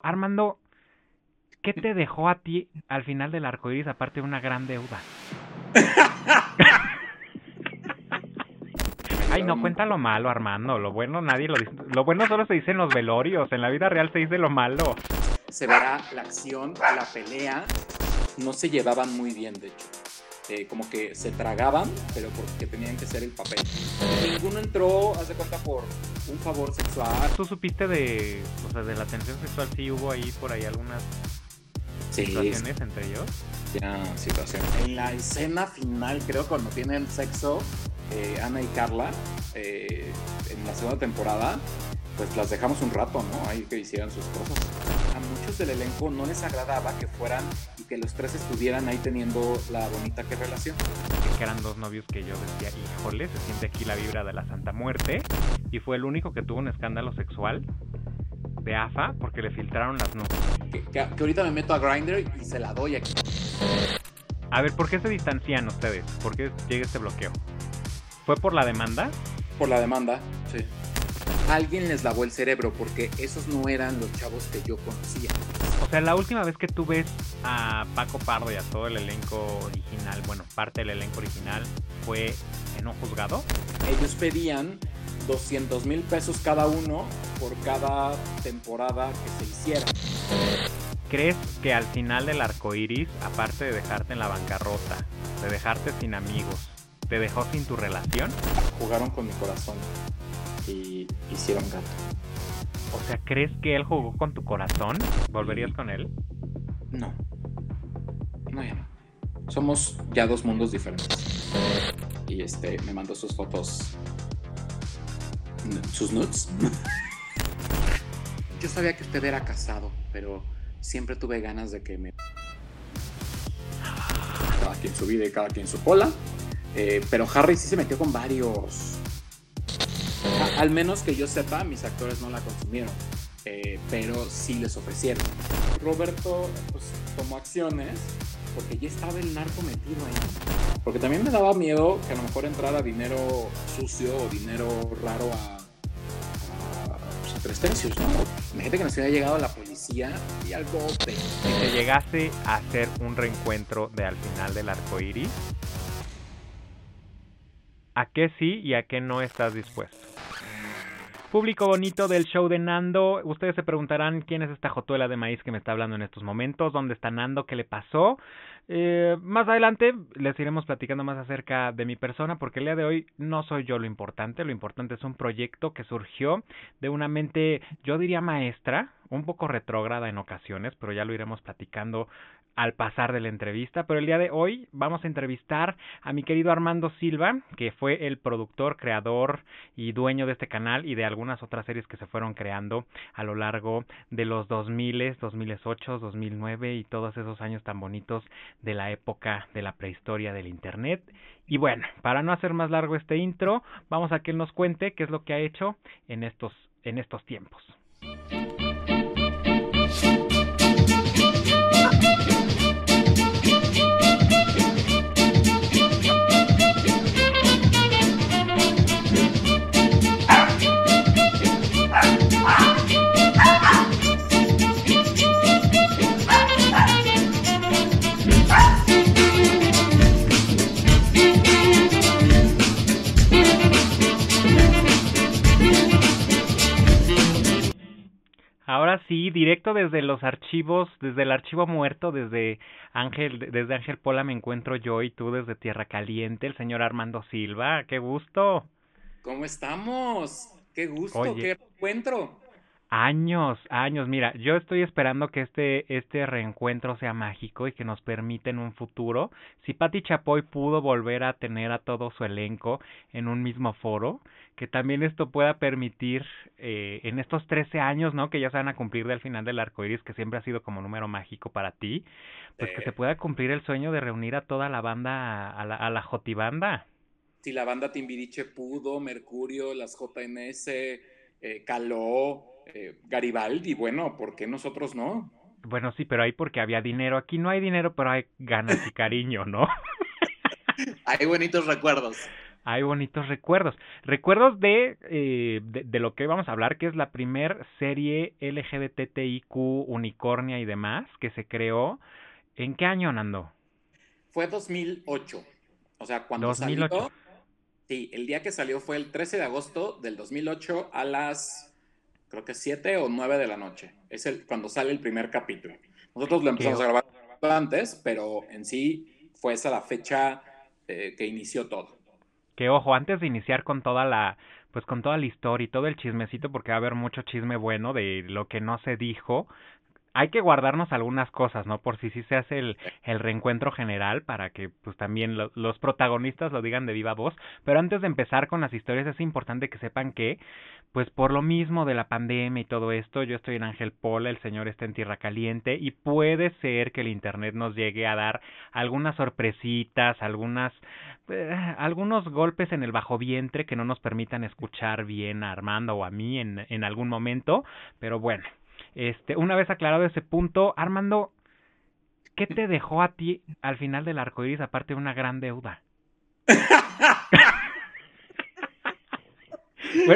Armando, ¿qué te dejó a ti al final del arco iris aparte de una gran deuda? Ay, no cuenta lo malo, Armando. Lo bueno nadie lo dice. Lo bueno solo se dice en los velorios. En la vida real se dice lo malo. Se verá la acción, la pelea. No se llevaban muy bien, de hecho. Eh, como que se tragaban, pero porque tenían que ser el papel. Ninguno entró, hace cuenta, por un favor sexual. ¿Tú supiste de, o sea, de la tensión sexual? Sí hubo ahí por ahí algunas situaciones entre ellos. Ya, situaciones. En la escena final, creo, cuando tienen sexo, eh, Ana y Carla, eh, en la segunda temporada, pues las dejamos un rato, ¿no? Ahí que hicieran sus cosas. A muchos del elenco no les agradaba que fueran que los tres estuvieran ahí teniendo la bonita que relación. Que eran dos novios que yo decía, híjole, se siente aquí la vibra de la Santa Muerte. Y fue el único que tuvo un escándalo sexual de AFA porque le filtraron las nudes. Que, ahorita me meto a Grindr y se la doy aquí. A ver, ¿por qué se distancian ustedes? ¿Por qué llega este bloqueo? ¿Fue por la demanda? Por la demanda, sí alguien les lavó el cerebro porque esos no eran los chavos que yo conocía. O sea, la última vez que tú ves a Paco Pardo y a todo el elenco original, bueno, parte del elenco original, fue en un juzgado. Ellos pedían 200 mil pesos cada uno por cada temporada que se hiciera. ¿Crees que al final del arco iris, aparte de dejarte en la bancarrota, de dejarte sin amigos, te dejó sin tu relación? Jugaron con mi corazón y hicieron gato. O sea, ¿crees que él jugó con tu corazón? ¿Volverías con él? No. No, ya no. Somos ya dos mundos diferentes. Y este, me mandó sus fotos. Sus nudes. Yo sabía que usted era casado, pero siempre tuve ganas de que me. Cada quien su vida y cada quien su cola. Eh, pero Harry sí se metió con varios al menos que yo sepa, mis actores no la consumieron, eh, pero sí les ofrecieron. Roberto pues, tomó acciones porque ya estaba el narco metido ahí. Porque también me daba miedo que a lo mejor entrara dinero sucio o dinero raro a, a, tres tercios, ¿no? Imagínate que nos hubiera llegado la policía y algo de... Si te llegase a hacer un reencuentro de al final del arco iris, ¿a qué sí y a qué no estás dispuesto? Público bonito del show de Nando, ustedes se preguntarán quién es esta jotuela de maíz que me está hablando en estos momentos, dónde está Nando, qué le pasó. Eh, más adelante les iremos platicando más acerca de mi persona porque el día de hoy no soy yo lo importante, lo importante es un proyecto que surgió de una mente, yo diría maestra, un poco retrógrada en ocasiones, pero ya lo iremos platicando al pasar de la entrevista, pero el día de hoy vamos a entrevistar a mi querido Armando Silva, que fue el productor, creador y dueño de este canal y de algunas otras series que se fueron creando a lo largo de los 2000, 2008, 2009 y todos esos años tan bonitos de la época de la prehistoria del Internet. Y bueno, para no hacer más largo este intro, vamos a que él nos cuente qué es lo que ha hecho en estos, en estos tiempos. Ahora sí, directo desde los archivos, desde el archivo muerto, desde Ángel, desde Ángel Pola me encuentro yo y tú desde Tierra Caliente, el señor Armando Silva, qué gusto. ¿Cómo estamos? Qué gusto, qué encuentro. Años, años. Mira, yo estoy esperando que este, este reencuentro sea mágico y que nos permita en un futuro, si Patti Chapoy pudo volver a tener a todo su elenco en un mismo foro, que también esto pueda permitir eh, en estos 13 años, ¿no? Que ya se van a cumplir del final del arco iris, que siempre ha sido como número mágico para ti, pues que se pueda cumplir el sueño de reunir a toda la banda, a la, a la Jotibanda. Si la banda Timbiriche pudo, Mercurio, las JNS, eh, Caló, eh, Garibaldi, bueno, ¿por qué nosotros no? Bueno, sí, pero ahí porque había dinero. Aquí no hay dinero, pero hay ganas y cariño, ¿no? hay bonitos recuerdos. Hay bonitos recuerdos. Recuerdos de, eh, de, de, lo que vamos a hablar, que es la primer serie LGBTIQ, unicornia y demás, que se creó. ¿En qué año, Nando? Fue 2008. O sea, cuando 2008. salió... Sí, el día que salió fue el 13 de agosto del 2008 a las, creo que 7 o 9 de la noche. Es el, cuando sale el primer capítulo. Nosotros lo empezamos a grabar antes, pero en sí fue esa la fecha eh, que inició todo que ojo, antes de iniciar con toda la pues con toda la historia y todo el chismecito porque va a haber mucho chisme bueno de lo que no se dijo, hay que guardarnos algunas cosas, ¿no? Por si sí se hace el, el reencuentro general para que pues también los protagonistas lo digan de viva voz. Pero antes de empezar con las historias es importante que sepan que pues por lo mismo de la pandemia y todo esto, yo estoy en Ángel Pola, el señor está en Tierra Caliente y puede ser que el internet nos llegue a dar algunas sorpresitas, algunas eh, algunos golpes en el bajo vientre que no nos permitan escuchar bien a Armando o a mí en, en algún momento, pero bueno, este, una vez aclarado ese punto, Armando, ¿qué te dejó a ti al final del arco iris aparte de una gran deuda?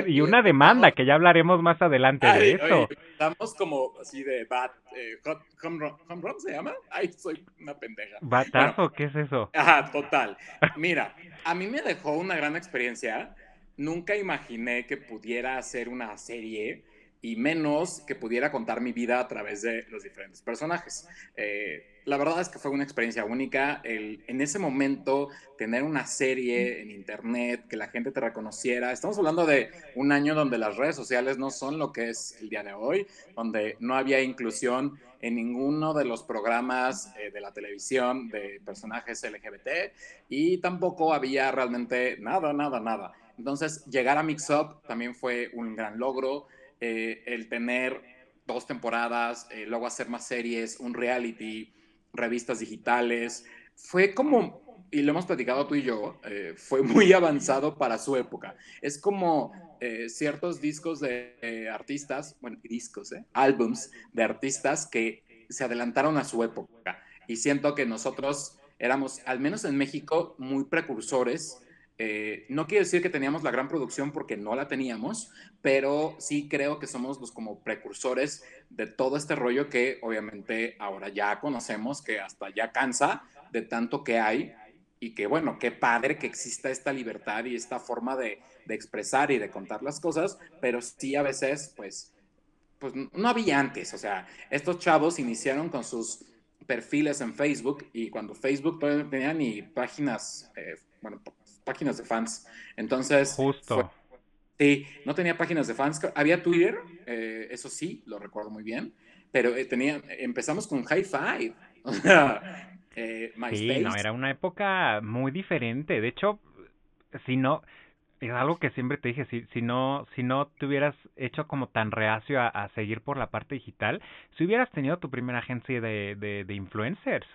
y una demanda, que ya hablaremos más adelante de eso. estamos como así de bat, eh, home, run, se llama. Ay, soy una pendeja. ¿Batazo? ¿Qué es eso? Ajá, total. Mira, a mí me dejó una gran experiencia. Nunca imaginé que pudiera hacer una serie y menos que pudiera contar mi vida a través de los diferentes personajes. Eh, la verdad es que fue una experiencia única. En ese momento, tener una serie en internet, que la gente te reconociera. Estamos hablando de un año donde las redes sociales no son lo que es el día de hoy, donde no había inclusión en ninguno de los programas eh, de la televisión de personajes LGBT y tampoco había realmente nada, nada, nada. Entonces, llegar a Mix Up también fue un gran logro. Eh, el tener dos temporadas, eh, luego hacer más series, un reality, revistas digitales, fue como, y lo hemos platicado tú y yo, eh, fue muy avanzado para su época. Es como ciertos discos de artistas, bueno, discos, álbums de artistas que se adelantaron a su época. Y siento que nosotros éramos, al menos en México, muy precursores eh, no quiere decir que teníamos la gran producción porque no la teníamos, pero sí creo que somos los como precursores de todo este rollo que obviamente ahora ya conocemos, que hasta ya cansa de tanto que hay y que bueno, qué padre que exista esta libertad y esta forma de, expresar y de contar las cosas, pero sí a veces pues, pues no había antes, o sea, estos chavos iniciaron con sus perfiles en Facebook y cuando Facebook todavía no tenía ni páginas, eh, bueno, páginas de fans. Entonces. Justo. sí, no tenía páginas de fans. Había Twitter, eh, eso sí, lo recuerdo muy bien. Pero eh, tenía, empezamos con High Five. eh, sí, no, era una época muy diferente. De hecho, si no, es algo que siempre te dije, si, si no, si no te hubieras hecho como tan reacio a, seguir por la parte digital, si hubieras tenido tu primera agencia de, de, de influencers.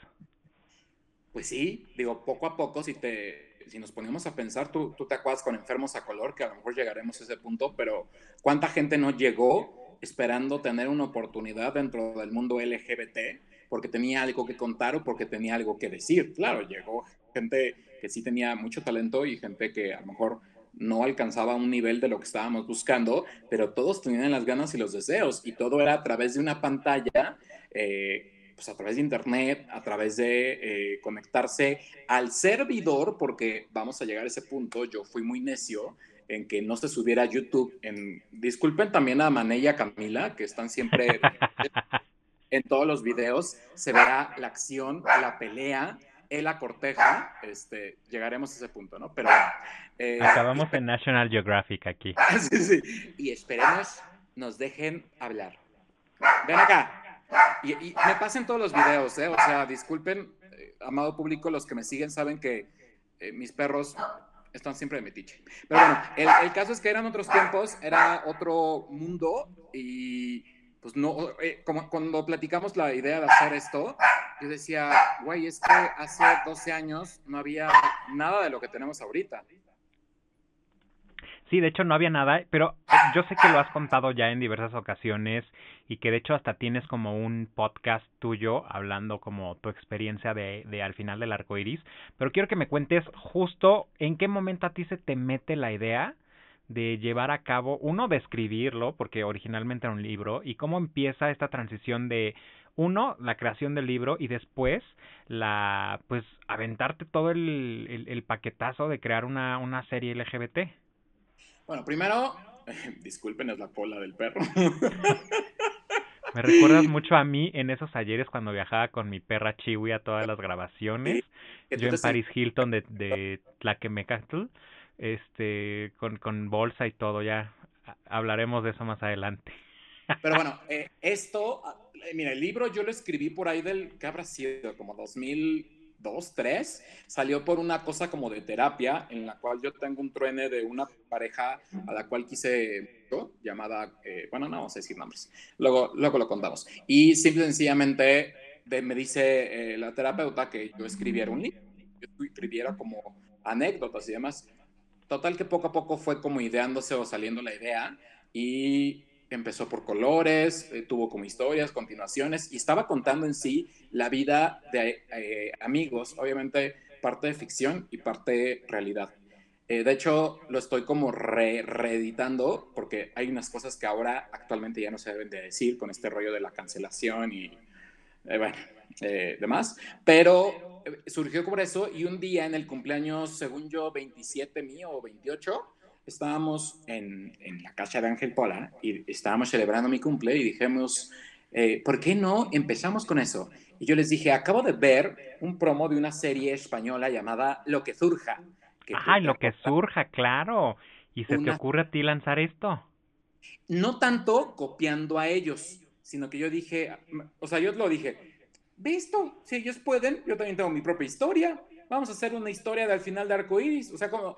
Pues sí, digo, poco a poco, si te, si nos ponemos a pensar, tú, tú te acuerdas con Enfermos a Color, que a lo mejor llegaremos a ese punto, pero ¿cuánta gente no llegó esperando tener una oportunidad dentro del mundo LGBT porque tenía algo que contar o porque tenía algo que decir? Claro, llegó gente que sí tenía mucho talento y gente que a lo mejor no alcanzaba un nivel de lo que estábamos buscando, pero todos tenían las ganas y los deseos y todo era a través de una pantalla. Eh, pues a través de internet, a través de eh, conectarse al servidor, porque vamos a llegar a ese punto, yo fui muy necio en que no se subiera a YouTube. En, disculpen también a Mané y a Camila, que están siempre en todos los videos, se verá la acción, la pelea, la corteja, este, llegaremos a ese punto, ¿no? Pero eh, Acabamos en National Geographic aquí. sí, sí. Y esperemos nos dejen hablar. Ven acá. Y, me pasen todos los videos, ¿eh? O sea, disculpen, eh, amado público, los que me siguen saben que eh, mis perros están siempre de metiche. Pero bueno, el, caso es que eran otros tiempos, era otro mundo y pues no, eh, como cuando platicamos la idea de hacer esto, yo decía, güey, es que hace 12 años no había nada de lo que tenemos ahorita. Sí, de hecho no había nada, pero yo sé que lo has contado ya en diversas ocasiones y que de hecho hasta tienes como un podcast tuyo hablando como tu experiencia de, al final del arco iris. Pero quiero que me cuentes justo en qué momento a ti se te mete la idea de llevar a cabo, uno, de escribirlo, porque originalmente era un libro, y cómo empieza esta transición de, uno, la creación del libro y después la, pues, aventarte todo el, el, el paquetazo de crear una, una serie LGBT. Bueno, primero, disculpen, es la cola del perro. Me recuerdas mucho a mí en esos ayeres cuando viajaba con mi perra Chiwi a todas las grabaciones. Yo en Paris Hilton de, de Tlaquemecatl, este, con, con bolsa y todo, ya hablaremos de eso más adelante. Pero bueno, eh, esto, eh, mira, el libro yo lo escribí por ahí del, ¿qué habrá sido? Como 2000 dos, tres, salió por una cosa como de terapia, en la cual yo tengo un truene de una pareja a la cual quise, llamada, eh, bueno, no vamos a decir nombres, luego, luego lo contamos. Y simple y sencillamente me dice eh, la terapeuta que yo escribiera un libro, yo escribiera como anécdotas y demás. Total que poco a poco fue como ideándose o saliendo la idea y empezó por colores, eh, tuvo como historias, continuaciones, y estaba contando en sí la vida de eh, amigos, obviamente parte de ficción y parte de realidad. Eh, de hecho, lo estoy como reeditando porque hay unas cosas que ahora actualmente ya no se deben de decir con este rollo de la cancelación y, bueno, demás. Pero surgió por eso y un día en el cumpleaños, según yo, 27 mío o 28, estábamos en, en, la casa de Ángel Pola y estábamos celebrando mi cumple y dijimos, eh, ¿por qué no empezamos con eso? Y yo les dije, acabo de ver un promo de una serie española llamada Lo que surja. Que Lo que surja, claro. ¿Y se te ocurre a ti lanzar esto? No tanto copiando a ellos, sino que yo dije, o sea, yo lo dije, visto, si ellos pueden, yo también tengo mi propia historia. Vamos a hacer una historia del final de Arcoiris. O sea, como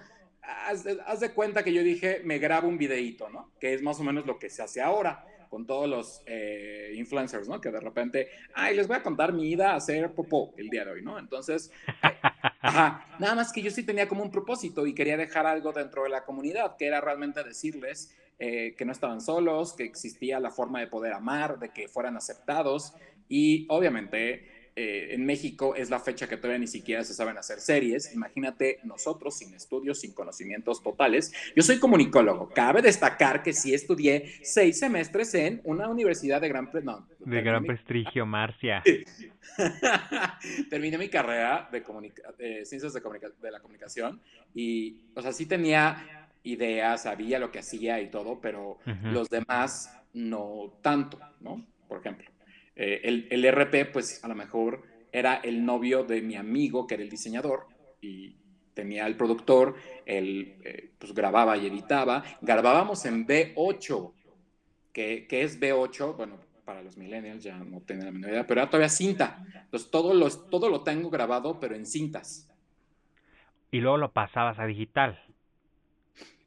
haz de, cuenta que yo dije, me grabo un videíto, ¿no? Que es más o menos lo que se hace ahora con todos los eh, influencers, ¿no? Que de repente, ay, les voy a contar mi ida a hacer popó el día de hoy, ¿no? Entonces, eh, ajá, nada más que yo sí tenía como un propósito y quería dejar algo dentro de la comunidad, que era realmente decirles eh, que no estaban solos, que existía la forma de poder amar, de que fueran aceptados y obviamente eh, en México es la fecha que todavía ni siquiera se saben hacer series. Imagínate nosotros sin estudios, sin conocimientos totales. Yo soy comunicólogo. Cabe destacar que sí estudié seis semestres en una universidad de gran, de gran prestigio, Marcia. terminé mi carrera de, ciencias de, de la comunicación y, o sea, sí tenía ideas, sabía lo que hacía y todo, pero los demás no tanto, ¿no? Por ejemplo. Eh, el, el, RP, pues a lo mejor era el novio de mi amigo, que era el diseñador, y tenía el productor, él eh, pues grababa y editaba. Grabábamos en B8, que, que, es B8, bueno, para los millennials ya no tengo la menor idea, pero era todavía cinta. Entonces todo lo, todo lo tengo grabado, pero en cintas. Y luego lo pasabas a digital.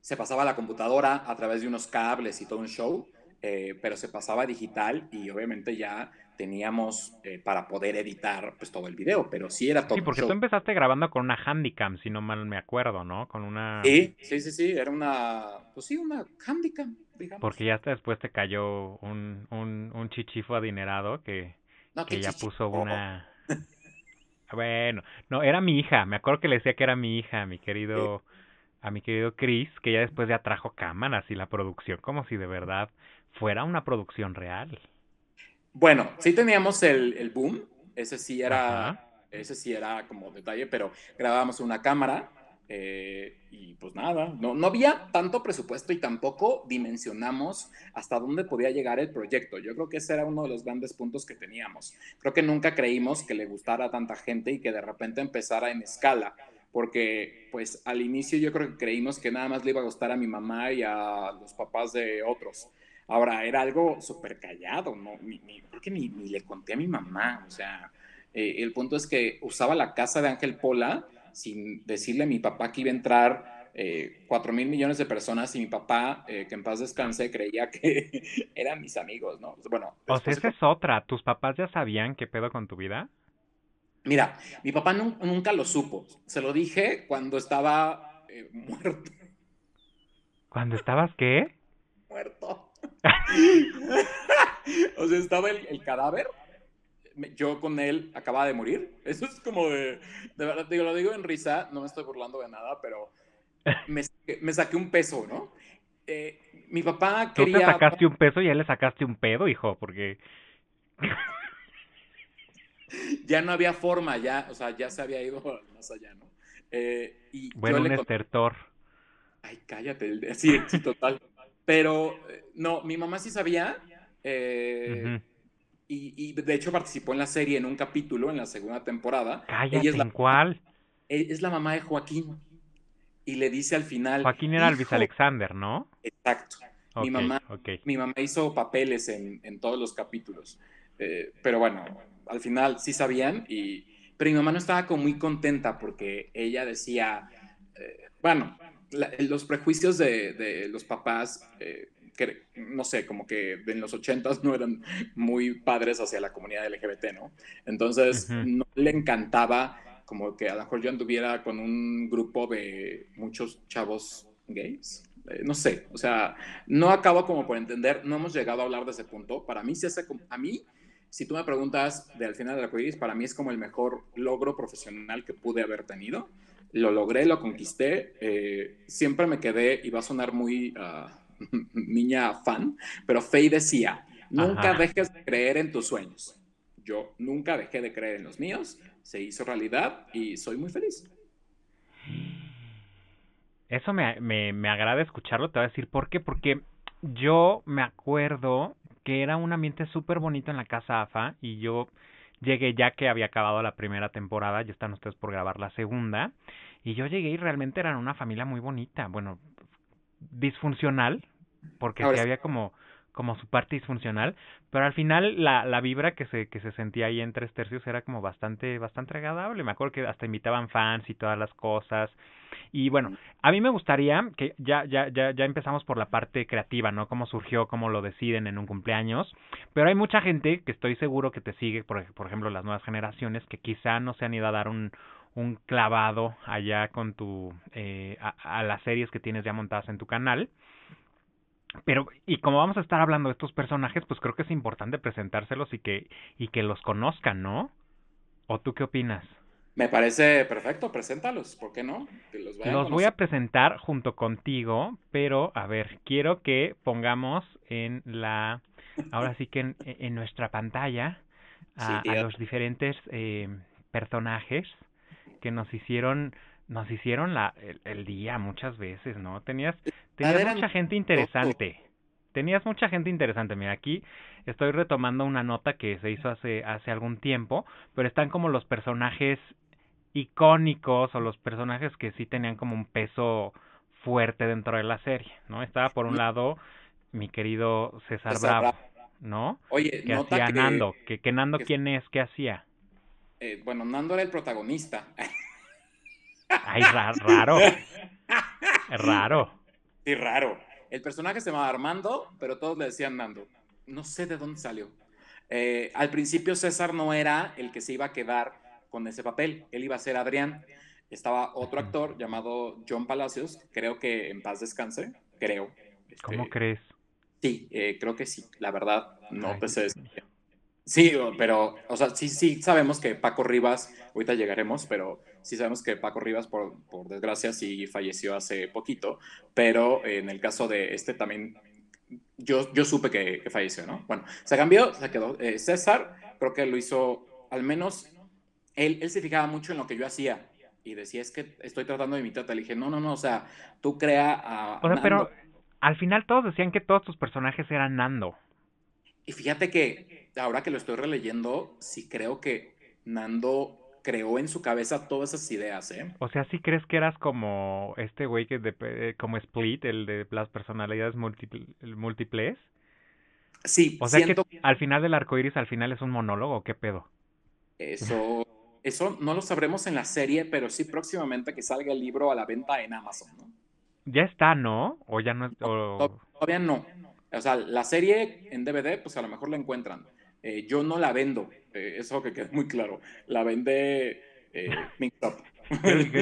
Se pasaba a la computadora a través de unos cables y todo un show, eh, pero se pasaba a digital y obviamente ya teníamos eh, para poder editar pues todo el video, pero sí era todo. Sí, porque tú empezaste grabando con una Handycam, si no mal me acuerdo, ¿no? Con una... Sí, sí, sí, sí, era una, pues sí, una Handycam, digamos. Porque ya hasta después te cayó un, un, un chichifo adinerado que, que ya puso una... bueno, no, era mi hija, me acuerdo que le decía que era mi hija, mi querido... A mi querido Chris, que ya después ya trajo cámaras y la producción, como si de verdad fuera una producción real. Bueno, sí teníamos el, el boom, ese sí era, ese sí era como detalle, pero grabábamos una cámara eh, y pues nada, no, no había tanto presupuesto y tampoco dimensionamos hasta dónde podía llegar el proyecto. Yo creo que ese era uno de los grandes puntos que teníamos. Creo que nunca creímos que le gustara a tanta gente y que de repente empezara en escala porque pues al inicio yo creo que creímos que nada más le iba a gustar a mi mamá y a los papás de otros. Ahora, era algo súper callado, ¿no? Ni, ni, porque ni, ni, le conté a mi mamá, o sea, eh, el punto es que usaba la casa de Ángel Pola sin decirle a mi papá que iba a entrar eh, cuatro mil millones de personas y mi papá, eh, que en paz descanse, creía que eran mis amigos, ¿no? Bueno. O sea, esa es otra. ¿Tus papás ya sabían qué pedo con tu vida? Mira, mi papá nunca lo supo. Se lo dije cuando estaba muerto. ¿Cuando estabas qué? Muerto. o sea, estaba el, cadáver. Yo con él acababa de morir. Eso es como de. De verdad, digo, lo digo en risa, no me estoy burlando de nada, pero me, me saqué un peso, ¿no? Eh, mi papá quería. Tú te sacaste un peso y a él le sacaste un pedo, hijo, porque. ya no había forma, ya, o sea, ya se había ido más allá, ¿no? Eh, y bueno, un estertor. Ay, cállate, sí, sí, total. Pero eh, no, mi mamá sí sabía. Eh, y, de hecho participó en la serie en un capítulo en la segunda temporada. Cállate, es la, ¿en cuál? E, es la mamá de Joaquín. Y le dice al final. Joaquín era Elvis Alexander, ¿no? Exacto. mi, mamá, mi mamá hizo papeles en, en todos los capítulos. pero bueno, al final sí sabían, y, pero mi mamá no estaba como muy contenta porque ella decía, eh, bueno, los prejuicios de, los papás, eh, que, no sé, como que en los ochentas no eran muy padres hacia la comunidad LGBT, ¿no? Entonces no le encantaba como que a lo mejor yo anduviera con un grupo de muchos chavos gays. Eh, no sé, o sea, no acabo como por entender, no hemos llegado a hablar de ese punto. Para mí, sí hace, a mí si tú me preguntas de al final de la arcoíris, para mí es como el mejor logro profesional que pude haber tenido. Lo logré, lo conquisté. Eh, siempre me quedé, y va a sonar muy ah, niña fan, pero Faye decía, nunca dejes de creer en tus sueños. Yo nunca dejé de creer en los míos, se hizo realidad y soy muy feliz. Eso me, me, me agrada escucharlo, te voy a decir por qué, porque yo me acuerdo que era un ambiente súper bonito en la casa AFA y yo llegué ya que había acabado la primera temporada, ya están ustedes por grabar la segunda, y yo llegué y realmente eran una familia muy bonita, bueno, disfuncional, porque sí había como como su parte disfuncional, pero al final la, la vibra que se, que se sentía ahí en tres tercios era como bastante, bastante agradable. Me acuerdo que hasta invitaban fans y todas las cosas. Y bueno, a mí me gustaría que ya, ya, ya, ya empezamos por la parte creativa, ¿no? Cómo surgió, cómo lo deciden en un cumpleaños. Pero hay mucha gente que estoy seguro que te sigue, por, por ejemplo, las nuevas generaciones, que quizá no se han ido a dar un, un clavado allá con tu, eh, a, a las series que tienes ya montadas en tu canal. Pero, y como vamos a estar hablando de estos personajes, pues creo que es importante presentárselos y que, y que los conozcan, ¿no? ¿O tú qué opinas? Me parece perfecto, preséntalos, ¿por qué no? los, voy a presentar junto contigo, pero a ver, quiero que pongamos en la, ahora sí que en, nuestra pantalla a, los diferentes eh, personajes que nos hicieron nos hicieron la, el, día muchas veces, ¿no? Tenías, tenías mucha gente interesante. Tenías mucha gente interesante. Mira, aquí estoy retomando una nota que se hizo hace, hace algún tiempo, pero están como los personajes icónicos o los personajes que sí tenían como un peso fuerte dentro de la serie, ¿no? Estaba por un lado mi querido César, Bravo, ¿no? Oye, que hacía Nando, que, que Nando quién es, qué hacía. Eh, bueno, Nando era el protagonista. Ay, raro. Raro. Sí, raro. El personaje se llamaba Armando, pero todos le decían Nando. No sé de dónde salió. Eh, al principio César no era el que se iba a quedar con ese papel, él iba a ser Adrián. Estaba otro actor llamado John Palacios, creo que en paz descanse, creo. ¿Cómo este, crees? Sí, eh, creo que sí, la verdad, no te sé Sí, pero, o sea, sí, sí sabemos que Paco Rivas, ahorita llegaremos, pero sí sabemos que Paco Rivas, por, por desgracia, sí falleció hace poquito, pero en el caso de este también, yo, yo supe que, falleció, ¿no? Bueno, se cambió, se quedó. Eh, César, creo que lo hizo, al menos, él, él se fijaba mucho en lo que yo hacía y decía, es que estoy tratando de imitarte. Le dije, no, no, no, o sea, tú crea a... O sea, pero al final todos decían que todos tus personajes eran Nando. Y fíjate que ahora que lo estoy releyendo, sí creo que Nando creó en su cabeza todas esas ideas, ¿eh? O sea, ¿sí crees que eras como este güey que de, eh, como Split, el de las personalidades múltiples? Sí, o sea que al final del arco iris, al final es un monólogo, ¿qué pedo? Eso, eso no lo sabremos en la serie, pero sí próximamente que salga el libro a la venta en Amazon, ¿no? Ya está, ¿no? O ya no. Todavía no. O sea, la serie en DVD, pues a lo mejor la encuentran. Eh, yo no la vendo, eh, eso que quede muy claro. La vende eh, Mixup.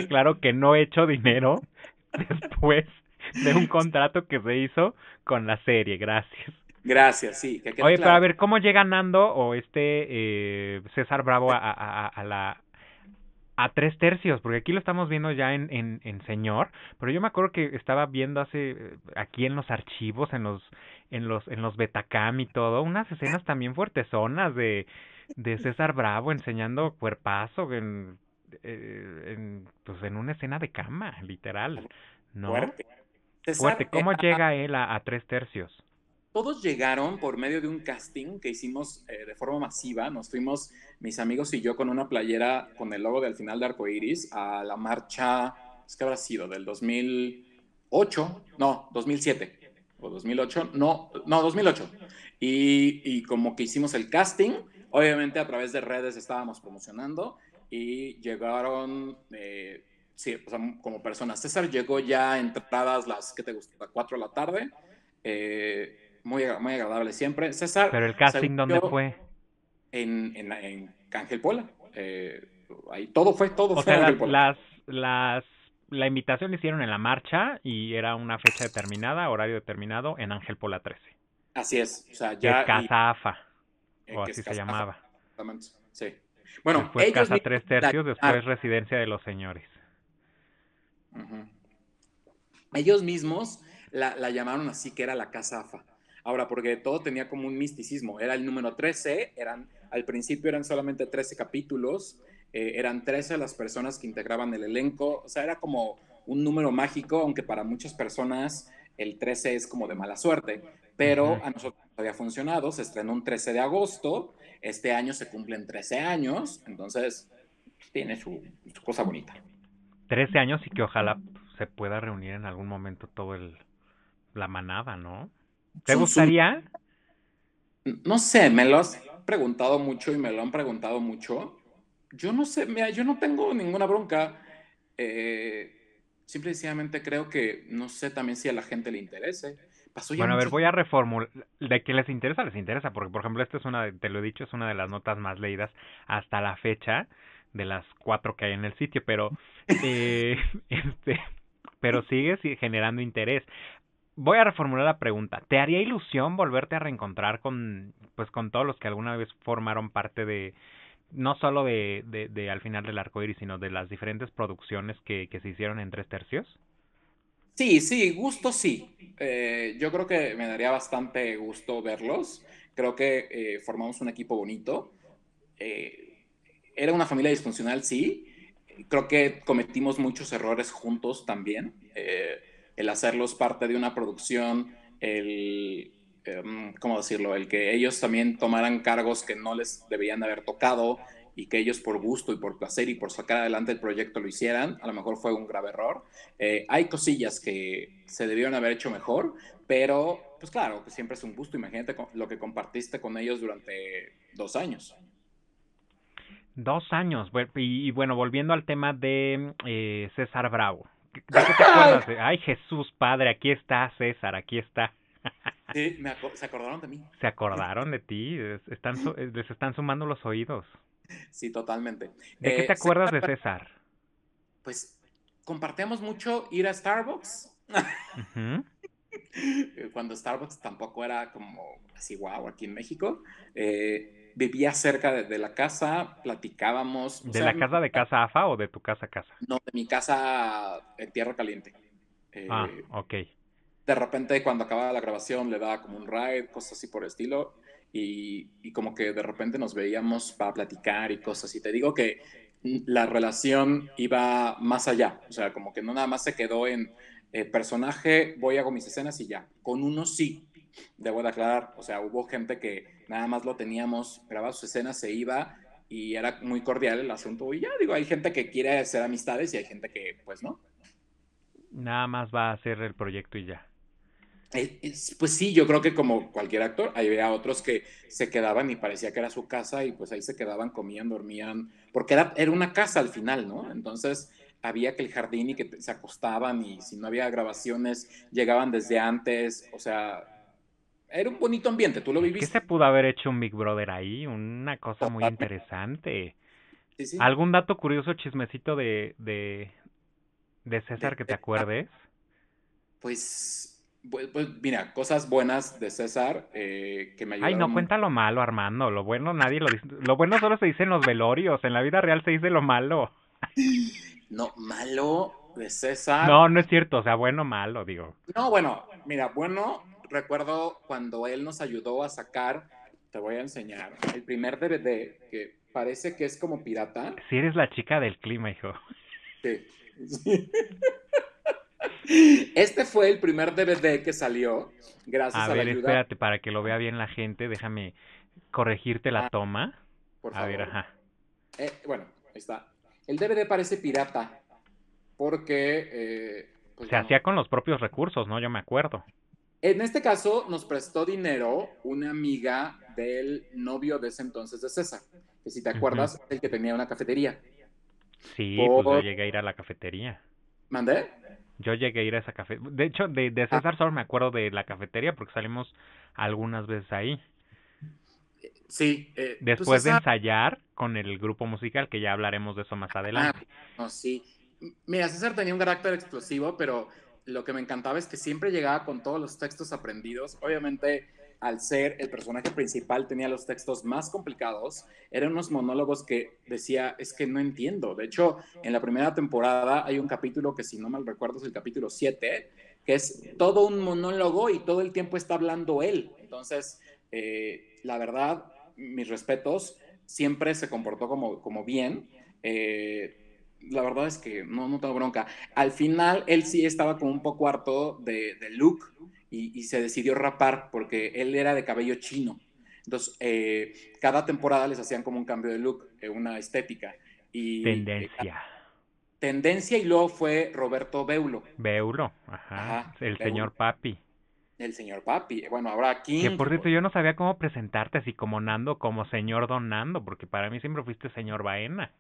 claro que no he hecho dinero después de un contrato que se hizo con la serie, gracias. Gracias, sí. Que Oye, pero a ver, ¿cómo llega Nando o este eh, César Bravo a, a, a, la a tres tercios? Porque aquí lo estamos viendo ya en, en, en Señor, pero yo me acuerdo que estaba viendo hace aquí en los archivos, en los en los en los Betacam y todo, unas escenas también fuertezonas de de César Bravo enseñando cuerpazo en, eh, en pues en una escena de cama, literal, ¿no? Fuerte. Fuerte. ¿Cómo llega él a, a tres tercios? Todos llegaron por medio de un casting que hicimos eh, de forma masiva. Nos fuimos, mis amigos y yo, con una playera con el logo del final de Arcoiris a la marcha, es que habrá sido del 2008, no, 2007 o 2008, no, no, 2008. Y, y como que hicimos el casting, obviamente a través de redes estábamos promocionando y llegaron. Eh, sí, o sea, como personas. César llegó ya entradas las, ¿qué te gusta? 4 de la tarde. Eh, muy, muy agradable siempre. César. ¿Pero el casting dónde fue? En, en, en. Eh, ahí todo fue, todo o fue sea, las, las, la invitación la hicieron en la marcha y era una fecha determinada, horario determinado en Ángel Pola 13. Así es. O sea, ya. Casa AFA. Eh, o así se llamaba. Exactamente. Sí. Bueno, después ellos Casa Tres Tercios, después Residencia de los Señores. Ellos mismos la, la, llamaron así, que era la Casa AFA. Ahora, porque todo tenía como un misticismo. Era el número 13, eran, al principio eran solamente 13 capítulos, eh, eran 13 las personas que integraban el elenco, o sea, era como un número mágico, aunque para muchas personas el 13 es como de mala suerte, pero a nosotros había funcionado, se estrenó un 13 de agosto, este año se cumplen 13 años, entonces tiene su, su cosa bonita. 13 años y que ojalá se pueda reunir en algún momento todo el la manada, ¿no? ¿Te gustaría? No sé, me lo has preguntado mucho y me lo han preguntado mucho. Yo no sé, mira, yo no tengo ninguna bronca. Eh, simple y sencillamente creo que no sé también si a la gente le interese. Pasó bueno, a ver, voy a reformular. De que les interesa, les interesa, porque por ejemplo, esta es una, te lo he dicho, es una de las notas más leídas hasta la fecha de las cuatro que hay en el sitio, pero eh, este, pero sigue generando interés voy a reformular la pregunta. ¿Te haría ilusión volverte a reencontrar con, pues, con todos los que alguna vez formaron parte de, no solo de, de, al final del arco iris, sino de las diferentes producciones que, que se hicieron en tres tercios? Sí, sí, gusto sí. Eh, yo creo que me daría bastante gusto verlos. Creo que eh, formamos un equipo bonito. Eh, era una familia disfuncional, sí. Creo que cometimos muchos errores juntos también el hacerlos parte de una producción, el, em, ¿cómo decirlo? El que ellos también tomaran cargos que no les debían haber tocado y que ellos por gusto y por placer y por sacar adelante el proyecto lo hicieran, a lo mejor fue un grave error. Eh, hay cosillas que se debieron haber hecho mejor, pero pues claro, que siempre es un gusto. Imagínate lo que compartiste con ellos durante dos años. Dos años. Y, bueno, volviendo al tema de eh, César Bravo. ¿De qué te acuerdas? Ay, Jesús Padre, aquí está César, aquí está. Sí, se acordaron de mí. Se acordaron de ti, están les están sumando los oídos. Sí, totalmente. ¿De qué te eh, acuerdas de César? Pues compartíamos mucho ir a Starbucks. Cuando Starbucks tampoco era como así, wow, aquí en México. Eh, vivía cerca de, la casa, platicábamos. ¿De la casa de casa AFA o de tu casa casa? No, de mi casa en Tierra Caliente. ah, eh, ok. De repente cuando acababa la grabación le daba como un ride, cosas así por el estilo, y, como que de repente nos veíamos para platicar y cosas. Y te digo que la relación iba más allá, o sea, como que no nada más se quedó en eh, personaje, voy hago mis escenas y ya. Con uno sí, debo de aclarar, o sea, hubo gente que nada más lo teníamos, grababa sus escenas, se iba y era muy cordial el asunto. Y ya digo, hay gente que quiere hacer amistades y hay gente que, pues no. Nada más va a hacer el proyecto y ya. Pues sí, yo creo que como cualquier actor, había otros que se quedaban y parecía que era su casa y pues ahí se quedaban, comían, dormían, porque era, era una casa al final, ¿no? Entonces había que el jardín y que se acostaban y si no había grabaciones llegaban desde antes, o sea, era un bonito ambiente, tú lo viviste. ¿Qué se pudo haber hecho un Big Brother ahí? Una cosa muy interesante. ¿Algún dato curioso, chismecito de, de, de César que te acuerdes? Pues, pues, pues mira, cosas buenas de César eh, que me ayudaron. Ay, no cuenta lo malo, Armando. Lo bueno nadie lo dice. Lo bueno solo se dice en los velorios. En la vida real se dice lo malo. No, malo de César. No, no es cierto. O sea, bueno, malo, digo. No, bueno, mira, bueno, recuerdo cuando él nos ayudó a sacar, te voy a enseñar, el primer DVD que parece que es como pirata. Si eres la chica del clima, hijo. Sí. Este fue el primer DVD que salió gracias a, a ver, la ayuda. espérate, para que lo vea bien la gente, déjame corregirte la Ah, toma. Por A favor. ver, ajá. Eh, bueno, ahí está. El DVD parece pirata porque eh, pues, Se bueno, hacía con los propios recursos, ¿no? Yo me acuerdo. En este caso, nos prestó dinero una amiga del novio de ese entonces de César, que si te acuerdas, el que tenía una cafetería. Sí, pues yo llegué a ir a la cafetería. ¿Mandé? Yo llegué a ir a esa cafetería. De hecho, de, de César solo me acuerdo de la cafetería porque salimos algunas veces ahí. Sí. eh, pues Después de ensayar con el grupo musical, que ya hablaremos de eso más adelante. No, sí. Mira, César tenía un carácter explosivo, pero lo que me encantaba es que siempre llegaba con todos los textos aprendidos. Obviamente, al ser el personaje principal, tenía los textos más complicados. Eran unos monólogos que decía, es que no entiendo. De hecho, en la primera temporada hay un capítulo que, si no mal recuerdo, es el capítulo 7, que es todo un monólogo y todo el tiempo está hablando él. Entonces, eh, la verdad, mis respetos, siempre se comportó como, como bien. Eh, la verdad es que no, no tengo bronca. Al final, él sí estaba como un poco harto de, de look y, y se decidió rapar porque él era de cabello chino. Entonces, eh, cada temporada les hacían como un cambio de look, eh, una estética. Y, Tendencia. tendencia y luego fue Roberto Beulo, Beulo, ajá. Ajá, el Beulo. señor Papi. el señor Papi. Bueno, ahora King. Que por cierto, yo no sabía cómo presentarte así como Nando, como señor Don Nando, porque para mí siempre fuiste señor Baena.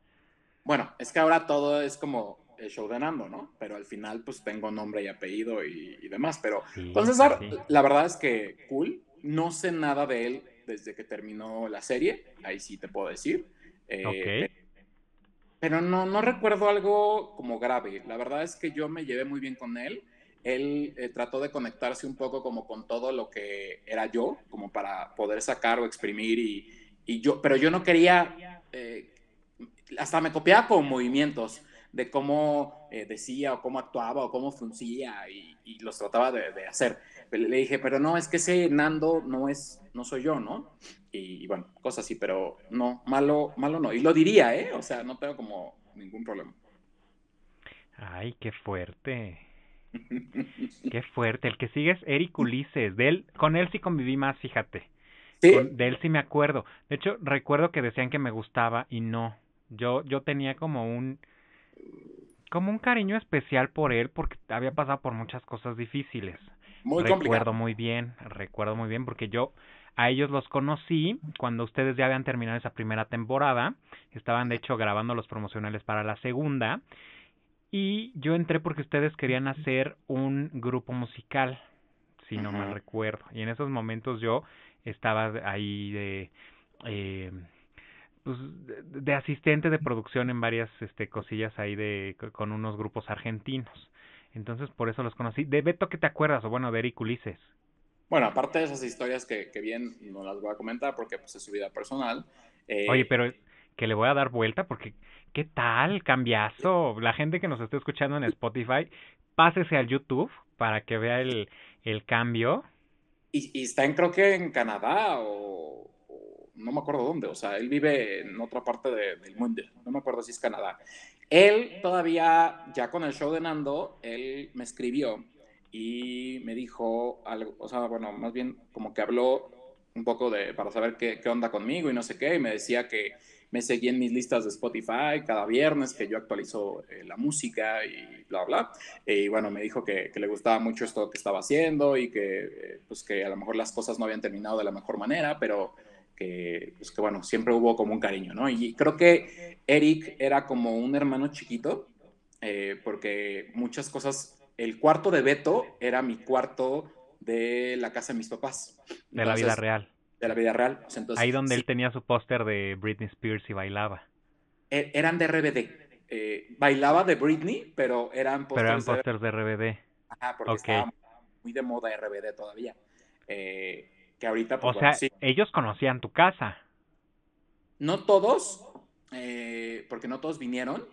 Bueno, es que ahora todo es como el show de Nando, ¿no? Pero al final, pues tengo nombre y apellido y, y demás. Pero Sí, sí. la verdad es que cool. No sé nada de él desde que terminó la serie. Ahí sí te puedo decir. Eh, Ok. Pero no, no recuerdo algo como grave. La verdad es que yo me llevé muy bien con él. Él eh, trató de conectarse un poco como con todo lo que era yo, como para poder sacar o exprimir y, y yo, pero yo no quería, eh, hasta me copiaba con movimientos de cómo eh, decía o cómo actuaba o cómo fruncía y, y los trataba de, de hacer. Le le dije, pero no, es que ese Nando no es, no soy yo, ¿no? Y, y bueno, cosas así, pero no, malo, malo no. Y lo diría, ¿eh? O sea, no tengo como ningún problema. Ay, qué fuerte. Qué fuerte. El que sigue es Eric Ulises. De él, con él sí conviví más, fíjate. ¿Sí? Con- de él sí me acuerdo. De hecho, recuerdo que decían que me gustaba y no. Yo, yo tenía como un, como un cariño especial por él porque había pasado por muchas cosas difíciles. Muy recuerdo complicado. muy bien, recuerdo muy bien porque yo a ellos los conocí cuando ustedes ya habían terminado esa primera temporada. Estaban de hecho grabando los promocionales para la segunda. Y yo entré porque ustedes querían hacer un grupo musical, si no mal Ujú. recuerdo. Y en esos momentos yo estaba ahí de, eh, pues, de, de asistente de producción en varias este, cosillas ahí de con unos grupos argentinos. Entonces por eso los conocí. De Beto, ¿qué te acuerdas? O bueno, de Eric Ulises. Bueno, aparte de esas historias que, que bien no las voy a comentar porque pues, es su vida personal. eh, Oye, pero que le voy a dar vuelta porque ¿qué tal? Cambiazo. La gente que nos esté escuchando en Spotify, pásese al YouTube para que vea el, el cambio. Y, y está en, creo que en Canadá o, o no me acuerdo dónde. O sea, él vive en otra parte de- del mundo. No me acuerdo si es Canadá. Él todavía, ya con el show de Nando, él me escribió y me dijo algo, o sea, bueno, más bien como que habló un poco de, para saber qué, qué onda conmigo y no sé qué, y me decía que me seguía en mis listas de Spotify cada viernes, que yo actualizo eh, la música y bla, bla. Y bueno, me dijo que, que le gustaba mucho esto que estaba haciendo y que, eh, pues que a lo mejor las cosas no habían terminado de la mejor manera, pero que, pues que bueno, siempre hubo como un cariño, ¿no? Y creo que Eric era como un hermano chiquito, eh, porque muchas cosas, el cuarto de Beto era mi cuarto de la casa de mis papás. De la vida real. De la vida real. Entonces, Ahí donde sí, él tenía su póster de Britney Spears y bailaba. e- eran de RBD. Eh, bailaba de Britney, pero eran Pero eran pósters de- pósters de RBD. Ajá, porque estaba muy de moda RBD todavía. Eh, que ahorita, pues, o sea, ellos conocían tu casa. No todos, eh, porque no todos vinieron,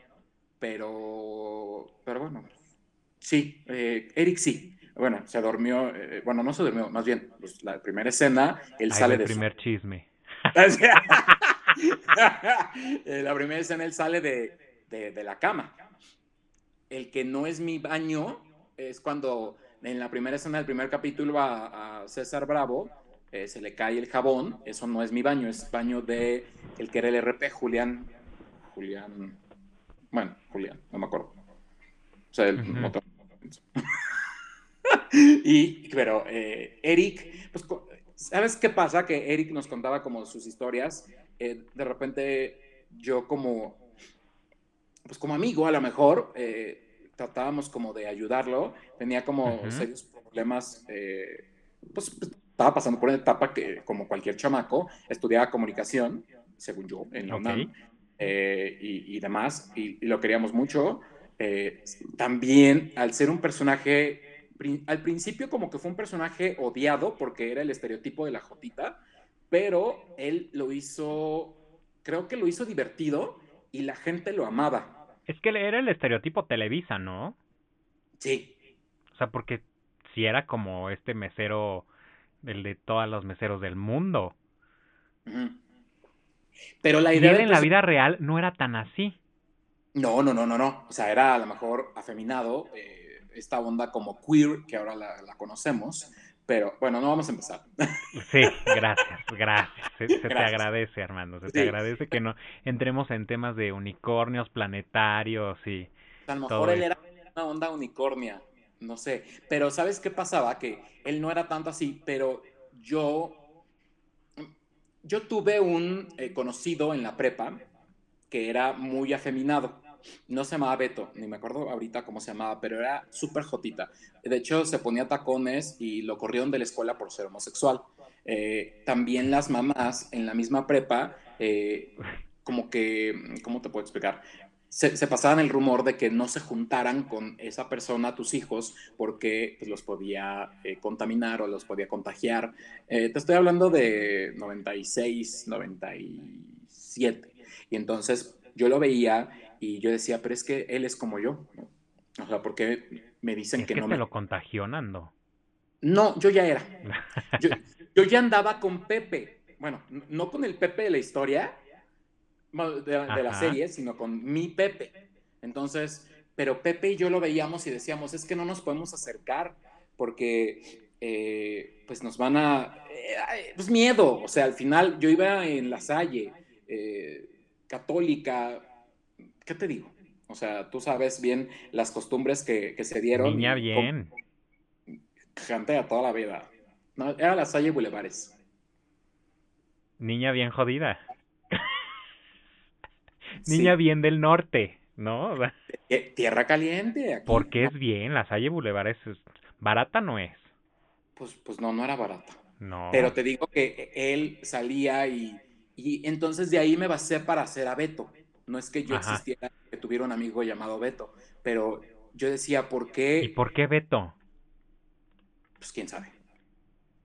pero, pero bueno, sí, eh, Eric sí. Bueno, se durmió, eh, bueno, no se durmió, más bien, pues, la primera escena, él sale el primer chisme. la primera escena, él sale de, de, la cama. El que no es mi baño es cuando en la primera escena del primer capítulo a, a César Bravo eh, se le cae el jabón, eso no es mi baño, es baño de el que era el RP, Julián, Julián, bueno, Julián, no me acuerdo. O sea, el motor. y, pero eh, Eric, pues, ¿sabes qué pasa? Que Eric nos contaba como sus historias, eh, de repente yo como, pues como amigo a lo mejor, tratábamos como de ayudarlo, tenía como serios problemas, pues estaba pasando por una etapa que, como cualquier chamaco, estudiaba comunicación, según yo, en la UNAM, eh, y, demás, y, lo queríamos mucho. Eh, también, al ser un personaje, al principio como que fue un personaje odiado, porque era el estereotipo de la Jotita, pero él lo hizo, creo que lo hizo divertido, y la gente lo amaba. Es que era el estereotipo Televisa, ¿no? Sí. O sea, porque si era como este mesero el de todos los meseros del mundo. Pero la idea... de en la vida real no era tan así. No, no, no, no, no. O sea, era a lo mejor afeminado, eh, esta onda como queer, que ahora la, conocemos, pero bueno, no vamos a empezar. Sí, gracias, gracias. Se, te agradece, Armando, se te agradece que no entremos en temas de unicornios planetarios y... A lo mejor él era una onda unicornia, no sé. Pero ¿sabes qué pasaba? Que él no era tanto así, pero yo, yo tuve un eh, conocido en la prepa que era muy afeminado. No se llamaba Beto, ni me acuerdo ahorita cómo se llamaba, pero era súper jotita. De hecho, se ponía tacones y lo corrieron de la escuela por ser homosexual. Eh, también las mamás en la misma prepa, eh, como que, ¿cómo te puedo explicar? Se, pasaban el rumor de que no se juntaran con esa persona, tus hijos, porque pues, los podía eh, contaminar o los podía contagiar. Eh, te estoy hablando de 96, 97. Y entonces yo lo veía y yo decía, pero es que él es como yo. O sea, porque me dicen que, no me... lo contagió, Nando. No, yo ya era. Yo, yo ya andaba con Pepe. Bueno, no con el Pepe de la historia, de, la serie, sino con mi Pepe. Entonces, pero Pepe y yo lo veíamos y decíamos, es que no nos podemos acercar porque eh, pues nos van a... Eh, pues miedo, o sea, al final yo iba en la Salle, eh, católica, ¿qué te digo? O sea, tú sabes bien las costumbres que, se dieron. Niña bien. Gente a toda la vida. No, era la Salle Bulevares. Niña bien jodida. Niña bien del norte, ¿no? Tierra caliente. Porque es bien, la Salle Boulevard es, barata no es. Pues, pues no, no era barata. No. Pero te digo que él salía y, y entonces de ahí me basé para hacer a Beto. No es que yo existiera, que tuviera un amigo llamado Beto, pero yo decía, ¿por qué? ¿Y por qué Beto? Pues quién sabe.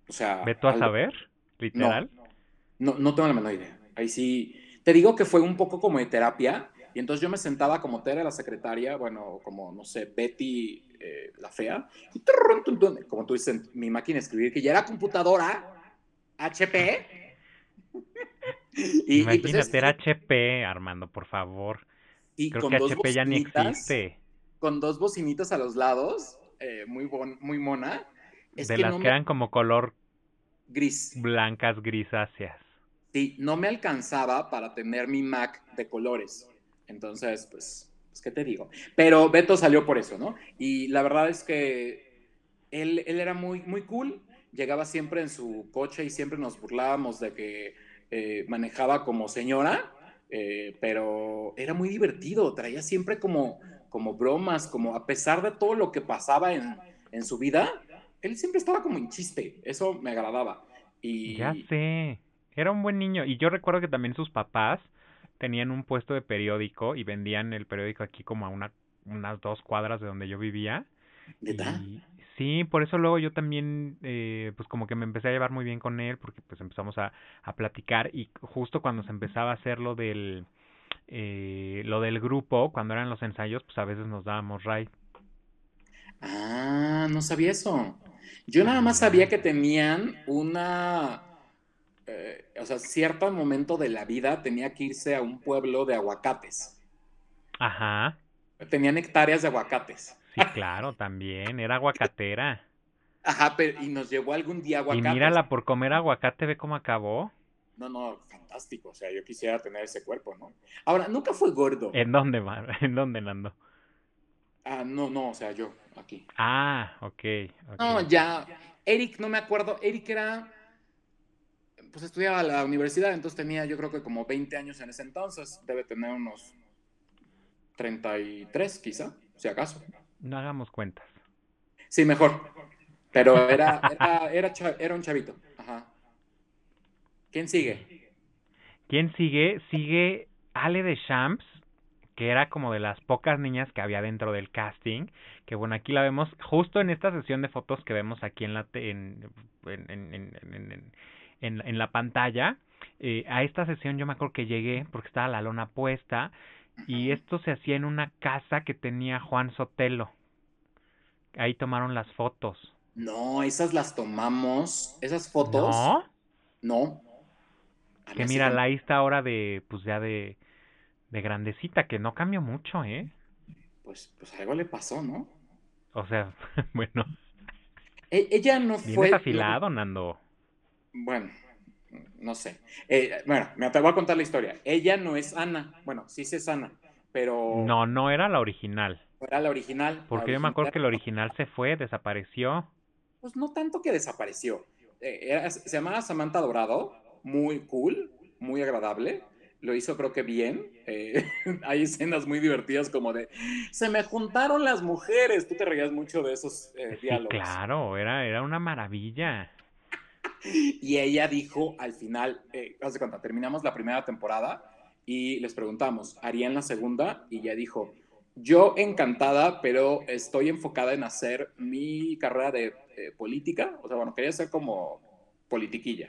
O sea. ¿Beto a saber? ¿Literal? no, no tengo la menor idea. Ahí sí, te digo que fue un poco como de terapia, y entonces yo me sentaba como Tere, la secretaria, bueno, como, no sé, Betty, eh, la fea, y como tú dices, mi máquina de escribir, que ya era computadora, HP. y, Imagínate, era HP, Armando, por favor. Y Creo que HP ya ni existe. Con dos bocinitas a los lados, eh, muy, muy mona. de las que eran como color gris. Blancas grisáceas. Sí, no me alcanzaba para tener mi Mac de colores. Entonces, pues, pues, ¿qué te digo? Pero Beto salió por eso, ¿no? Y la verdad es que él, él era muy, muy cool. Llegaba siempre en su coche y siempre nos burlábamos de que eh, manejaba como señora, eh, pero era muy divertido. Traía siempre como, como bromas, como a pesar de todo lo que pasaba en, en su vida, él siempre estaba como en chiste. Eso me agradaba. Y, ya sé. Era un buen niño. Y yo recuerdo que también sus papás tenían un puesto de periódico y vendían el periódico aquí como a una, unas dos cuadras de donde yo vivía. sí, por eso luego yo también, eh, pues como que me empecé a llevar muy bien con él, porque pues empezamos a, a platicar y justo cuando se empezaba a hacer lo del, eh, lo del grupo, cuando eran los ensayos, pues a veces nos dábamos ride. Ah, no sabía eso. Yo nada más sabía que tenían una, eh, o sea, cierto momento de la vida tenía que irse a un pueblo de aguacates. Ajá. Tenían hectáreas de aguacates. Sí, claro, también, era aguacatera. Ajá, pero y nos llevó algún día aguacates. Y mírala, por comer aguacate, ve cómo acabó. No, no, fantástico. O sea, yo quisiera tener ese cuerpo, ¿no? Ahora, nunca fue gordo. ¿En dónde, ¿En dónde, Nando? Ah, no, no, o sea, yo, aquí. Ah, ok. okay. No, ya. Eric, no me acuerdo. Eric era. Pues estudiaba en la universidad, entonces tenía yo creo que como 20 años en ese entonces. Debe tener unos 33, quizá, si acaso. No hagamos cuentas. Sí, mejor. Pero era, era, era, un chavito. Ajá. ¿Quién sigue? ¿Quién sigue? Sigue Ale de Champs, que era como de las pocas niñas que había dentro del casting. Que bueno, aquí la vemos justo en esta sesión de fotos que vemos aquí en la, en, en, en, la pantalla. Eh, a esta sesión yo me acuerdo que llegué porque estaba la lona puesta y esto se hacía en una casa que tenía Juan Sotelo. Ahí tomaron las fotos. No, esas las tomamos. Esas fotos. ¿No? No. Que mira, la está ahora de, pues ya de, de grandecita, que no cambió mucho, ¿eh? Pues, pues algo le pasó, ¿no? O sea, bueno. E, ella no fue. afilado, Nando. Bueno, no sé. Eh, bueno, me voy a contar la historia. Ella no es Ana. Bueno, sí es Ana, pero. No, no era la original. Era la original. Porque yo me acuerdo que la original se fue, desapareció. Pues no tanto que desapareció. Eh, se llamaba Samantha Dorado, muy cool, muy agradable. Lo hizo creo que bien. Eh, hay escenas muy divertidas como de, se me juntaron las mujeres. Tú te reías mucho de esos diálogos. claro, era, era una maravilla. Y ella dijo al final, eh, haz de cuenta, terminamos la primera temporada y les preguntamos, ¿harían la segunda? Y ella dijo, yo encantada, pero estoy enfocada en hacer mi carrera de eh, política. O sea, bueno, quería ser como politiquilla.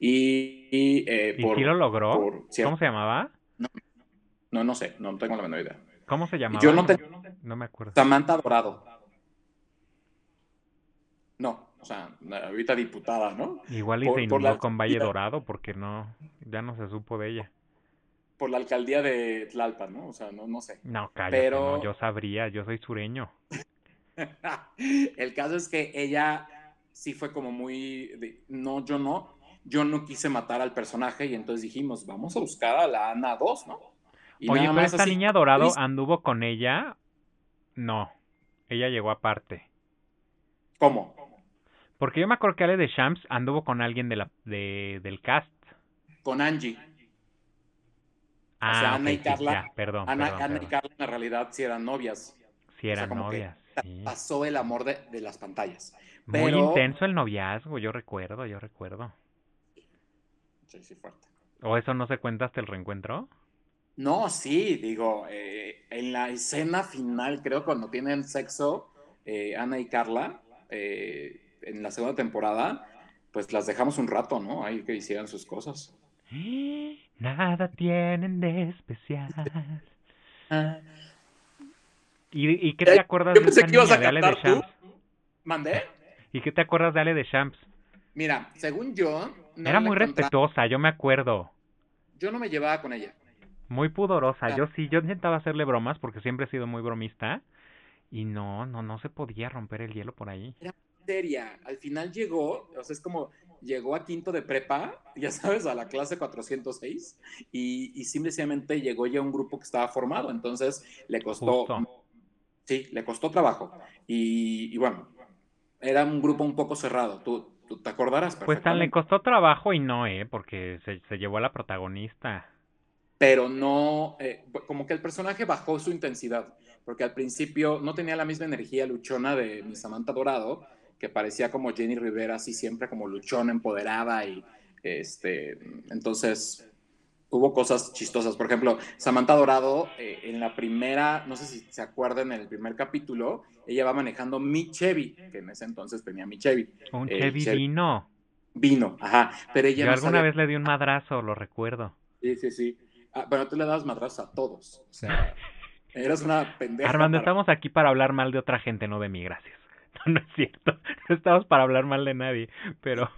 Y, y, eh, sí lo logró? ¿Cómo se llamaba? No, no, sé, no tengo la menor idea. ¿Cómo se llamaba? Yo no, no me acuerdo. Samantha Dorado. No, o sea, ahorita diputada, ¿no? Igual y se inundó con Valle Dorado porque no, ya no se supo de ella. Por la alcaldía de Tlalpan, ¿no? O sea, no, no sé. No, cállate, Pero... yo sabría, yo soy sureño. El caso es que ella sí fue como muy, no, yo no, yo no quise matar al personaje y entonces dijimos, vamos a buscar a la Ana 2, ¿no? Y Oye, pero esta niña dorado anduvo con ella. No, ella llegó aparte. ¿Cómo? Porque yo me acuerdo que Ale de Shams anduvo con alguien de la, de, del cast. Con Angie. Ah, o sea, Ana y Carla. perdón, Ana, y Carla en realidad sí eran novias. Sí eran novias. Pasó el amor de, de las pantallas. Muy intenso el noviazgo, yo recuerdo, yo recuerdo. Sí, sí, fuerte. ¿O eso no se cuenta hasta el reencuentro? No, sí, digo, eh, en la escena final, creo, cuando tienen sexo, eh, Ana y Carla, eh, en la segunda temporada, pues las dejamos un rato, ¿no? Ahí que hicieran sus cosas. Nada tienen de especial. ¿Y, qué te acuerdas de, niña, de Ale de Champs? ¿Mandé? ¿Y qué te acuerdas de Ale de Champs? Mira, según yo... Era muy respetuosa, yo me acuerdo. Yo no me llevaba con ella. Muy pudorosa, ah. yo sí, yo intentaba hacerle bromas porque siempre he sido muy bromista. Y no, no, no se podía romper el hielo por ahí seria. Al final llegó, o sea, es como llegó a quinto de prepa, ya sabes, a la clase 406, y, y simplemente llegó ya un grupo que estaba formado, entonces le costó, sí, le costó trabajo. Y, bueno, era un grupo un poco cerrado, tú, tú te acordarás. Pues tan le costó trabajo y no, ¿eh? Porque se, se llevó a la protagonista. Pero no, eh, como que el personaje bajó su intensidad, porque al principio no tenía la misma energía luchona de mi Samantha Dorado, que parecía como Jenny Rivera, así siempre como luchón, empoderada y este, entonces, hubo cosas chistosas. Por ejemplo, Samantha Dorado, eh, en la primera, no sé si se acuerdan, en el primer capítulo, ella va manejando mi Chevy, que en ese entonces tenía mi Chevy. Un Chevy, vino. Vino, ajá. Pero ella Yo alguna vez le di un madrazo, lo recuerdo. Sí, sí, sí. Ah, bueno, tú le dabas madrazos a todos. O sea, eras una pendeja. Armando, estamos aquí para hablar mal de otra gente, no de mí, gracias. No, no es cierto. No estamos para hablar mal de nadie, pero...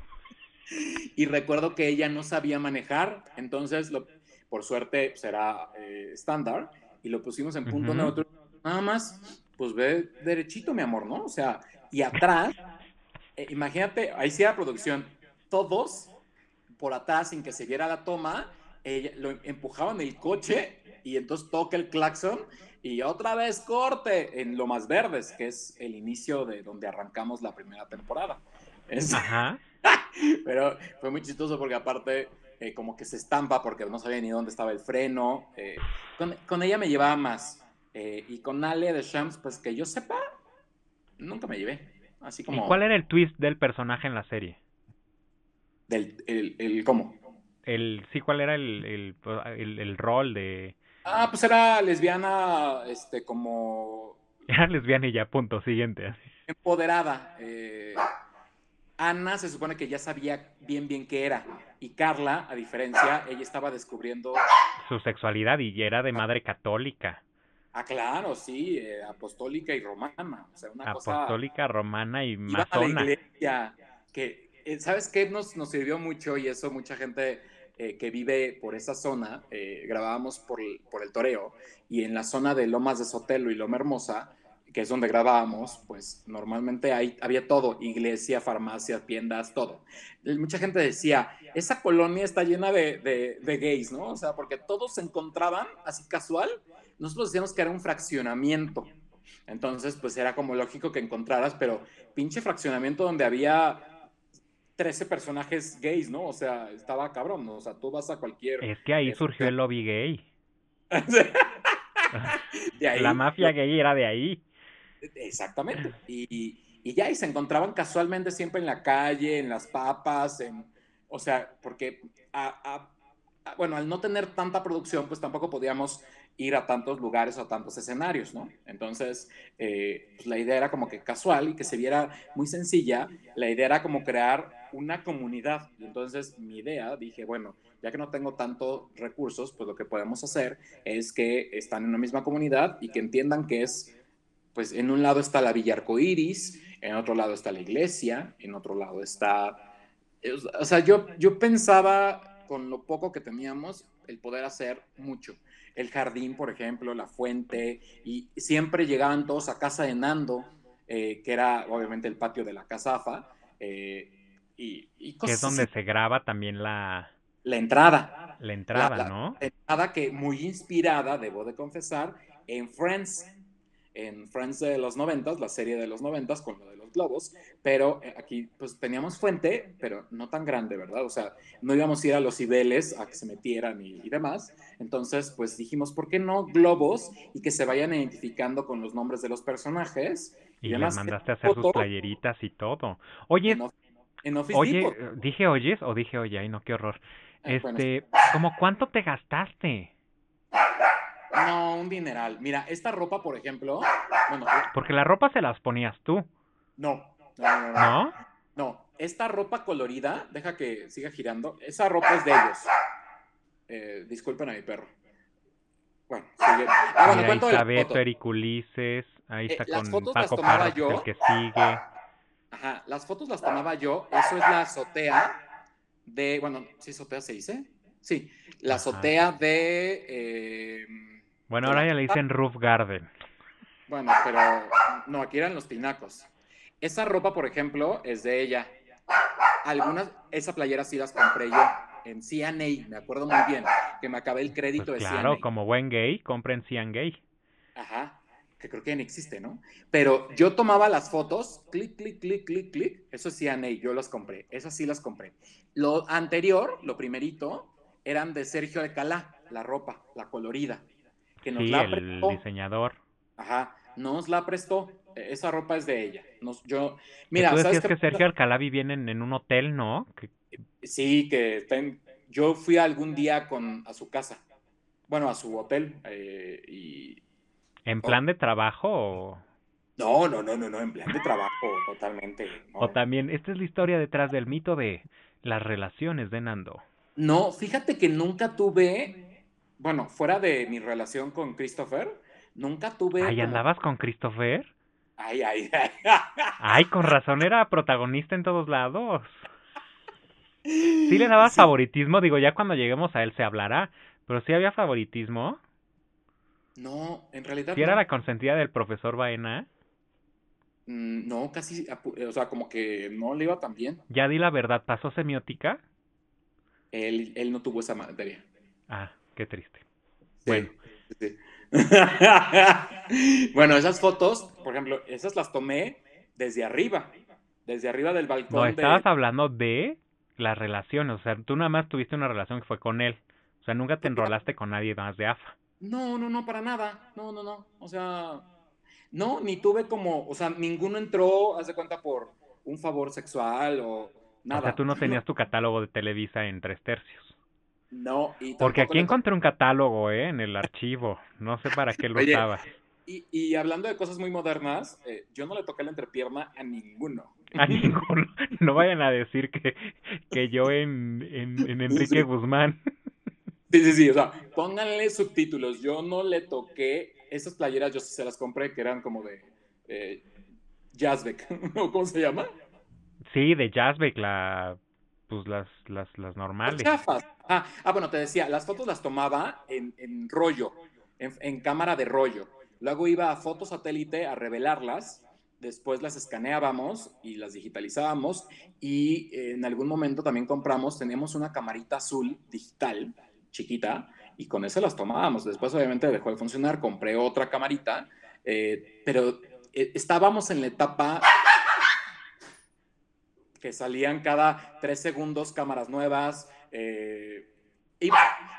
Y recuerdo que ella no sabía manejar, entonces, lo, por suerte, será pues, eh, estándar, y lo pusimos en punto neutro. Nada más, pues ve derechito, mi amor, ¿no? O sea, y atrás, eh, imagínate, ahí sí la producción, todos por atrás, sin que se viera la toma, ella, lo empujaban el coche y entonces toca el claxon y otra vez corte en Lo Más Verdes, que es el inicio de donde arrancamos la primera temporada. Ajá. Pero fue muy chistoso porque aparte eh, como que se estampa porque no sabía ni dónde estaba el freno. Eh, con, ella me llevaba más. Eh, y con Ale de Shams, pues que yo sepa, nunca me llevé. Así como... ¿Y cuál era el twist del personaje en la serie? Del, el, el ¿Cómo? El, sí, ¿cuál era el, el, el, el rol de...? Ah, pues era lesbiana, este, como... Era lesbiana y ya, punto, siguiente. Empoderada. Eh, Ana se supone que ya sabía bien bien qué era. Y Carla, a diferencia, ella estaba descubriendo... Su sexualidad y era de madre católica. Ah, claro, sí, eh, apostólica y romana. O sea, una apostólica, romana y masona. que, eh, ¿sabes qué? Nos, nos sirvió mucho y eso mucha gente eh, que vive por esa zona, grabábamos por, por el toreo y en la zona de Lomas de Sotelo y Loma Hermosa, que es donde grabábamos, pues normalmente hay, había todo, iglesia, farmacia, tiendas, todo. Mucha gente decía, esa colonia está llena de, de, gays, ¿no? O sea, porque todos se encontraban así casual. Nosotros decíamos que era un fraccionamiento. Entonces, pues era como lógico que encontraras, pero pinche fraccionamiento donde había 13 personajes gays, ¿no? O sea, estaba cabrón, ¿no? O sea, tú vas a cualquier... Es que ahí surgió el lobby gay. La mafia gay era de ahí. Exactamente. Y, y, ya, y se encontraban casualmente siempre en la calle, en las papas, en, o sea, porque, bueno, al no tener tanta producción, pues tampoco podíamos ir a tantos lugares o a tantos escenarios, ¿no? Entonces, eh, pues la idea era como que casual y que se viera muy sencilla. La idea era como crear una comunidad. Entonces, mi idea, dije, bueno, ya que no tengo tantos recursos, pues lo que podemos hacer es que están en una misma comunidad y que entiendan que es pues en un lado está la Villa Arcoíris, en otro lado está la iglesia, en otro lado está... O sea, yo, yo pensaba con lo poco que teníamos el poder hacer mucho. El jardín, por ejemplo, la fuente, y siempre llegaban todos a casa de Nando, eh, que era obviamente el patio de la casafa, eh, y, y Que es donde se graba también la... La entrada. La entrada, ¿no? La entrada que muy inspirada, debo de confesar, en Friends en Friends de los noventas, la serie de los noventas con lo de globos, pero eh, aquí pues teníamos fuente, pero no tan grande, ¿verdad? O sea, no íbamos a ir a los cibeles a que se metieran y, demás, entonces pues dijimos, ¿por qué no globos y que se vayan identificando con los nombres de los personajes? Y, y además, mandaste a hacer sus playeritas y todo. Oye, en, oye, dije oyes o dije oye, ay no, qué horror. Ah, este, ¿cómo cuánto te gastaste? No, un dineral. Mira, esta ropa, por ejemplo. Bueno, Porque la ropa se las ponías tú. No, no, no. ¿No? No, esta ropa colorida, deja que siga girando. Esa ropa es de ellos. Eh, disculpen a mi perro. Bueno, sigue. Ah, bueno, Mira, ahí está Beto, Ericulises, ahí está eh, con Paco Parra, yo. el que sigue. Ajá, las fotos las tomaba yo. Eso es la azotea de, bueno, ¿sí azotea se dice? Sí, la azotea de... Eh, bueno, ahora ya le dicen roof garden. Bueno, pero no, aquí eran los pinacos. Esa ropa, por ejemplo, es de ella. Algunas, esa playera sí las compré yo en CNA, me acuerdo muy bien, que me acabé el crédito pues de claro, como buen gay, compren CNA. Ajá, que creo que no existe, ¿no? Pero yo tomaba las fotos, clic, clic, clic, clic, clic, eso es CNA, yo las compré, esas sí las compré. Lo anterior, lo primerito, eran de Sergio Alcalá, la ropa, la colorida. Que nos la el diseñador. Ajá, nos la prestó. E, esa ropa es de ella. Nos, yo, mira, tú decías que Sergio Alcalá vivía en, en un hotel, ¿no? Sí, que yo fui algún día con, a su casa, bueno, a su hotel, eh, y... ¿En plan de trabajo o...? No, no, no, no, no, en plan de trabajo, totalmente. O también, esta es la historia detrás del mito de las relaciones de Nando. No, fíjate que nunca tuve, bueno, fuera de mi relación con Christopher, nunca tuve... ¿Ahí andabas con Christopher? Ay, ay, ay. Ay, con razón era protagonista en todos lados. Sí le dabas favoritismo, digo, ya cuando lleguemos a él se hablará, pero sí había favoritismo. No, en realidad. ¿Sí era la consentida del profesor Baena? Mm, no, casi, o sea, como que no le iba tan bien. Ya di la verdad, ¿pasó semiótica? Él, él no tuvo esa materia. Ah, qué triste. bueno. bueno, esas fotos, por ejemplo, esas las tomé desde arriba, desde arriba del balcón. No, estabas hablando de las relaciones, o sea, tú nada más tuviste una relación que fue con él, o sea, nunca te enrolaste con nadie más de AFA. No, no, no, para nada, no, no, no, o sea, no, ni tuve como, o sea, ninguno entró, haz de cuenta, por un favor sexual o nada. O sea, tú no tenías tu catálogo de Televisa en tres tercios. No, y Porque aquí encontré un catálogo, ¿eh? En el archivo. No sé para qué lo usaba. Y, y, hablando de cosas muy modernas, eh, yo no le toqué la entrepierna a ninguno. A ninguno. No vayan a decir que, que yo en, en, Enrique Guzmán. Sí, sí, sí. O sea, pónganle subtítulos. Yo no le toqué. Esas playeras yo se las compré que eran como de eh, Jazzbeck. ¿Cómo se llama? Sí, de Jazzbeck, la pues las, las, las normales. Ah, ah, bueno, te decía, las fotos las tomaba en, en rollo, en, en, cámara de rollo. Luego iba a foto satélite a revelarlas, después las escaneábamos y las digitalizábamos y en algún momento también compramos, teníamos una camarita azul digital, chiquita, y con esa las tomábamos. Después obviamente dejó de funcionar, compré otra camarita, eh, pero eh, estábamos en la etapa que salían cada tres segundos cámaras nuevas. Eh, y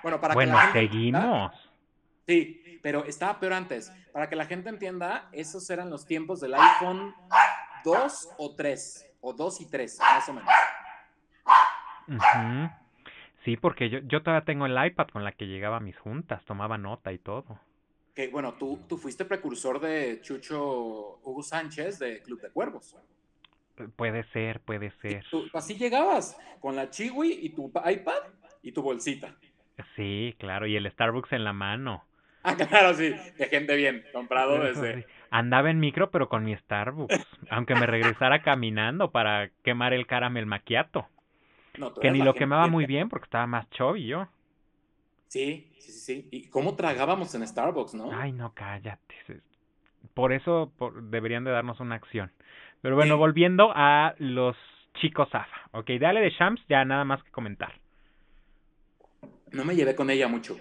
bueno, para bueno, que seguimos. sí, pero estaba peor antes. Para que la gente entienda, esos eran los tiempos del iPhone 2 o 3, o 2 y 3, más o menos. Sí, porque yo, yo todavía tengo el iPad con la que llegaba a mis juntas, tomaba nota y todo. Que bueno, tú, tú fuiste precursor de Chucho Hugo Sánchez de Club de Cuervos. Puede ser, puede ser. así llegabas, con la chiwi y tu iPad y tu bolsita. Sí, claro, y el Starbucks en la mano. Ah, claro, sí, de gente bien, comprado desde... Andaba en micro, pero con mi Starbucks, aunque me regresara caminando para quemar el caramel maquiato. que ni lo quemaba muy bien porque estaba más y yo. Sí, sí, sí, ¿Y cómo tragábamos en Starbucks, no? Ay, no, cállate. Por eso deberían de darnos una acción. Pero bueno, volviendo a los chicos AFA. Ok, dale de Shams, ya nada más que comentar. No me llevé con ella mucho.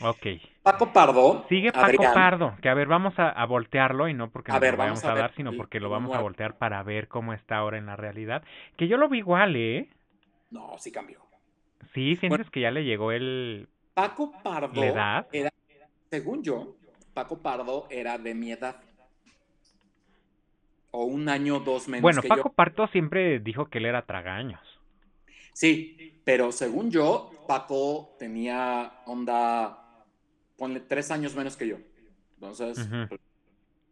Ok. Paco Pardo. Sigue Paco Pardo, que a ver, vamos a, voltearlo y no porque nos lo vamos a, dar, sino porque lo vamos a voltear para ver cómo está ahora en la realidad. Que yo lo vi igual, ¿eh? No, sí cambió. Sí, sientes que ya le llegó el... Paco Pardo. ¿La edad? Era, según yo, Paco Pardo era de mi edad o un año, dos menos. Bueno, Paco Parto siempre dijo que él era tragaños. Sí, pero según yo, Paco tenía onda, ponle tres años menos que yo. Entonces, pues,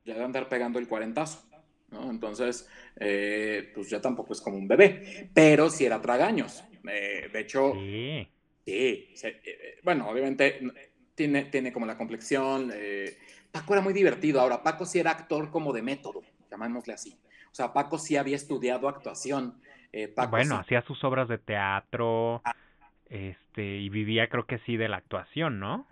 ya debe andar pegando el cuarentazo. ¿no? Entonces, eh, pues ya tampoco es como un bebé, pero sí era tragaños. Eh, de hecho, sí. sí eh, bueno, obviamente tiene, tiene como la complexión. Paco era muy divertido. Ahora, Paco sí era actor como de método llamémosle así. O sea, Paco sí había estudiado actuación. Eh, bueno, hacía sus obras de teatro, ah. este, y vivía creo que sí de la actuación, ¿no?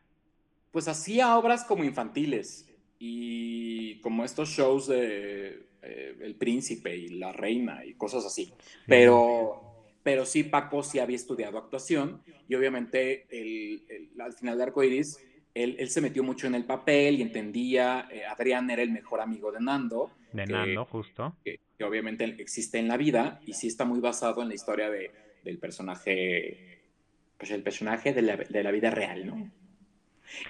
Pues hacía obras como infantiles y como estos shows de eh, El Príncipe y La Reina y cosas así. Pero, pero sí, Paco sí había estudiado actuación y obviamente el, al final de Arcoiris él, él, se metió mucho en el papel y entendía, eh, Adrián era el mejor amigo de Nando de Nando, justo. Que, obviamente existe en la vida y sí está muy basado en la historia de, del personaje, pues el personaje de la, de la vida real, ¿no?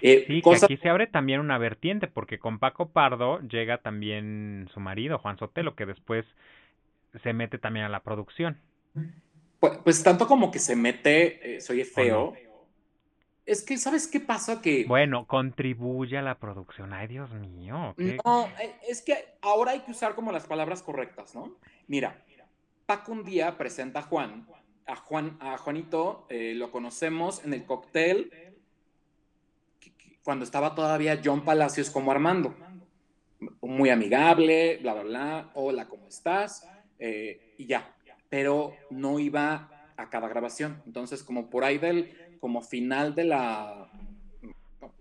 Eh, sí, que aquí se abre también una vertiente, porque con Paco Pardo llega también su marido, Juan Sotelo, que después se mete también a la producción. Pues, pues tanto como que se mete, eh, soy feo. Es que, ¿sabes qué pasa? Que. Bueno, contribuye a la producción. Ay, Dios mío. No, eh, es que ahora hay que usar como las palabras correctas, ¿no? Mira, Paco un día presenta a Juan. A Juan, a Juanito eh, lo conocemos en el cóctel cuando estaba todavía John Palacios como Armando. Muy amigable, bla, bla, bla. Hola, ¿cómo estás? y ya pero no iba a cada grabación. Entonces, como por ahí del, como final de la,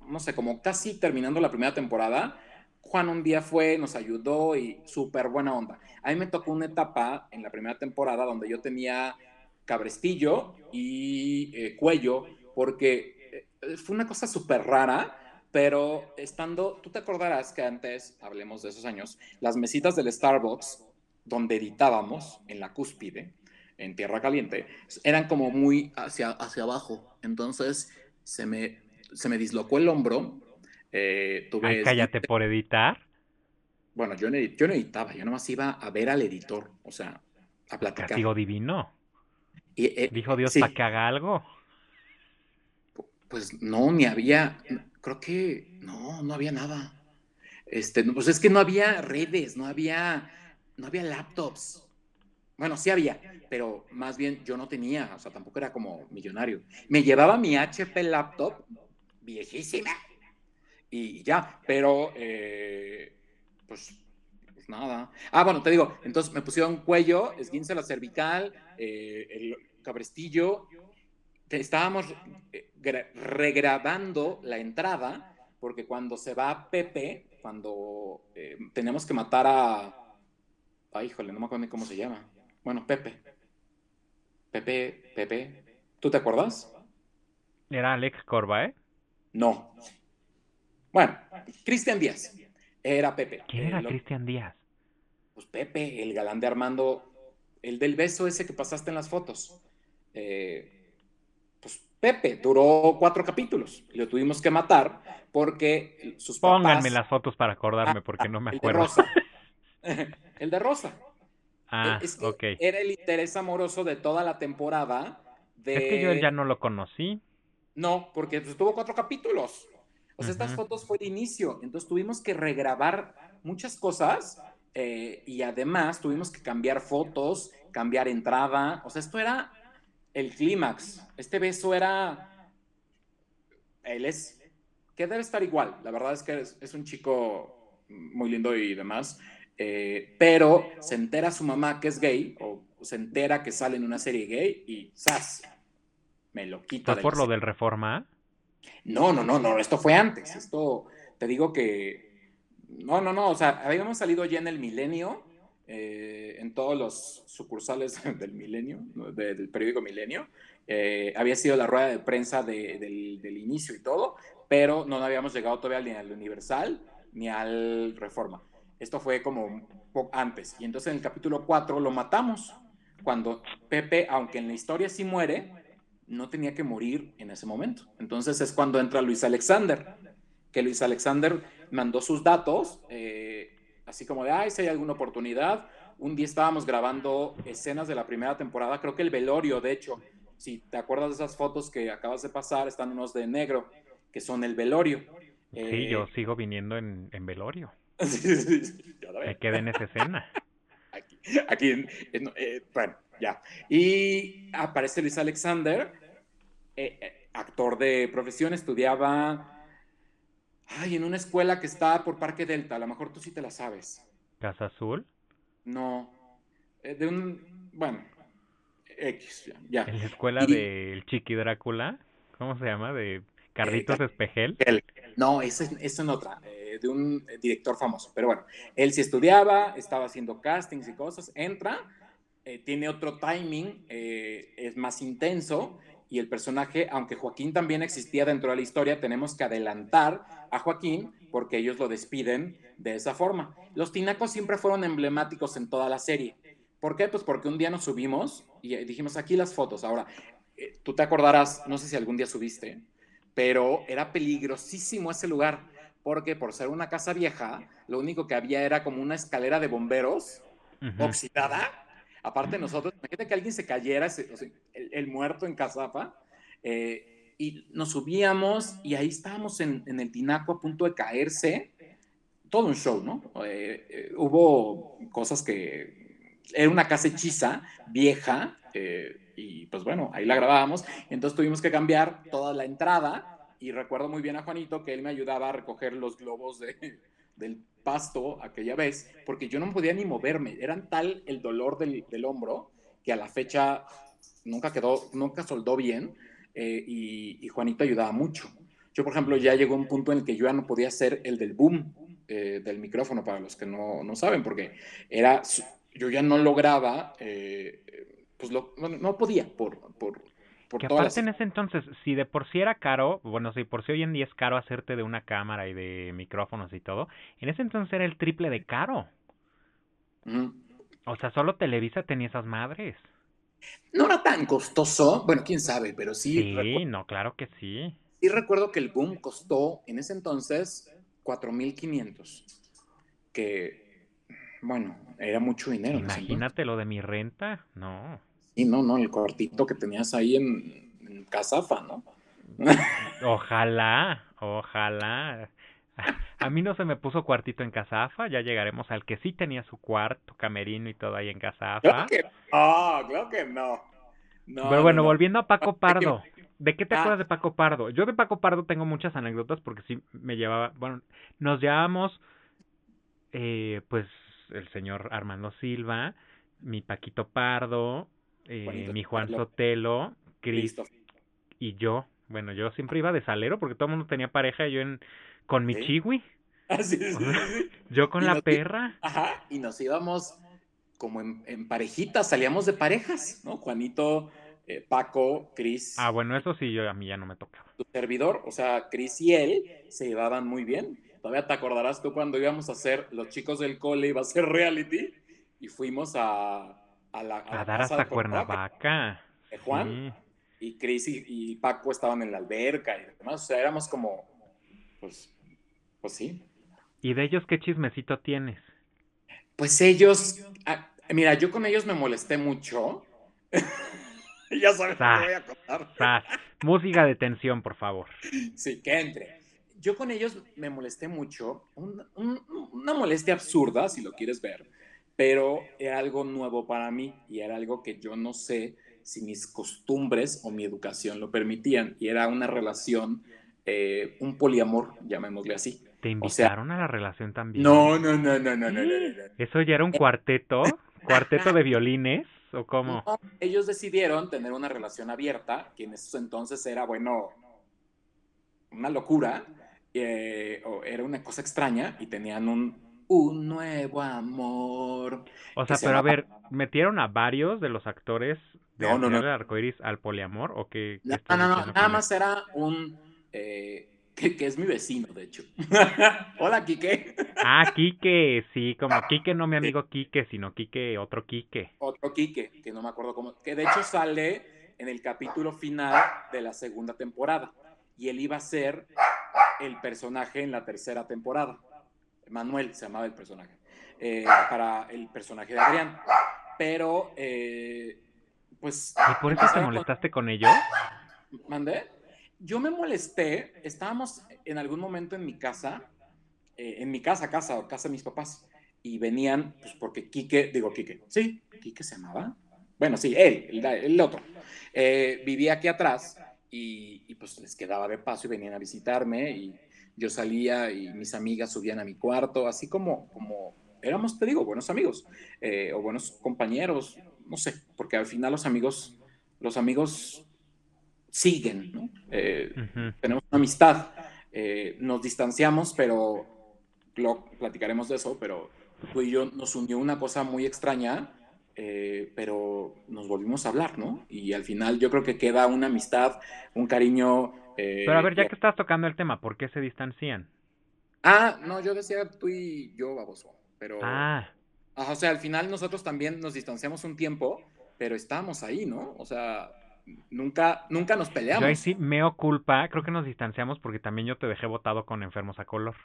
no sé, como casi terminando la primera temporada, Juan un día fue, nos ayudó y súper buena onda. A mí me tocó una etapa en la primera temporada donde yo tenía cabrestillo y eh, cuello, porque eh, fue una cosa súper rara, pero estando, tú te acordarás que antes, hablemos de esos años, las mesitas del Starbucks donde editábamos en la cúspide, en Tierra Caliente, eran como muy hacia, hacia abajo. Entonces se me, se me dislocó el hombro. Eh, Ay, cállate por editar. Bueno, yo no, yo no editaba, yo nomás iba a ver al editor, o sea, a platicar. Castigo divino. Y, eh, ¿Dijo Dios para que haga algo? Pues no, ni había, creo que no, no había nada. Este, pues es que no había redes, no había no había laptops. Bueno, sí había, pero más bien yo no tenía, o sea, tampoco era como millonario. Me llevaba mi HP laptop, viejísima, y ya, pero eh, pues, pues, nada. Ah, bueno, te digo, entonces me pusieron cuello, esguince la cervical, eh, el cabrestillo. Estábamos eh, regrabando la entrada, porque cuando se va Pepe, cuando tenemos que matar a Ay, híjole, no me acuerdo ni cómo se llama. Bueno, Pepe. Pepe, Pepe. ¿Tú te acuerdas? Era Alex Corba, ¿eh? No. Bueno, Cristian Díaz. Era Pepe. ¿Quién era Cristian Díaz? Pues Pepe, el galán de Armando, el del beso ese que pasaste en las fotos. Eh, pues Pepe duró cuatro capítulos y lo tuvimos que matar porque sus Pónganme las fotos para acordarme porque no me acuerdo. el de Rosa. Ah, ok. Era el interés amoroso de toda la temporada. De... Es que yo ya no lo conocí. No, porque pues, tuvo cuatro capítulos. O sea, estas fotos fue de inicio. Entonces tuvimos que regrabar muchas cosas eh, y además tuvimos que cambiar fotos, cambiar entrada. O sea, esto era el clímax. Este beso era. Él es. Que debe estar igual. La verdad es que es un chico muy lindo y demás. Eh, pero se entera su mamá que es gay, o se entera que sale en una serie gay y ¡zas! Me lo quita. ¿Fue por lo del Reforma? No, no, no, no, esto fue antes. Esto, te digo que. No, no, no, o sea, habíamos salido ya en el milenio, eh, en todos los sucursales del milenio, del periódico Milenio. Eh, había sido la rueda de prensa del, del, inicio y todo, pero no habíamos llegado todavía ni al Universal ni al Reforma. Esto fue como antes. Y entonces en el capítulo 4 lo matamos. Cuando Pepe, aunque en la historia sí muere, no tenía que morir en ese momento. Entonces es cuando entra Luis Alexander, que Luis Alexander mandó sus datos, eh, así como de, ay, si hay alguna oportunidad. Un día estábamos grabando escenas de la primera temporada, creo que el velorio, de hecho, si te acuerdas de esas fotos que acabas de pasar, están unos de negro, que son el velorio. Sí, yo eh, sigo viniendo en, en velorio. Me quedé en esa escena. Aquí, eh, bueno, ya. Y aparece Luis Alexander, eh, eh, actor de profesión, estudiaba ay, en una escuela que está por Parque Delta. A lo mejor tú sí te la sabes. ¿Casa Azul? No. de un. Bueno, X, ya. ¿En la escuela del Chiqui Drácula? ¿Cómo se llama? ¿De Carlitos Espejel? No, esa es en otra de un director famoso. Pero bueno, él sí estudiaba, estaba haciendo castings y cosas, entra, eh, tiene otro timing, eh, es más intenso y el personaje, aunque Joaquín también existía dentro de la historia, tenemos que adelantar a Joaquín porque ellos lo despiden de esa forma. Los tinacos siempre fueron emblemáticos en toda la serie. ¿Por qué? Pues porque un día nos subimos y dijimos aquí las fotos. Ahora, eh, tú te acordarás, no sé si algún día subiste, pero era peligrosísimo ese lugar porque por ser una casa vieja, lo único que había era como una escalera de bomberos oxidada. Aparte nosotros, imagínate que alguien se cayera, el, muerto en Casapa, eh, y nos subíamos y ahí estábamos en, el tinaco a punto de caerse. Todo un show, ¿no? Eh, eh, hubo cosas que... Era una casa hechiza, vieja, y pues bueno, ahí la grabábamos. Entonces tuvimos que cambiar toda la entrada y recuerdo muy bien a Juanito que él me ayudaba a recoger los globos de, del pasto aquella vez, porque yo no podía ni moverme. Eran tal el dolor del, del hombro que a la fecha nunca quedó, nunca soldó bien eh, y, Juanito ayudaba mucho. Yo, por ejemplo, ya llegó un punto en el que yo ya no podía hacer el del boom eh, del micrófono, para los que no, no, saben, porque era, yo ya no lograba, eh, pues lo, no podía por, por que aparte en ese entonces, si de por sí era caro, bueno, si por sí hoy en día es caro hacerte de una cámara y de micrófonos y todo, en ese entonces era el triple de caro. O sea, solo Televisa tenía esas madres. No era tan costoso, bueno, quién sabe, pero sí. Sí, no, claro que sí. Sí recuerdo que el boom costó en ese entonces 4.500, que, bueno, era mucho dinero. Imagínate lo de mi renta, no. Y no, no, el cortito que tenías ahí en, en Casafa, ¿no? Ojalá, ojalá. A mí no se me puso cuartito en Casafa, ya llegaremos al que sí tenía su cuarto, camerino y todo ahí en Casafa. Claro que no, claro que no. Pero bueno, volviendo a Paco Pardo. ¿De qué te ah. acuerdas de Paco Pardo? Yo de Paco Pardo tengo muchas anécdotas porque sí me llevaba, bueno, nos llevábamos, eh, pues, el señor Armando Silva, mi Paquito Pardo, eh, mi Juan Sotelo, Cristo y yo. Bueno, yo siempre iba de salero porque todo el mundo tenía pareja yo en, con mi chiwi. Ah, yo con la perra. Ajá, y nos íbamos como en, parejitas, salíamos de parejas, ¿no? Juanito, eh, Paco, Cris. Ah, bueno, eso sí, yo a mí ya no me tocaba. Tu servidor, o sea, Cris y él se llevaban muy bien. Todavía te acordarás tú cuando íbamos a hacer, los chicos del cole iba a hacer reality y fuimos a, a, dar hasta Cuernavaca. Juan y Chris y, Paco estaban en la alberca y demás. O sea, éramos como, pues, pues sí. ¿Y de ellos qué chismecito tienes? Pues ellos, ah, mira, yo con ellos me molesté mucho. ya sabes qué voy a contar. Música de tensión, por favor. Sí, que entre. Yo con ellos me molesté mucho, una molestia absurda, si lo quieres ver, pero era algo nuevo para mí y era algo que yo no sé si mis costumbres o mi educación lo permitían y era una relación, eh, un poliamor, llamémosle así. ¿Te invitaron a la relación también? No, no, no, no, no, no, no, ¿Eso ya era un cuarteto? ¿Cuarteto de violines? ¿O cómo? ellos decidieron tener una relación abierta, que en esos entonces era, bueno, una locura, eh, o era una cosa extraña, y tenían un, un nuevo amor. O sea, pero a ver, ¿metieron a varios de los actores de no, no, Arcoiris al poliamor o qué? no, no, no, nada más era un... Eh, que, es mi vecino, de hecho. Hola, Quique. ah, Quique, sí, como Quique, no mi amigo Quique, sino Quique, otro Quique. Otro Quique, que no me acuerdo cómo, que de hecho sale en el capítulo final de la segunda temporada. Y él iba a ser el personaje en la tercera temporada. Manuel se llamaba el personaje, eh, para el personaje de Adrián. Pero, eh, pues... ¿Y por eso te molestaste con, ellos? ¿Mandé? Yo me molesté, estábamos en algún momento en mi casa, eh, en mi casa, casa, o casa de mis papás, y venían, pues porque Quique, digo Quique, sí, Quique se llamaba. Bueno, sí, él, el, otro. vivía aquí atrás y, y, pues les quedaba de paso y venían a visitarme y yo salía y mis amigas subían a mi cuarto, así como, como éramos, te digo, buenos amigos eh, o buenos compañeros, no sé, porque al final los amigos, los amigos siguen, ¿no? Eh, tenemos una amistad, eh, nos distanciamos, pero lo, platicaremos de eso, pero tú y yo nos unió una cosa muy extraña, pero nos volvimos a hablar, ¿no? Y al final yo creo que queda una amistad, un cariño pero a ver, ya eh, que estás tocando el tema, ¿por qué se distancian? Ah, no, yo decía tú y yo, baboso. Pero. Ah. o sea, al final nosotros también nos distanciamos un tiempo, pero estábamos ahí, ¿no? O sea, nunca, nunca nos peleamos. Yo ahí sí, meo culpa, creo que nos distanciamos porque también yo te dejé votado con enfermos a color.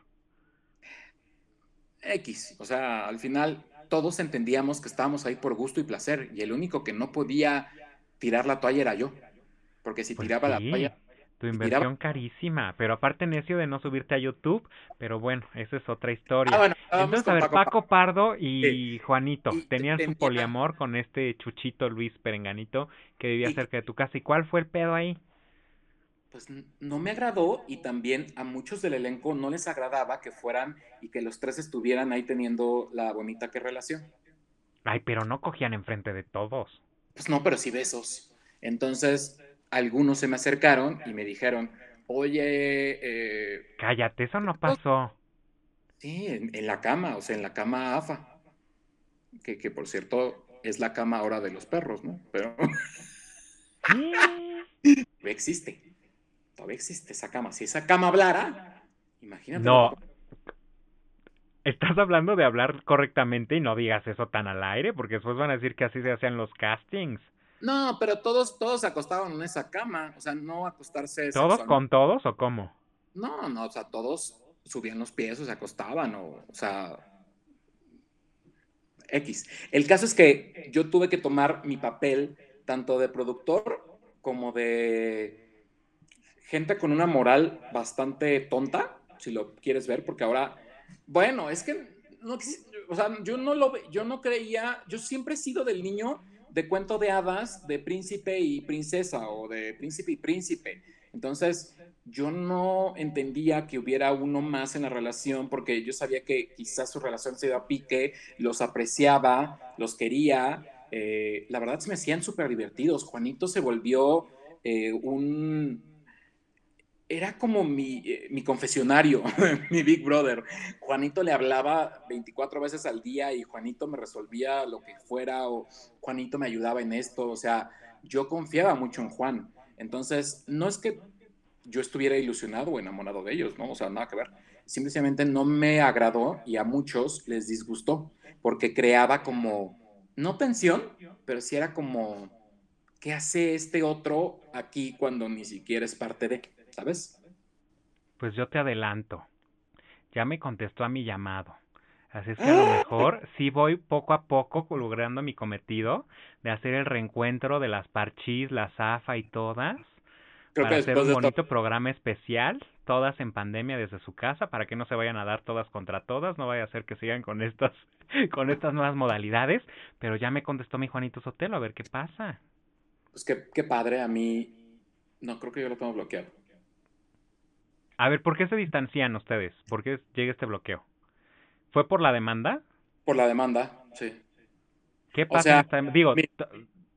X, o sea, al final todos entendíamos que estábamos ahí por gusto y placer, y el único que no podía tirar la toalla era yo, porque si Pues tiraba la toalla, Tu tiraba- inversión carísima, pero aparte necio de no subirte a YouTube, pero bueno, esa es otra historia. Ah, bueno, Entonces, a ver, Paco Paco Pardo y Juanito Y tenían su poliamor con este Chuchito Luis Perenganito que vivía Y- cerca de tu casa. ¿Y cuál fue el pedo ahí? pues no me agradó y también a muchos del elenco no les agradaba que fueran y que los tres estuvieran ahí teniendo la bonita que relación. Ay, pero no cogían enfrente de todos. Pues no, pero sí besos. Entonces, algunos se me acercaron y me dijeron, oye, eh, Cállate, eso no pasó. sí, en, en la cama, o sea, en la cama AFA, que, que por cierto es la cama ahora de los perros, ¿no? Pero existe, todavía existe esa cama. Si esa cama hablara, imagínate. No. Estás hablando de hablar correctamente y no digas eso tan al aire, porque después van a decir que así se hacían los castings. No, pero todos, todos se acostaban en esa cama, o sea, no acostarse. ¿Todos con todos o cómo? No, no, o sea, todos subían los pies o se acostaban, o, o sea, X. El caso es que yo tuve que tomar mi papel tanto de productor como de gente con una moral bastante tonta, si lo quieres ver, porque ahora, bueno, es que, no, o sea, yo no lo, yo no creía, yo siempre he sido del niño de cuento de hadas, de príncipe y princesa, o de príncipe y príncipe. Entonces, yo no entendía que hubiera uno más en la relación porque yo sabía que quizás su relación se iba a pique, los apreciaba, los quería. eh, la verdad se me hacían súper divertidos. Juanito se volvió eh, un... Era como mi, eh, mi confesionario, mi Big Brother. Juanito le hablaba 24 veces al día y Juanito me resolvía lo que fuera o Juanito me ayudaba en esto. O sea, yo confiaba mucho en Juan. Entonces, no es que yo estuviera ilusionado o enamorado de ellos, ¿no? O sea, nada que ver. Simplemente no me agradó y a muchos les disgustó porque creaba como, no tensión, pero sí era como, ¿qué hace este otro aquí cuando ni siquiera es parte de, ¿sabes? Pues yo te adelanto. Ya me contestó a mi llamado. Así es que a lo mejor sí voy poco a poco logrando mi cometido de hacer el reencuentro de las parchís, la zafa y todas Creo para que hacer un esto, bonito programa especial, todas en pandemia desde su casa, para que no se vayan a dar todas contra todas, no vaya a ser que sigan con estas, con estas nuevas modalidades, pero ya me contestó mi Juanito Sotelo, a ver qué pasa. pues qué, qué padre, a mí, no, creo que yo lo tengo bloqueado. A ver, ¿por qué se distancian ustedes? ¿Por qué llega este bloqueo? ¿Fue por la demanda? Por la demanda, sí. ¿Qué O pasa? sea, en esta- Digo, mi-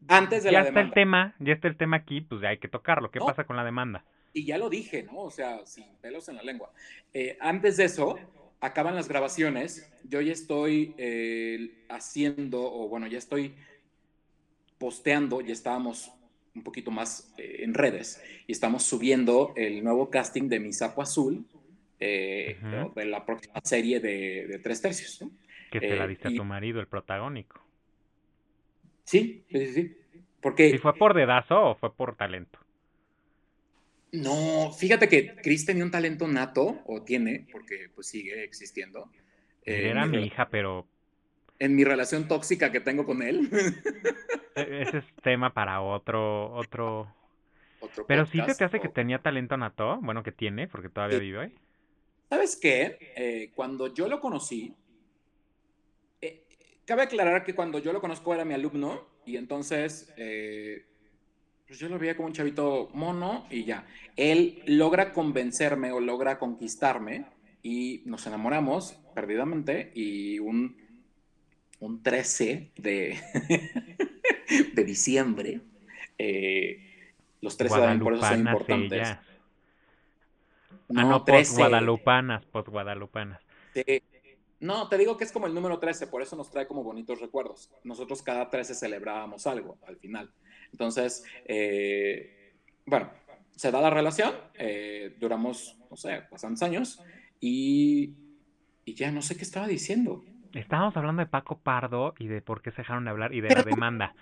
Antes de ya la está el demanda. tema, ya está el tema aquí, pues ya hay que tocarlo. ¿Qué No. pasa con la demanda? y ya lo dije, ¿no? O sea, sin pelos en la lengua. Eh, antes de eso, acaban las grabaciones, yo ya estoy eh, haciendo, o bueno, ya estoy posteando, ya estábamos un poquito más eh, en redes, y estamos subiendo el nuevo casting de Mi Sapo Azul, eh, de la próxima serie de, de Tres Tercios, ¿no? Que se la Eh, diste a y- tu marido, el protagónico. Sí, sí, sí. Porque ¿Y fue por dedazo o fue por talento? No, fíjate que Chris tenía un talento nato, o tiene, porque pues sigue existiendo. eh, Era en mi hija, pero En mi relación tóxica que tengo con él. e- ese es tema para otro, otro. Otro Pero sí se te hace que tenía talento nato, bueno, que tiene, porque todavía Sí. vive. ¿Sabes qué? Eh, cuando yo lo conocí, eh, cabe aclarar que cuando yo lo conozco era mi alumno y entonces eh, pues yo lo veía como un chavito mono y ya. Él logra convencerme o logra conquistarme y nos enamoramos perdidamente y un, un 13 de, de diciembre, eh, los 13 también por eso son Guadalupanas importantes. ellas. No, ah, no, 13. post-guadalupanas, post-guadalupanas. Sí. No, te digo que es como el número 13, por eso nos trae como bonitos recuerdos. Nosotros cada 13 celebrábamos algo al final. Entonces, eh, bueno, se da la relación, eh, duramos, no sé, bastantes años y, y ya no sé qué estaba diciendo. Estábamos hablando de Paco Pardo y de por qué se dejaron de hablar y de Pero la demanda.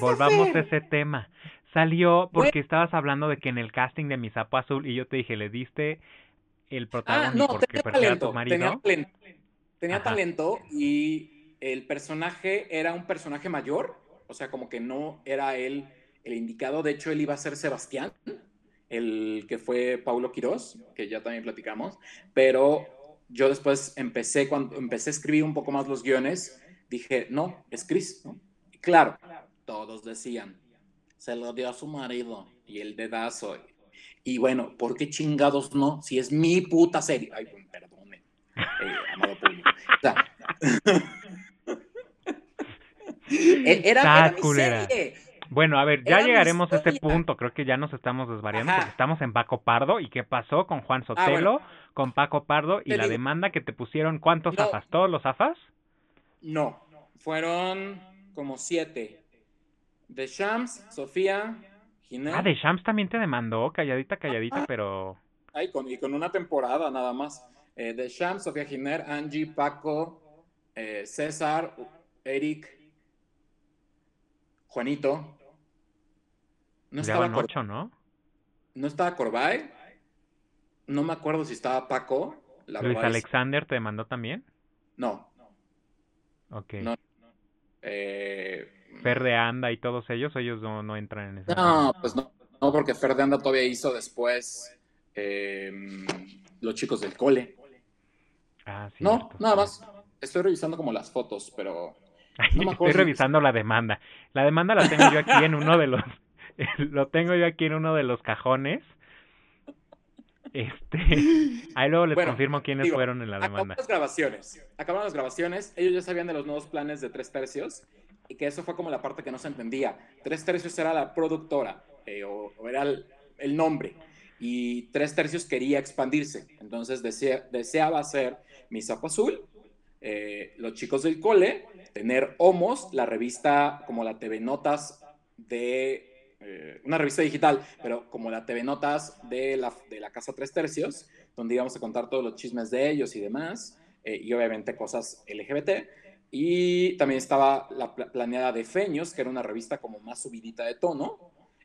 Volvamos a ese tema. Salió Bueno. porque estabas hablando de que en el casting de Mi Sapo Azul y yo te dije, le diste el Ah, protagónico no, porque tenía porque era tu talento, tenía marido. talento, tenía Ajá. talento y el personaje era un personaje mayor, o sea, como que no era él el indicado, de hecho él iba a ser Sebastián, el que fue Paulo Quirós, que ya también platicamos, pero yo después empecé, cuando empecé a escribir un poco más los guiones, dije, no, es Chris, claro, todos decían, se lo dio a su marido y el dedazo. Y bueno, ¿por qué chingados no? Si es mi puta serie. Ay, perdone, eh, amado público. O sea, e-, era, mi serie. Bueno, a ver, ya llegaremos a este punto. Creo que ya nos estamos desvariando porque estamos en Paco Pardo. ¿Y qué pasó con Juan ah, Sotelo, con Paco Pardo y la demanda que te pusieron? ¿Cuántos zafas? ¿Todos los zafas? No, fueron como siete. De Shams, Sofía, Ginés. Ah, de Shams también te demandó, calladita, calladita, pero. Ay, con, y con una temporada nada más. Eh, de Shams, Sofía Giner, Angie, Paco, eh, César, Eric, Juanito. No estaba ocho, ¿no? No estaba Corbay. No me acuerdo si estaba Paco. Luis Alexander te demandó también. No. Ok. No. Eh, Fer de Anda y todos ellos, ellos no, no entran en eso. No, pues no, no, porque Fer de Anda todavía hizo después em, Los chicos del cole. Ah, sí. No, nada más. Estoy revisando como las fotos, pero. Estoy revisando la demanda. La demanda la tengo yo aquí en uno de los. lo tengo yo aquí en uno de los cajones. Este, ahí luego les confirmo quiénes fueron en la demanda. Acabaron las grabaciones. Acabaron las grabaciones. Ellos ya sabían de los nuevos planes de tres tercios y que eso fue como la parte que no se entendía. Tres tercios era la productora eh, o, era el, nombre y tres tercios quería expandirse. Entonces deseaba hacer Mi Sapo Azul, eh, Los Chicos del Cole, tener Homos, la revista como la TV Notas de eh, una revista digital, pero como la TV Notas de la, de la Casa Tres Tercios, donde íbamos a contar todos los chismes de ellos y demás, y obviamente cosas LGBT. Y también estaba la planeada de Feños, que era una revista como más subidita de tono.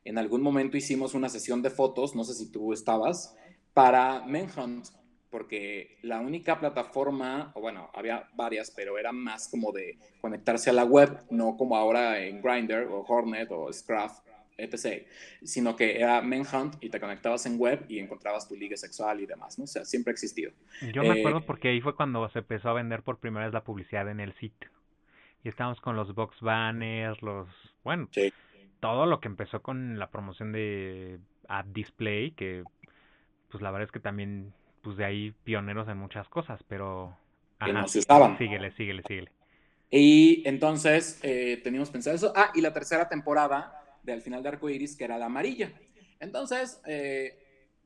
En algún momento hicimos una sesión de fotos, no sé si tú estabas, para Manhunt, porque la única plataforma, o bueno, había varias, pero era más como de conectarse a la web, no como ahora en Grindr o Hornet o Scruff, etc., sino que era Manhunt y te conectabas en web y encontrabas tu liga sexual y demás, ¿no? O sea, siempre ha existido. Yo me acuerdo eh, porque ahí fue cuando se empezó a vender por primera vez la publicidad en el sitio. Y estábamos con los box banners, los... Bueno, todo lo que empezó con la promoción de Ad Display, que pues la verdad es que también, pues de ahí pioneros en muchas cosas, pero... que no se estaban. Síguele, síguele, síguele. Y entonces eh, teníamos pensado eso. Ah, y la tercera temporada de al final de Arco Iris, que era la amarilla. Entonces, eh,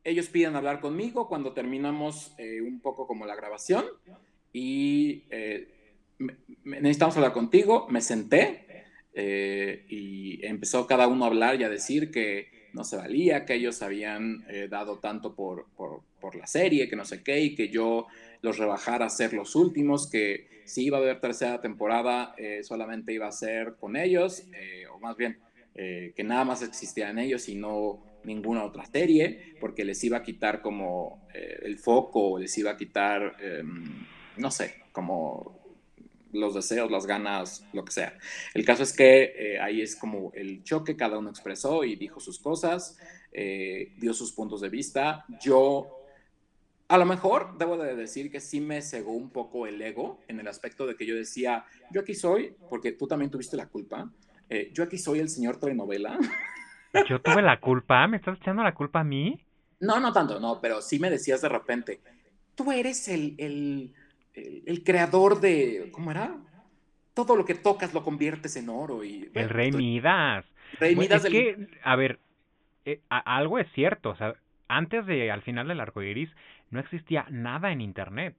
ellos piden hablar conmigo cuando terminamos eh, un poco como la grabación y eh, necesitamos hablar contigo. Me senté y empezó cada uno a hablar y a decir que no se valía, que ellos habían dado tanto por, por, por, la serie, que no sé qué, y que yo los rebajara a ser los últimos, que si iba a haber tercera temporada solamente iba a ser con ellos, o más bien eh, que nada más existían ellos y no ninguna otra serie, porque les iba a quitar como eh, el foco, les iba a quitar, em, no sé, como los deseos, las ganas, lo que sea. El caso es que eh, ahí es como el choque, cada uno expresó y dijo sus cosas, dio sus puntos de vista. Yo, a lo mejor, debo de decir que sí me cegó un poco el ego en el aspecto de que yo decía, yo aquí soy, porque tú también tuviste la culpa, eh, yo aquí soy el señor telenovela. Yo tuve la culpa, ¿me estás echando la culpa a mí? No, no tanto, no, pero sí me decías de repente, tú eres el, el, el, creador de, ¿cómo era? Todo lo que tocas lo conviertes en oro y... El rey Midas. Rey Midas es que, a ver, eh, algo es cierto, o sea, antes de, al final del arco iris, no existía nada en internet.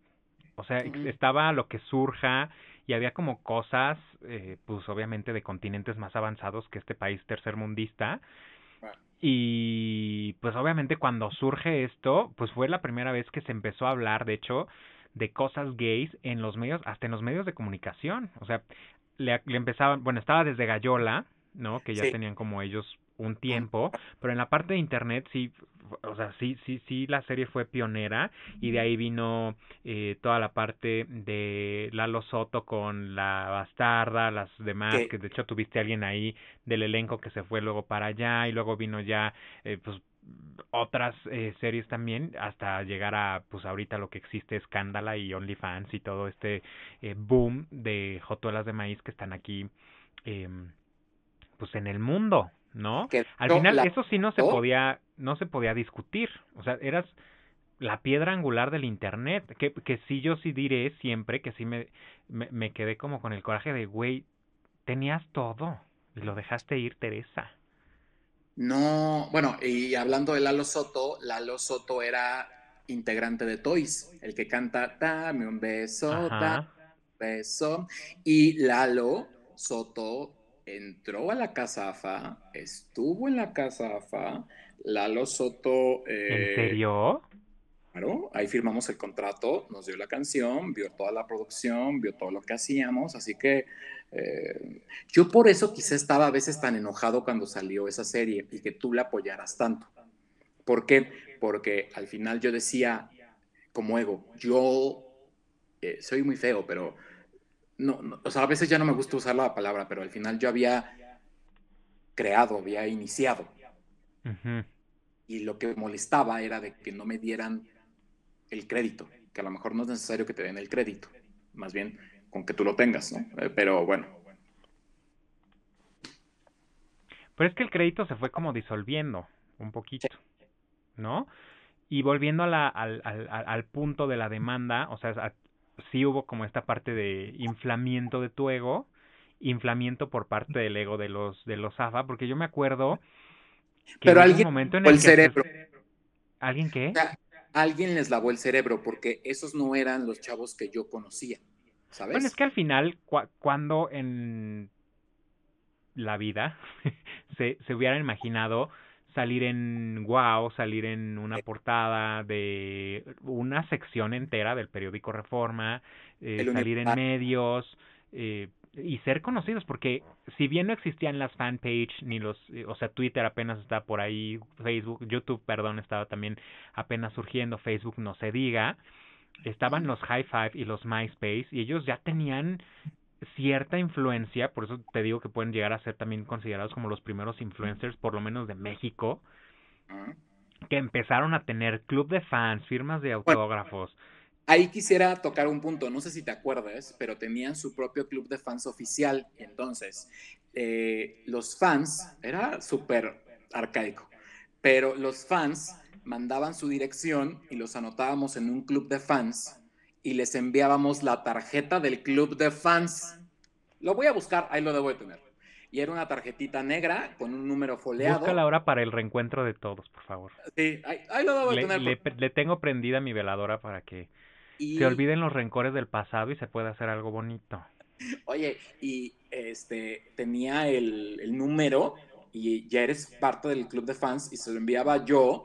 O sea, estaba lo que surja y había como cosas, eh, pues obviamente de continentes más avanzados que este país tercermundista. Y pues obviamente cuando surge esto, pues fue la primera vez que se empezó a hablar, de hecho, de cosas gays en los medios, hasta en los medios de comunicación. O sea, le, le empezaban, bueno, estaba desde Gallola, ¿no? Que ya tenían como ellos un tiempo, pero en la parte de internet sí, o sea, sí, sí, sí, la serie fue pionera y de ahí vino eh, toda la parte de Lalo Soto con la bastarda, las demás, que de hecho tuviste a alguien ahí del elenco que se fue luego para allá y luego vino ya, eh, pues otras eh, series también hasta llegar a pues ahorita lo que existe Escándala y OnlyFans y todo este eh, boom de jotuelas de maíz que están aquí eh, pues en el mundo no al final eso sí no se podía no se podía discutir. O sea eras la piedra angular del internet. Que que sí yo sí diré siempre que sí me me, me quedé como con el coraje de güey tenías todo y lo dejaste ir Teresa. No, bueno, y hablando de Lalo Soto, Lalo Soto era integrante de Toys, el que canta Dame un beso, dame un beso. Y Lalo Soto entró a la Casa AFA, estuvo en la Casa AFA. Lalo Soto. Eh, ¿En serio? Claro, ahí firmamos el contrato, nos dio la canción, vio toda la producción, vio todo lo que hacíamos, así que eh, yo por eso quizá estaba a veces tan enojado cuando salió esa serie y que tú la apoyaras tanto. ¿Por qué? Porque al final yo decía, como ego, yo eh, soy muy feo, pero no, o sea, a veces ya no me gusta usar la palabra, pero al final yo había creado, había iniciado. Y lo que molestaba era de que no me dieran el crédito, que a lo mejor no es necesario que te den el crédito, más bien con que tú lo tengas, ¿no? Eh, pero bueno. Pero es que el crédito se fue como disolviendo un poquito, ¿no? Y volviendo a la, al, al, al, punto de la demanda, o sea, sí hubo como esta parte de inflamiento de tu ego, inflamiento por parte del ego de los de los AFA, porque yo me acuerdo que Pero alguien momento en el, el cerebro. ¿Alguien qué? alguien les lavó el cerebro porque esos no eran los chavos que yo conocía. Bueno, es que al final, cuando en la vida se, se hubieran imaginado salir en Wow, salir en una portada de una sección entera del periódico Reforma, eh, salir en medios eh, y ser conocidos, porque si bien no existían las fanpage ni los, eh, o sea, Twitter apenas está por ahí, Facebook, YouTube, perdón, estaba también apenas surgiendo, Facebook no se diga, estaban los High Five y los MySpace y ellos ya tenían cierta influencia, por eso te digo que pueden llegar a ser también considerados como los primeros influencers, por lo menos de México, que empezaron a tener club de fans, firmas de autógrafos. ahí quisiera tocar un punto, no sé si te acuerdas, pero tenían su propio club de fans oficial, entonces eh, los fans, era súper arcaico, pero los fans mandaban su dirección y los anotábamos en un club de fans y les enviábamos la tarjeta del club de fans. Lo voy a buscar, ahí lo debo de tener. Y era una tarjetita negra con un número foleado. Busca la hora para el reencuentro de todos, por favor. Sí, ahí, lo debo de tener. Le, tengo prendida mi veladora para que se olviden los rencores del pasado y se pueda hacer algo bonito. Oye, y este tenía el, el número y ya eres parte del club de fans y se lo enviaba yo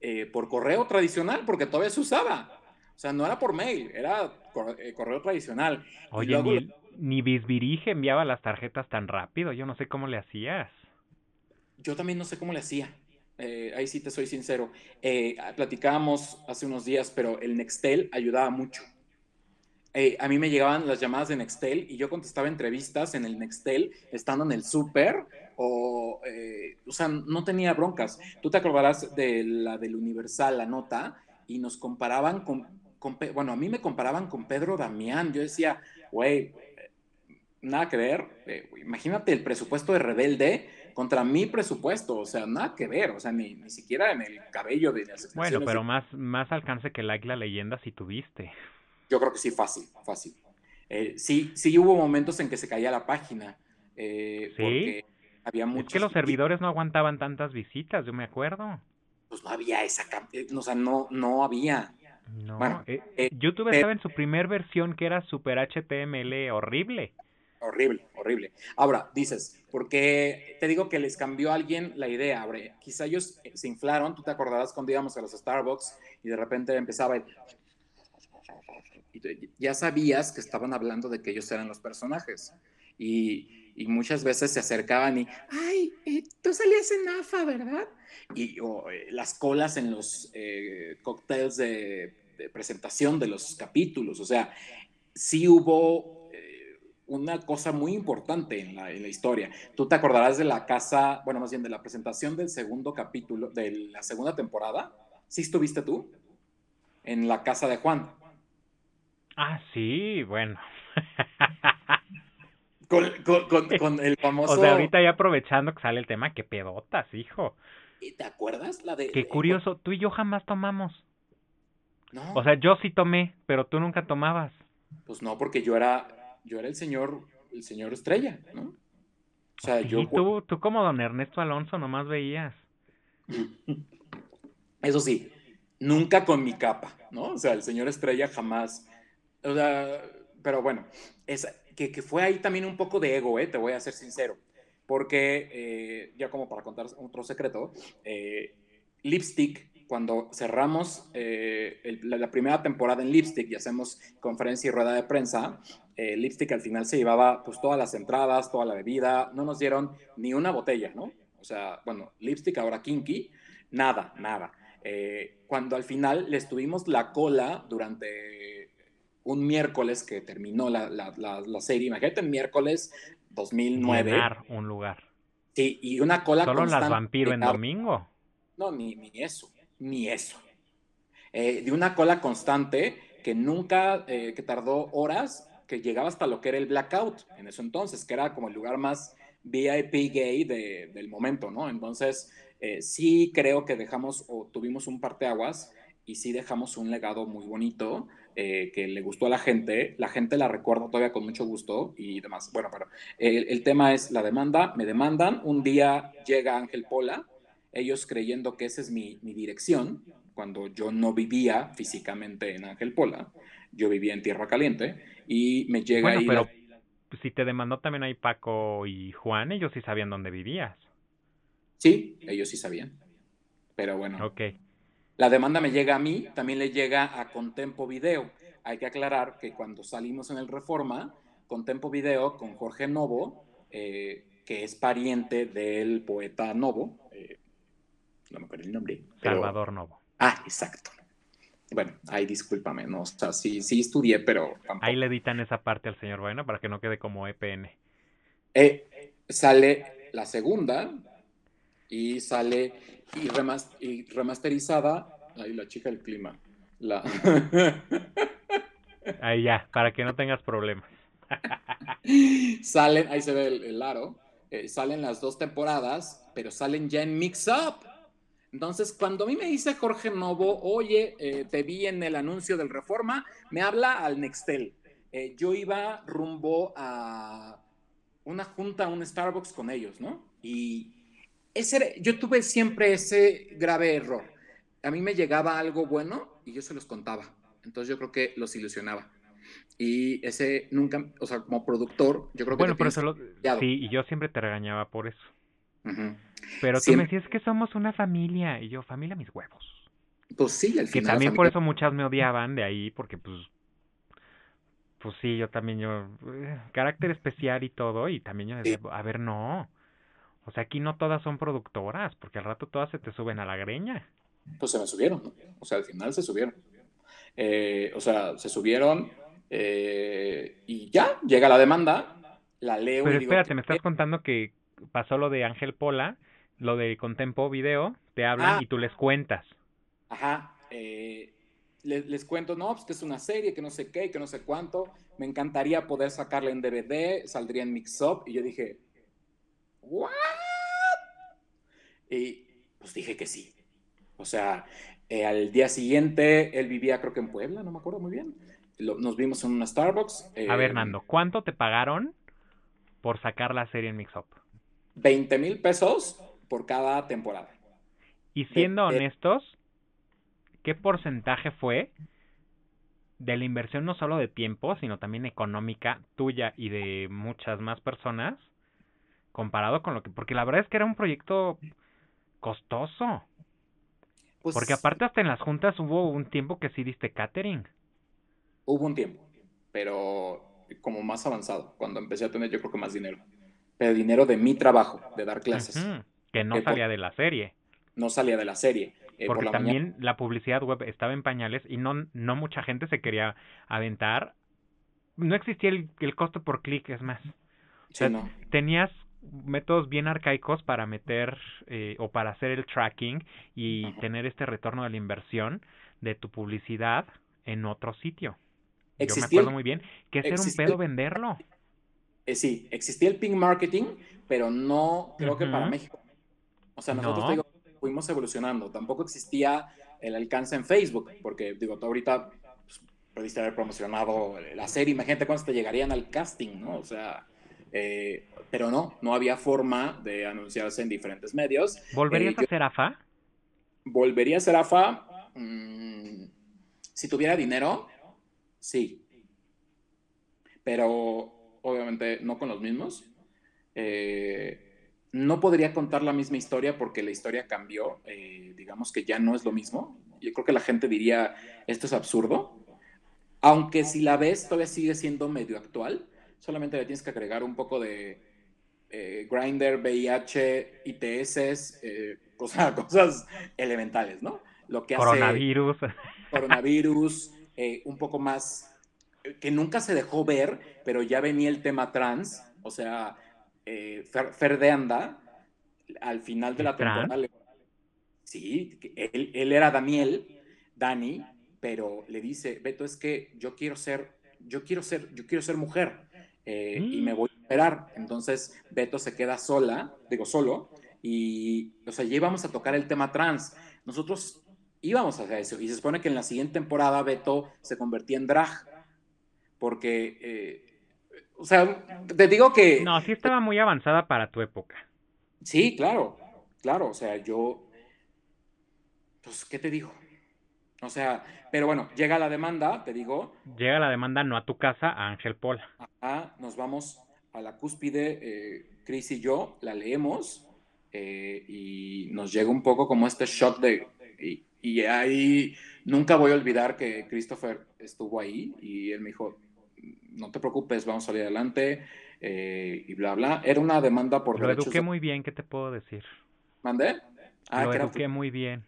eh, por correo tradicional, porque todavía se usaba. O sea, no era por mail, era eh, correo tradicional. Oye, ni, ni Bisbirige enviaba las tarjetas tan rápido, yo no sé cómo le hacías. Yo también no sé cómo le hacía. Eh, ahí sí te soy sincero. platicábamos hace unos días, pero el Nextel ayudaba mucho. a mí me llegaban las llamadas de Nextel y yo contestaba entrevistas en el Nextel, estando en el súper o, eh, o sea, no tenía broncas. Tú te acordarás de la del Universal, la nota, y nos comparaban con, bueno, a mí me comparaban con Pedro Damián. Yo decía, güey, nada que ver. Eh, imagínate el presupuesto de Rebelde contra mi presupuesto, o sea, nada que ver, o sea, ni, ni siquiera en el cabello de las Bueno, pero más, más alcance que like la leyenda si tuviste. Yo creo que sí, fácil, fácil. Eh, sí, sí hubo momentos en que se caía la página. ¿Sí? Porque es que los servidores no aguantaban tantas visitas, yo me acuerdo. Pues no había esa, eh, o sea, no, no había. No, bueno, eh, eh, YouTube estaba en su primer versión que era Super HTML horrible. Horrible, horrible. Ahora, dices, porque te digo que les cambió a alguien la idea, quizá ellos se inflaron, tú te acordarás cuando íbamos a los Starbucks y de repente empezaba el... Y ya sabías que estaban hablando de que ellos eran los personajes Y, y muchas veces se acercaban y, ay, eh, tú salías en AFA, ¿verdad? Y eh, las colas en los eh, cócteles de, de, presentación de los capítulos, o sea, sí hubo eh, una cosa muy importante en la, en la, historia. Tú te acordarás de la casa, bueno, más bien de la presentación del segundo capítulo, de la segunda temporada. ¿Sí estuviste tú? En la casa de Juan. Ah, sí, bueno. Con, con, con, con, el famoso. O sea, ahorita ya aprovechando que sale el tema, qué pedotas, hijo. ¿Y te acuerdas la de.? Qué curioso, tú y yo jamás tomamos. No. O sea, yo sí tomé, pero tú nunca tomabas. Pues no, porque yo era, yo era el señor, el señor estrella, ¿no? O sea, sí, yo. Tú, tú como don Ernesto Alonso nomás veías. Eso sí, nunca con mi capa, ¿no? O sea, el señor estrella jamás. O sea, pero bueno, es, que, que, fue ahí también un poco de ego, ¿eh? te voy a ser sincero, porque eh, ya como para contar otro secreto, eh, Lipstick, cuando cerramos eh, el, la, la, primera temporada en Lipstick y hacemos conferencia y rueda de prensa, eh, Lipstick al final se llevaba pues todas las entradas, toda la bebida, no nos dieron ni una botella, ¿no? O sea, bueno, Lipstick ahora Kinky, nada, nada. Eh, cuando al final les tuvimos la cola durante un miércoles que terminó la, la, la, la serie, imagínate, miércoles 2009. Llenar un lugar. Sí, y una cola Solo las vampiro en domingo. No, ni, ni eso, ni eso. Eh, de una cola constante que nunca, eh, que tardó horas, que llegaba hasta lo que era el blackout en eso entonces, que era como el lugar más VIP gay de, del momento, ¿no? Entonces, eh, sí creo que dejamos o tuvimos un parteaguas y sí dejamos un legado muy bonito eh, que le gustó a la gente. La gente la recuerda todavía con mucho gusto y demás. Bueno, pero el, el, tema es la demanda. Me demandan. Un día llega Ángel Pola, ellos creyendo que esa es mi, mi dirección, cuando yo no vivía físicamente en Ángel Pola, yo vivía en Tierra Caliente y me llega bueno, ahí. Pero la... si te demandó también ahí Paco y Juan, ellos sí sabían dónde vivías. Sí, ellos sí sabían. Pero bueno. Ok. La demanda me llega a mí, también le llega a Contempo Video. Hay que aclarar que cuando salimos en el Reforma, Contempo Video con Jorge Novo, eh, que es pariente del poeta Novo, eh, no me acuerdo el nombre. Pero... Salvador Novo. Ah, exacto. Bueno, ahí discúlpame, ¿no? O sea, sí, sí estudié, pero tampoco. Ahí le editan esa parte al señor Bueno para que no quede como EPN. Eh, sale la segunda y sale y, remast y remasterizada. Ahí la chica del clima. La... ahí ya, para que no tengas problemas. salen, ahí se ve el, el aro. Eh, salen las dos temporadas, pero salen ya en Mix Up. Entonces, cuando a mí me dice Jorge Novo, oye, eh, te vi en el anuncio del Reforma, me habla al Nextel. Eh, yo iba rumbo a una junta, un Starbucks con ellos, ¿no? Y ese, yo tuve siempre ese grave error. A mí me llegaba algo bueno y yo se los contaba. Entonces yo creo que los ilusionaba. Y ese nunca, o sea, como productor, yo creo que... Bueno, pero eso lo... Sí, y yo siempre te regañaba por eso. Uh -huh. Pero tú siempre... me decías que somos una familia. Y yo, familia, mis huevos. Pues sí, al final. Que también por eso muchas me odiaban de ahí, porque pues. Pues sí, yo también, yo. Eh, carácter especial y todo. Y también yo decía, sí. a ver, no. O sea, aquí no todas son productoras, porque al rato todas se te suben a la greña. Pues se me subieron, ¿no? O sea, al final se subieron. Eh, o sea, se subieron eh, y ya, llega la demanda, la leo. Pero y espérate, digo, me estás contando que pasó lo de Ángel Pola, lo de Contempo Video, te hablan ah, y tú les cuentas. Ajá, eh, les, les, cuento, no, pues que es una serie, que no sé qué, que no sé cuánto, me encantaría poder sacarla en DVD, saldría en Mix Up, y yo dije, ¿what? Y pues dije que sí. O sea, eh, al día siguiente, él vivía creo que en Puebla, no me acuerdo muy bien. Lo, nos vimos en una Starbucks. Eh, A ver, Nando, ¿cuánto te pagaron por sacar la serie en Mix Up? 20 mil pesos por cada temporada. Y siendo de, honestos, ¿qué porcentaje fue de la inversión no solo de tiempo, sino también económica tuya y de muchas más personas comparado con lo que... Porque la verdad es que era un proyecto costoso. Pues, porque aparte hasta en las juntas hubo un tiempo que sí diste catering. Hubo un tiempo, pero como más avanzado, cuando empecé a tener yo creo que más dinero. Pero dinero de mi trabajo, de dar clases. Que no salía de la serie. No salía de la serie. Eh, Porque también la publicidad web estaba en pañales y no, no mucha gente se quería aventar. No existía el, el costo por clic, es más. Tenías métodos bien arcaicos para meter eh, o para hacer el tracking y tener este retorno de la inversión de tu publicidad en otro sitio. Yo me acuerdo muy bien que ese era un pedo venderlo. Eh, sí, existía el ping marketing, pero no creo que para México. O sea, nosotros fuimos evolucionando. Tampoco existía el alcance en Facebook, porque digo, tú ahorita pues, pudiste haber promocionado la serie, imagínate cuántos te llegarían al casting, ¿no? O sea, eh, pero no, no había forma de anunciarse en diferentes medios. ¿Volverías eh, a ser AFA? ¿Volvería a ser AFA? Mm, si tuviera dinero, sí. Pero obviamente no con los mismos. Eh, no podría contar la misma historia porque la historia cambió. digamos que ya no es lo mismo. Yo creo que la gente diría, esto es absurdo. Aunque si la ves, todavía sigue siendo medio actual solamente le tienes que agregar un poco de eh, Grinder, VIH, ITS, eh, cosas, cosas elementales, ¿no? Lo que coronavirus. coronavirus, eh, un poco más, que nunca se dejó ver, pero ya venía el tema trans, o sea, Fer, de Anda, al final de la temporada, sí, él, él era Daniel, Dani, pero le dice, Beto, es que yo quiero ser, yo quiero ser, yo quiero ser mujer. Eh, y me mm. voy a esperar. Entonces Beto se queda sola, digo solo, y, o sea, ya íbamos a tocar el tema trans. Nosotros íbamos a hacer eso, y se supone que en la siguiente temporada Beto se convertía en drag, porque, eh, o sea, te digo que... No, sí estaba muy avanzada para tu época. Sí, claro, claro, o sea, yo, pues, ¿qué te digo? O sea, pero bueno, llega la demanda, te digo. Llega la demanda no a tu casa, a Ángel Pola. Ah, nos vamos a la cúspide, eh, Chris y yo, la leemos eh, y nos llega un poco como este shock de... Y, ahí nunca voy a olvidar que Christopher estuvo ahí y él me dijo, no te preocupes, vamos a salir adelante eh, y bla, bla. Era una demanda por... Lo eduqué muy bien, ¿qué te puedo decir? ¿Mandé? Ah, Lo eduqué muy bien.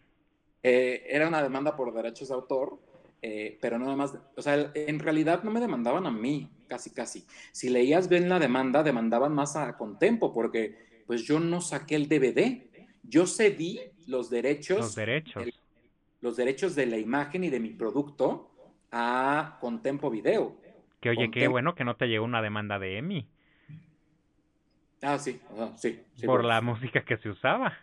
Eh, era una demanda por derechos de autor, eh, pero nada más, o sea, en realidad no me demandaban a mí, casi, casi. Si leías bien la demanda, demandaban más a Contempo, porque pues yo no saqué el DVD, yo cedí los derechos. Los derechos. los derechos de la imagen y de mi producto a Contempo Video. Que oye, qué bueno que no te llegó una demanda de EMI. Ah, sí, sí, Por la música que se usaba.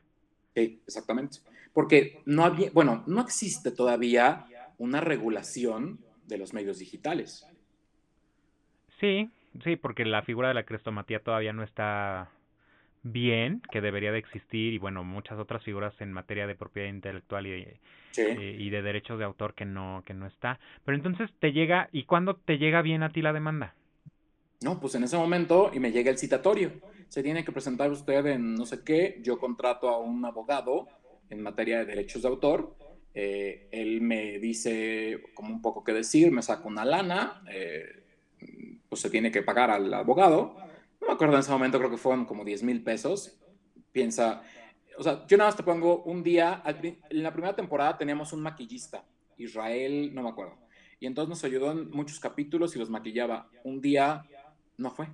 Sí, exactamente porque no había, bueno, no existe todavía una regulación de los medios digitales. Sí, sí, porque la figura de la crestomatía todavía no está bien, que debería de existir, y bueno, muchas otras figuras en materia de propiedad intelectual y, eh, y de derechos de autor que no, que no está. Pero entonces te llega, ¿y cuándo te llega bien a ti la demanda? No, pues en ese momento y me llega el citatorio. Se tiene que presentar usted en no sé qué, yo contrato a un abogado en materia de derechos de autor. Eh, él me dice como un poco qué decir, me saca una lana, eh, pues se tiene que pagar al abogado. No me acuerdo en ese momento, creo que fueron como 10 mil pesos. Piensa, o sea, yo nada más te pongo un día, en la primera temporada teníamos un maquillista, Israel, no me acuerdo. Y entonces nos ayudó en muchos capítulos y los maquillaba. Un día no fue,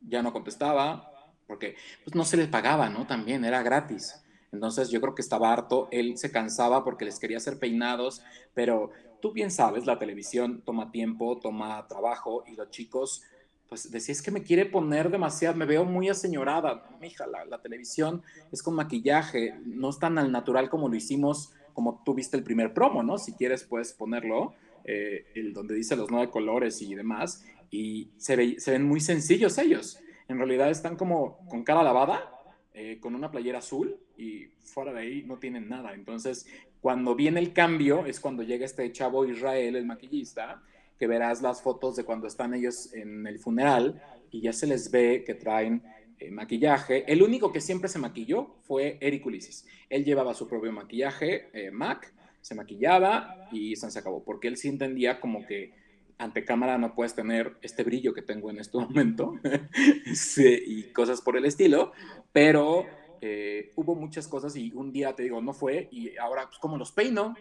ya no contestaba, porque pues no se les pagaba, ¿no? También era gratis. Entonces yo creo que estaba harto, él se cansaba porque les quería hacer peinados, pero tú bien sabes, la televisión toma tiempo, toma trabajo y los chicos, pues decía, es que me quiere poner demasiado, me veo muy aseñorada, mija, la, televisión es con maquillaje, no es tan al natural como lo hicimos, como tú viste el primer promo, ¿no? Si quieres puedes ponerlo, eh, el donde dice los nueve colores y demás, y se, se ven muy sencillos ellos. En realidad están como con cara lavada, eh, con una playera azul y fuera de ahí no tienen nada. Entonces, cuando viene el cambio, es cuando llega este chavo Israel, el maquillista, que verás las fotos de cuando están ellos en el funeral y ya se les ve que traen eh, maquillaje. El único que siempre se maquilló fue Eric Ulises. Él llevaba su propio maquillaje, eh, MAC, se maquillaba y se acabó, porque él sí entendía como que ante cámara no puedes tener este brillo que tengo en este momento sí, y cosas por el estilo, pero eh, hubo muchas cosas y un día te digo, no fue y ahora pues como los peino,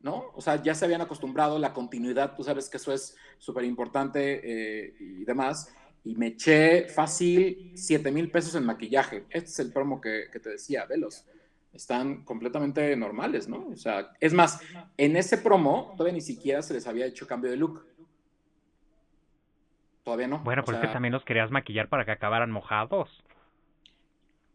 ¿no? O sea, ya se habían acostumbrado, la continuidad, tú sabes que eso es súper importante eh, y demás. Y me eché fácil 7 mil pesos en maquillaje. Este es el promo que, que te decía, velos están completamente normales, ¿no? O sea, es más, en ese promo todavía ni siquiera se les había hecho cambio de look. Todavía no. Bueno, porque también los querías maquillar para que acabaran mojados.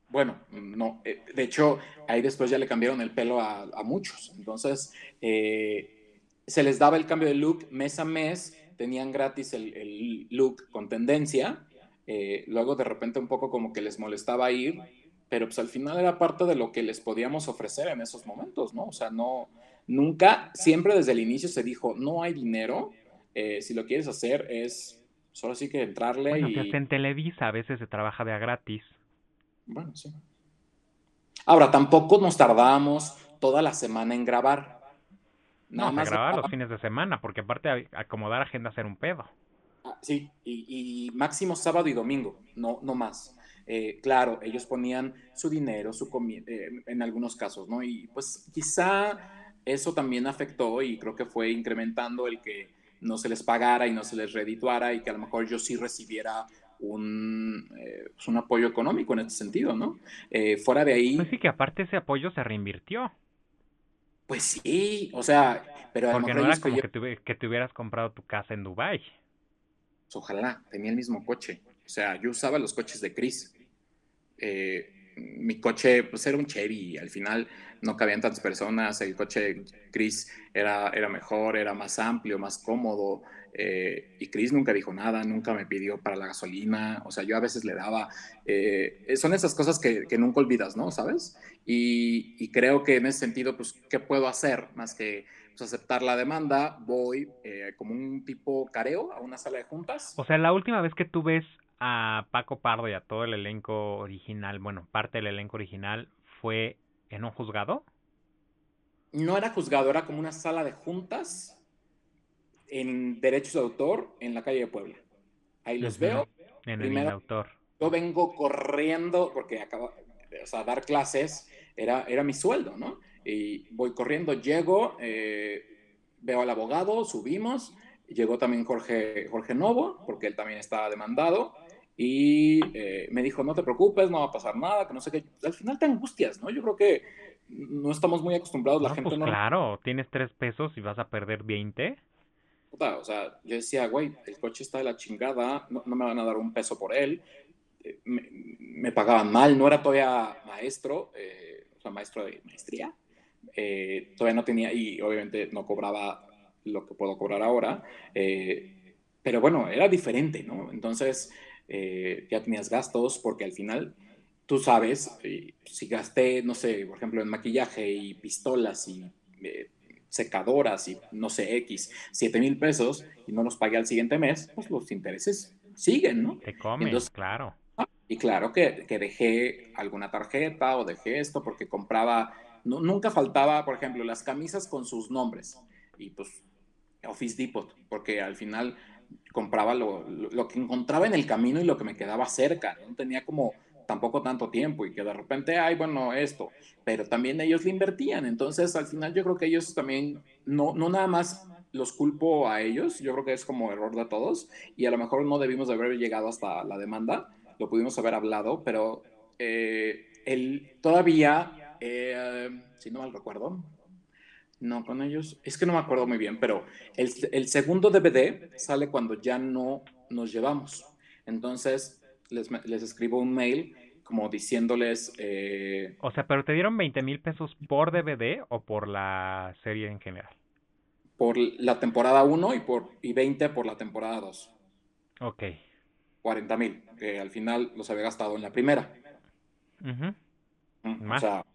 Bueno, no. Eh, de hecho, ahí después ya le cambiaron el pelo a, muchos. Entonces, eh, se les daba el cambio de look mes a mes. Tenían gratis el, look con tendencia. Eh, luego, de repente, un poco como que les molestaba ir pero pues al final era parte de lo que les podíamos ofrecer en esos momentos, ¿no? O sea, no, nunca, siempre desde el inicio se dijo, no hay dinero, eh, si lo quieres hacer es solo sí que entrarle bueno, y... en Televisa a veces se trabaja de a gratis. Bueno, sí. Ahora, tampoco nos tardamos toda la semana en grabar. Nada no, más grabar los fines de semana, porque aparte acomodar agenda hacer un pedo. Ah, sí, y, y, máximo sábado y domingo, no, no más. Eh, claro, ellos ponían su dinero, su eh, en algunos casos, ¿no? Y pues quizá eso también afectó y creo que fue incrementando el que no se les pagara y no se les redituara y que a lo mejor yo sí recibiera un, eh, pues, un apoyo económico en este sentido, ¿no? fuera de ahí... Pues sí, que aparte ese apoyo se reinvirtió. Pues sí, o sea, pero Porque no era como que, que, te hubieras comprado tu casa en Dubai. Pues ojalá, tenía el mismo coche. O sea, yo usaba los coches de Chris. Eh, mi coche pues era un Chevy, al final no cabían tantas personas, el coche Chris era, era mejor, era más amplio, más cómodo, eh, y Chris nunca dijo nada, nunca me pidió para la gasolina, o sea, yo a veces le daba, eh, son esas cosas que, que, nunca olvidas, ¿no? ¿Sabes? Y, y, creo que en ese sentido, pues, ¿qué puedo hacer? Más que pues, aceptar la demanda, voy como un tipo careo a una sala de juntas. O sea, la última vez que tú ves a Paco Pardo y a todo el elenco original, bueno, parte del elenco original, fue en un juzgado? No era juzgado, era como una sala de juntas en derechos de autor en la calle de Puebla. Ahí los veo. En el autor. Yo vengo corriendo, porque acabo, o sea, dar clases era, era mi sueldo, ¿no? Y voy corriendo, llego, eh, veo al abogado, subimos, llegó también Jorge, Jorge Novo, porque él también estaba demandado, y eh, me dijo, no te preocupes, no va a pasar nada, que no sé qué. Al final te angustias, ¿no? Yo creo que no estamos muy acostumbrados, la gente pues no... Claro, tienes tres pesos y vas a perder 20. o sea, yo decía, güey, el coche está de la chingada, no, me van a dar un peso por él. Eh, me, pagaban mal, no era todavía maestro, eh, o sea, maestro de maestría. todavía no tenía, y obviamente no cobraba lo que puedo cobrar ahora. pero bueno, era diferente, ¿no? Entonces eh, ya tenías gastos, porque al final tú sabes, eh, si gasté, no sé, por ejemplo, en maquillaje y pistolas y eh, secadoras y no sé, X, 7 mil pesos y no los pagué al siguiente mes, pues los intereses siguen, ¿no? Te comes, claro. Y claro que, que, dejé alguna tarjeta o dejé esto porque compraba, nunca faltaba, por ejemplo, las camisas con sus nombres y pues Office Depot, porque al final compraba lo, que encontraba en el camino y lo que me quedaba cerca. No tenía como tampoco tanto tiempo y que de repente, ay, bueno, esto, pero también ellos le invertían. Entonces, al final yo creo que ellos también, no, no nada más los culpo a ellos, yo creo que es como error de todos y a lo mejor no debimos de haber llegado hasta la demanda, lo pudimos haber hablado, pero eh, él todavía, eh, si no mal recuerdo, no, con ellos, es que no me acuerdo muy bien, pero el, el, segundo DVD sale cuando ya no nos llevamos. Entonces, les, les escribo un mail como diciéndoles... Eh, o sea, pero te dieron 20 mil pesos por DVD o por la serie en general? Por la temporada 1 y, por, y 20 por la temporada 2. Ok. 40 mil, que al final los había gastado en la primera. ¿Más? O sea,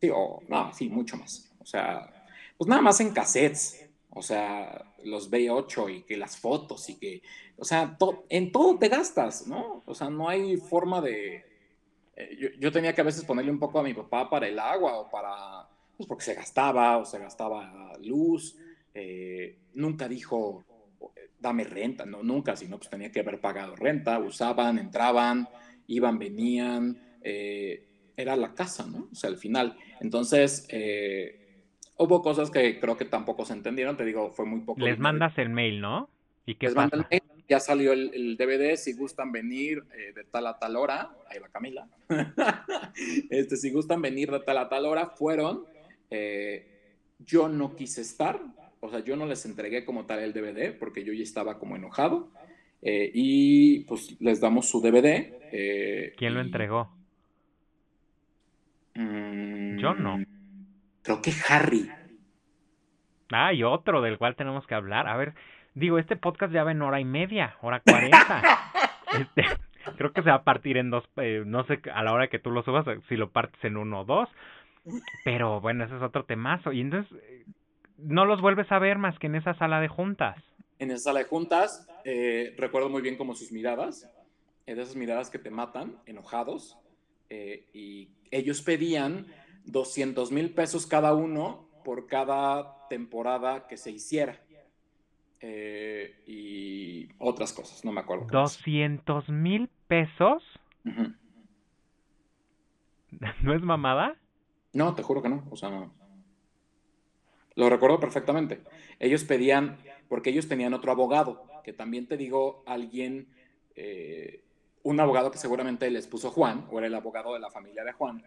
sí, o, no, sí, mucho más. O sea, pues nada más en cassettes, o sea, los V8 y que las fotos y que, o sea, en todo te gastas, ¿no? O sea, no hay forma de... Eh, yo, tenía que a veces ponerle un poco a mi papá para el agua o para, pues porque se gastaba o se gastaba luz. Eh, nunca dijo, dame renta, no, nunca, sino pues tenía que haber pagado renta, usaban, entraban, iban, venían, eh, era la casa, ¿no? O sea, al final. Entonces, eh, hubo cosas que creo que tampoco se entendieron, te digo, fue muy poco. Les mandas el mail, ¿no? ¿Y qué Les pasa? el mail, ya salió el, DVD, si gustan venir eh, de tal a tal hora, ahí va Camila, este, si gustan venir de tal a tal hora, fueron, yo no quise estar, o sea, yo no les entregué como tal el DVD porque yo ya estaba como enojado. Eh, y pues les damos su DVD. Eh, ¿Quién lo entregó? Mm, yo no. Creo que Harry. Ah, y otro del cual tenemos que hablar. A ver, digo, este podcast ya va en hora y media, hora cuarenta. este, creo que se va a partir en dos, eh, no sé, a la hora que tú lo subas, si lo partes en uno o dos. Pero bueno, ese es otro temazo. Y entonces, no los vuelves a ver más que en esa sala de juntas. En esa sala de juntas, eh, recuerdo muy bien como sus miradas, eh, de esas miradas que te matan, enojados, eh, y ellos pedían 200 mil pesos cada uno por cada temporada que se hiciera. y otras cosas, no me acuerdo. ¿200 mil pesos? ¿No es mamada? No, te juro que no. O sea, no. Lo recuerdo perfectamente. Ellos pedían, porque ellos tenían otro abogado, que también te digo, alguien, eh, un abogado que seguramente les puso Juan, o era el abogado de la familia de Juan,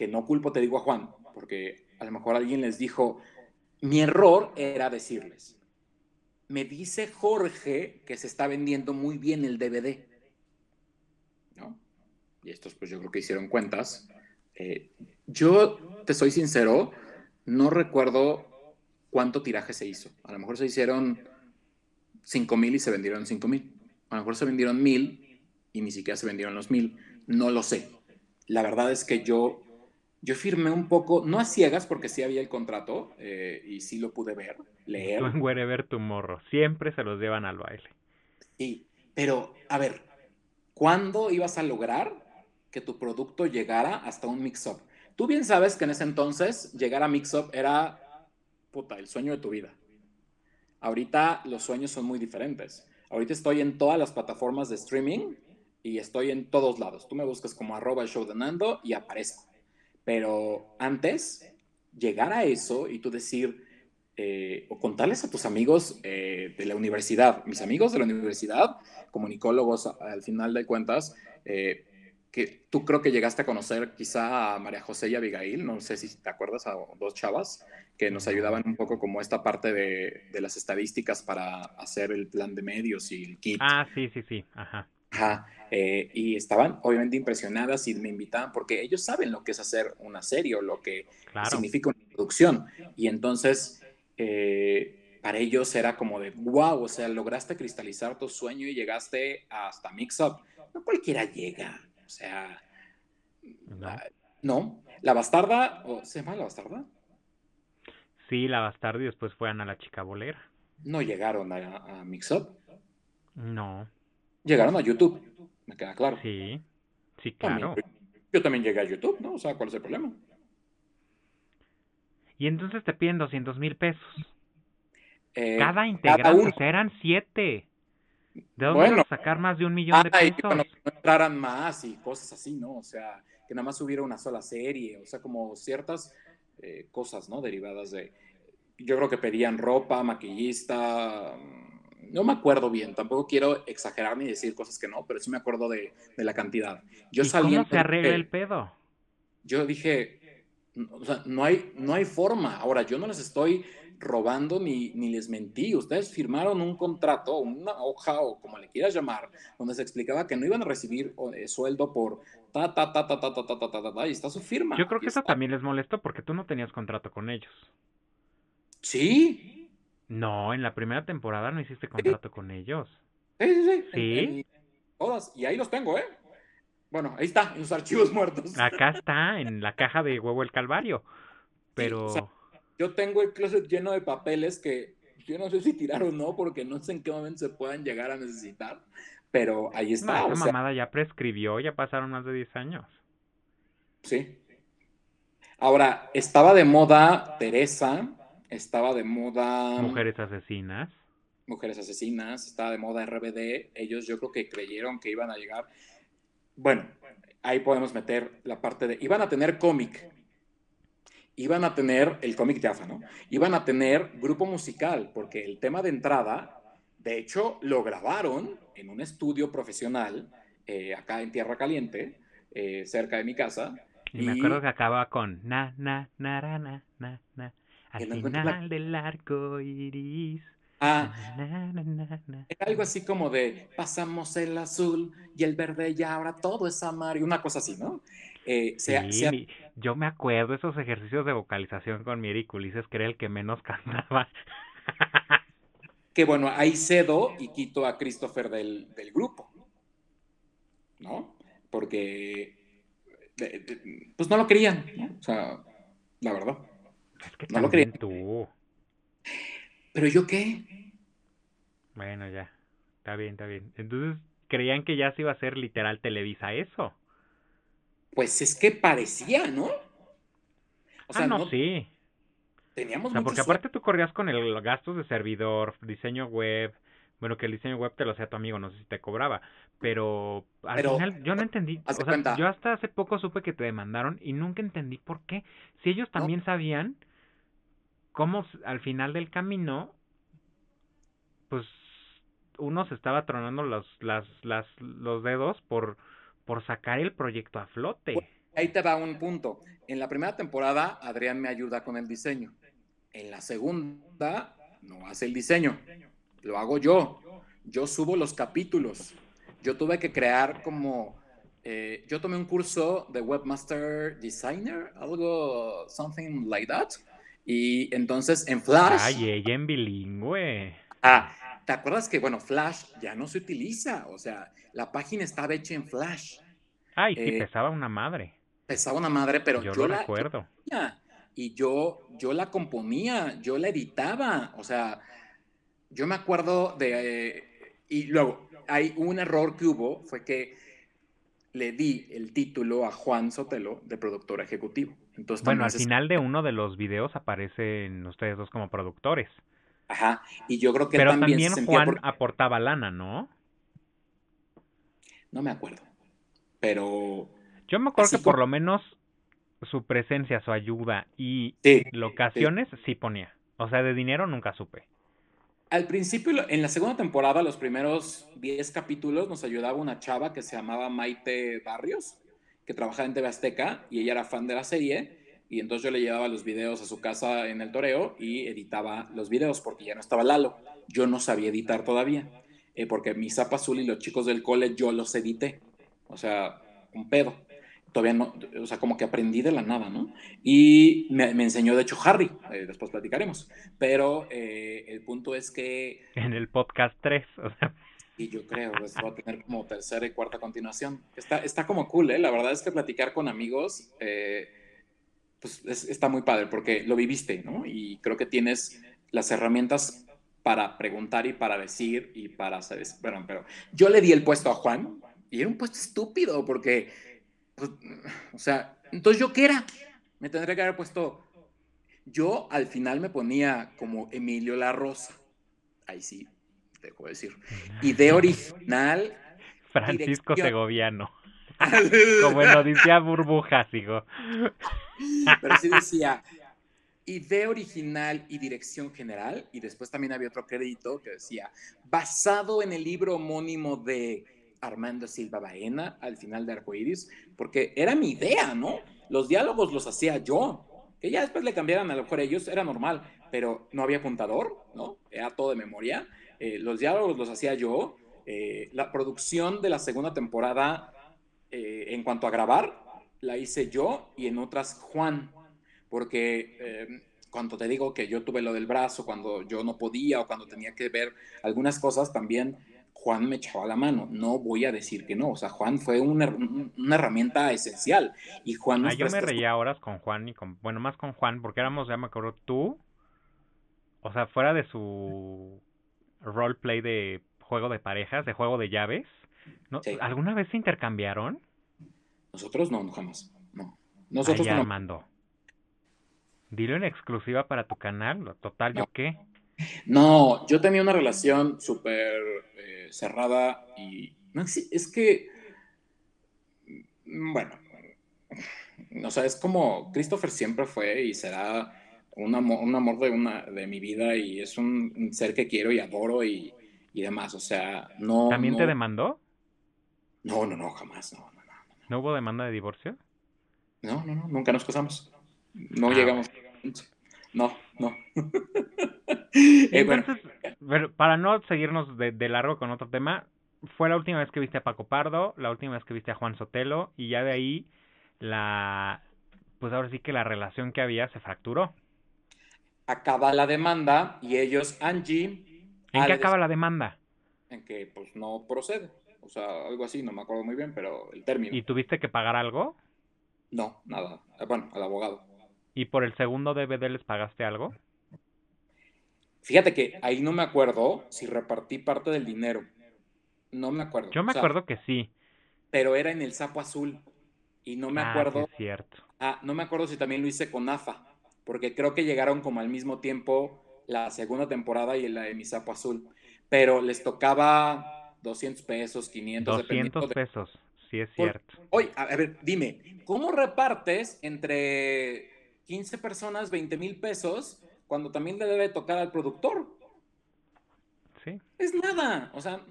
que no culpo, te digo a Juan, porque a lo mejor alguien les dijo, mi error era decirles, me dice Jorge que se está vendiendo muy bien el DVD. ¿No? Y estos pues yo creo que hicieron cuentas. Eh, yo te soy sincero, no recuerdo cuánto tiraje se hizo. A lo mejor se hicieron 5 mil y se vendieron 5 mil. A lo mejor se vendieron mil y ni siquiera se vendieron los mil. No lo sé. La verdad es que yo, yo firmé un poco, no a ciegas porque sí había el contrato eh, y sí lo pude ver, leer. Tú en ver tu morro. Siempre se los llevan al baile. Sí, pero a ver, ¿cuándo ibas a lograr que tu producto llegara hasta un mix-up? Tú bien sabes que en ese entonces llegar a Mixup era, puta, el sueño de tu vida. Ahorita los sueños son muy diferentes. Ahorita estoy en todas las plataformas de streaming y estoy en todos lados. Tú me buscas como arroba el show de Nando y aparezco. Pero antes, llegar a eso y tú decir, eh, o contarles a tus amigos eh, de la universidad, mis amigos de la universidad, comunicólogos al final de cuentas, eh, que tú creo que llegaste a conocer quizá a María José y Abigail, no sé si te acuerdas, a dos chavas que nos ayudaban un poco como esta parte de, de las estadísticas para hacer el plan de medios y el kit. Ah, sí, sí, sí, ajá. Ajá, eh, y estaban obviamente impresionadas y me invitaban porque ellos saben lo que es hacer una serie o lo que significa una producción. Y entonces, eh, para ellos era como de, wow, o sea, lograste cristalizar tu sueño y llegaste hasta Mix Up. No cualquiera llega. O sea, no. La bastarda, ¿se llama la bastarda? Sí, la bastarda y después fueron a la chica bolera. No llegaron a, a Mixup. No. Llegaron a YouTube, me queda claro. Sí, sí, claro. yo también llegué a YouTube, ¿no? O sea, ¿cuál es el problema? Y entonces te piden 200 mil pesos. Eh, cada integrante, eran siete. ¿De dónde bueno, sacar más de un millón de pesos? no entraran más y cosas así, ¿no? O sea, que nada más hubiera una sola serie, o sea, como ciertas eh, cosas, ¿no? Derivadas de... Yo creo que pedían ropa, maquillista, no me acuerdo bien, tampoco quiero exagerar ni decir cosas que no, pero sí me acuerdo de, de la cantidad. Yo ¿Y ¿Cómo se arregla el pedo? Yo dije, o sea, no hay, no hay forma. Ahora, yo no les estoy robando ni, ni les mentí. Ustedes firmaron un contrato, una hoja o como le quieras llamar, donde se explicaba que no iban a recibir sueldo por ta, ta, ta, ta, ta, ta, ta, ta, ta, ta, y está su firma. Yo creo que eso también les molestó porque tú no tenías contrato con ellos. Sí. No, en la primera temporada no hiciste contrato con ellos. Sí, sí, sí. ¿Sí? todas. Y ahí los tengo, ¿eh? Bueno, ahí está, en los archivos muertos. Acá está, en la caja de huevo el calvario. Pero... Yo tengo el closet lleno de papeles que yo no sé si tirar o no, porque no sé en qué momento se puedan llegar a necesitar, pero ahí está. No, esa mamada ya prescribió, ya pasaron más de 10 años. Sí. Ahora, estaba de moda Teresa, estaba de moda... Mujeres asesinas. Mujeres Asesinas, estaba de moda RBD, ellos yo creo que creyeron que iban a llegar. Bueno, ahí podemos meter la parte de, iban a tener cómic, iban a tener el cómic de ¿no? Iban a tener grupo musical, porque el tema de entrada, de hecho, lo grabaron en un estudio profesional eh, acá en Tierra Caliente, eh, cerca de mi casa. Y, me acuerdo que acaba con na, na, na, na, na, na, al final del arco iris. Ah, era algo así como de pasamos el azul y el verde y ahora todo es amar y una cosa así, ¿no? Eh, sí, yo me acuerdo esos ejercicios de vocalización con mi Eric Ulises, que era el que menos cantaba. que bueno, ahí cedo y quito a Christopher del, grupo, ¿no? Porque pues no lo querían, ¿no? O sea, la verdad. Es que no lo querían. Tú. ¿Pero yo qué? Bueno, ya. Está bien, está bien. Entonces, ¿creían que ya se iba a hacer literal Televisa eso? Pues es que parecía, ¿no? O sea, ah, no, sí. Teníamos o sea, porque aparte tú corrías con el gastos de servidor, diseño web, bueno, que el diseño web te lo hacía tu amigo, no sé si te cobraba, pero al final yo no entendí, o sea, yo hasta hace poco supe que te demandaron y nunca entendí por qué. Si ellos también sabían cómo al final del camino, pues uno se estaba tronando los, las, las, los dedos por, por sacar el proyecto a flote. Ahí te va un punto. En la primera temporada, Adrián me ayuda con el diseño. En la segunda, no hace el diseño. Lo hago yo. Yo subo los capítulos. Yo tuve que crear como... Eh, yo tomé un curso de Webmaster Designer, algo, something like that. Y entonces en Flash. Ay, ella en bilingüe. Ah, ¿te acuerdas que, bueno, Flash ya no se utiliza? O sea, la página estaba hecha en Flash. Ay, sí, eh, pesaba una madre. Pesaba una madre, pero yo, la recuerdo. y yo, yo la componía, yo la editaba. O sea, yo me acuerdo de. y luego, hay un error que hubo, fue que le di el título a Juan Sotelo de productor ejecutivo. Entonces, bueno, al final de uno de los videos aparecen ustedes dos como productores. Ajá, y yo creo que Pero también, Juan aportaba lana, ¿no? No me acuerdo. Pero. Yo me acuerdo que por lo menos su presencia, su ayuda y locaciones sí ponía. O sea, de dinero nunca supe. Al principio, en la segunda temporada, los primeros 10 capítulos, nos ayudaba una chava que se llamaba Maite Barrios, que trabajaba en TV Azteca y ella era fan de la serie. Y entonces yo le llevaba los videos a su casa en el toreo y editaba los videos porque ya no estaba Lalo. Yo no sabía editar todavía, eh, porque mi zapa azul y los chicos del cole yo los edité. O sea, un pedo todavía no, o sea, como que aprendí de la nada, ¿no? Y me, enseñó, de hecho, Harry, eh, después platicaremos, pero eh, el punto es que... En el podcast 3, o sea... Y yo creo, pues va a tener como tercera y cuarta continuación. Está, está como cool, ¿eh? La verdad es que platicar con amigos, eh, pues está muy padre, porque lo viviste, ¿no? Y creo que tienes las herramientas para preguntar y para decir y para hacer... Bueno, pero yo le di el puesto a Juan y era un puesto estúpido, porque pues, o sea, entonces yo qué era? Me tendría que haber puesto, yo al final me ponía como Emilio La Rosa, ahí sí, dejo de decir, idea original. Francisco Segoviano. como en Odisea Burbujas, digo. Pero sí decía, idea original y dirección general, y después también había otro crédito que decía, basado en el libro homónimo de Armando Silva Baena al final de Arcoiris, porque era mi idea, ¿no? Los diálogos los hacía yo, que ya después le cambiaran a lo mejor ellos, era normal, pero no había contador, ¿no? Era todo de memoria. Eh, los diálogos los hacía yo. Eh, la producción de la segunda temporada, eh, en cuanto a grabar, la hice yo y en otras Juan, porque cuando te digo que yo tuve lo del brazo, cuando yo no podía o cuando tenía que ver algunas cosas, también Juan me echaba la mano. No voy a decir que no. O sea, Juan fue una, herramienta esencial. Y Juan ah, yo me reía horas con Juan y con, bueno, más con Juan, porque éramos, ya me acuerdo, tú, o sea, fuera de su roleplay de juego de parejas, de juego de llaves, ¿no? ¿alguna vez se intercambiaron? Nosotros no, jamás. No. Nosotros no. Dilo en exclusiva para tu canal. Total, ¿yo qué? No, yo tenía una relación súper eh, cerrada y no, es que, mm, bueno, o sea, es como Christopher siempre fue y será un amor, un amor de, una, de mi vida y es un, ser que quiero y adoro y, y demás. O sea, no. ¿También no, te demandó? No, no, no, jamás. No, no, no, ¿No hubo demanda de divorcio? No, no, no, nunca nos casamos. No ah, llegamos. No, no. Eh, Entonces, para no seguirnos de, de, largo con otro tema, fue la última vez que viste a Paco Pardo, la última vez que viste a Juan Sotelo, y ya de ahí la, pues ahora sí que la relación que había se fracturó. Acaba la demanda y ellos, Angie... ¿En qué acaba la demanda? En que pues no procede. O sea, algo así, no me acuerdo muy bien, pero el término. ¿Y tuviste que pagar algo? No, nada. Bueno, al abogado. ¿Y por el segundo DVD les pagaste algo? Fíjate que ahí no me acuerdo si repartí parte del dinero. No me acuerdo. Yo me acuerdo que sí. Pero era en el sapo azul. Y no me ah, acuerdo. Es cierto. Ah, no me acuerdo si también lo hice con AFA. Porque creo que llegaron como al mismo tiempo la segunda temporada y la de mi sapo azul. Pero les tocaba 200 pesos, 500. 200 pesos, sí es cierto. Oye, a ver, dime, ¿cómo repartes entre 15 personas 20 mil pesos cuando también le debe tocar al productor? Sí. Es nada. O sea,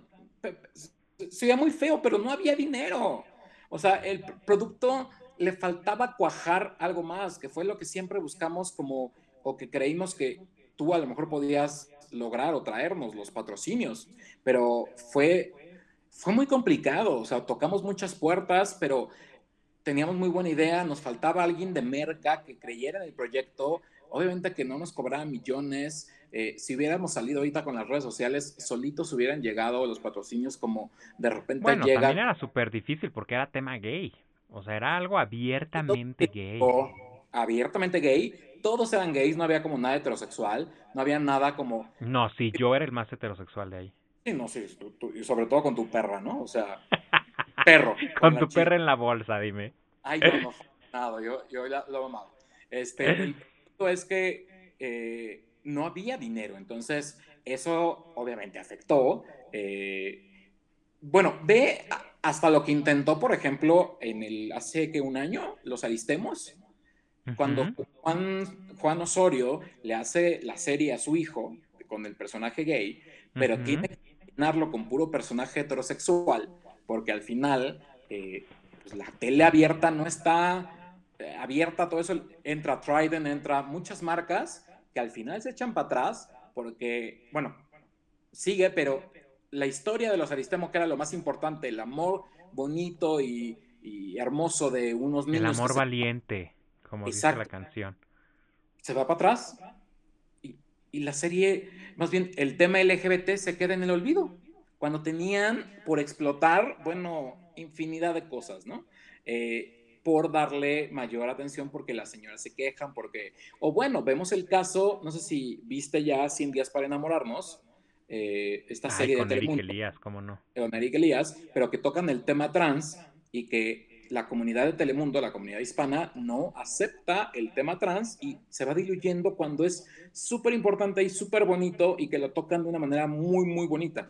se veía muy feo, pero no había dinero. O sea, el producto le faltaba cuajar algo más, que fue lo que siempre buscamos como, o que creímos que tú a lo mejor podías lograr o traernos los patrocinios, pero fue, fue muy complicado, o sea, tocamos muchas puertas, pero teníamos muy buena idea, nos faltaba alguien de merca que creyera en el proyecto, obviamente que no nos cobrara millones, eh, si hubiéramos salido ahorita con las redes sociales, solitos hubieran llegado los patrocinios como de repente bueno, también era súper difícil porque era tema gay, o sea, era algo abiertamente gay. Abiertamente gay, todos eran gays, no había como nada heterosexual, no había nada como... No, sí, yo era el más heterosexual de ahí. Sí, no, sí, y sobre todo con tu perra, ¿no? O sea, perro. con, tu perra en la bolsa, dime. Ay, no, no, nada, yo, yo lo amado. Este, el punto es que eh, no había dinero, entonces eso obviamente afectó. Eh, bueno, ve hasta lo que intentó, por ejemplo, en el hace que un año, los Aristemos, cuando Juan, Juan, Osorio le hace la serie a su hijo con el personaje gay, pero tiene que llenarlo con puro personaje heterosexual, porque al final eh, pues la tele abierta no está eh, abierta, todo eso entra Trident, entra muchas marcas que al final se echan para atrás porque, bueno, sigue, pero la historia de los Aristemo, que era lo más importante, el amor bonito y, hermoso de unos niños. El amor valiente como dice la canción. Se va para atrás y, y, la serie, más bien el tema LGBT se queda en el olvido, cuando tenían por explotar, bueno, infinidad de cosas, ¿no? Eh, por darle mayor atención porque las señoras se quejan, porque, o bueno, vemos el caso, no sé si viste ya 100 días para enamorarnos, eh, esta serie con de Telemundo. Elías, cómo no. Con Eric Elías, pero que tocan el tema trans y que la comunidad de Telemundo, la comunidad hispana, no acepta el tema trans y se va diluyendo cuando es súper importante y súper bonito y que lo tocan de una manera muy, muy bonita,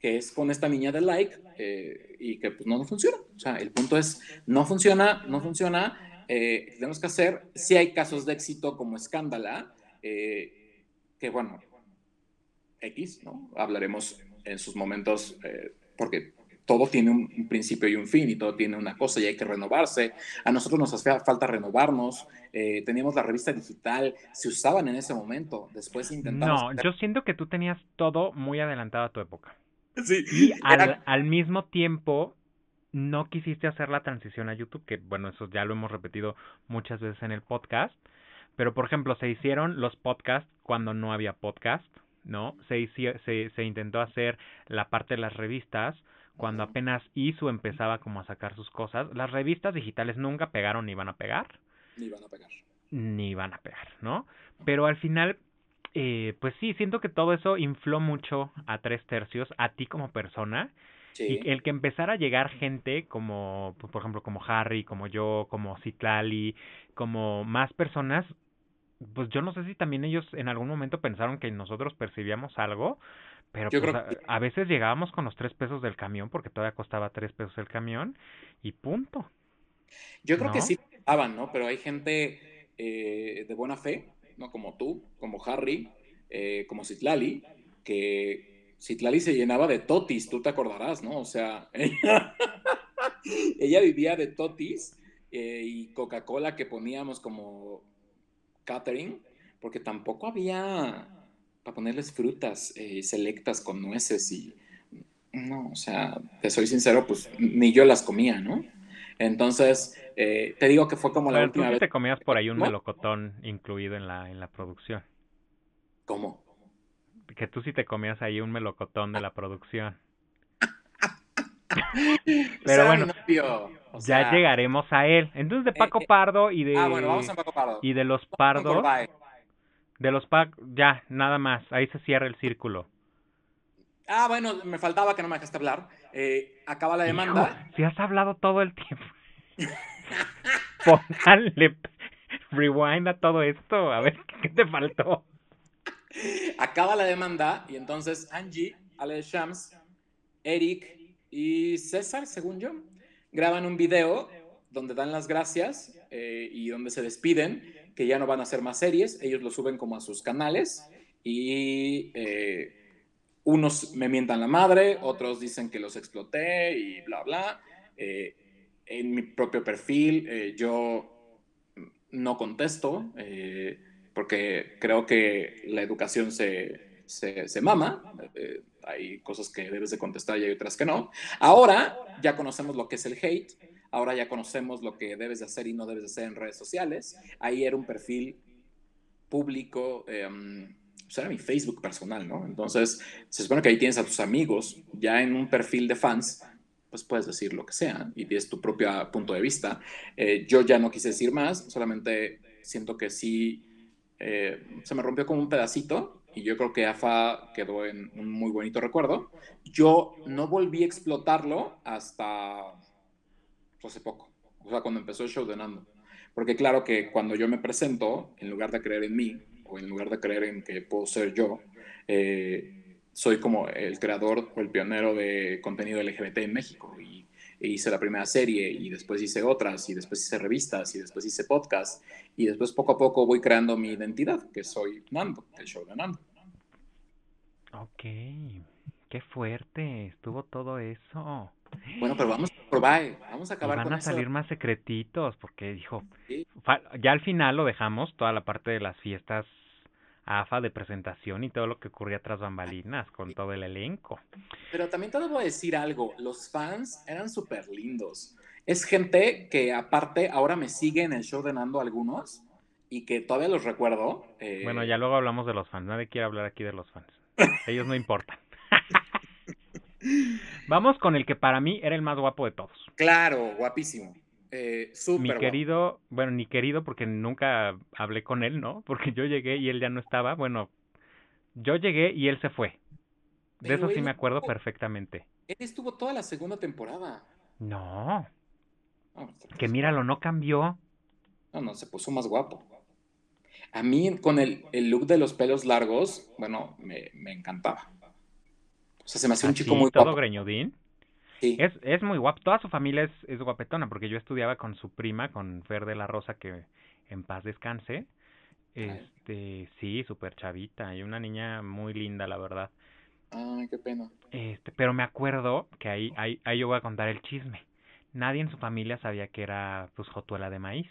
que es con esta niña de like eh, y que pues no, no funciona. O sea, el punto es, no funciona, no funciona, eh, tenemos que hacer, si hay casos de éxito como Escándala, eh, que bueno, X, ¿no? Hablaremos en sus momentos, porque todo tiene un, principio y un fin y todo tiene una cosa y hay que renovarse. A nosotros nos hacía falta renovarnos. Eh, teníamos la revista digital, se usaban en ese momento. Después intentamos. No, yo siento que tú tenías todo muy adelantado a tu época. Sí. Y al, al mismo tiempo no quisiste hacer la transición a YouTube, que bueno, eso ya lo hemos repetido muchas veces en el podcast. Pero por ejemplo, se hicieron los podcasts cuando no había podcast, ¿no? Se, se, se intentó hacer la parte de las revistas cuando apenas ISU empezaba como a sacar sus cosas, las revistas digitales nunca pegaron ni van a pegar. Ni van a pegar. Ni van a pegar, ¿no? Pero al final, eh, pues sí, siento que todo eso infló mucho a tres tercios, a ti como persona. Sí. Y el que empezara a llegar gente como, pues, por ejemplo, como Harry, como yo, como Citlali, como más personas, pues yo no sé si también ellos en algún momento pensaron que nosotros percibíamos algo, pero pues, a, veces llegábamos con los tres pesos del camión porque todavía costaba tres pesos el camión y punto. Yo creo que sí estaban, ¿no? Pero hay gente eh, de buena fe, ¿no? Como tú, como Harry, eh, como Citlali, que Citlali se llenaba de totis, tú te acordarás, ¿no? O sea, ella, vivía de totis eh, y Coca-Cola que poníamos como catering, porque tampoco había para ponerles frutas eh, selectas con nueces y no, o sea, te soy sincero, pues ni yo las comía, ¿no? Entonces, eh, te digo que fue como la última vez. te comías por ahí un melocotón incluido en la, en la producción. ¿Cómo? Que tú sí te comías ahí un melocotón de la producción. Pero bueno, ya llegaremos a él. Entonces de eh, Paco Pardo y de ah, bueno, vamos a Paco Pardo. y de los Pardos de los Pac, ya, nada más, ahí se cierra el círculo. Ah, bueno, me faltaba que no me dejaste hablar. Eh, acaba la demanda. si has hablado todo el tiempo. Póngale rewind a todo esto, a ver qué te faltó. Acaba la demanda y entonces Angie, Ale Shams, Eric y César, según yo, graban un video donde dan las gracias eh, y donde se despiden que ya no van a hacer más series, ellos lo suben como a sus canales y eh, unos me mientan la madre, otros dicen que los exploté y bla, bla. Eh, en mi propio perfil eh, yo no contesto porque creo que la educación se, se, se mama. hay cosas que debes de contestar y hay otras que no. Ahora ya conocemos lo que es el hate Ahora ya conocemos lo que debes de hacer y no debes de hacer en redes sociales. Ahí era un perfil público, eh, era mi Facebook personal, ¿no? Entonces, se supone que ahí tienes a tus amigos, ya en un perfil de fans, pues puedes decir lo que sea y tienes tu propio punto de vista. Eh, yo ya no quise decir más, solamente siento que sí eh, se me rompió como un pedacito y yo creo que AFA quedó en un muy bonito recuerdo. Yo no volví a explotarlo hasta hace poco, o sea, cuando empezó el show de Nando. Porque claro que cuando yo me presento, en lugar de creer en mí, o en lugar de creer en que puedo ser yo, eh, soy como el creador o el pionero de contenido LGBT en México. Y, e hice la primera serie, y después hice otras, y después hice revistas, y después hice podcast, y después poco a poco voy creando mi identidad, que soy Nando, el show de Nando. Ok, qué fuerte, estuvo todo eso. Bueno, pero vamos a probar, vamos a acabar van a salir más secretitos, porque dijo, ya al final lo dejamos, toda la parte de las fiestas AFA de presentación y todo lo que ocurría tras bambalinas con todo el elenco. Pero también te debo decir algo, los fans eran súper lindos. Es gente que aparte ahora me sigue en el show de Nando algunos y que todavía los recuerdo. Eh, bueno, ya luego hablamos de los fans, nadie quiere hablar aquí de los fans. Ellos no importan. Vamos con el que para mí era el más guapo de todos. Claro, guapísimo. Eh, mi querido, bueno, ni querido porque nunca hablé con él, ¿no? Porque yo llegué y él ya no estaba. Bueno, yo llegué y él se fue. De eso sí me acuerdo perfectamente. Él estuvo toda la segunda temporada. No. que míralo, no cambió. No, no, se puso más guapo. A mí, con el, el look de los pelos largos, bueno, me, me encantaba. O sea, se me hace un chico muy todo greñudín. Sí. Es, es muy guapo. Toda su familia es, es guapetona, porque yo estudiaba con su prima, con Fer de la Rosa, que en paz descanse. Este, sí, súper chavita y una niña muy linda, la verdad. Ay, qué pena. Este, pero me acuerdo que ahí, ahí, ahí yo voy a contar el chisme. Nadie en su familia sabía que era, pues, jotuela de maíz.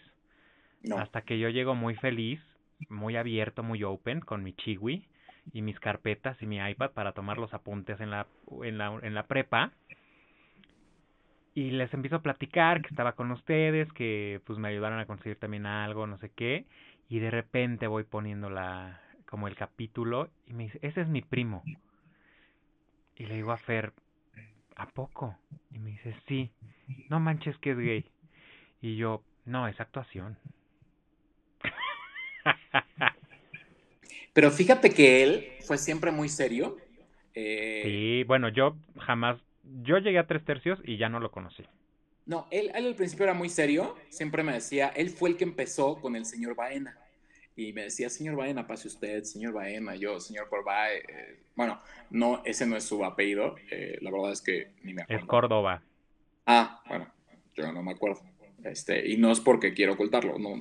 No. Hasta que yo llego muy feliz, muy abierto, muy open con mi chiwi y mis carpetas y mi iPad para tomar los apuntes en la, en la, en la prepa. Y les empiezo a platicar que estaba con ustedes, que pues me ayudaron a conseguir también algo, no sé qué. Y de repente voy poniendo la, como el capítulo y me dice, ese es mi primo. Y le digo a Fer, ¿a poco? Y me dice, sí, no manches que es gay. Y yo, no, es actuación. Pero fíjate que él fue siempre muy serio. Eh, sí, bueno, yo jamás, yo llegué a tres tercios y ya no lo conocí. No, él, al principio era muy serio, siempre me decía, él fue el que empezó con el señor Baena. y me decía, señor Baena, pase usted, señor Baena, yo, señor Corbay. Eh, bueno, no, ese no es su apellido, eh, la verdad es que ni me acuerdo. Es Córdoba. Ah, bueno, yo no me acuerdo. Este, y no es porque quiero ocultarlo. No.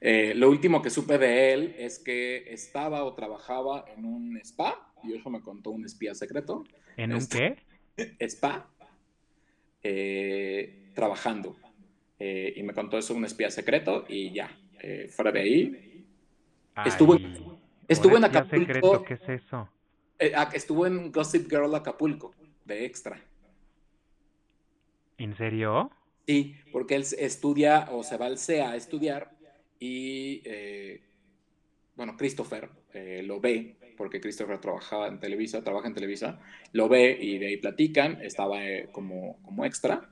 Eh, lo último que supe de él es que estaba o trabajaba en un spa, y eso me contó un espía secreto. ¿En un Este, Spa, eh, trabajando. Eh, y me contó eso un espía secreto y ya, eh, fuera de ahí. Estuvo, Ay, estuvo en Acapulco. secreto, ¿qué es eso? ah, estuvo en Gossip Girl Acapulco, de extra. ¿En serio? Sí, porque él estudia o se va al CEA a estudiar y, bueno, Christopher lo ve, porque Christopher trabajaba en Televisa, trabaja en Televisa, lo ve y de ahí platican, estaba eh, como, como extra,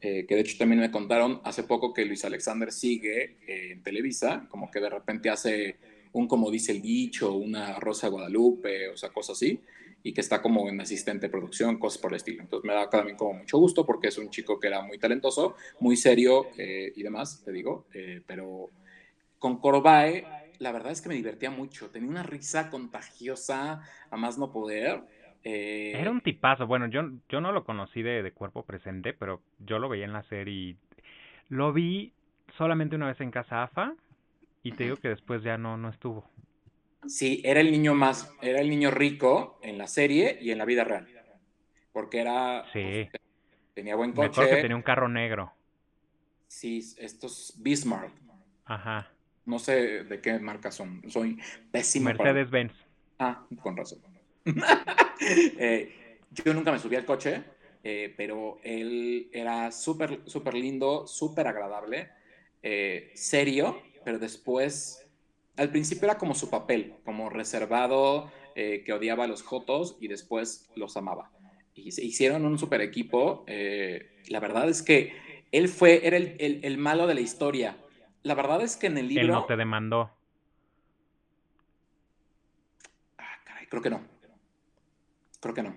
eh, que de hecho también me contaron hace poco que Luis Alexander sigue eh, en Televisa, como que de repente hace un como dice el dicho, una Rosa Guadalupe, o sea, cosas así, y que está como en asistente de producción, cosas por el estilo. Entonces me da también como mucho gusto porque es un chico que era muy talentoso, muy serio eh, y demás, te digo, eh, pero con Corbae, la verdad es que me divertía mucho, tenía una risa contagiosa, a más no poder. eh, Era un tipazo. Bueno, yo, yo no lo conocí de, de cuerpo presente, pero yo lo veía en la serie y lo vi solamente una vez en Casa AFA y te digo que después ya no, no estuvo. Sí, era el niño más, era el niño rico en la serie y en la vida real. Porque era, Sí. pues, tenía buen Me acuerdo que coche. tenía un carro negro. Sí, estos Bismarck. Ajá. No sé de qué marca son. Soy pésimo para- Mercedes-Benz. Ah, con razón. Eh, yo nunca me subí al coche, eh, pero él era súper, súper lindo, súper agradable, eh, serio, pero después, al principio era como su papel, como reservado, que odiaba a los jotos y después los amaba. Y se hicieron un super equipo. la verdad es que él fue, era el, el- el malo de la historia. La verdad es que en el libro... Él no te demandó. Ah, caray, creo que no. Creo que no.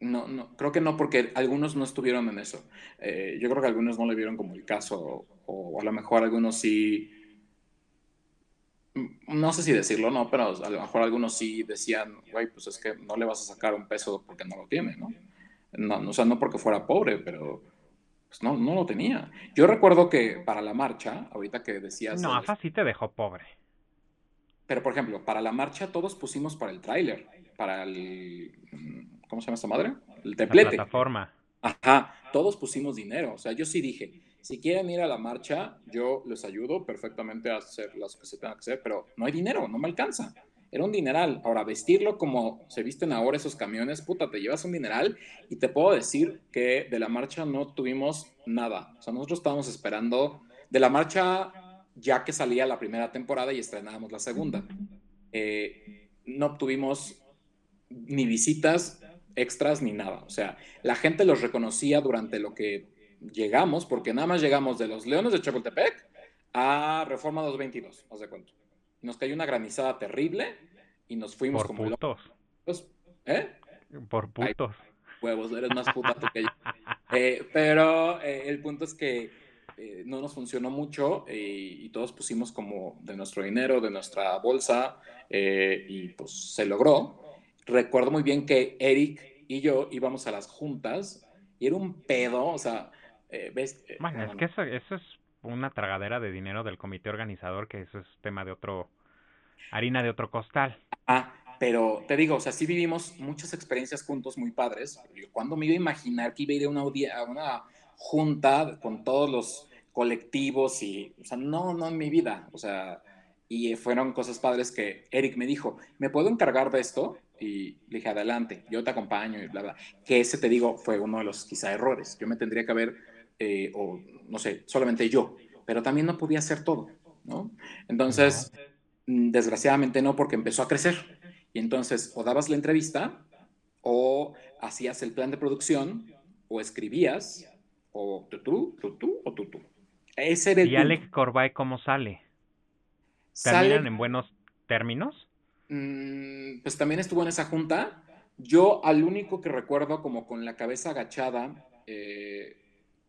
No, no, creo que no, porque algunos no estuvieron en eso. Eh, yo creo que algunos no le vieron como el caso, o, a lo mejor algunos sí. mm, No sé si decirlo, no, pero a lo mejor algunos sí decían, güey, pues es que no le vas a sacar un peso porque no lo tiene, ¿no? No, no, o sea, no porque fuera pobre, pero pues no, no lo tenía. Yo recuerdo que para la marcha, ahorita que decías. No, AFA sí te dejó pobre. pero, por ejemplo, para la marcha todos pusimos para el tráiler, para el... ¿Cómo se llama esta madre? El La templete. plataforma. Ajá, todos pusimos dinero. O sea, yo sí dije, si quieren ir a la marcha, yo les ayudo perfectamente a hacer las que se tengan que hacer, pero no hay dinero, no me alcanza. Era un dineral. Ahora, vestirlo como se visten ahora esos camiones, puta, te llevas un dineral y te puedo decir que de la marcha no tuvimos nada. O sea, nosotros estábamos esperando de la marcha ya que salía la primera temporada y estrenábamos la segunda. Eh, no obtuvimos ni visitas extras ni nada. O sea, la gente los reconocía durante lo que llegamos, porque nada más llegamos de los Leones de Chapultepec a Reforma 222, haz de cuenta. Nos cayó una granizada terrible y nos fuimos Por como putos. locos. ¿Eh? Por putos. Huevos, eres más puta tú que yo. Eh, pero eh, el punto es que eh, no nos funcionó mucho eh, y todos pusimos como de nuestro dinero, de nuestra bolsa y pues se logró. Recuerdo muy bien que Eric y yo íbamos a las juntas y era un pedo, o sea, ves... es bueno, que eso, eso es una tragadera de dinero del comité organizador, que eso es tema de otro, harina de otro costal. Ah, pero te digo, o sea, sí vivimos muchas experiencias juntos muy padres. Yo, ¿Cuándo me iba a imaginar que iba a ir a una, a una junta con todos los colectivos y, o sea, no, no en mi vida, o sea, y fueron cosas padres que Eric me dijo, ¿me puedo encargar de esto? Y le dije, adelante, yo te acompaño y bla, bla. Que ese, te digo, fue uno de los quizá errores. Yo me tendría que haber, eh, o no sé, solamente yo, pero también no podía hacer todo, ¿no? Entonces, desgraciadamente no, porque empezó a crecer. Y entonces, o dabas la entrevista, o hacías el plan de producción, o escribías, o tú, tú, tú, o tú, tú. Ese era el ¿Y. Alex Corbay cómo sale? Sale- ¿Terminan en buenos términos? Mm, pues también estuvo en esa junta. Yo al único que recuerdo como con la cabeza agachada, eh,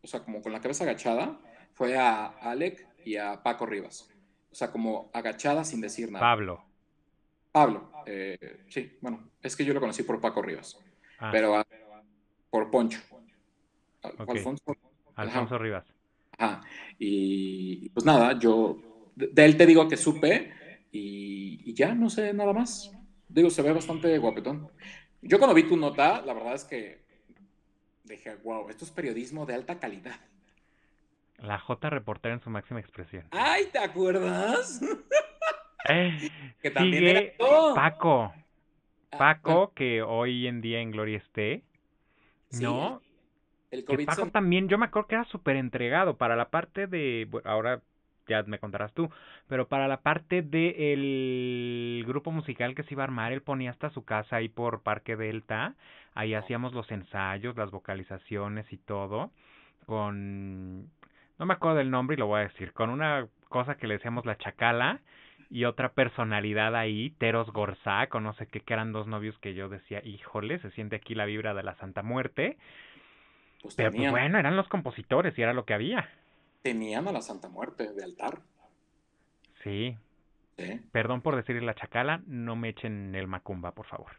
o sea, como con la cabeza agachada, fue a Alec y a Paco Rivas. O sea, como agachada sin decir nada. Pablo. Pablo, eh, sí, bueno, es que yo lo conocí por Paco Rivas, Ah, pero por Poncho. Al- Ok. Alfonso. Alfonso Rivas. Ajá. Y pues nada, yo de, de él te digo que supe y, y ya no sé nada más. Digo, se ve bastante guapetón. Yo cuando vi tu nota, la verdad es que dije, wow, esto es periodismo de alta calidad. La J reportera en su máxima expresión. Ay, ¿te acuerdas? Eh, que también sigue era. Paco. Ah, Paco, que hoy en día en Gloria esté. sí, ¿No? El Que COVID Paco se- también, yo me acuerdo que era súper entregado para la parte de, bueno, ahora ya me contarás tú, pero para la parte de el grupo musical que se iba a armar, él ponía hasta su casa ahí por Parque Delta, ahí hacíamos los ensayos, las vocalizaciones y todo, con, no me acuerdo del nombre y lo voy a decir, con una cosa que le decíamos la chacala y otra personalidad ahí, Teros Gorzac o no sé qué, que eran dos novios que yo decía, híjole, se siente aquí la vibra de la Santa Muerte. pues Pero pues bueno, eran los compositores y era lo que había. tenían a la Santa Muerte de altar. Sí, perdón por decirle la chacala, no me echen el macumba, por favor.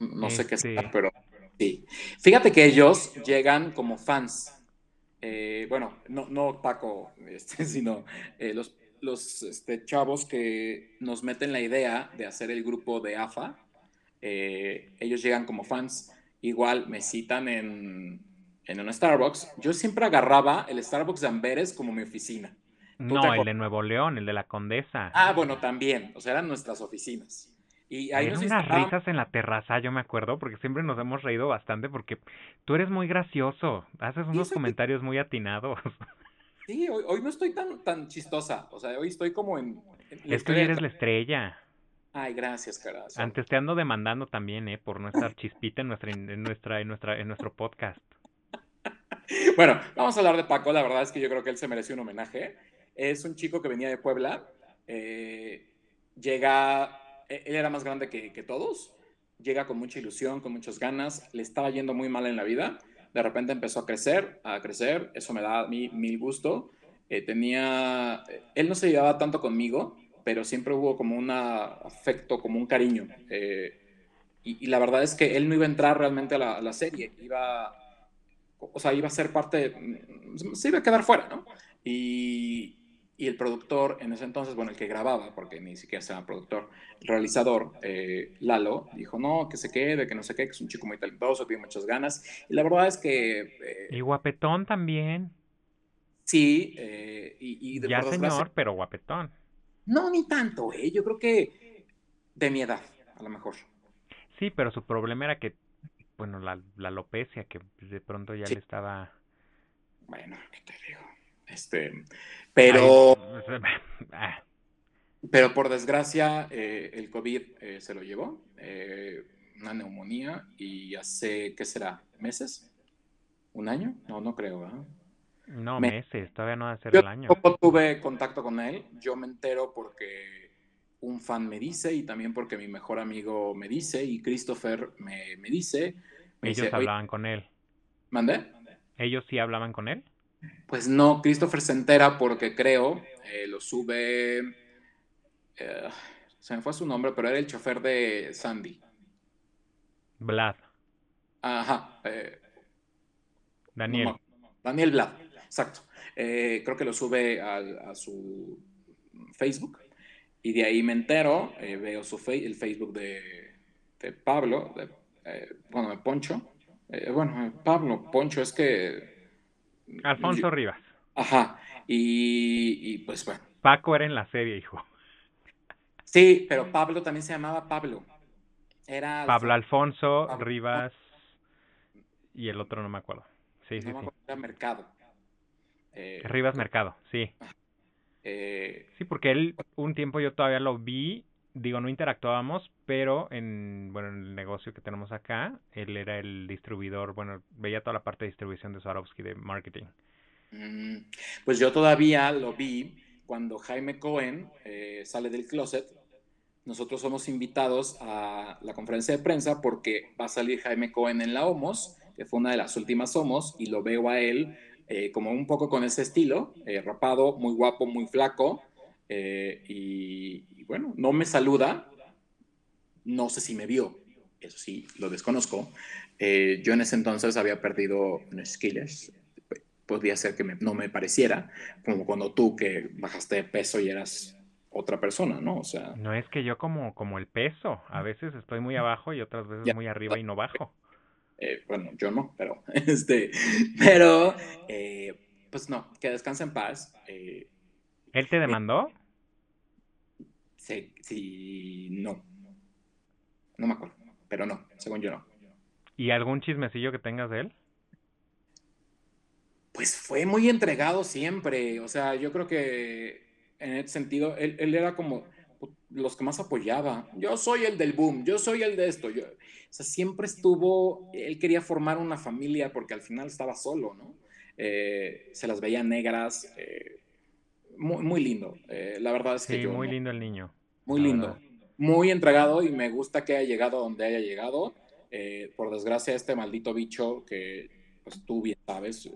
No sé qué Este- sea, pero sí. Fíjate que ellos llegan como fans. Eh, bueno, no, no Paco, este, sino eh, los, los este, chavos que nos meten la idea de hacer el grupo de AFA. eh, ellos llegan como fans. Igual me citan en, en un Starbucks. Yo siempre agarraba el Starbucks de Amberes como mi oficina. No, el de Nuevo León, el de la Condesa. Ah, bueno, también. O sea, eran nuestras oficinas. Y ahí nos unas risas en la terraza, yo me acuerdo, porque siempre nos hemos reído bastante porque tú eres muy gracioso, haces unos que- comentarios muy atinados. Sí, hoy, hoy no estoy tan, tan chistosa. O sea, hoy estoy como en. en Es que hoy eres la estrella. Ay, gracias, cara. Antes te ando demandando también, eh, por no estar chispita en nuestra, en nuestra, en nuestra, en nuestro podcast. Bueno, vamos a hablar de Paco. La verdad es que yo creo que él se merece un homenaje. Es un chico que venía de Puebla. eh, llega. E- Él era más grande que, todos. Llega con mucha ilusión, con muchas ganas. Le estaba yendo muy mal en la vida. De repente empezó a crecer, a crecer. Eso me da a mí mil gusto. Eh, tenía. Él no se llevaba tanto conmigo, pero siempre hubo como un afecto, como un cariño. Eh, y, la verdad es que él no iba a entrar realmente a la, a la serie. Iba o sea, iba a ser parte, se iba a quedar fuera, ¿no? Y, y el productor en ese entonces, bueno, el que grababa, porque ni siquiera se llama productor, el realizador, eh, Lalo, dijo, no, que se quede, que no sé qué, que es un chico muy talentoso, tiene muchas ganas. Y la verdad es que eh, Y guapetón también. sí, eh, y, y de Ya por señor, pero guapetón. no, ni tanto, ¿eh? Yo creo que de mi edad, a lo mejor. Sí, pero su problema era que, bueno, la, la alopecia, que de pronto ya Sí. le estaba... Bueno, ¿qué te digo? Este, pero... Ay, Pero por desgracia, eh, el COVID eh, se lo llevó, eh, una neumonía, y hace, ¿qué será? ¿Meses? ¿Un año? No, no creo, ¿verdad? no, Me- meses, todavía no va a ser Yo el año. tampoco tuve contacto con él, yo me entero porque un fan me dice, y también porque mi mejor amigo me dice, y Christopher me, me dice, me Ellos dice, "Oye, hablaban con él. ¿mandé? ¿Ellos sí hablaban con él? Pues no, Christopher se entera porque creo, eh, lo sube, eh, se me fue su nombre, pero era el chofer de Sandy. Vlad, Ajá, eh, Daniel. no Daniel Blad, exacto. Creo que lo sube a, su Facebook y de ahí me entero, veo su fe- el Facebook de, de Pablo, de, bueno, de Poncho. Bueno, Pablo, Poncho, es que... Alfonso Rivas. Ajá, y, y pues bueno. Paco era en la serie, hijo. Sí, pero Pablo también se llamaba Pablo. Era Pablo Alfonso Pablo. Rivas y el otro no me acuerdo. Sí, sí, sí. era Mercado. Eh, Rivas Mercado, sí. eh, Sí, porque él un tiempo yo todavía lo vi, digo, no interactuábamos, pero en, bueno, en el negocio que tenemos acá, él era el distribuidor, bueno, veía toda la parte de distribución de Swarovski de marketing. Mm, Pues yo todavía lo vi cuando Jaime Cohen eh, sale del closet. Nosotros somos invitados a la conferencia de prensa porque va a salir Jaime Cohen en la Homos, que fue una de las últimas Homos, y lo veo a él eh, como un poco con ese estilo, eh, rapado, muy guapo, muy flaco, eh, y, bueno, no me saluda, no sé si me vio, eso sí, lo desconozco. Eh, yo en ese entonces había perdido unos kilos, podría ser que no me pareciera, como cuando tú que bajaste de peso y eras otra persona, ¿no? O sea... No es que yo como, como el peso, a veces estoy muy abajo y otras veces muy arriba y no bajo. Eh, bueno, yo no, pero, este, pero, eh, pues no, que descanse en paz. Eh, ¿Él te demandó? Sí, sí, no. No me acuerdo, pero no, según yo no. ¿Y algún chismecillo que tengas de él? Pues fue muy entregado siempre, o sea, yo creo que en ese sentido, él, él era como los que más apoyaba. Yo soy el del boom, yo soy el de esto. Yo, o sea, siempre estuvo, él quería formar una familia porque al final estaba solo, ¿no? Eh, se las veía negras, eh, muy, muy, lindo. Eh, la verdad es que sí, muy lindo el niño. Muy lindo, muy entregado y me gusta que haya llegado donde haya llegado. por desgracia, este maldito bicho que pues, tú bien sabes,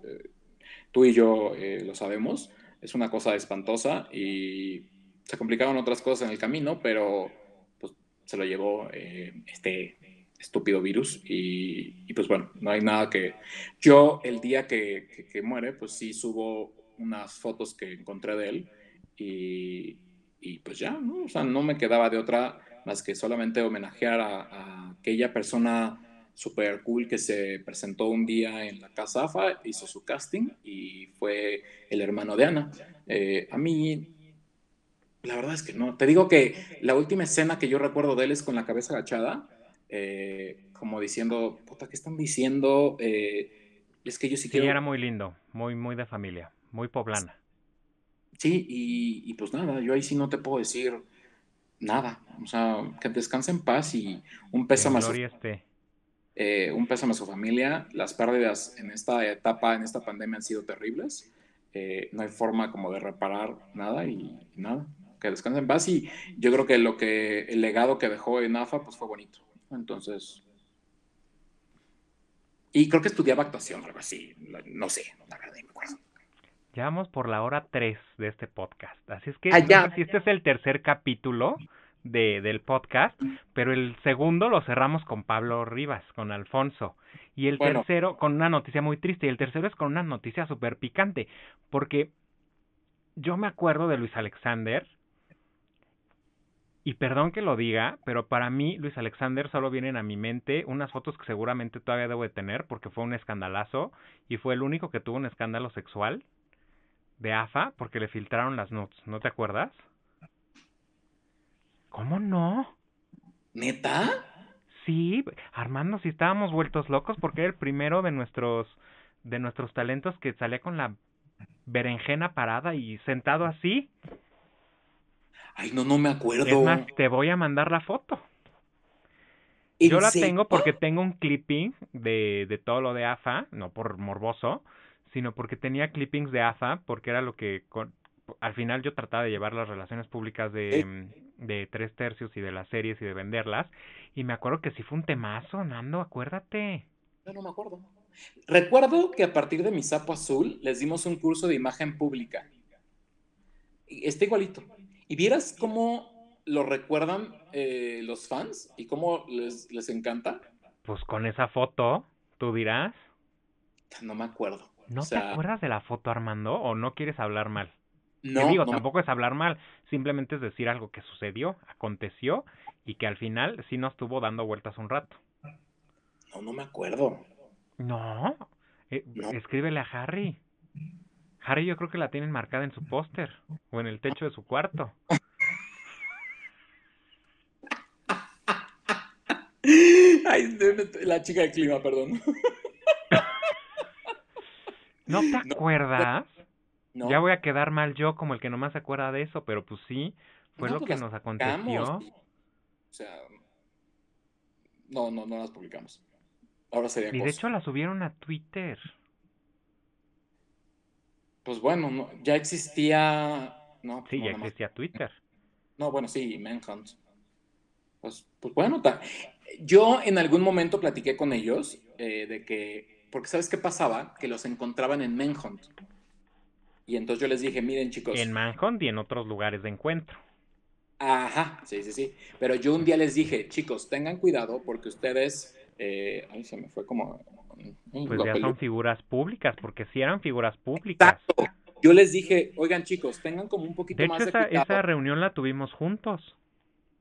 tú y yo lo sabemos, es una cosa espantosa y se complicaron otras cosas en el camino, pero pues, se lo llevó eh, este estúpido virus y, pues bueno, no hay nada que... Yo el día que, que, muere, pues sí subo unas fotos que encontré de él y, y, pues ya, ¿no? O sea, no me quedaba de otra más que solamente homenajear a, a aquella persona super cool que se presentó un día en la casa AFA, hizo su casting y fue el hermano de Ana. Eh, a mí la verdad es que no. Te digo que la última escena que yo recuerdo de él es con la cabeza agachada, eh, como diciendo, puta, ¿qué están diciendo? Eh, es que yo sí, quiero... era muy lindo, muy, muy de familia, muy poblana. Sí, y, pues nada, yo ahí sí no te puedo decir nada. O sea, que descanse en paz y un pésame a su, eh, un pésame a su familia. Las pérdidas en esta etapa, en esta pandemia han sido terribles. no hay forma como de reparar nada y nada que descansen en paz y yo creo que lo que el legado que dejó en AFA pues fue bonito. Entonces, y creo que estudiaba actuación, algo así, no sé, la verdad, me acuerdo. Ya vamos por la hora 3 de este podcast, así es que ah, si este es el tercer capítulo de, del podcast, pero el segundo lo cerramos con Pablo Rivas, con Alfonso, y el tercero con una noticia muy triste, y el tercero es con una noticia súper picante, porque yo me acuerdo de Luis Alexander, y perdón que lo diga, pero para mí, Luis Alexander, solo vienen a mi mente unas fotos que seguramente todavía debo de tener porque fue un escandalazo y fue el único que tuvo un escándalo sexual de AFA porque le filtraron las nudes, ¿no te acuerdas? ¿Cómo no? ¿Neta? Sí, Armando, si estábamos vueltos locos porque era el primero de nuestros de nuestros talentos que salía con la berenjena parada y sentado así. Ay, no, no me acuerdo. Es más, te voy a mandar la foto. Yo la tengo porque tengo un clipping de, de todo lo de AFA, no por morboso, sino porque tenía clippings de AFA, porque era lo que al final yo trataba de llevar las relaciones públicas de, mm, de tres tercios y de las series y de venderlas. Y me acuerdo que sí fue un temazo, Nando, acuérdate. Yo no me acuerdo. Recuerdo que a partir de mi sapo azul les dimos un curso de imagen pública. Está igualito. Y vieras cómo lo recuerdan eh, los fans y cómo les, les encanta. Pues con esa foto, tú dirás. No me acuerdo. ¿No te acuerdas de la foto, Armando? ¿O no quieres hablar mal? No. digo, tampoco es hablar mal, simplemente es decir algo que sucedió, aconteció y que al final sí nos estuvo dando vueltas un rato. No, no me acuerdo. No, eh, escríbele a Harry. Harry yo creo que la tienen marcada en su póster o en el techo de su cuarto. Ay, la chica de clima, perdón. ¿No te acuerdas? Ya voy a quedar mal yo como el que nomás se acuerda de eso, pero pues sí, fue lo pues que nos aconteció. O sea, no, no, no las publicamos. Ahora sería Y de hecho la subieron a Twitter pues bueno, ya existía. No, sí, ya existía Twitter. No, bueno, sí, Manhunt. Pues, pues bueno, yo en algún momento platiqué con ellos eh, de que, porque ¿sabes qué pasaba? Que los encontraban en Manhunt. Y entonces yo les dije, miren chicos. En Manhunt y en otros lugares de encuentro. Ajá, sí, sí, sí. Pero yo un día les dije, chicos, tengan cuidado porque ustedes... Eh, ay, se me fue como... Pues ya son figuras públicas, porque si eran figuras públicas. Exacto. Yo les dije, oigan chicos, tengan como un poquito de más hecho, esa, de esa reunión la tuvimos juntos.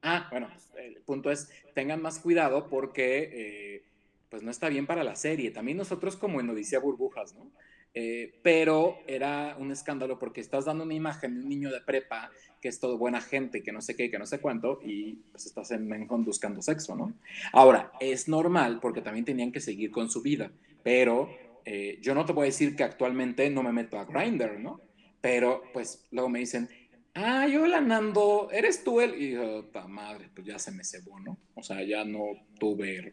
Ah, bueno, el punto es, tengan más cuidado porque eh, pues no está bien para la serie. También nosotros como en Odisea Burbujas, ¿no? Eh, pero era un escándalo porque estás dando una imagen de un niño de prepa que es todo buena gente, que no sé qué, que no sé cuánto, y pues estás en Menjon buscando sexo, ¿no? Ahora, es normal porque también tenían que seguir con su vida, pero eh, yo no te voy a decir que actualmente no me meto a Grindr, ¿no? Pero pues luego me dicen, ah, yo la Nando, ¿eres tú él? Y yo, madre, pues ya se me cebó, ¿no? O sea, ya no tuve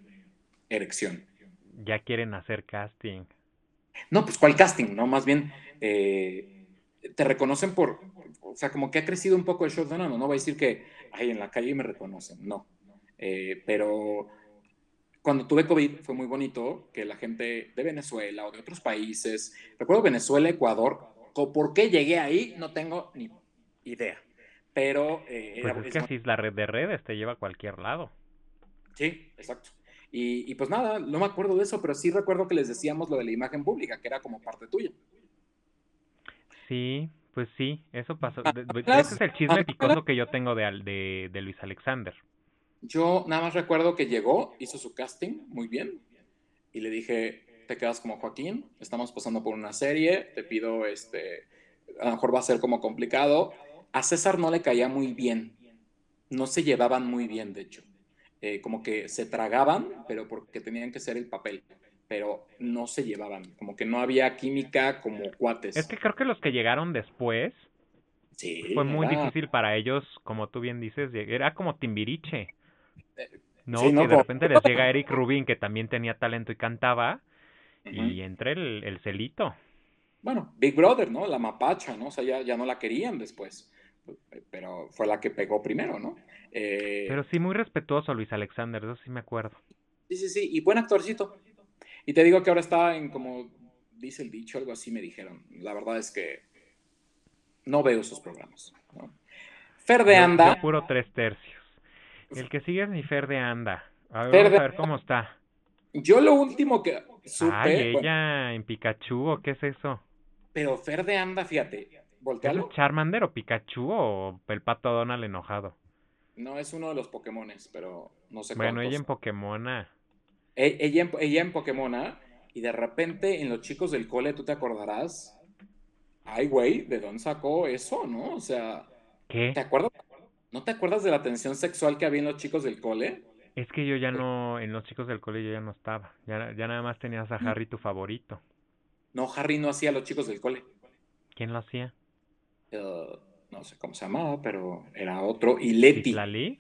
erección. Ya quieren hacer casting. No, pues ¿cuál casting? No, más bien eh, te reconocen por, o sea, como que ha crecido un poco el show de Nando. No voy a decir que, ay, en la calle me reconocen, no. Eh, pero cuando tuve COVID fue muy bonito que la gente de Venezuela o de otros países, recuerdo Venezuela, Ecuador, ¿por qué llegué ahí? No tengo ni idea. Pero... Eh, pues es que así es la red de redes, te lleva a cualquier lado. Sí, exacto. Y, pues nada, no me acuerdo de eso, pero sí recuerdo que les decíamos lo de la imagen pública, que era como parte tuya. Sí, pues sí, eso pasó. Ese es el chisme picoso que yo tengo de, de, de Luis Alexander. Yo nada más recuerdo que llegó, hizo su casting muy bien, y le dije, te quedas como Joaquín, estamos pasando por una serie, te pido, este, a lo mejor va a ser como complicado. A César no le caía muy bien, no se llevaban muy bien, de hecho. Eh, como que se tragaban, pero porque tenían que ser el papel, pero no se llevaban, como que no había química como cuates. Es que creo que los que llegaron después fue muy difícil para ellos, como tú bien dices, era como Timbiriche. Eh, no, que de repente les llega Eric Rubin, que también tenía talento y cantaba, y entre el, el, celito. Bueno, Big Brother, ¿no? La mapacha, ¿no? O sea, ya, ya no la querían después, pero fue la que pegó primero, ¿no? Eh, Pero sí, muy respetuoso Luis Alexander, eso sí me acuerdo. Sí, sí, sí, y buen actorcito. Y te digo que ahora está en, como dice el dicho, algo así me dijeron. La verdad es que no veo esos programas. Fer de Anda. puro tres tercios. El que sigue es mi Fer de Anda. A ver, vamos a ver cómo está. Yo lo último que supe. Ay, ella en Pikachu, ¿o qué es eso? Pero Fer de Anda, fíjate. ¿Es Charmander o Pikachu o el pato Donald enojado? No es uno de los Pokémones, pero no sé Bueno, ella en Pokémona. E, ella, en, ella en Pokémona, y de repente en los chicos del cole, tú te acordarás. Ay, güey, ¿de dónde sacó eso, no? O sea. ¿Qué? ¿Te acuerdas? ¿No te acuerdas de la tensión sexual que había en los chicos del cole? Es que yo ya no, en los chicos del cole yo ya no estaba. Ya, ya nada más tenías a mm. Harry tu favorito. No, Harry no hacía a los chicos del cole. ¿Quién lo hacía? Uh, no sé cómo se llamaba, pero era otro. Y Leti. ¿Citlali?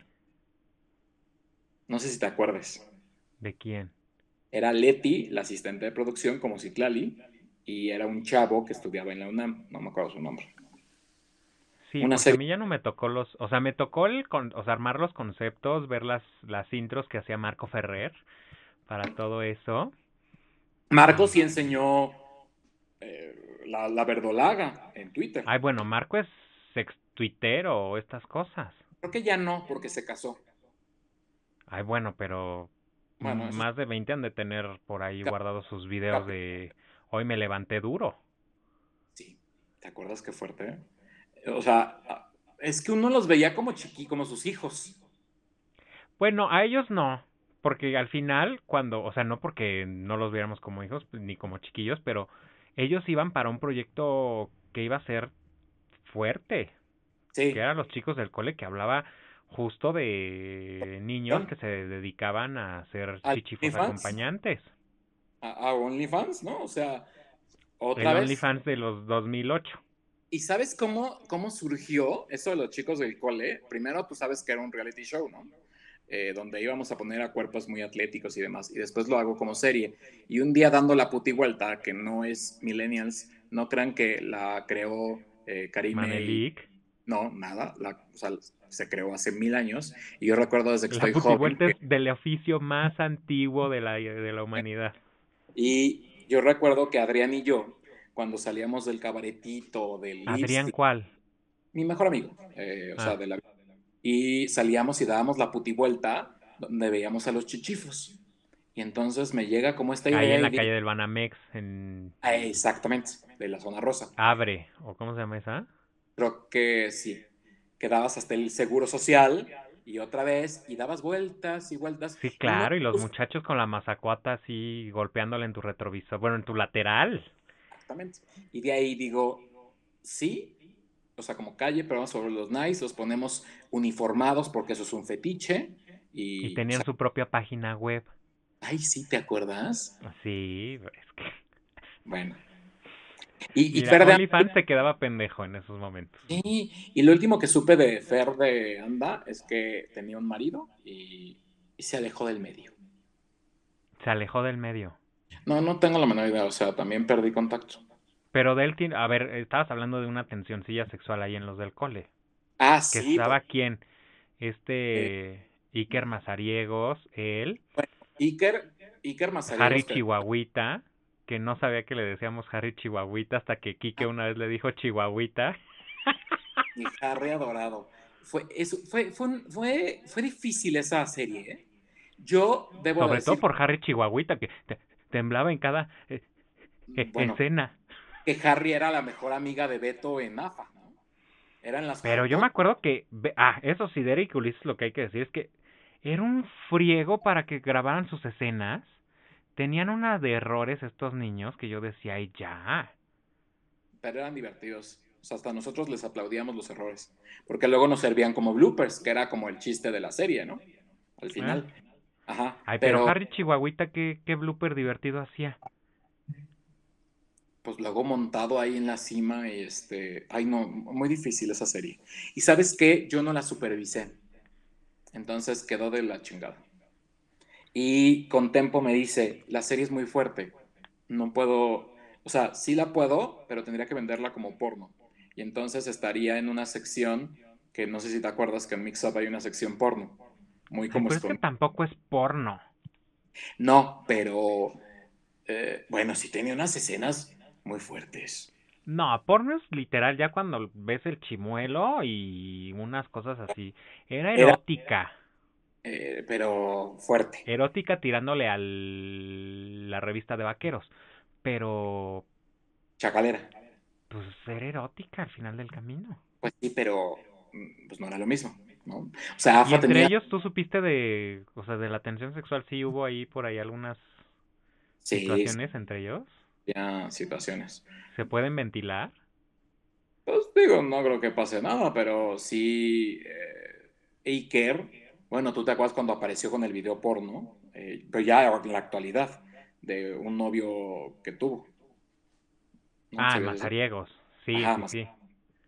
No sé si te acuerdas. ¿De quién? Era Leti, la asistente de producción, como Citlali, y era un chavo que estudiaba en la UNAM, no me acuerdo su nombre. Sí, Una a mí ya no me tocó los, o sea, me tocó el, o sea, armar los conceptos, ver las, las intros que hacía Marco Ferrer para todo eso. Marco sí enseñó eh, la, la verdolaga en Twitter. Ay, bueno, Marco es sex o estas cosas. Creo que ya no, porque se casó. Ay, bueno, pero más de 20 han de tener por ahí guardados sus videos de hoy me levanté duro. Sí, ¿te acuerdas qué fuerte? O sea, es que uno los veía como chiqui, como sus hijos. Bueno, a ellos no, porque al final, cuando, o sea, no porque no los viéramos como hijos ni como chiquillos, pero ellos iban para un proyecto que iba a ser fuerte. Sí. Que eran los chicos del cole que hablaba justo de niños que se dedicaban a ser chichifos acompañantes. A, OnlyFans, ¿no? O sea, otra El OnlyFans de los 2008. ¿Y sabes cómo, cómo surgió eso de los chicos del cole? Primero, tú sabes que era un reality show, ¿no? Eh, donde íbamos a poner a cuerpos muy atléticos y demás. Y después lo hago como serie. Y un día dando la puti vuelta, que no es Millennials, no crean que la creó eh, Karime. No, nada. La, o sea, se creó hace mil años. Y yo recuerdo desde que estoy joven. es del oficio más antiguo de la, de la humanidad. Y yo recuerdo que Adrián y yo cuando salíamos del cabaretito, del Adrián, ¿cuál? Mi mejor amigo, eh, o sea, Ah. de la Y salíamos y dábamos la putivuelta donde veíamos a los chichifos. Y entonces me llega como esta idea. Ahí en la calle del Banamex, en Ah, exactamente, de la zona rosa. Abre, o cómo se llama esa. Creo que sí. Quedabas hasta el seguro social y otra vez y dabas vueltas y vueltas. Sí, claro, y los muchachos con la mazacuata así golpeándole en tu retrovisor, bueno, en tu lateral. Exactamente. Y de ahí digo, sí, o sea, como calle, pero vamos sobre los nice, los ponemos uniformados porque eso es un fetiche. Y, Y tenían o sea, su propia página web. ay, sí, ¿te acuerdas? Sí, es que... Bueno. Y, y Mira, Fer de OnlyFans se quedaba pendejo en esos momentos. Sí, y lo último que supe de Fer de Anda es que tenía un marido y, y se alejó del medio. Se alejó del medio. No, no tengo la menor idea, o sea, también perdí contacto. Pero de él, tiene- a ver, estabas hablando de una tensioncilla sexual ahí en los del cole. Ah, Que sí, estaba quién? Este Iker Mazariegos, él, Iker, Iker Mazariegos, Harry que- Chihuahuita, que no sabía que le decíamos Harry Chihuahuita hasta que Kike una vez le dijo Chihuahuita. y Harry adorado. Fue, eso, fue, fue, fue, fue difícil esa serie, ¿eh? Yo debo Sobre decir, todo por Harry Chihuahuita, que te- temblaba en cada eh, eh, bueno, escena. Que Harry era la mejor amiga de Beto en AFA, ¿no? Eran las Pero yo me acuerdo que, ah, eso sí, Derek Ulises lo que hay que decir es que era un friego para que grabaran sus escenas. Tenían una de errores estos niños que yo decía, ay, ya. pero eran divertidos. O sea, hasta nosotros les aplaudíamos los errores. Porque luego nos servían como bloopers, que era como el chiste de la serie, ¿no? Al final. Ajá. Ay, pero, pero Harry Chihuahuita, ¿qué, qué blooper divertido hacía. Pues luego montado ahí en la cima y este, ay no, muy difícil esa serie. Y sabes qué, yo no la supervisé. Entonces quedó de la chingada. Y con Tempo me dice, la serie es muy fuerte. No puedo, o sea, sí la puedo, pero tendría que venderla como porno. Y entonces estaría en una sección que no sé si te acuerdas que en Mix Up hay una sección porno. Muy como pero es que tampoco es porno. No, pero eh, bueno, sí tenía unas escenas muy fuertes. No, porno es literal ya cuando ves el chimuelo y unas cosas así. Era Era- erótica. Eh, pero fuerte. Erótica tirándole a la revista de vaqueros. Pero, Chacalera. pues era erótica al final del camino. Pues sí, pero mm, pues no era lo mismo, ¿no? O sea, Y AFA entre tenía... ellos, tú supiste de, o sea, de la tensión sexual, sí hubo ahí por ahí algunas Sí, situaciones entre ellos. Situaciones. ¿Se pueden ventilar? Pues digo, no creo que pase nada, pero sí... Eh, Iker, bueno, tú te acuerdas cuando apareció con el video porno, Eh, pero ya en la actualidad, de un novio que tuvo. ¿No ah, mazariegos. Sí, Ajá, sí, Maz- sí.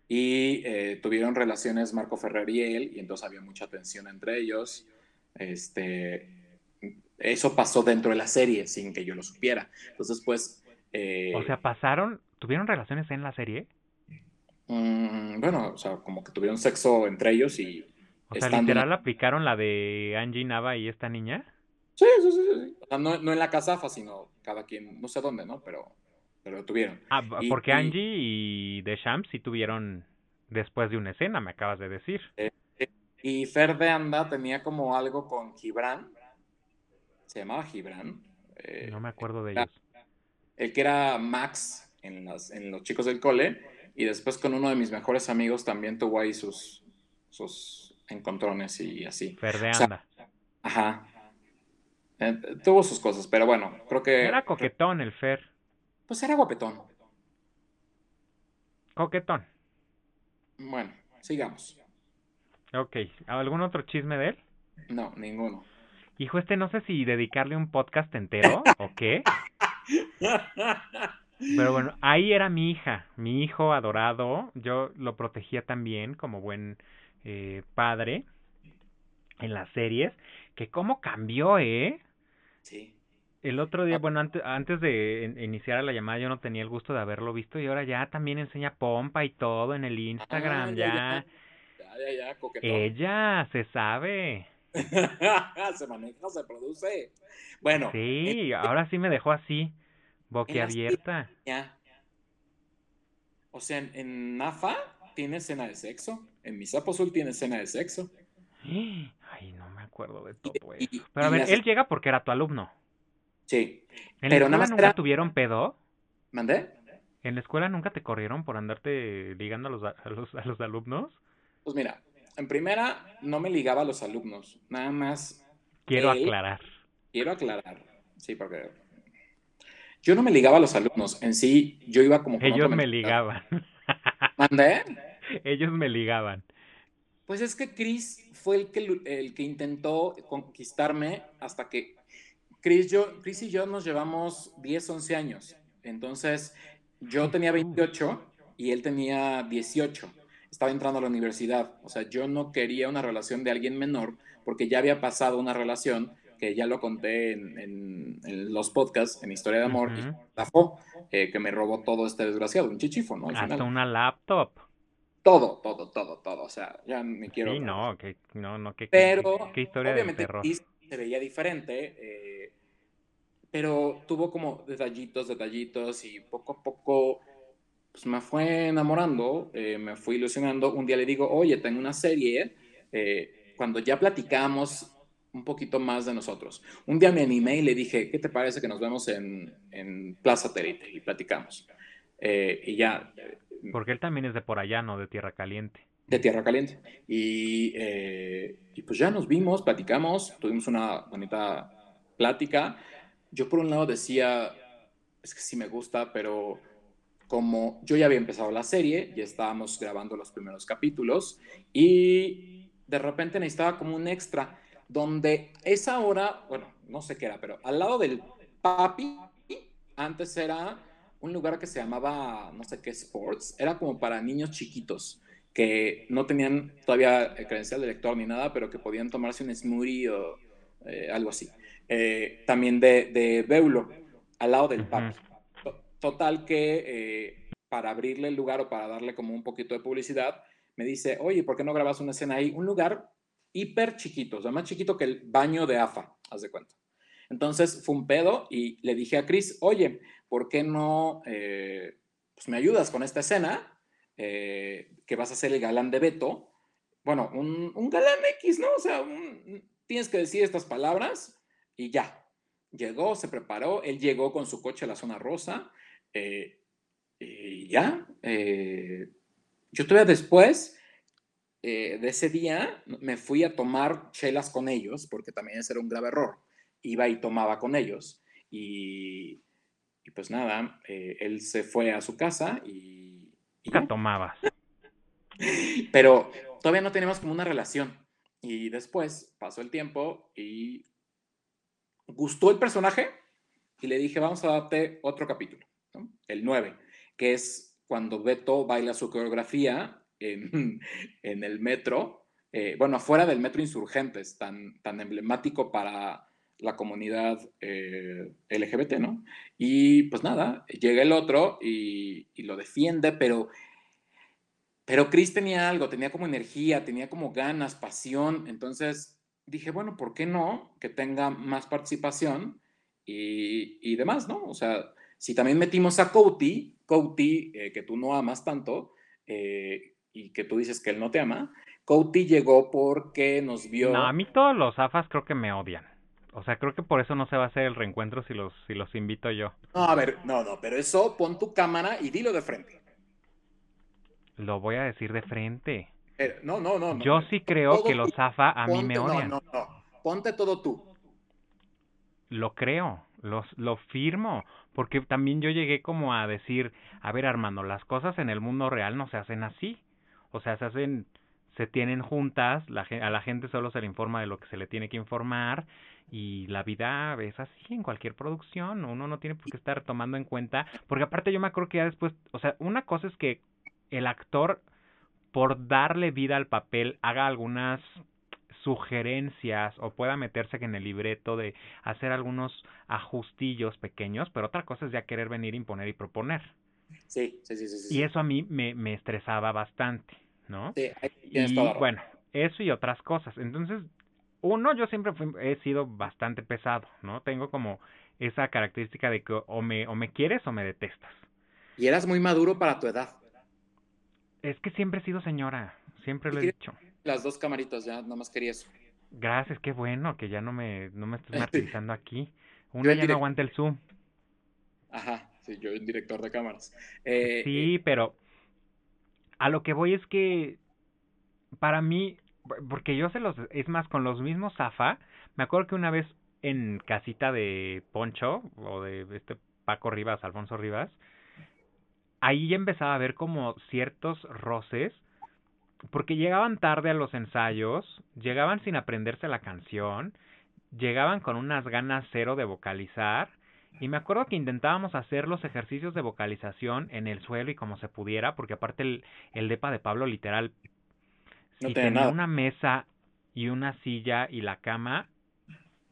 Y eh, tuvieron relaciones Marco Ferrer y él, y entonces había mucha tensión entre ellos. Este, eso pasó dentro de la serie sin que yo lo supiera. Entonces, pues, eh, O sea, pasaron, tuvieron relaciones en la serie. mm, bueno, o sea, como que tuvieron sexo entre ellos y... O sea, literal aplicaron la de Angie Nava y esta niña. Sí, sí, sí, sí. O sea, no, no en la casafa, sino cada quien, no sé dónde, ¿no? Pero, pero lo tuvieron. Ah, Y- porque y- Angie y Deschamps sí tuvieron después de una escena, me acabas de decir. Y Fer de Anda tenía como algo con Gibran. Se llamaba Gibran. eh, No me acuerdo de ellos. El que era Max en, las, en los chicos del cole, y después con uno de mis mejores amigos también tuvo ahí sus, sus encontrones y así. Fer de o sea, Anda. Ajá. Eh, tuvo sus cosas, pero bueno, creo que... Era coquetón el Fer. Pues era guapetón. Coquetón. Bueno, sigamos. Ok. ¿Algún otro chisme de él? No, ninguno. Hijo, este no sé si dedicarle un podcast entero o qué. Pero bueno, ahí era mi hija, mi hijo adorado. Yo lo protegía también como buen eh, padre en las series. Que cómo cambió, ¿eh? Sí. El otro día, bueno, antes, antes de in- iniciar la llamada yo no tenía el gusto de haberlo visto y ahora ya también enseña pompa y todo en el Instagram, Ah, ya. ya, Ya, ya, ya, coquetón. Ella se sabe. se maneja, se produce. Bueno, Sí, ahora sí me dejó así, boquiabierta. ya. O sea, en, en AFA tiene escena de sexo. En Misapo Azul tiene escena de sexo. Ay, no me acuerdo de todo eso. Pero a ver, él llega porque era tu alumno. Sí. ¿En la escuela nunca tuvieron pedo? ¿Mandé? ¿En la escuela nunca te corrieron por andarte ligando a los, a los, a los alumnos? Pues mira, en primera no me ligaba a los alumnos, nada más. Quiero aclarar. Quiero aclarar, sí, porque yo no me ligaba a los alumnos, en sí yo iba como... Ellos me ligaban. ¿Mandé? Ellos me ligaban. Pues es que Chris fue el que, el que intentó conquistarme hasta que Chris, yo, Chris y yo nos llevamos 10, 11 años. Entonces, yo tenía 28 y él tenía 18. Estaba entrando a la universidad. O sea, yo no quería una relación de alguien menor porque ya había pasado una relación que ya lo conté en, los podcasts, en Historia de Amor, y eh, que me robó todo este desgraciado, un chichifo, ¿no? Hasta una laptop. Todo, todo, todo, todo. O sea, ya me quiero. Sí, no, que, no, no, que, pero, qué, historia obviamente, se veía diferente. Eh, pero tuvo como detallitos, detallitos y poco a poco pues me fue enamorando, eh, me fui ilusionando. Un día le digo, oye, tengo una serie, eh, cuando ya platicamos un poquito más de nosotros. Un día me animé y le dije, ¿qué te parece que nos vemos en, en Plaza Terite y platicamos? Eh, y ya. Porque él también es de por allá, ¿no? De Tierra Caliente. De Tierra Caliente. Y, y pues ya nos vimos, platicamos, tuvimos una bonita plática yo por un lado decía, es que sí me gusta, pero como yo ya había empezado la serie, ya estábamos grabando los primeros capítulos y de repente necesitaba como un extra donde esa hora, bueno, no sé qué era, pero al lado del papi, antes era un lugar que se llamaba, no sé qué, Sports, era como para niños chiquitos que no tenían todavía credencial de lector ni nada, pero que podían tomarse un smoothie o eh, algo así. Eh, también de, de, Beulo, al lado del papi. Total que eh, para abrirle el lugar o para darle como un poquito de publicidad, me dice, oye, ¿por qué no grabas una escena ahí? Un lugar hiper chiquito, o sea, más chiquito que el baño de AFA, haz de cuenta. Entonces fue un pedo y le dije a Chris, oye, ¿por qué no eh, pues me ayudas con esta escena? que vas a ser el galán de Beto. Bueno, un, un galán X, ¿no? O sea, tienes que decir estas palabras y ya. Llegó, se preparó, él llegó con su coche a la zona rosa eh, y ya. Eh, yo todavía después eh, de ese día me fui a tomar chelas con ellos, porque también ese era un grave error. Iba y tomaba con ellos y, pues nada, él se fue a su casa y... y ya tomabas. Pero todavía no tenemos como una relación. Y después pasó el tiempo y gustó el personaje y le dije, vamos a darte otro capítulo, el 9, que es cuando Beto baila su coreografía en, en el metro, eh, bueno, afuera del metro Insurgentes, tan, tan emblemático para la comunidad eh, LGBT, ¿no? Y pues nada, llega el otro y, y, lo defiende, pero, pero Chris tenía algo, tenía como energía, tenía como ganas, pasión, entonces dije, bueno, ¿por qué no? Que tenga más participación y, y demás, ¿no? O sea, si también metimos a Couty, Couty, eh, que tú no amas tanto, eh, y que tú dices que él no te ama, Couty llegó porque nos vio... No, a mí todos los AFAS creo que me odian. O sea, creo que por eso no se va a hacer el reencuentro si los, si los invito yo. No, a ver, no, no, pero eso pon tu cámara y dilo de frente. Lo voy a decir de frente. No, no, no. Yo sí creo que los Zafa a mí me odian. No, no, no. Ponte todo tú. Lo creo, los, lo firmo, porque también yo llegué como a decir, a ver Armando, las cosas en el mundo real no se hacen así. O sea, se hacen, se tienen juntas, la, a la gente solo se le informa de lo que se le tiene que informar y la vida es así en cualquier producción, uno no tiene por qué estar tomando en cuenta, porque aparte yo me acuerdo que ya después, o sea, una cosa es que el actor por darle vida al papel haga algunas sugerencias o pueda meterse en el libreto de hacer algunos ajustillos pequeños, pero otra cosa es ya querer venir, imponer y proponer. Sí, sí, sí, sí. Y eso a mí me, me estresaba bastante, ¿no? Sí, y bueno, eso y otras cosas. Entonces, uno, yo siempre he sido bastante pesado, ¿no? Tengo como esa característica de que o me, o me quieres o me detestas. Y eras muy maduro para tu edad. Es que siempre he sido señora, siempre lo he dicho. Las dos camaritas, ya, nada más quería eso. Gracias, qué bueno que ya no me, no me estés martirizando aquí. Una ya no aguanta el Zoom. Ajá, sí, yo el director de cámaras. Eh, sí, eh, pero a lo que voy es que para mí, porque yo se los, es más, con los mismos Zafa, me acuerdo que una vez en casita de Poncho, o de este Paco Rivas, Alfonso Rivas, ahí ya empezaba a ver como ciertos roces, porque llegaban tarde a los ensayos, llegaban sin aprenderse la canción, llegaban con unas ganas cero de vocalizar, y me acuerdo que intentábamos hacer los ejercicios de vocalización en el suelo y como se pudiera, porque aparte el, el depa de Pablo literal no si tenía una mesa y una silla y la cama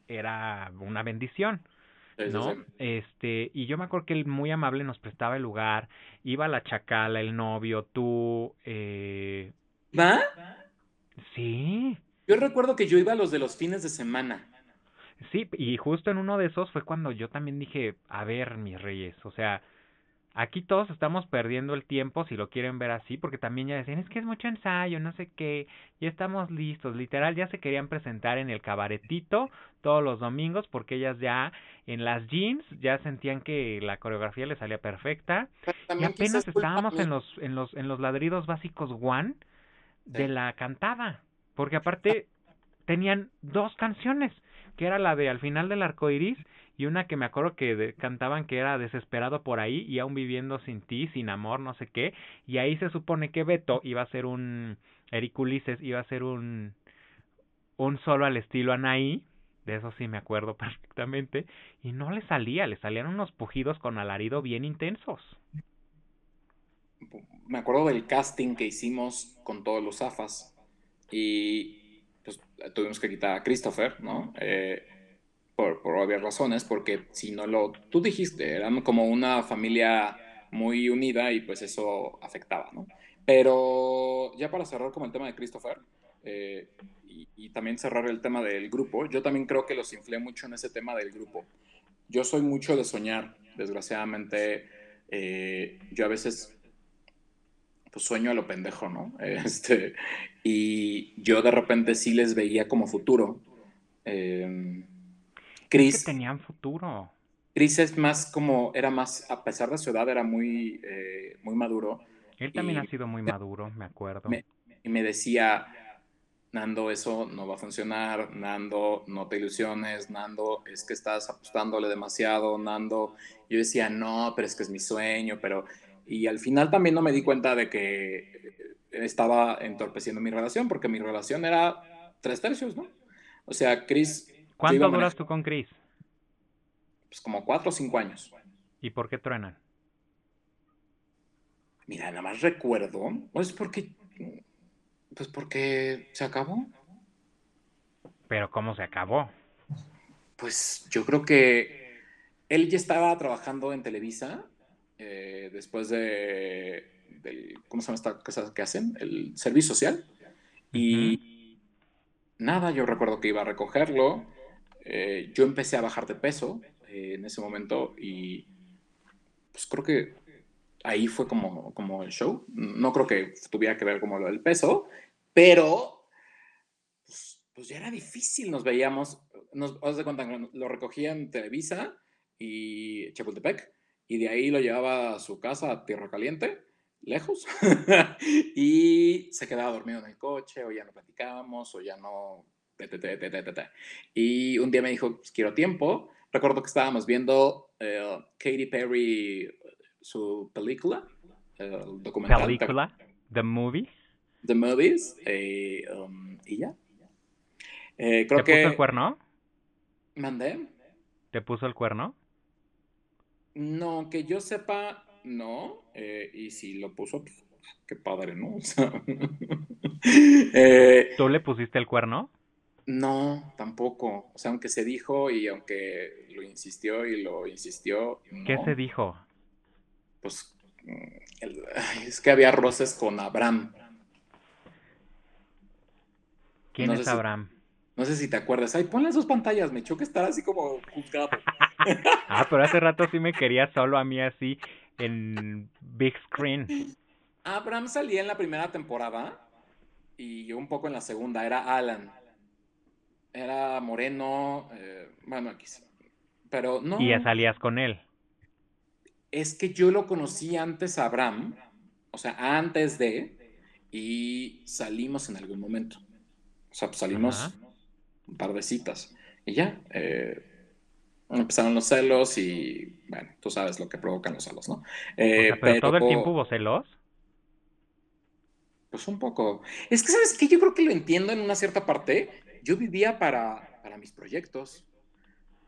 era una bendición. ¿no? Este, y yo me acuerdo que él muy amable nos prestaba el lugar, iba la chacala, el novio, tú, eh... ¿Va? Sí. Yo recuerdo que yo iba a los de los fines de semana. Sí, y justo en uno de esos fue cuando yo también dije, a ver, mis reyes, o sea, aquí todos estamos perdiendo el tiempo si lo quieren ver así, porque también ya decían, es que es mucho ensayo, no sé qué, ya estamos listos, literal, ya se querían presentar en el cabaretito todos los domingos, porque ellas ya en las jeans ya sentían que la coreografía les salía perfecta, y apenas estábamos en los, en los, en los ladridos básicos one de la cantada, porque aparte tenían dos canciones, que era la de Al final del arco iris y una que me acuerdo que cantaban que era Desesperado por ahí y aún viviendo sin ti, sin amor, no sé qué, y ahí se supone que Beto iba a ser un Eric Ulises iba a ser un un solo al estilo Anaí, de eso sí me acuerdo perfectamente, y no le salía, le salían unos pujidos con alarido bien intensos. Me acuerdo del casting que hicimos con todos los AFAS y pues tuvimos que quitar a Christopher, ¿no? Eh, por, por obvias razones, porque si no lo, tú dijiste, eran como una familia muy unida y pues eso afectaba, ¿no? Pero ya para cerrar como el tema de Christopher eh, y, también cerrar el tema del grupo, yo también creo que los inflé mucho en ese tema del grupo. Yo soy mucho de soñar, desgraciadamente, eh, yo a veces pues sueño a lo pendejo, ¿no? Este, y yo de repente sí les veía como futuro. Eh, Chris. tenían futuro. Chris es más como, era más, a pesar de su edad, era muy, eh, muy maduro. Él también ha sido muy maduro, me acuerdo. y me decía, Nando, eso no va a funcionar, Nando, no te ilusiones, Nando, es que estás apostándole demasiado, Nando. Yo decía, no, pero es que es mi sueño, pero... Y al final también no me di cuenta de que estaba entorpeciendo mi relación, porque mi relación era tres tercios, ¿no? O sea, Chris ¿Cuánto duras tú con Chris? Pues como cuatro o cinco años. ¿Y por qué truenan? Mira, nada más recuerdo, pues porque, pues porque se acabó. ¿Pero cómo se acabó? Pues yo creo que él ya estaba trabajando en Televisa eh, después de, ¿cómo se llama esta cosa que hacen? El servicio social. Y nada, yo recuerdo que iba a recogerlo eh, yo empecé a bajar de peso eh, en ese momento y pues creo que ahí fue como, como el show. No creo que tuviera que ver como lo del peso, pero pues, pues ya era difícil. Nos veíamos, nos, os de cuenta, lo recogía en Televisa y Chapultepec y de ahí lo llevaba a su casa a Tierra Caliente lejos y se quedaba dormido en el coche o ya no platicábamos o ya no y un día me dijo, pues, quiero tiempo. Recuerdo que estábamos viendo eh, Katy Perry, su película, el documental. ¿Película? ¿The Movie? The Movies. Eh, um, y ya. Eh, creo ¿Te puso el cuerno? ¿Mandé? ¿Te puso el cuerno? No, que yo sepa, no. y si lo puso, pues, qué padre, ¿no? ¿Tú le pusiste el cuerno? No, tampoco. O sea, aunque se dijo y aunque lo insistió y lo insistió. ¿Qué se dijo? Pues es que había roces con Abraham. ¿Quién es Abraham? no sé si te acuerdas. Ay, pon las dos pantallas, me choca estar así como juzgado. ah, pero hace rato sí me quería solo a mí así en big screen. Abraham salía en la primera temporada y yo un poco en la segunda. Era Alan. Era moreno. Eh, bueno, aquí Pero no. Y ya salías con él. Es que yo lo conocí antes a Abraham. O sea, antes de. Y salimos en algún momento. O sea, pues salimos un par de citas. Y ya. Eh, empezaron los celos y, bueno, tú sabes lo que provocan los celos, ¿no? Eh, pero, todo el tiempo hubo celos. Pues un poco. Es que, ¿sabes qué? Yo creo que lo entiendo en una cierta parte. Yo vivía para, para mis proyectos.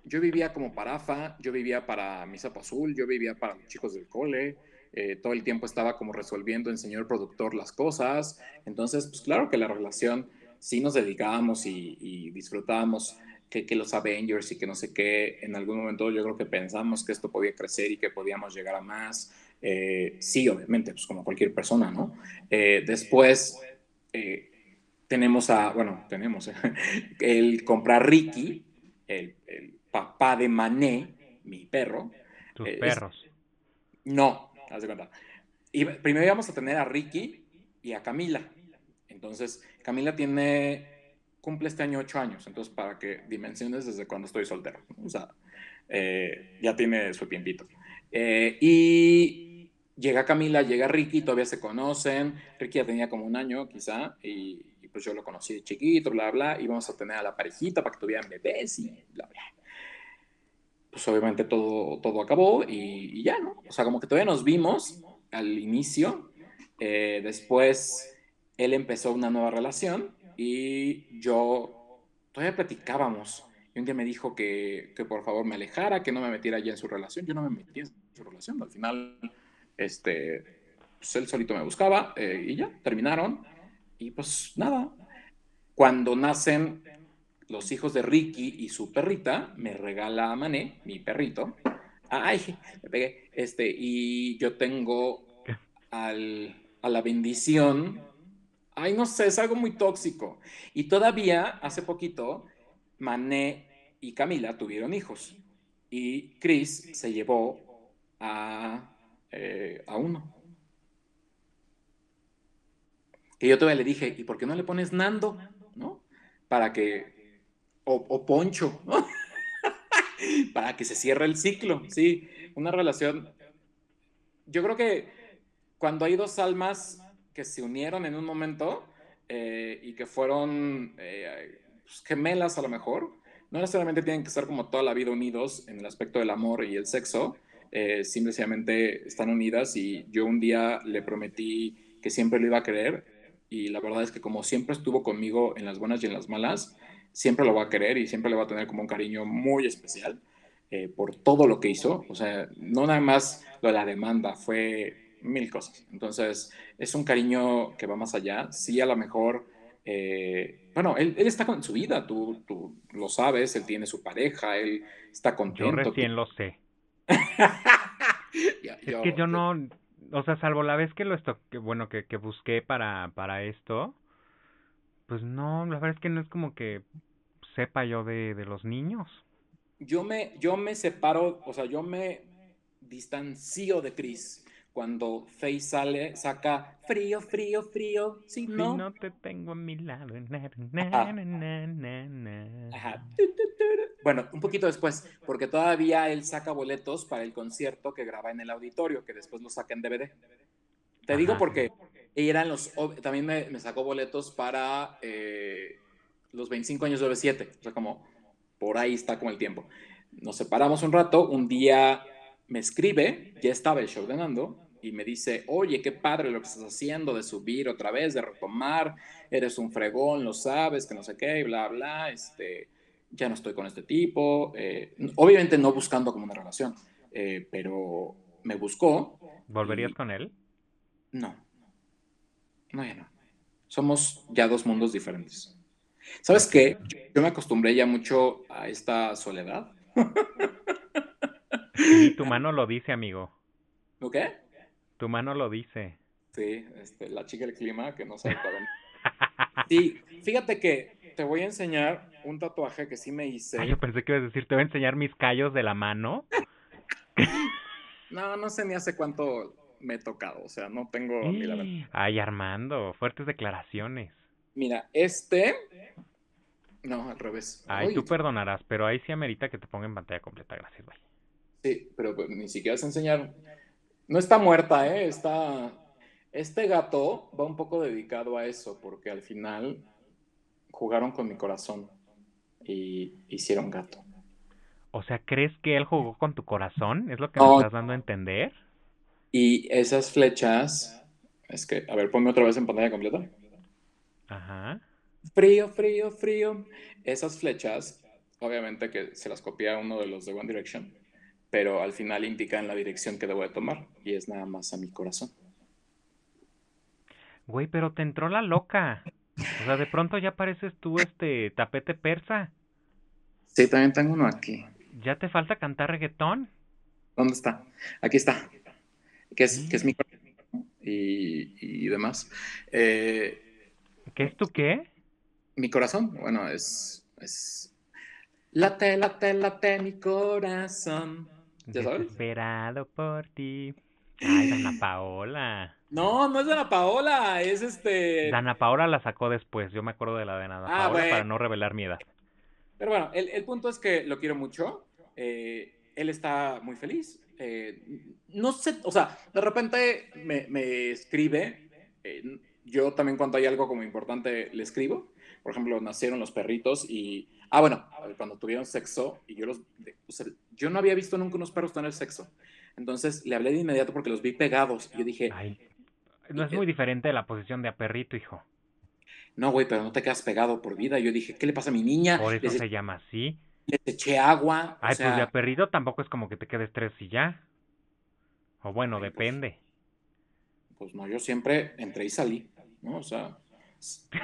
Yo vivía como parafa, yo vivía para mi sapo azul, yo vivía para los chicos del cole. Eh, todo el tiempo estaba como resolviendo en señor productor las cosas. Entonces, pues claro que la relación sí nos dedicábamos y, y disfrutábamos que, que, los Avengers y que no sé qué. En algún momento yo creo que pensamos que esto podía crecer y que podíamos llegar a más. Eh, sí, obviamente, pues como cualquier persona, ¿no? Eh, después eh, tenemos a, bueno, tenemos el comprar Ricky, el, papá de Mané, mi perro. Tus perros. no, haz de cuenta. Y primero íbamos a tener a Ricky y a Camila. Entonces, Camila tiene cumple este año ocho años, entonces para que dimensiones desde cuando estoy soltero, o sea, eh, ya tiene su tiempito. Eh, y llega Camila, llega Ricky, todavía se conocen, Ricky ya tenía como un año quizá, y, pues yo lo conocí de chiquito, bla, bla, y vamos a tener a la parejita para que tuvieran bebés y bla, bla. Pues obviamente todo, todo acabó y, ya, ¿no? O sea, como que todavía nos vimos al inicio, eh, después él empezó una nueva relación y yo todavía platicábamos. Y un día me dijo que, que, por favor me alejara, que no me metiera ya en su relación. Yo no me metí en su relación. Al final, este, pues él solito me buscaba eh, y ya, terminaron. Y pues nada, cuando nacen los hijos de Ricky y su perrita, me regala a Mané, mi perrito. Ay, me pegué. Este, y yo tengo al, a la bendición Ay, no sé, es algo muy tóxico. Y todavía, hace poquito, Mané y Camila tuvieron hijos. Y Chris se llevó a, eh, a uno. Y yo todavía le dije, ¿y por qué no le pones Nando? ¿No? Para que. O, o Poncho, ¿no? Para que se cierre el ciclo. Sí, una relación. Yo creo que cuando hay dos almas que se unieron en un momento eh, y que fueron eh, pues, gemelas a lo mejor. No necesariamente tienen que estar como toda la vida unidos en el aspecto del amor y el sexo, eh, simplemente están unidas y yo un día le prometí que siempre lo iba a querer y la verdad es que como siempre estuvo conmigo en las buenas y en las malas, siempre lo va a querer y siempre le va a tener como un cariño muy especial por todo lo que hizo. O sea, no nada más lo de la demanda, fue mil cosas. Entonces, es un cariño que va más allá. Sí, a lo mejor, eh, bueno, él, está con su vida, tú, tú lo sabes, él tiene su pareja, él está contento. Yo recién lo sé. es que yo no, o sea, salvo la vez que lo esto, que, bueno, que, que busqué para, para esto, pues no, la verdad es que no es como que sepa yo de, de los niños. Yo me, yo me separo, o sea, yo me distancio de Chris cuando Faye sale, saca frío, frío, frío, si no... Si no te tengo a mi lado. Bueno, un poquito después, porque todavía él saca boletos para el concierto que graba en el auditorio, que después lo saca en DVD. Te digo porque eran los... También me, sacó boletos para eh, los 25 años de OV7, o sea, como por ahí está como el tiempo. Nos separamos un rato, un día me escribe, ya estaba el show de Nando, y me dice, oye, qué padre lo que estás haciendo de subir otra vez, de retomar, eres un fregón, lo sabes, que no sé qué, bla, bla, este, ya no estoy con este tipo. Eh, obviamente no buscando como una relación, eh, pero me buscó. ¿Volverías con él? No, no, ya no. Somos ya dos mundos diferentes. ¿Sabes qué? Yo me acostumbré ya mucho a esta soledad. Y tu mano lo dice, amigo. ¿Lo qué? Tu mano lo dice. Sí, este, la chica del clima que no sabe para Sí, fíjate que te voy a enseñar un tatuaje que sí me hice. Ay, yo pensé que ibas a decir, te voy a enseñar mis callos de la mano. no, no sé ni hace cuánto me he tocado, o sea, no tengo ni la verdad. Ay, Armando, fuertes declaraciones. Mira, este. No, al revés. Ay, tú perdonarás, pero ahí sí amerita que te ponga en pantalla completa, gracias, güey. Sí, pero pues, ni siquiera se enseñaron. No está muerta, ¿eh? Está. Este gato va un poco dedicado a eso, porque al final jugaron con mi corazón y hicieron gato. O sea, ¿crees que él jugó con tu corazón? ¿Es lo que me estás dando a entender? Y esas flechas, es que, a ver, ponme otra vez en pantalla completa. Ajá. Frío, frío, frío. Esas flechas, obviamente que se las copia uno de los de One Direction, pero al final indican la dirección que debo de tomar y es nada más a mi corazón. Güey, pero te entró la loca. O sea, de pronto ya pareces tú este tapete persa. Sí, también tengo uno aquí. ¿Ya te falta cantar reggaetón? ¿Dónde está? Aquí está. Que es, que es mi y, y demás. Eh, ¿Qué es tu qué? Mi corazón. Bueno, es, es. Late, late, late mi corazón. ¿Ya sabes? Esperado por ti. Ay, Dana Paola. No, no es Dana Paola, es este. Dana Paola la sacó después. Yo me acuerdo de la de Dana ah, Paola para no revelar mi edad. Pero bueno, el, punto es que lo quiero mucho. Eh, él está muy feliz. Eh, no sé, o sea, de repente me, escribe. Eh, yo también cuando hay algo como importante le escribo. Por ejemplo, nacieron los perritos y... Ah, bueno, cuando tuvieron sexo y yo los... O sea, yo no había visto nunca unos perros tener sexo. Entonces le hablé de inmediato porque los vi pegados. Y yo dije... no es muy diferente de la posición de a perrito, hijo. No, güey, pero no te quedas pegado por vida. Yo dije, ¿qué le pasa a mi niña? Por eso se llama así. Le eché agua. Ay, pues de perrito tampoco es como que te quedes tres y ya. O bueno, pues, depende. Pues, no, yo siempre entré y salí, ¿no? O sea,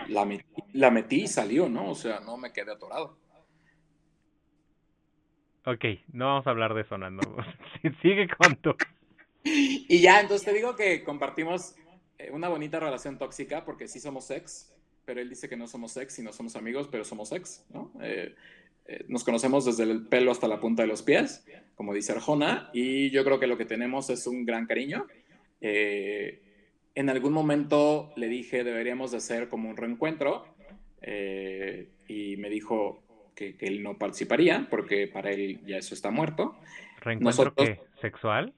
la metí, la metí y salió, ¿no? O sea, no me quedé atorado. Ok, no vamos a hablar de eso, Nando. Sigue con tu. Y ya, entonces te digo que compartimos eh, una bonita relación tóxica porque sí somos ex pero él dice que no somos ex y no somos amigos, pero somos ex, ¿no? Eh, eh, nos conocemos desde el pelo hasta la punta de los pies, como dice Arjona, y yo creo que lo que tenemos es un gran cariño. Eh, en algún momento le dije deberíamos de hacer como un reencuentro y me dijo que, él no participaría porque para él ya eso está muerto. ¿Reencuentro qué? ¿Sexual?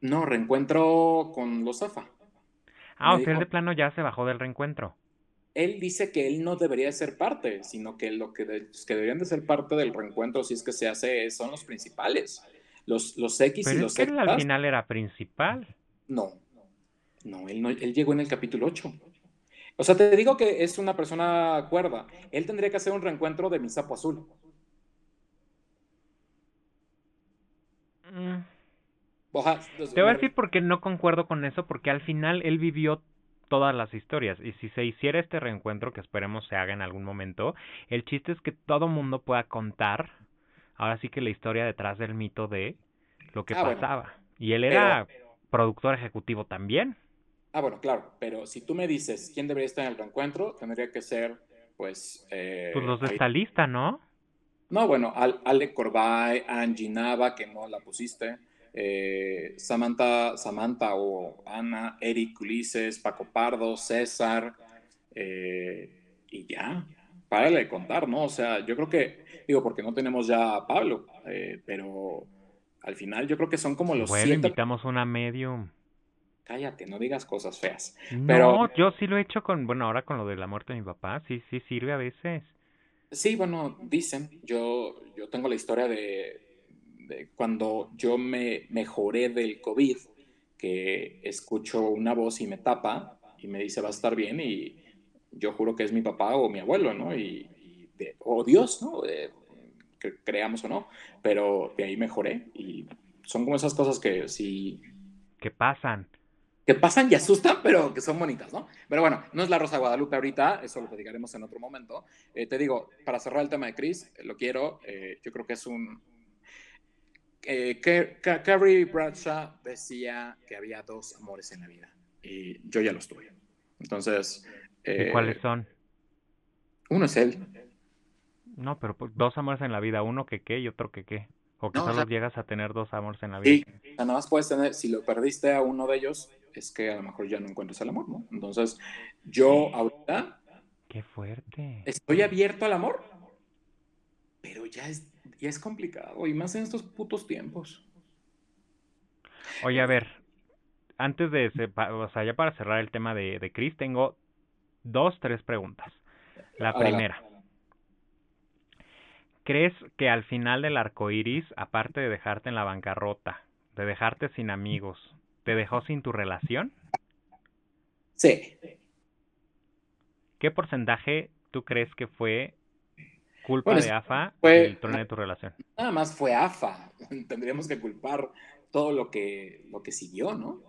No, reencuentro con los Zafa. Ah, o sea, de plano ya se bajó del reencuentro él dice que él no debería ser parte, sino que lo que, que deberían de ser parte del reencuentro, si es que se hace, son los principales. Los, los X y los es que al final era principal. No, no él, no, él llegó en el capítulo 8. O sea, te digo que es una persona cuerda. Él tendría que hacer un reencuentro de mi sapo azul. Mm. te voy a decir porque no concuerdo con eso, porque al final él vivió todas las historias. Y si se hiciera este reencuentro, que esperemos se haga en algún momento, el chiste es que todo mundo pueda contar, ahora sí que la historia detrás del mito de lo que ah, pasaba. Y él era productor ejecutivo también. Ah, bueno, claro, pero si tú me dices quién debería estar en el reencuentro, tendría que ser, pues... Eh, pues los de esta lista, ¿no? No, bueno, Ale Corbay, Angie Nava, que no la pusiste. Eh, Samantha, Samantha o Ana, Eric Ulises, Paco Pardo, César, eh, y ya, párale de contar, ¿no? O sea, yo creo que, digo, porque no tenemos ya a Pablo, eh, pero al final yo creo que son como los bueno, invitamos una medium. Cállate, no digas cosas feas. No, yo sí lo he hecho con, bueno, ahora con lo de la muerte de mi papá, sí, sí sirve a veces. Sí, bueno, dicen, yo, yo tengo la historia de, cuando yo me mejoré del COVID, que escucho una voz y me tapa y me dice va a estar bien y yo juro que es mi papá o mi abuelo, ¿no? Y, o Dios, ¿no? que creamos o no, pero de ahí mejoré y son como esas cosas que sí... Que pasan. Que pasan y asustan, pero que son bonitas, ¿no? Pero bueno, no es la Rosa Guadalupe ahorita, eso lo platicaremos en otro momento. Eh, te digo, para cerrar el tema de Chris, lo quiero, eh, yo creo que es un, eh, Carrie Bradshaw decía que había dos amores en la vida y yo ya los tuve. Entonces. ¿Y cuáles eh, son? Uno es él. No, pero pues, dos amores en la vida, uno que qué y otro que qué. O que No, o solo sea- llegas a tener dos amores en la vida. Sí, nada más puedes tener, si lo perdiste a uno de ellos, es que a lo mejor ya no encuentras el amor, ¿no? Entonces, yo ahorita Qué fuerte. estoy abierto al amor, pero ya es, ya es complicado, y más en estos putos tiempos. Oye, a ver, antes de, o sea, ya para cerrar el tema de, de Chris, tengo dos, tres preguntas. La primera, ¿crees que al final del arco iris, aparte de dejarte en la bancarrota, de dejarte sin amigos, te dejó sin tu relación? Sí, ¿Qué porcentaje tú crees que fue culpa Bueno, de AFA fue- del trueno de tu relación? nada más fue AFA. Tendríamos que culpar todo lo que, lo que siguió, ¿no?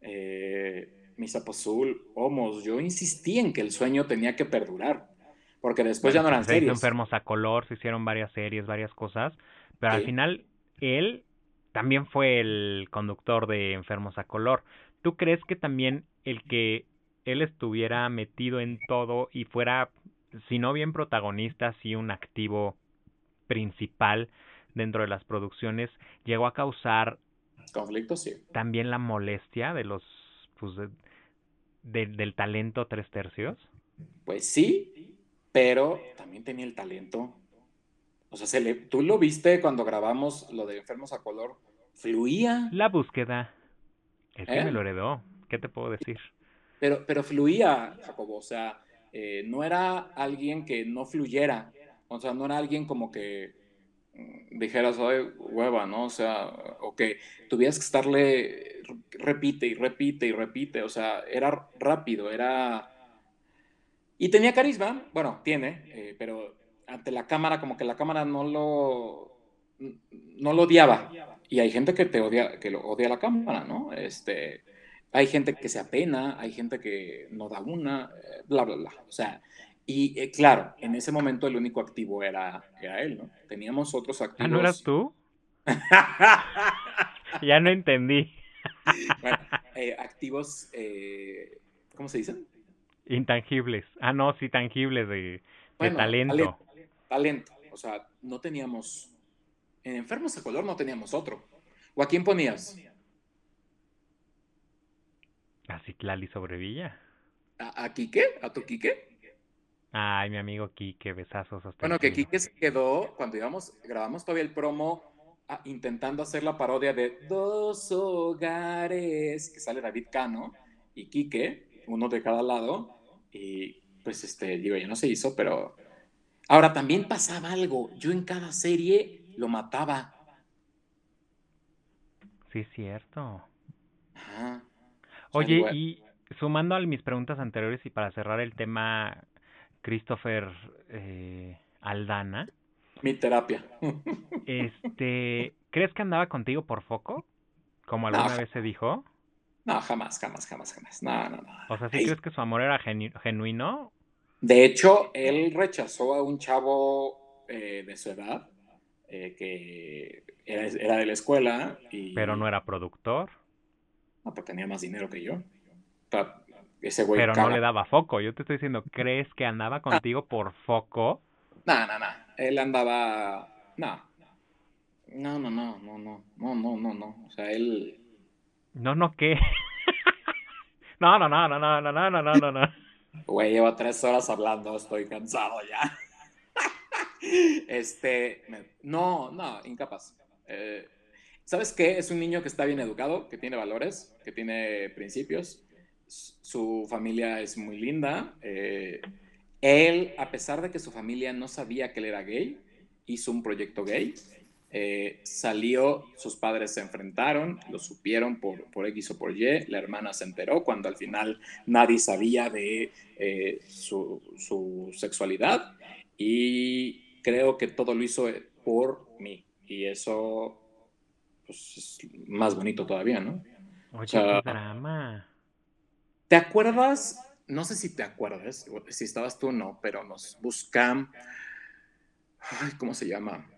Eh, Misa Azul, Homos, yo insistí en que el sueño tenía que perdurar, porque después ya no eran se series. enfermos a color, se hicieron varias series, varias cosas, pero al final él también fue el conductor de Enfermos a color. ¿Tú crees que también el que él estuviera metido en todo y fuera, si no bien protagonista, sí un activo principal dentro de las producciones, llegó a causar Conflicto, sí. también la molestia de los, pues, de- de- del talento tres tercios? Pues sí, pero también tenía el talento. O sea, se le, tú lo viste cuando grabamos lo de Enfermos a Color, fluía, La búsqueda. Es que ¿Eh? me lo heredó. ¿Qué te puedo decir? pero, pero fluía, Jacobo. O sea, eh, no era alguien que no fluyera. O sea, no era alguien como que mm, dijeras, ay, hueva, ¿no? O sea, o que tuvieras que estarle, repite y repite y repite. O sea, era rápido, era... Y tenía carisma, bueno, tiene, eh, pero ante la cámara, como que la cámara no lo, no lo odiaba. Y hay gente que te odia, que lo odia la cámara, ¿no? Este, hay gente que se apena, hay gente que no da una, eh, bla, bla, bla. O sea, y eh, claro, en ese momento el único activo era, era él, ¿no? Teníamos otros activos. Ah, ¿no eras tú? Ya no entendí. Bueno, eh, activos, eh, ¿cómo se dicen? Intangibles. Ah, no, sí, tangibles de, de Bueno, talento. Talento. O sea, no teníamos. En Enfermos a Color no teníamos otro. ¿O a quién ponías? Así Tlali Sobrevilla. ¿A, a Quique? ¿A tu Quique? Ay, mi amigo Quique, besazos hasta Bueno, que. Quique se quedó cuando íbamos, grabamos todavía el promo ah, intentando hacer la parodia de Dos Hogares, que sale David Cano y Quique, uno de cada lado. Y pues, este, digo, ya no se hizo, pero. Ahora también pasaba algo. Yo en cada serie lo mataba. Sí, es cierto. Ajá. Oye, digo, y sumando a mis preguntas anteriores y para cerrar el tema, Christopher eh, Aldana, Mi terapia. este, ¿crees que andaba contigo por foco? Como No. alguna vez se dijo. No, jamás, jamás, jamás, jamás. No, no, no. O sea, ¿sí Ey, crees que su amor era genu- genuino? De hecho, él rechazó a un chavo eh, de su edad eh, que era, era de la escuela y Pero no era productor. no, pues tenía más dinero que yo. Ese güey Pero no le daba foco. Yo te estoy diciendo, ¿crees que andaba contigo por foco? No, no, no. Él andaba. No. No, no, no, no, no, no, no, no, no. O sea, él. No, no, ¿qué? No, no, no, no, no, no, no, no, no. Güey, llevo tres horas hablando, estoy cansado ya. Este, no, no, incapaz. Eh, ¿Sabes qué? Es un niño que está bien educado, que tiene valores, que tiene principios. Su familia es muy linda. eh, él, a pesar de que su familia no sabía que él era gay, hizo un proyecto gay. Eh, salió, sus padres se enfrentaron, lo supieron por, por X o por Y, la hermana se enteró cuando al final nadie sabía de eh, su, su sexualidad y creo que todo lo hizo eh, por mí y eso pues, es más bonito todavía, ¿no? Oye, sea- qué drama. ¿Te acuerdas? No sé si te acuerdas, si estabas tú o no, pero nos buscan, ay, ¿cómo se llama?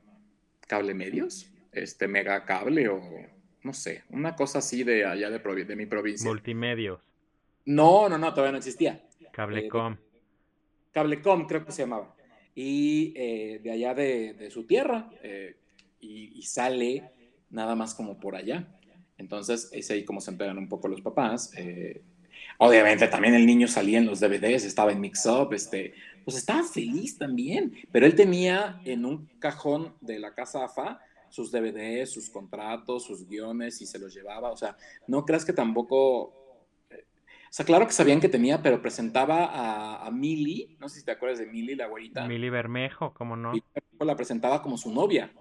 ¿Cable medios? Este, mega cable o no sé, una cosa así de allá de, mi provincia. Multimedios, No, no, no, todavía no existía. Cablecom. Cablecom creo que se llamaba. Y eh, de allá de, de su tierra, eh, y, sale nada más como por allá. Entonces es ahí como se enteran un poco los papás. Eh, obviamente también el niño salía en los DVDs, estaba en Mix Up, este, pues estaba feliz también, pero él tenía en un cajón de la casa AFA sus DVDs, sus contratos, sus guiones y se los llevaba. O sea, no creas que tampoco o sea, claro que sabían que tenía, pero presentaba a, a Millie, no sé si te acuerdas de Millie, la güerita. Millie Bermejo, ¿cómo no? la presentaba como su novia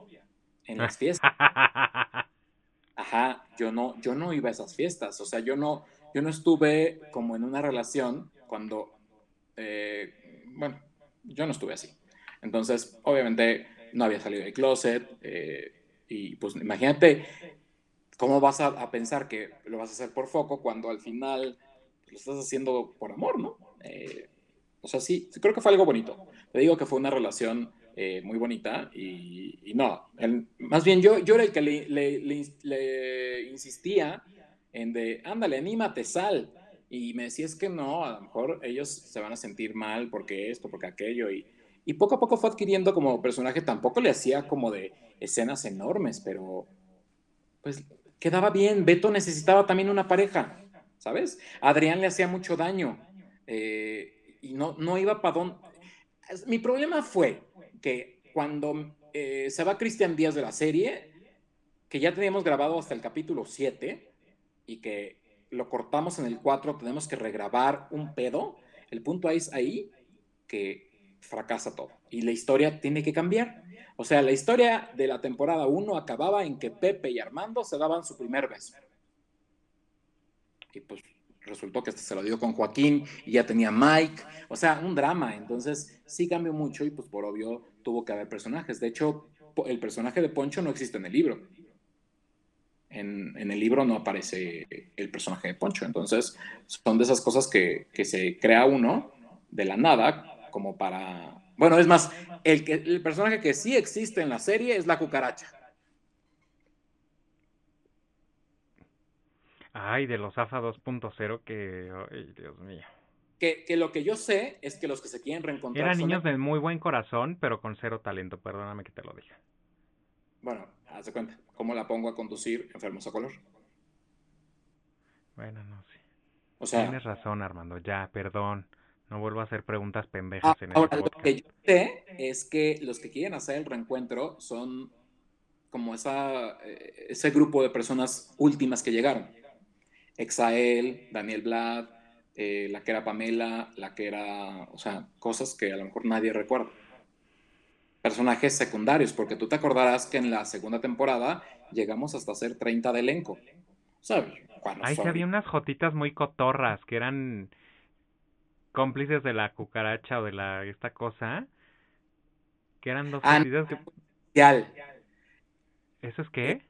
en las fiestas. Ajá, yo no, yo no iba a esas fiestas, o sea, yo no, yo no estuve como en una relación cuando, eh, bueno, yo no estuve así. Entonces, obviamente, no había salido del closet, eh, y pues imagínate cómo vas a, pensar que lo vas a hacer por foco cuando al final lo estás haciendo por amor, ¿no? Eh, o sea, sí, creo que fue algo bonito. Te digo que fue una relación eh, muy bonita y, no, más bien yo, yo era el que le, le, insistía en de, ándale, anímate, sal. Y me decía, es que no, a lo mejor ellos se van a sentir mal porque esto, porque aquello. Y, y poco a poco fue adquiriendo como personaje, tampoco le hacía como de escenas enormes, pero pues quedaba bien. Beto necesitaba también una pareja. ¿sabes? Adrián le hacía mucho daño eh, y no, no iba para dónde. Mi problema fue que cuando eh, se va Cristian Díaz de la serie, que ya teníamos grabado hasta el capítulo 7 y que lo cortamos en el 4, tenemos que regrabar un pedo, el punto es ahí que fracasa todo y la historia tiene que cambiar. O sea, la historia de la temporada 1 acababa en que Pepe y Armando se daban su primer beso y pues resultó que se lo dio con Joaquín y ya tenía Mike, o sea, un drama, entonces sí cambió mucho y pues por obvio tuvo que haber personajes. De hecho, el personaje de Poncho no existe en el libro. En, el libro no aparece el personaje de Poncho, entonces son de esas cosas que, que se crea uno de la nada como para... Bueno, es más, el, que, el personaje que sí existe en la serie es la cucaracha. Ay, de los AFA 2.0 que, ay, Dios mío. Que, que, lo que yo sé es que los que se quieren reencontrar. Eran niños de muy buen corazón, pero con cero talento, perdóname que te lo diga. Bueno, haz de cuenta, ¿cómo la pongo a conducir enfermos a color? Bueno, no sé. O sea, Tienes razón, Armando, ya, perdón. No vuelvo a hacer preguntas pendejas ah, en el ahora, Lo que yo sé es que los que quieren hacer el reencuentro son como esa, eh, ese grupo de personas últimas que llegaron. Exael, Daniel Blad, eh, la que era Pamela, la que era, o sea, cosas que a lo mejor nadie recuerda. Personajes secundarios, porque tú te acordarás que en la segunda temporada llegamos hasta ser 30 de elenco. ¿Sabes? Ahí sí había unas jotitas muy cotorras que eran cómplices de la cucaracha o de la esta cosa. Que eran dos ah, Especial. ¿Eso es qué?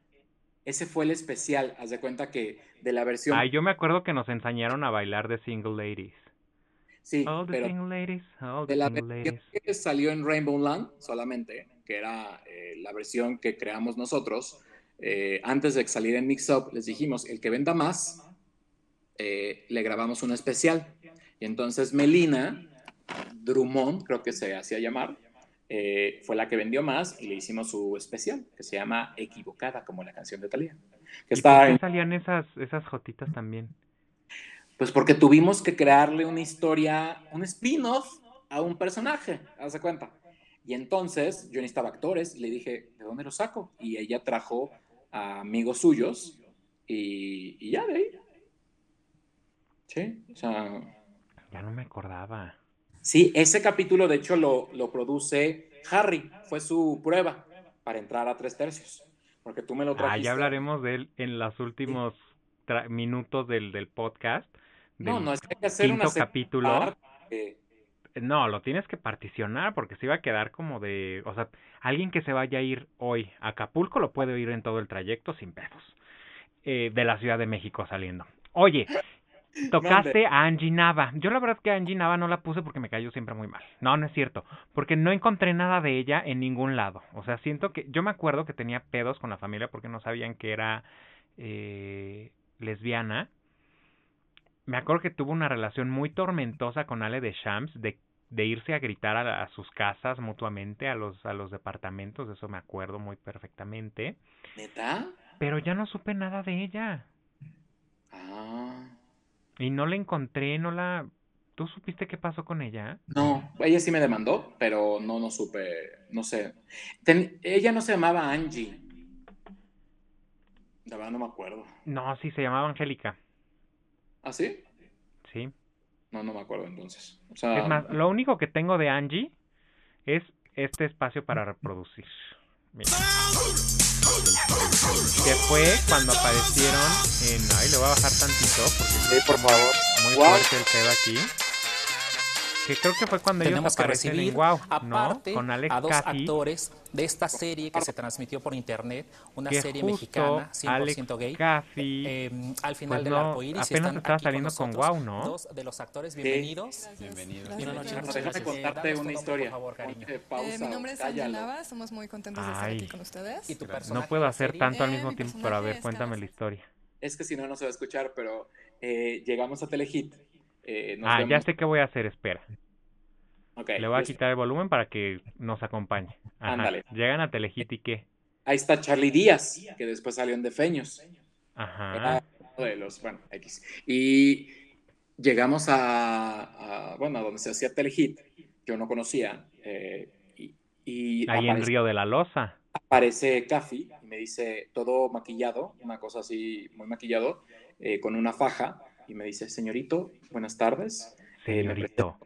Ese fue el especial, haz de cuenta que de la versión... Ay, yo me acuerdo que nos enseñaron a bailar de Single Ladies. Sí, pero single ladies, de la versión que salió en Rainbow Land solamente, que era eh, la versión que creamos nosotros, eh, antes de salir en Mix Up, les dijimos, el que venda más, eh, le grabamos un especial. Y entonces Melina Drummond, creo que se hacía llamar, eh, fue la que vendió más y le hicimos su especial, que se llama Equivocada, como la canción de Talía. Que ¿Y por qué salían esas, esas jotitas también? Pues porque tuvimos que crearle una historia, un spin-off a un personaje, haz cuenta. Y entonces yo necesitaba actores y le dije, ¿de dónde los saco? Y ella trajo a amigos suyos y, y ya de ahí. Sí, o sea... Ya no me acordaba. Sí, ese capítulo de hecho lo, lo produce Harry, fue su prueba para entrar a tres tercios, porque tú me lo trajiste. Ah, ya hablaremos de él en los últimos minutos del, del podcast. No, no, es que hay que hacer quinto capítulo. No, lo tienes que particionar porque se iba a quedar como de, o sea, alguien que se vaya a ir hoy a Acapulco lo puede ir en todo el trayecto sin pedos. Eh, de la Ciudad de México saliendo. Oye, Tocaste a Angie Nava. Yo la verdad es que a Angie Nava no la puse porque me cayó siempre muy mal. No, no es cierto. Porque no encontré nada de ella en ningún lado. O sea, siento que... Yo me acuerdo que tenía pedos con la familia porque no sabían que era eh, lesbiana. Me acuerdo que tuvo una relación muy tormentosa con Ale de Shams, de de irse a gritar a, a, sus casas mutuamente, a los, a los departamentos, de eso me acuerdo muy perfectamente. ¿Neta? Pero ya no supe nada de ella. Ah. Y no la encontré, no la... ¿Tú supiste qué pasó con ella? No, ella sí me demandó, pero no, no supe, no sé. Ten, ella no se llamaba Angie. De verdad no me acuerdo. No, sí, se llamaba Angélica. ¿Ah, sí? Sí. No, no me acuerdo entonces. O sea, Es más, lo único que tengo de Angie es este espacio para reproducir. Mira. Que fue cuando aparecieron en... Ay, le voy a bajar tantito porque sí, por favor. muy Wow. fuerte el pedo aquí. Que creo que fue cuando ellos Tenemos que aparecen recibir en Wow, ¿no? aparte Con Alex a dos Cathy, actores de esta serie que se transmitió por internet, una que serie mexicana 100% Alex gay. Cathy, Eh, al final pues del no, arco iris apenas están estaba aquí saliendo con con nosotros Guau, ¿no? Dos de los actores, bienvenidos. Bienvenidos. Déjame contarte una historia. Por favor, cariño. Eh, mi nombre es Ángel. Nava, estamos muy contentos de estar aquí con ustedes. Y tu no puedo hacer tanto al Eh, mismo mi tiempo, pero a ver, cuéntame la historia. Es que si no, no se va a escuchar, pero eh, llegamos a Telehit. Eh, Ah, ya sé qué voy a hacer, espera. Le voy a pues, quitar el volumen para que nos acompañe. Ajá. Ándale. Llegan a Telehit y qué. Ahí está Charlie Díaz, que después salió en Defeños. Ajá. De los, bueno, X. Y llegamos a, a, bueno, a donde se hacía Telehit. Yo no conocía. eh, y y Ahí en aparece, Río de la Loza. aparece Caffi y me dice, todo maquillado, una cosa así, muy maquillado, eh, con una faja. Y me dice, señorito, buenas tardes. Eh, Señorito.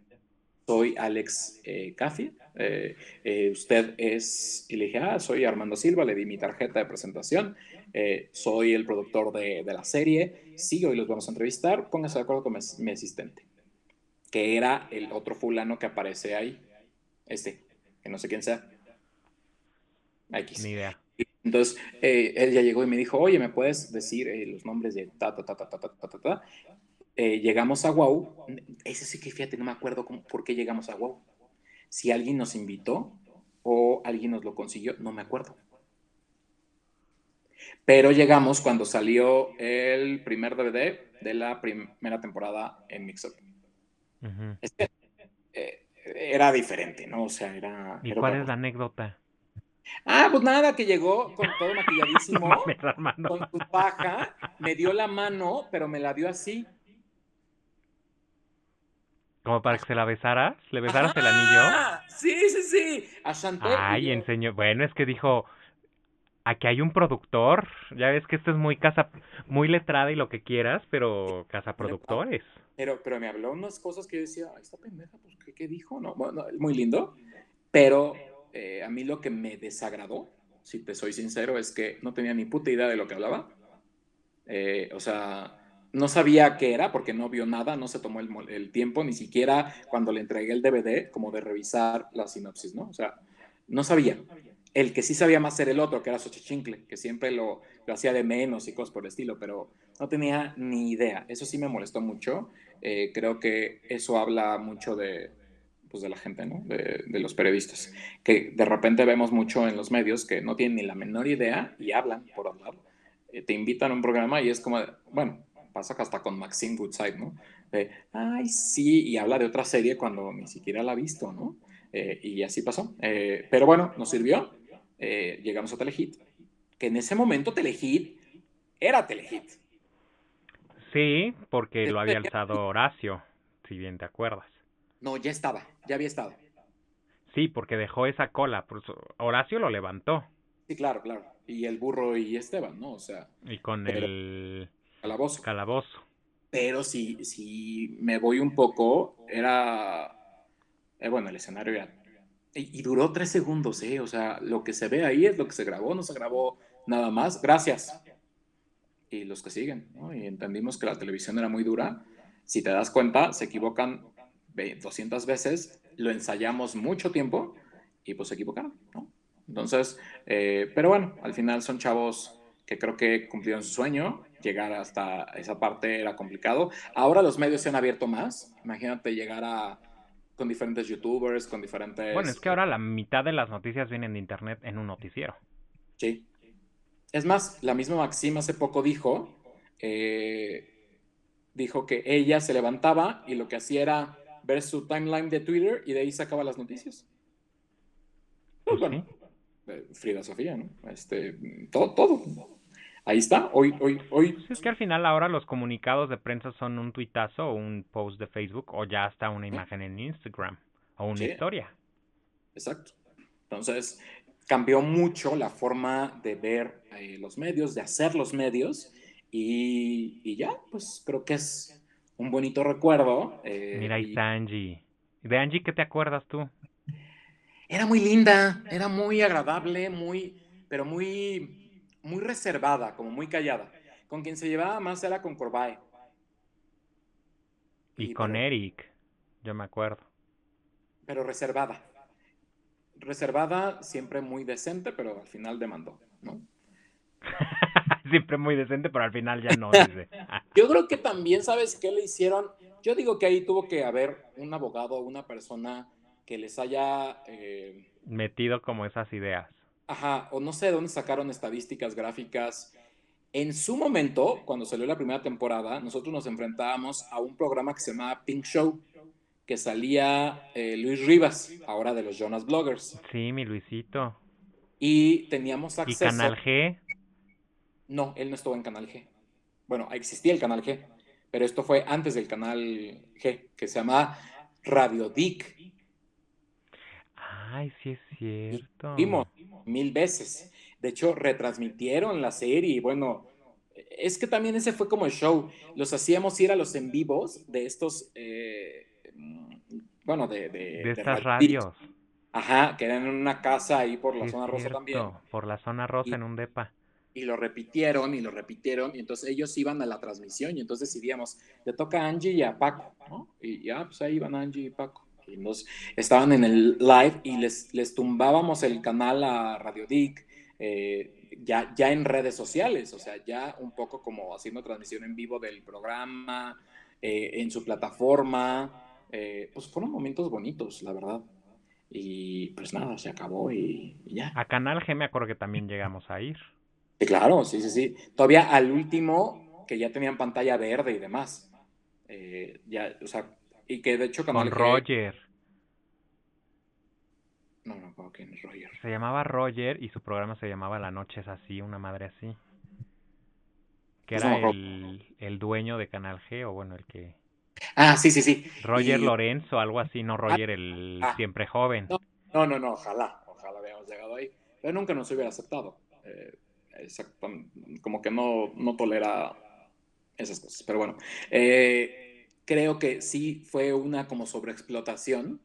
soy Alex eh, Caffi. eh, eh, usted es, y le dije, ah, soy Armando Silva, le di mi tarjeta de presentación, eh, soy el productor de, de la serie, sí, hoy los vamos a entrevistar, póngase de acuerdo con mi, mi asistente, que era el otro fulano que aparece ahí, este, que no sé quién sea. X. Ni idea. Entonces, eh, él ya llegó y me dijo, oye, ¿me puedes decir eh, los nombres de ta, ta, ta, ta, ta, ta, ta, ta? Eh, llegamos a Wow. Ese sí que fíjate, no me acuerdo por qué llegamos a Wow. Si alguien nos invitó o alguien nos lo consiguió, no me acuerdo. Pero llegamos cuando salió el primer DVD de la primera temporada en Mixup. Uh era diferente, ¿no? O sea, era... ¿Y cuál es la anécdota? Ah, pues nada, que llegó con todo maquilladísimo, No mames, Armando. con su paja, me dio la mano, pero me la dio así. Como para que se la besaras, le besaras el anillo. Sí, sí, sí. A Chantel. Ay, enseñó. Bueno, es que dijo, aquí hay un productor. Ya ves que esto es muy casa, muy letrada y lo que quieras, pero casa productores. Pero, pero me habló unas cosas que yo decía, Ay, esta pendeja, pues, ¿qué, qué dijo? No, bueno, muy lindo. Pero eh, a mí lo que me desagradó, si te soy sincero, es que no tenía ni puta idea de lo que hablaba. Eh, o sea, no sabía qué era porque no vio nada, no se tomó el, tiempo, ni siquiera cuando le entregué el DVD, como de revisar la sinopsis, ¿no? O sea, no sabía. El que sí sabía más era el otro, que era Xochichincle, que siempre lo, lo hacía de menos y cosas por el estilo, pero no tenía ni idea. Eso sí me molestó mucho. Eh, creo que eso habla mucho de, pues, de la gente, ¿no? De, de los periodistas. Que de repente vemos mucho en los medios que no tienen ni la menor idea y hablan por hablar. Eh, te invitan a un programa y es como, de- bueno, pasa que hasta con Maxine Goodside, ¿no? De, ay, sí, y habla de otra serie cuando ni siquiera la ha visto, ¿no? Eh, y así pasó. Eh, pero bueno, nos sirvió. Eh, llegamos a Telehit, que en ese momento Telehit era Telehit. Sí, porque lo había alzado Horacio, si bien te acuerdas. No, ya estaba, ya había estado. Sí, porque dejó esa cola. por eso- Horacio lo levantó. Sí, claro, claro. Y el burro y Esteban, ¿no? O sea, Y con el calabozo. calabozo. Pero si, si me voy un poco, era. eh, bueno, el escenario era. Y, y duró tres segundos, ¿eh? O sea, lo que se ve ahí es lo que se grabó, no se grabó nada más. Gracias. Y los que siguen, ¿no? Y entendimos que la televisión era muy dura. Si te das cuenta, se equivocan 200 veces, lo ensayamos mucho tiempo y pues se equivocaron, ¿no? Entonces, eh, pero bueno, al final son chavos que creo que cumplieron su sueño. Llegar hasta esa parte era complicado. Ahora los medios se han abierto más. Imagínate llegar a con diferentes youtubers, con diferentes... Bueno, es que ahora la mitad de las noticias vienen de internet en un noticiero. Sí. Es más, la misma Maxim hace poco dijo, eh, dijo que ella se levantaba y lo que hacía era ver su timeline de Twitter y de ahí sacaba las noticias. Pues, bueno, eh, Frida Sofía, ¿no? Este, todo, todo. Ahí está, hoy, hoy, hoy. Pues es que al final ahora los comunicados de prensa son un tuitazo o un post de Facebook o ya hasta una imagen en Instagram o una Sí. historia. Exacto. Entonces, cambió mucho la forma de ver eh, los medios, de hacer los medios, y, y ya, pues creo que es un bonito recuerdo. eh, Mira, ahí está Angie. ¿De Angie qué te acuerdas tú? Era muy linda, era muy agradable, muy, pero muy, muy reservada, como muy callada. Con quien se llevaba más era con Corbae. Y Y con pero- Eric, yo me acuerdo. pero reservada. Reservada, siempre muy decente, pero al final demandó, ¿no? Siempre muy decente, pero al final ya no, dice. Yo creo que también, ¿sabes qué le hicieron? Yo digo que ahí tuvo que haber un abogado, una persona que les haya, eh, Metido como esas ideas. ajá, o no sé de dónde sacaron estadísticas gráficas. En su momento, cuando salió la primera temporada, nosotros nos enfrentábamos a un programa que se llamaba Pink Show, que salía eh, Luis Rivas, ahora de los Jonas Bloggers, Sí, mi Luisito. y teníamos Y acceso. Canal G. No, él no estuvo en Canal G. Bueno, existía el Canal G, pero esto fue antes del Canal G, que se llamaba Radio Dick. Ay, sí es cierto. Vimos mil veces. De hecho, retransmitieron la serie y bueno, es que también ese fue como el show. Los hacíamos ir a los en vivos de estos, eh, bueno, de... De, estas radios. Ajá, que eran en una casa ahí por la Sí zona rosa también. Por la zona rosa Y- en un depa. Y lo repitieron y lo repitieron y entonces ellos iban a la transmisión y entonces decidíamos, le toca a Angie y a Paco, ¿no? Y ya, pues ahí iban Angie y Paco. Y nos estaban en el live y les, les tumbábamos el canal a Radio Dick, eh, ya, ya en redes sociales, o sea, ya un poco como haciendo transmisión en vivo del programa, eh, en su plataforma, eh, pues fueron momentos bonitos, la verdad. Y pues nada, se acabó y ya. A Canal G me acuerdo que también llegamos a ir. Sí, claro, sí, sí, sí. Todavía al último, que ya tenían pantalla verde y demás. Eh, ya, o sea, y que de hecho Con Roger. No, no, ¿cómo quién es Roger? Se llamaba Roger y su programa se llamaba La Noche es así, una madre así. Que no era el, el dueño de Canal G, o bueno, el que... Ah, sí, sí, sí. Roger Y- Lorenzo, algo así, no Roger el ah. siempre joven. No. No, no, no, ojalá, ojalá habíamos llegado ahí. Pero nunca nos hubiera aceptado. Eh, exacto, como que no, no tolera esas cosas. Pero bueno, eh, creo que sí fue una como sobreexplotación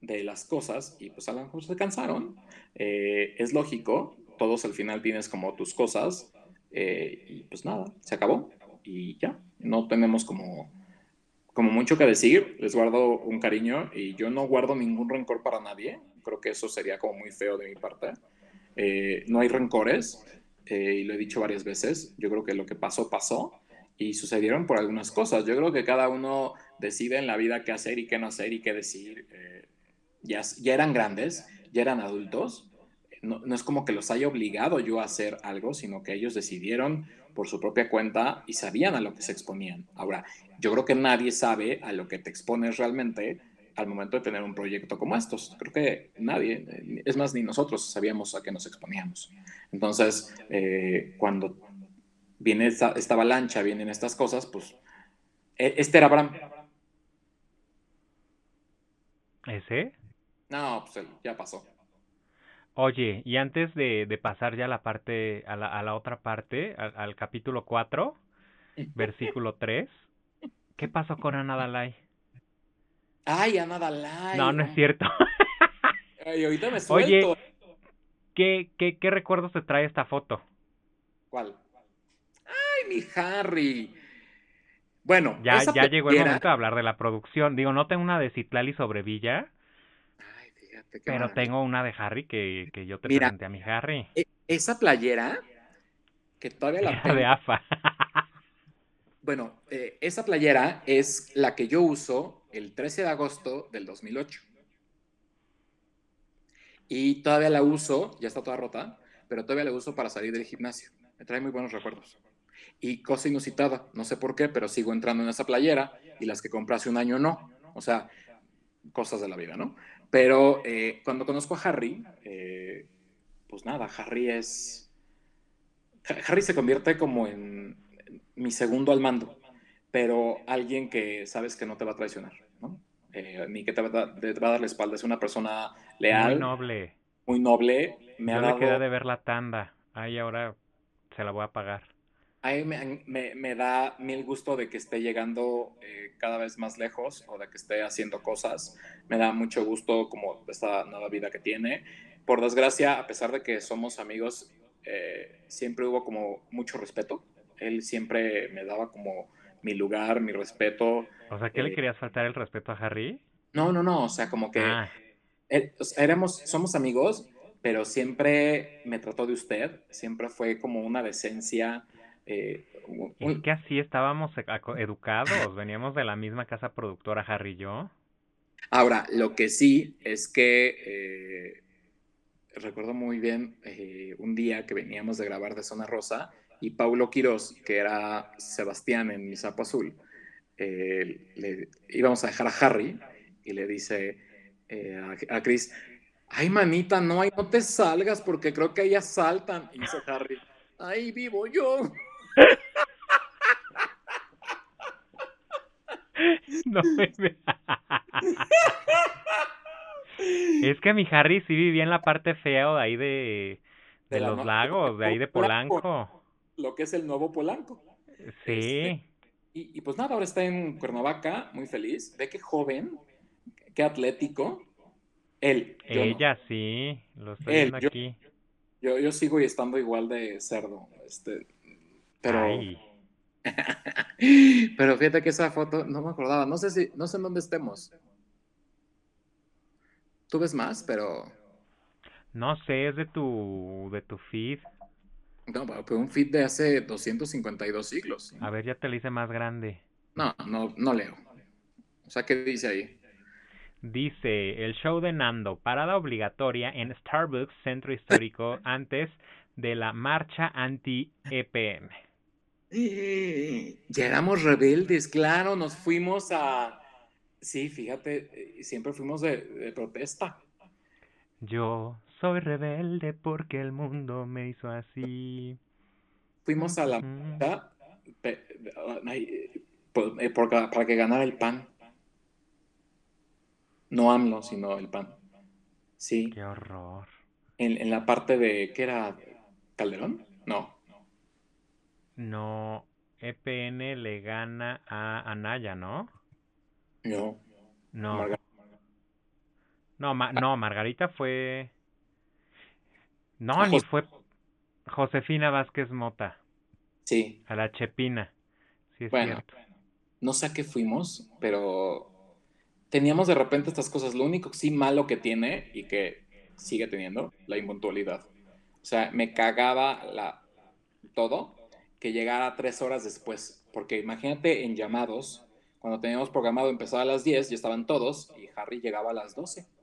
de las cosas y pues a lo mejor se cansaron. Eh, es lógico, todos al final tienes como tus cosas eh, y pues nada, se acabó y ya, no tenemos como, como mucho que decir, les guardo un cariño y yo no guardo ningún rencor para nadie, creo que eso sería como muy feo de mi parte. No hay rencores eh, y lo he dicho varias veces, yo creo que lo que pasó pasó y sucedieron por algunas cosas. Yo creo que cada uno decide en la vida qué hacer y qué no hacer y qué decir. Eh, ya, ya eran grandes, ya eran adultos. No, no es como que los haya obligado yo a hacer algo, sino que ellos decidieron por su propia cuenta y sabían a lo que se exponían. Ahora, yo creo que nadie sabe a lo que te expones realmente al momento de tener un proyecto como estos. Creo que nadie, eh, es más, ni nosotros sabíamos a qué nos exponíamos. Entonces, eh, cuando viene esta, esta avalancha, vienen estas cosas, pues e- este era Abraham. ¿Ese? No, pues ya pasó. Oye, y antes de, de pasar ya a la parte, a la, a la otra parte, al, al capítulo 4, versículo 3, ¿qué pasó con Ana Dalai? Ay, Ana Dalai. No, no es cierto. Ay, ahorita me Oye. suelto. ¿Qué, qué, qué recuerdos te trae esta foto? ¿Cuál? Ay, mi Harry. Bueno, Ya, ya llegó el momento de hablar de la producción. Digo, no tengo una de Citlali sobre Villa, Ay, fíjate qué pero maravilla. tengo una de Harry que, que yo te Mira. presenté a mi Harry. E- Esa playera, que todavía la Era tengo. de AFA. Bueno, eh, esa playera es la que yo uso el 13 de agosto del 2008. Y todavía la uso, ya está toda rota, pero todavía la uso para salir del gimnasio. Me trae muy buenos recuerdos. Y cosa inusitada, no sé por qué, pero sigo entrando en esa playera y las que compré hace un año no. O sea, cosas de la vida, ¿no? Pero eh, cuando conozco a Harry, eh, pues nada, Harry es... Harry se convierte como en mi segundo al mando, pero alguien que sabes que no te va a traicionar, ¿no? Eh, ni que te va, a, te va, a dar la espalda, es una persona leal. Muy noble. Muy noble. Me Yo ha le dado... queda de ver la tanda. Ahí ahora se la voy a pagar. A mí me, me, me, da mil gusto de que esté llegando eh, cada vez más lejos o de que esté haciendo cosas. Me da mucho gusto como esta nueva vida que tiene. Por desgracia, a pesar de que somos amigos, eh, siempre hubo como mucho respeto. Él siempre me daba como mi lugar, mi respeto. O sea, ¿qué eh, le querías faltar el respeto a Harry? No, no, no. O sea, como que Ah, él- o sea, éramos, somos amigos, pero siempre me trató de usted. Siempre fue como una decencia. eh, un- es que así estábamos e- educados. Veníamos de la misma casa productora, Harry y yo. Ahora, lo que sí es que eh, recuerdo muy bien eh, un día que veníamos de grabar de Zona Rosa y Paulo Quiroz, que era Sebastián en Mi Sapo Azul, eh, le íbamos a dejar a Harry y le dice eh, a, a Chris, ay manita, no, ay, no te salgas porque creo que ellas saltan. Y dice Harry, ahí vivo yo. No me Es que mi Harry sí vivía en la parte fea de ahí de, de los lagos, de ahí de Polanco. Lo que es el nuevo Polanco. Sí. Este, Y, y pues nada, ahora está en Cuernavaca, muy feliz. Ve qué joven, qué atlético. Él, yo no. Ella sí, lo estoy Él, viendo yo- aquí. Yo, yo sigo y estando igual de cerdo. Este, pero, Ay, pero fíjate que esa foto no me acordaba. No sé si, no sé en dónde estemos. Tú ves más, pero no sé, es de tu, de tu feed. No, pero un feed de hace 252 siglos. ¿sí? A ver, ya te la hice más grande. No, no, no leo. O sea, ¿qué dice ahí? Dice, el show de Nando, parada obligatoria en Starbucks Centro Histórico antes de la marcha anti-EPM. Ya éramos rebeldes, claro, nos fuimos a... Sí, fíjate, eh, siempre fuimos de, de protesta. Yo soy rebelde porque el mundo me hizo así. Fuimos a la ay, eh, para que ganara el PAN. No AMLO, sino el PAN. Sí, Qué horror. en, en la parte de... ¿Qué era? ¿Calderón? No. No, EPN le gana a Anaya, ¿no? No. No, no, Ma- no, Margarita fue... No, ni fue Josefina Vázquez Mota, Sí, a la Chepina. Sí, es Bueno. cierto. no sé a qué fuimos, pero teníamos de repente estas cosas. Lo único sí malo que tiene y que sigue teniendo, la impuntualidad. O sea, me cagaba la, todo que llegara tres horas después. Porque imagínate en llamados, cuando teníamos programado empezar a las 10, ya estaban todos y Harry llegaba a las 12, ¿no?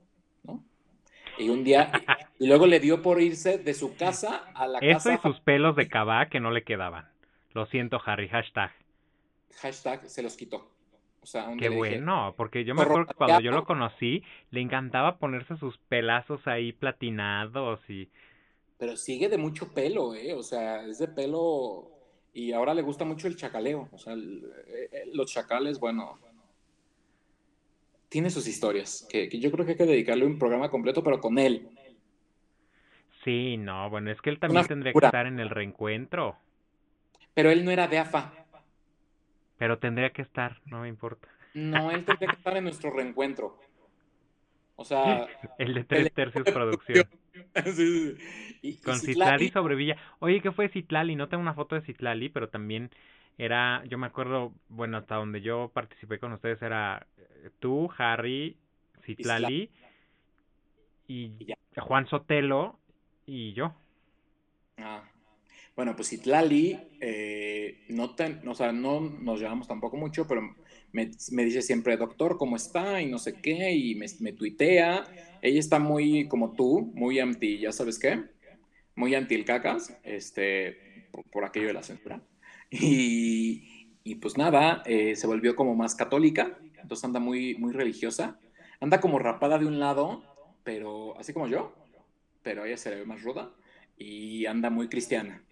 Y un día, y, luego le dio por irse de su casa a la Eso y casa, sus pelos de cabá que no le quedaban. Lo siento, Harry, hashtag. hashtag, se los quitó. O sea, Qué dije, bueno, porque yo me "Zorro acuerdo que cuando yo plateado". lo conocí, le encantaba ponerse sus pelazos ahí platinados y... Pero sigue de mucho pelo, ¿eh? O sea, es de pelo. Y ahora le gusta mucho el chacaleo. O sea, el- eh, eh, los chacales, bueno. Tiene sus historias. Que, que yo creo que hay que dedicarle un programa completo, pero con él. Sí, no, bueno, es que él también Una tendría que estar en el reencuentro, Pero él no era de AFA. pero tendría que estar, no me importa. No, él tendría que estar en nuestro reencuentro. O sea. El de tres tercios producción. sí, sí. Y, y Con Citlali- Citlali sobrevilla. Oye, ¿qué fue Citlali? No tengo una foto de Citlali, pero también era, yo me acuerdo, bueno, hasta donde yo participé con ustedes era eh, tú, Harry, Citlali y. Juan Sotelo y yo. Ah, Bueno, pues Itlali, eh, no, ten- o sea, no nos llevamos tampoco mucho, pero me, me dice siempre, doctor, ¿cómo está? Y no sé qué, y me, me tuitea. Ella está muy como tú, muy anti, ¿ya sabes qué? Muy anti el cacas, este, por, por aquello de la censura. Y, y pues nada, eh, se volvió como más católica, entonces anda muy, muy religiosa. anda como rapada de un lado, pero así como yo, pero ella se le ve más ruda y anda muy cristiana.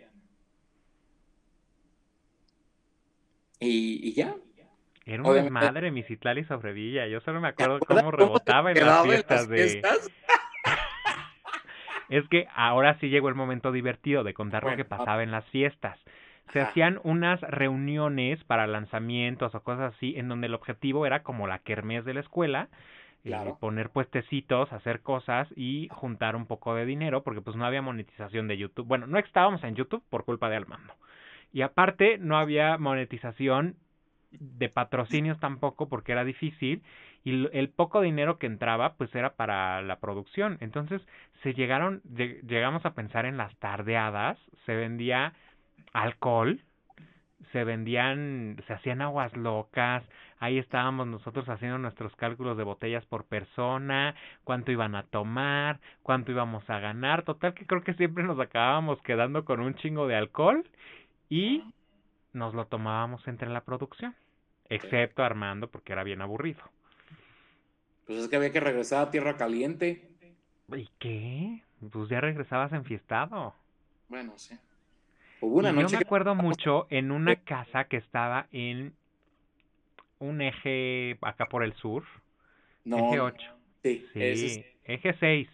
Y, y ya. Era un Obviamente- desmadre mi Citlali sobre Villa. Yo solo me acuerdo cómo rebotaba en las en fiestas de... Es que ahora sí llegó el momento divertido de contar lo que pasaba en las fiestas. Se Ajá. hacían unas reuniones para lanzamientos o cosas así, en donde el objetivo era como la kermés de la escuela, eh, poner puestecitos, hacer cosas y juntar un poco de dinero, porque pues no había monetización de YouTube. Bueno, no estábamos en YouTube por culpa de Armando. Y aparte no había monetización de patrocinios tampoco porque era difícil y el poco dinero que entraba pues era para la producción. Entonces se llegaron, lleg- llegamos a pensar en las tardeadas, se vendía alcohol, se vendían, se hacían aguas locas, ahí estábamos nosotros haciendo nuestros cálculos de botellas por persona, cuánto iban a tomar, cuánto íbamos a ganar, total que creo que siempre nos acabábamos quedando con un chingo de alcohol y nos lo tomábamos entre la producción, excepto Armando porque era bien aburrido. Pues es que había que regresar a tierra caliente. ¿Y qué? Pues ya regresabas enfiestado. Bueno, sí. Hubo una Y yo me que acuerdo mucho en una casa que estaba en un eje acá por el sur, no, eje 8. sí, Sí, es- eje 6.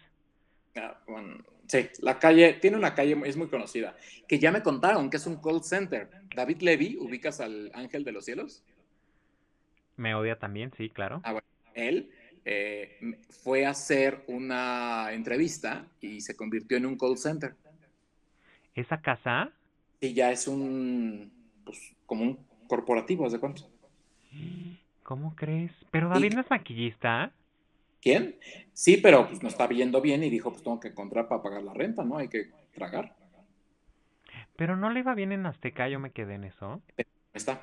ah, bueno, sí, la calle, tiene una calle, es muy conocida, que ya me contaron que es un call center. David Levy, ¿ubicas al ángel de los cielos? Me odia también, sí, claro. Ah, Él eh, fue a hacer una entrevista y se convirtió en un call center. Esa casa, Y ya es un, pues, como un corporativo, ¿haz de cuánto? ¿cómo crees? Pero David no es maquillista. ¿Quién? Sí, pero pues no está viendo bien y dijo, pues tengo que encontrar para pagar la renta, ¿no? Hay que tragar. Pero no le iba bien en Azteca, yo me quedé en eso. Está.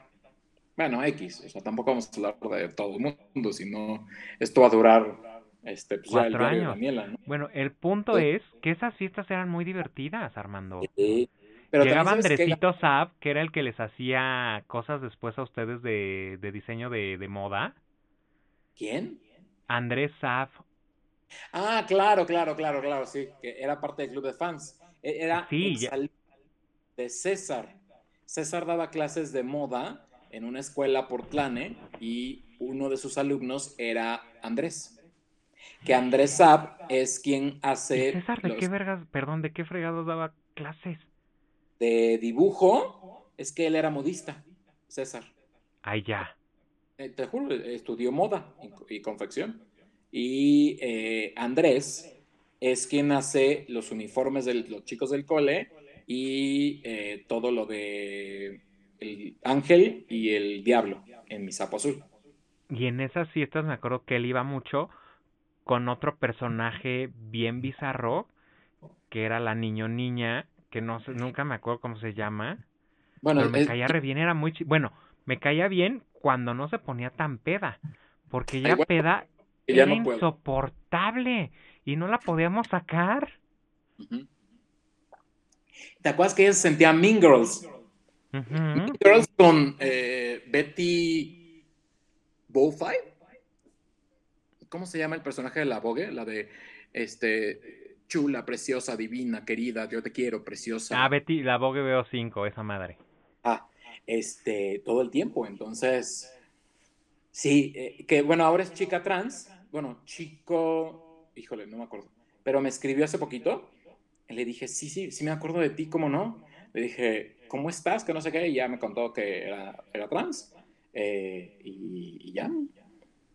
Bueno, X, o sea, tampoco vamos a hablar de todo el mundo, sino esto va a durar, este, pues Cuatro años. Daniela, ¿no? Bueno, el punto es que esas fiestas eran muy divertidas, Armando. Sí. Pero Llegaba sabes que Andresito Saab, que era el que les hacía cosas después a ustedes de, de diseño de, de moda. ¿Quién? Andrés Saab, Ah, claro, claro, claro, claro, sí, que era parte del club de fans. E- Era Sí, el ya- de César. César daba clases de moda en una escuela por Tlane y uno de sus alumnos era Andrés. Que Andrés Saab es quien ¿Y hace César de los qué vergas, perdón, de qué fregados daba clases? De dibujo, es que él era modista, César. Ay, ya. Eh, te juro, estudió moda y, y confección. Y eh, Andrés es quien hace los uniformes de los chicos del cole y eh, todo lo de el ángel y el diablo en mi sapo azul. Y en esas fiestas me acuerdo que él iba mucho con otro personaje bien bizarro, que era la niño niña, que no sé, nunca me acuerdo cómo se llama, Bueno, pero me es- caía re bien, era muy chi- bueno, me caía bien cuando no se ponía tan peda, porque ya bueno, peda ya era no insoportable y no la podíamos sacar. ¿Te acuerdas que ella se sentía Mean Girls? Ujú. Mean Girls con eh, Betty Bowfight. ¿Cómo se llama el personaje de la Vogue? La de este chula, preciosa, divina, querida, yo te quiero, preciosa. Ah, Betty, la Vogue veo 5, esa madre. Ah, este, todo el tiempo. Entonces, sí, eh, que bueno, ahora es chica trans. Bueno, chico, híjole, no me acuerdo. Pero me escribió hace poquito. Y le dije, sí, sí, sí me acuerdo de ti, ¿cómo no? Le dije, ¿cómo estás? Que no sé qué. Y ya me contó que era, era trans. Eh, y, y ya.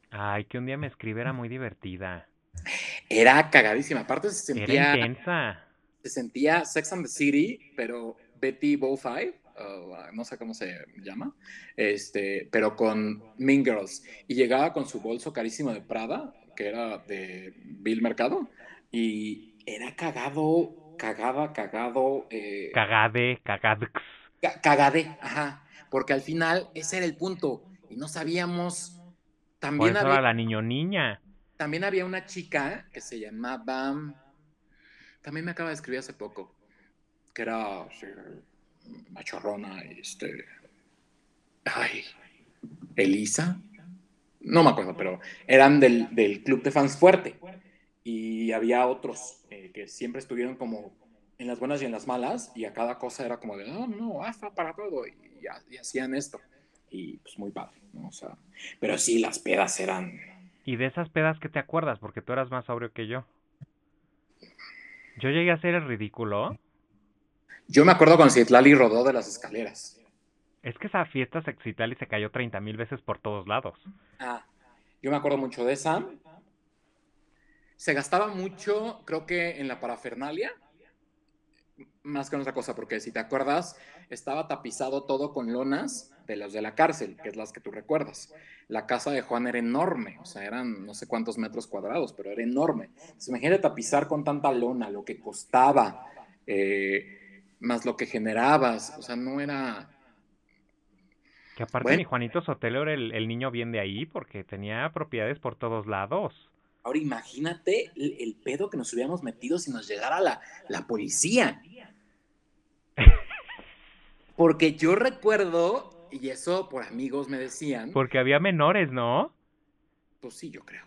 Ay, que un día me escribe, era muy divertida. Era cagadísima. Aparte se Era sentía, intensa. se sentía Sex and the City, pero Betty Bow Five, uh, no sé cómo se llama, este, pero con Mean Girls. Y llegaba con su bolso carísimo de Prada, que era de Bill Mercado, y era cagado, cagada, cagado, eh, Cagade, cagadx. ca- cagadé, ajá, porque al final ese era el punto, y no sabíamos, Por también eso había, era la niño niña. También había una chica que se llamaba, también me acaba de escribir hace poco, que era sí, machorrona, este, ay, Elisa, no me acuerdo, pero eran del, del club de fans fuerte. Y había otros eh, que siempre estuvieron como en las buenas y en las malas, y a cada cosa era como de, no, no, hasta para todo, y, hacían esto. Y pues muy padre, ¿no? O pero sí, las pedas eran... ¿Y de esas pedas qué te acuerdas? Porque tú eras más sobrio que yo. Yo llegué a hacer el ridículo. Yo me acuerdo cuando Citlali rodó de las escaleras. Es que esa fiesta Citlali se cayó 30 mil veces por todos lados. Ah, yo me acuerdo mucho de esa. Se gastaba mucho, creo que en la parafernalia, más que otra cosa, porque si te acuerdas, estaba tapizado todo con lonas de los de la cárcel, que es las que tú recuerdas. La casa de Juan era enorme, o sea, eran no sé cuántos metros cuadrados, pero era enorme. Entonces, imagínate tapizar con tanta lona, lo que costaba, eh, más lo que generabas, o sea, no era... Que aparte mi Juanito Sotelo era el niño bien de ahí, porque tenía propiedades por todos lados. Ahora imagínate el, pedo que nos hubiéramos metido si nos llegara la, la policía. Porque yo recuerdo, y eso por amigos me decían. Porque había menores, ¿no? Pues sí, yo creo.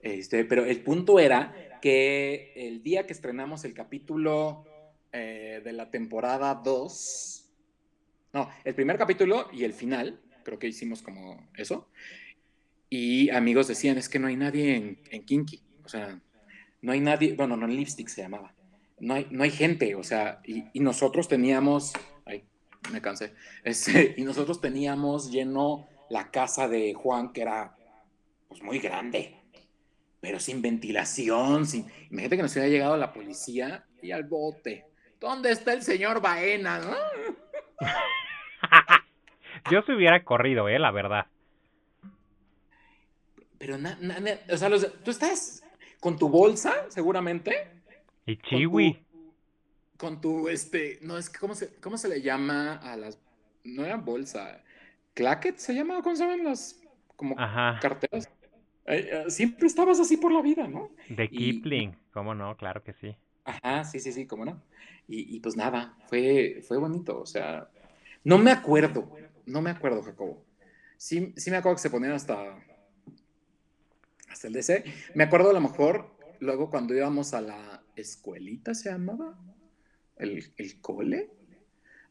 Este, pero el punto era que el día que estrenamos el capítulo eh, de la temporada 2, no, el primer capítulo y el final, creo que hicimos como eso, y amigos decían, es que no hay nadie en, en Kinky. O sea, no hay nadie, bueno, no en Lipstick se llamaba. No hay, no hay gente, o sea, y, nosotros teníamos, ay, me cansé, este, y nosotros teníamos lleno la casa de Juan, que era pues muy grande, pero sin ventilación, sin... Imagínate que nos hubiera llegado la policía y al bote. ¿Dónde está el señor Baena? Yo se hubiera corrido, eh, la verdad. Pero, o sea, tú estás con tu bolsa, seguramente. Y chiwi. Con, tu, este, no, es que, ¿cómo se, ¿cómo se le llama a las, no era bolsa, claquet se llama, ¿cómo se llaman las, como carteras? Eh, eh, siempre estabas así por la vida, ¿no? De Kipling, ¿cómo no? Claro que sí. Ajá, sí, sí, sí, cómo no. Y, y, pues nada, fue, fue bonito, o sea, no me acuerdo, no me acuerdo, Jacobo. Sí, sí me acuerdo que se ponían hasta hasta el DC. Me acuerdo a lo mejor, luego cuando íbamos a la escuelita, ¿se llamaba? ¿El, el cole?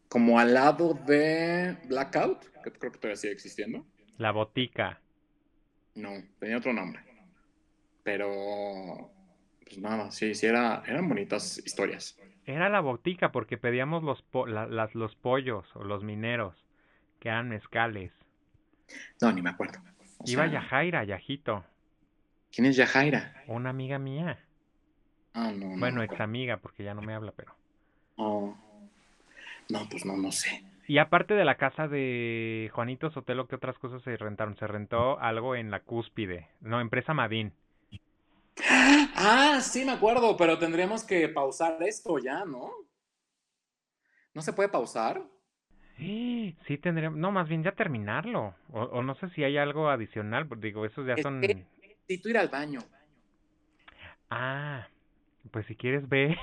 Como al lado de Blackout, que creo que todavía sigue existiendo. La botica. No, tenía otro nombre. Pero, pues nada, sí, sí, era, eran bonitas historias. Era la botica porque pedíamos los, las, los pollos o los mineros, que eran mezcales. No, ni me acuerdo. Iba Yajaira, Yajito. ¿Quién es Yajaira? Una amiga mía. Ah, no. Bueno, ex amiga, porque ya no me habla, pero. Oh. No, pues no, no sé. Y aparte de la casa de Juanito Sotelo, ¿qué otras cosas se rentaron? Se rentó algo en la cúspide. No, empresa Madín. Ah, sí, me acuerdo, pero tendríamos que pausar esto ya, ¿no? ¿No se puede pausar? Sí, tendríamos. No, más bien ya terminarlo. O, no sé si hay algo adicional, digo, esos ya son necesito ir al baño. Ah, pues si quieres ve.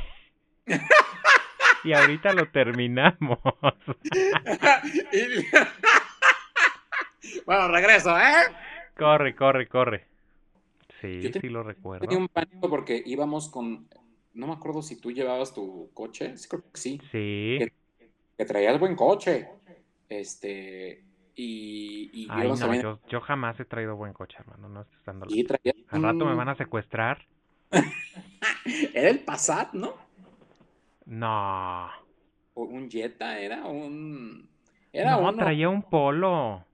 y ahorita lo terminamos. bueno, regreso, ¿eh? Corre, corre, corre. Sí, sí lo recuerdo. Tenía un pánico porque íbamos con, no me acuerdo si tú llevabas tu coche, sí creo que sí. Sí. Que, que traías buen coche. Este, y, Ay, no, yo, yo, jamás he traído buen coche, hermano. No estoy dando Al rato me van a secuestrar. era el Passat, ¿no? No. O un Jetta, era un. Era no, traía un polo.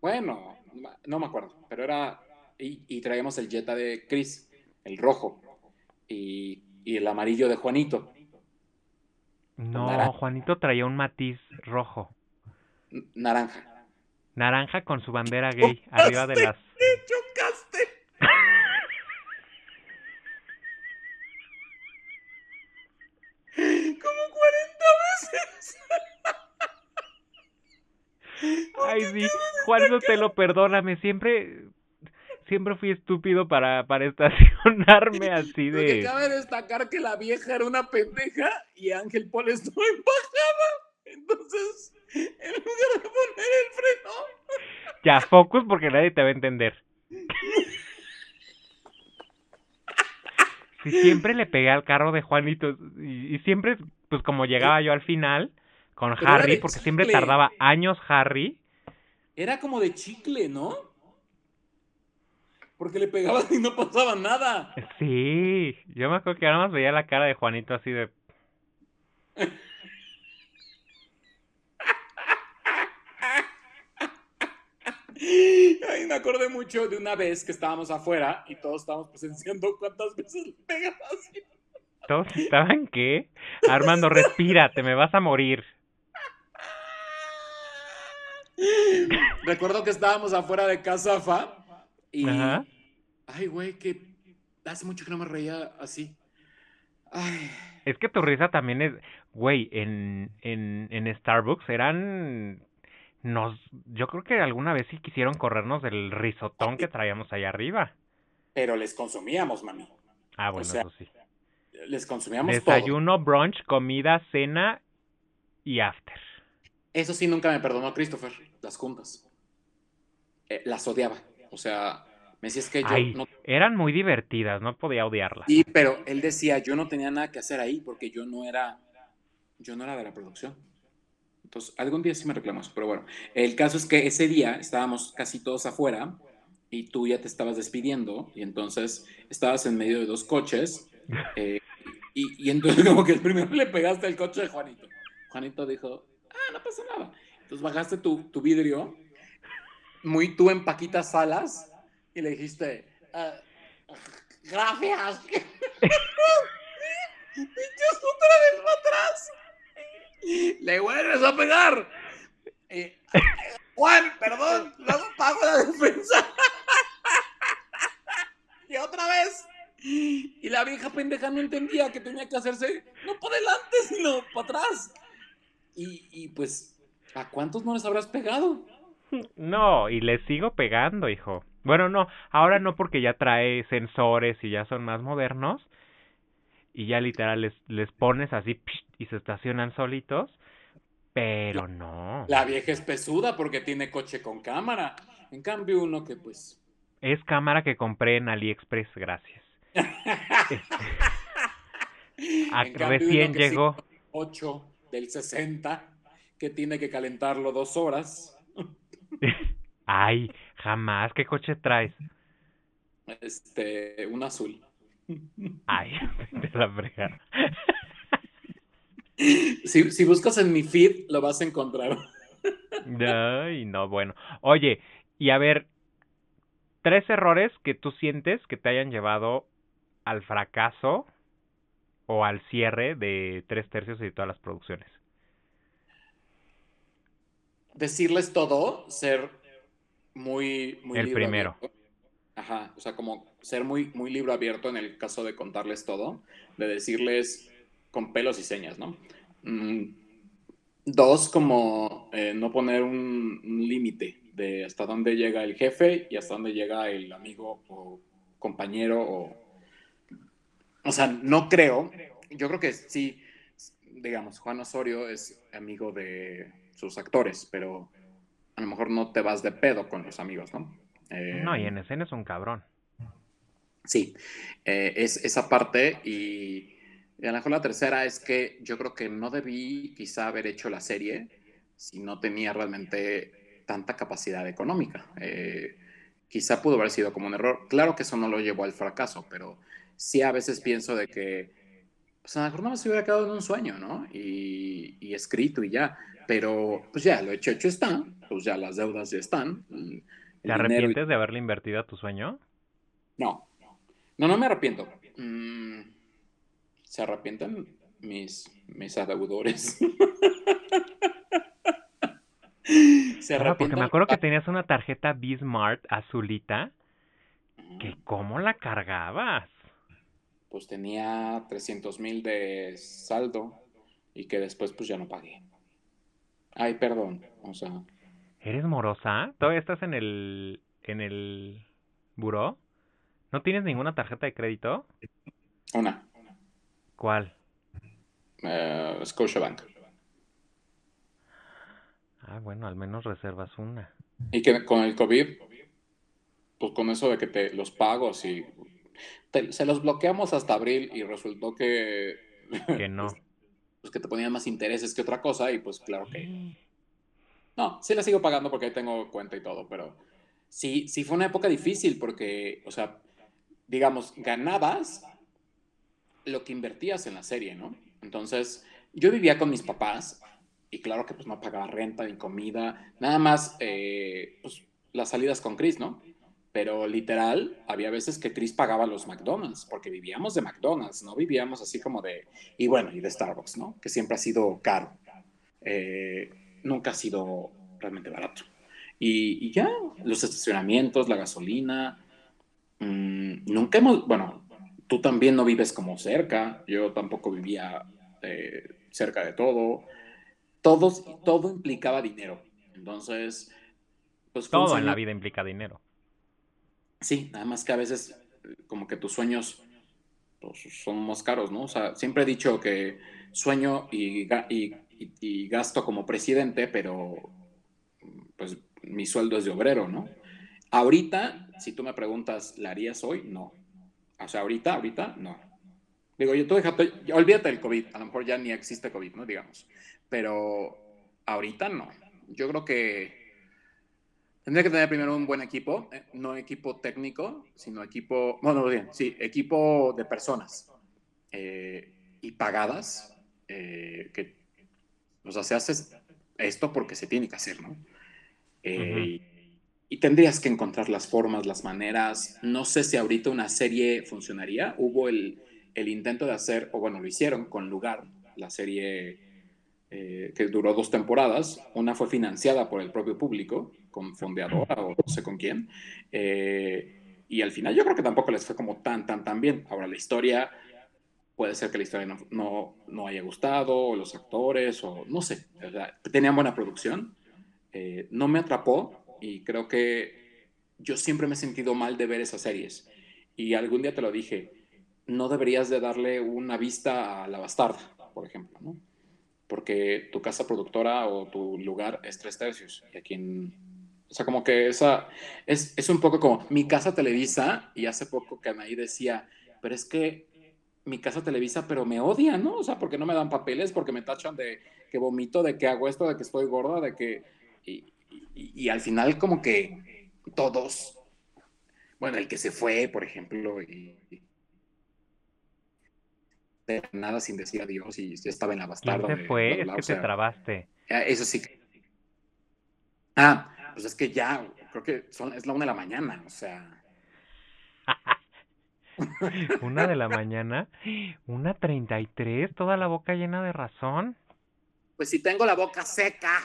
Bueno, no me acuerdo, pero era. Y, y traíamos el Jetta de Chris, el rojo. Y, y el amarillo de Juanito. No, Juanito traía un matiz rojo. Naranja. Naranja con su bandera gay arriba de las. ¡Chocaste! Ay, sí. Juan Sotelo, perdóname. Siempre siempre fui estúpido para, estacionarme así de. Cabe destacar que la vieja era una pendeja y Ángel Poles no empajaba. Entonces, en lugar de poner el freno. Ya, focus porque nadie te va a entender. Sí, siempre le pegué al carro de Juanito y, siempre, pues como llegaba yo al final con Harry, porque siempre tardaba años Harry era como de chicle, ¿no? Porque le pegaban y no pasaba nada. Sí, yo me acuerdo que nada más veía la cara de Juanito así de... Ay, me acordé mucho de una vez que estábamos afuera y todos estábamos presenciando cuántas veces le pegabas. ¿Todos estaban qué? Armando, respira, te me vas a morir. Recuerdo que estábamos afuera de casa, Fa, y... Ajá. Ay, güey, que hace mucho que no me reía así. Ay, Es que tu risa también es... Güey, en, en, en Starbucks eran... Nos, yo creo que alguna vez sí quisieron corrernos del risotón que traíamos allá arriba. pero les consumíamos, mami. Ah, bueno, sea, eso sí. Les consumíamos todo. Desayuno, brunch, comida, cena y after. Eso sí, nunca me perdonó Christopher, las juntas. Eh, las odiaba. O sea, me decía es que yo Ay, no... eran muy divertidas, no podía odiarlas. Sí, pero él decía, yo no tenía nada que hacer ahí porque yo no era, yo no era de la producción. Entonces, algún día sí me reclamó eso, pero bueno. El caso es que ese día estábamos casi todos afuera y tú ya te estabas despidiendo y entonces estabas en medio de dos coches eh, y, y entonces como que el primero le pegaste el coche de Juanito. Juanito dijo, ah, no pasa nada. Entonces bajaste tu, tu vidrio, muy tú en Paquitas Salas y le dijiste, "Ah, gracias. Pinches otra vez para atrás. Le vuelves a pegar. Eh, Juan, perdón, luego pago la defensa. y otra vez. Y la vieja pendeja no entendía que tenía que hacerse no para adelante, sino para atrás. Y, y pues, ¿a cuántos no les habrás pegado? No, y les sigo pegando, hijo. Bueno, no, ahora no porque ya trae sensores y ya son más modernos. Y ya literal les, les pones así y se estacionan solitos. Pero no. La vieja es pesuda porque tiene coche con cámara. En cambio, uno que pues. Es cámara que compré en AliExpress, gracias. En cambio, recién uno que llegó. tiene 8 del 60, que tiene que calentarlo dos horas. Ay, jamás. ¿Qué coche traes? Este, un azul. Ay, de la fregada. Si, si buscas en mi feed, lo vas a encontrar. Ay, no, bueno. Oye, y a ver, tres errores que tú sientes que te hayan llevado al fracaso o al cierre de tres tercios y de todas las producciones. Decirles todo, ser muy, muy El libro primero. abierto. Ajá, o sea, como ser muy, muy libro abierto en el caso de contarles todo, de decirles con pelos y señas, ¿no? Mm, dos, como eh, no poner un, un límite de hasta dónde llega el jefe y hasta dónde llega el amigo o compañero o... O sea, no creo, yo creo que sí, digamos, Juan Osorio es amigo de sus actores, pero a lo mejor no te vas de pedo con los amigos, ¿no? Eh, No, y en escena es un cabrón. Sí, eh, es esa parte y, a lo mejor la tercera es que yo creo que no debí quizá haber hecho la serie si no tenía realmente tanta capacidad económica. Eh, quizá pudo haber sido como un error. Claro que eso no lo llevó al fracaso, pero sí a veces pienso de que pues a lo mejor no me se hubiera quedado en un sueño, ¿no? Y, y escrito y ya. Pero pues ya, lo hecho, hecho está. Pues ya las deudas ya están. el- ¿Te arrepientes de haberle invertido a tu sueño? no, no, no me arrepiento. Mm, se arrepienten mis, mis adeudores. se Claro, porque me acuerdo que tenías una tarjeta Bismart azulita, que cómo la cargabas. Pues tenía 300 mil de saldo y que después pues ya no pagué. Ay, perdón. O sea, ¿Eres morosa? ¿Todavía estás en el en el buró? ¿No tienes ninguna tarjeta de crédito? una. ¿Cuál? eh, Scotiabank. Ah, bueno, al menos reservas una. Y que con el COVID, pues con eso de que te los pagos y se los bloqueamos hasta abril y resultó que... Que no. pues que te ponían más intereses que otra cosa y pues claro que... No, sí la sigo pagando porque ahí tengo cuenta y todo, pero sí, sí fue una época difícil porque, o sea, digamos, ganabas lo que invertías en la serie, ¿no? Entonces, yo vivía con mis papás y claro que pues no pagaba renta ni comida, nada más eh, pues, las salidas con Chris, ¿no? Pero literal, había veces que Chris pagaba los McDonald's, porque vivíamos de McDonald's, no vivíamos así como de, y bueno, y de Starbucks, ¿no? Que siempre ha sido caro. Eh, nunca ha sido realmente barato. Y, ya, los estacionamientos, la gasolina, mmm, nunca hemos, bueno, tú también no vives como cerca, yo tampoco vivía eh, cerca de todo. Todos, todo implicaba dinero. Entonces, pues... Todo en la vida implica dinero. Sí, nada más que a veces como que tus sueños pues, son más caros, ¿no? O sea, siempre he dicho que sueño y, y, gasto como presidente, pero pues mi sueldo es de obrero, ¿no? Ahorita, si tú me preguntas, ¿la harías hoy? No. O sea, ahorita, ahorita, no. Digo, yo tú déjate, olvídate del COVID, a lo mejor ya ni existe COVID, ¿no? Digamos. Pero ahorita no. Yo creo que Tendría que tener primero un buen equipo, eh, no equipo técnico, sino equipo, bueno, bien, sí, equipo de personas eh, y pagadas, eh, que, o sea, se hace esto porque se tiene que hacer, ¿no? y, tendrías que encontrar las formas, las maneras. No sé si ahorita una serie funcionaría. Hubo el, el intento de hacer, o bueno, lo hicieron con Lugar, la serie que duró dos temporadas. Una fue financiada por el propio público con fondeadora o no sé con quién. Eh, y al final yo creo que tampoco les fue como tan, tan, tan bien. Ahora la historia, puede ser que la historia no, no, haya gustado, los actores, o no sé. tenían buena producción. Eh, no me atrapó y creo que yo siempre me he sentido mal de ver esas series. Y algún día te lo dije, no deberías de darle una vista a La Bastarda, por ejemplo, ¿no? Porque tu casa productora o tu lugar es tres tercios. Y aquí en o sea, como que esa es, es un poco como mi casa Televisa, y hace poco que Anaí decía, pero es que mi casa Televisa, pero me odia, ¿no? O sea, porque no me dan papeles, porque me tachan de que vomito, de que hago esto, de que estoy gorda, de que... Y, y, al final como que todos, bueno, el que se fue, por ejemplo, y, de nada sin decir adiós y estaba en la bastarda. ¿Quién se fue? es que te trabaste. Eso sí. Ah, pues es que ya, creo que son, es la una de la mañana, o sea. una de la mañana, una treinta y tres, toda la boca llena de razón. Pues si tengo la boca seca.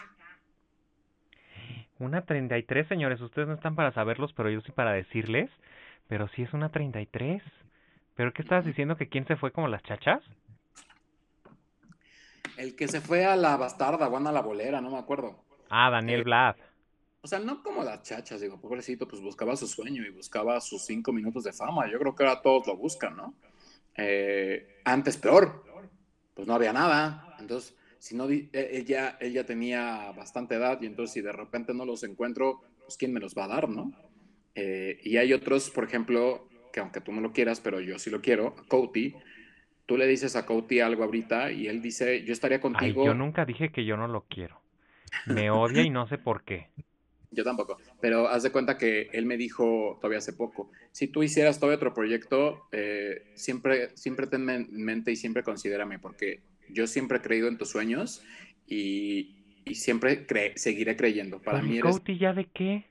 Una treinta y tres, señores, ustedes no están para saberlos, pero yo sí para decirles. Pero sí es una treinta y tres. ¿Pero qué estabas diciendo? ¿Que quién se fue como las chachas? El que se fue a la bastarda, o a la bolera, no me acuerdo. Ah, Daniel eh, o sea, no como las chachas, digo, pobrecito, pues buscaba su sueño y buscaba sus cinco minutos de fama. Yo creo que ahora todos lo buscan, ¿no? Eh, antes peor, pues no había nada. Entonces, si no, ella, ella tenía bastante edad y entonces si de repente no los encuentro, pues quién me los va a dar, ¿no? Eh, y hay otros, por ejemplo, que aunque tú no lo quieras, pero yo sí lo quiero, Cody, tú le dices a Cody algo ahorita y él dice, yo estaría contigo. yo nunca dije que yo no lo quiero. Me odia y no sé por qué. Yo tampoco, pero haz de cuenta que él me dijo todavía hace poco, si tú hicieras todo otro proyecto, eh, siempre, siempre ten en mente y siempre considérame, porque yo siempre he creído en tus sueños y, siempre seguiré creyendo. Para mí eres... ya de qué?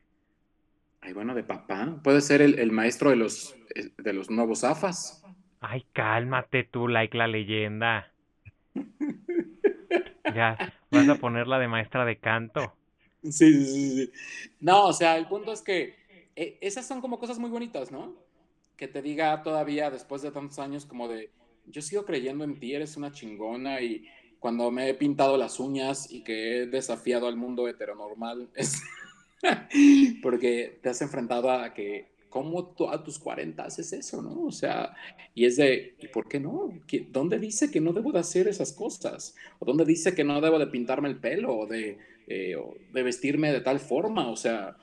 Ay, bueno, de papá. Puede ser el, maestro de los, eh, de los nuevos AFAS. Ay, cálmate tú, like la leyenda. ya, vas a ponerla de maestra de canto. Sí, sí, sí. No, o sea, el punto es que eh, esas son como cosas muy bonitas, ¿no? Que te diga todavía después de tantos años como de, yo sigo creyendo en ti, eres una chingona y cuando me he pintado las uñas y que he desafiado al mundo heteronormal, es porque te has enfrentado a que, ¿cómo tú a tus 40 haces eso, no? O sea, y es de, ¿y por qué no? ¿Dónde dice que no debo de hacer esas cosas? ¿O dónde dice que no debo de pintarme el pelo o de eh, de vestirme de tal forma, o sea,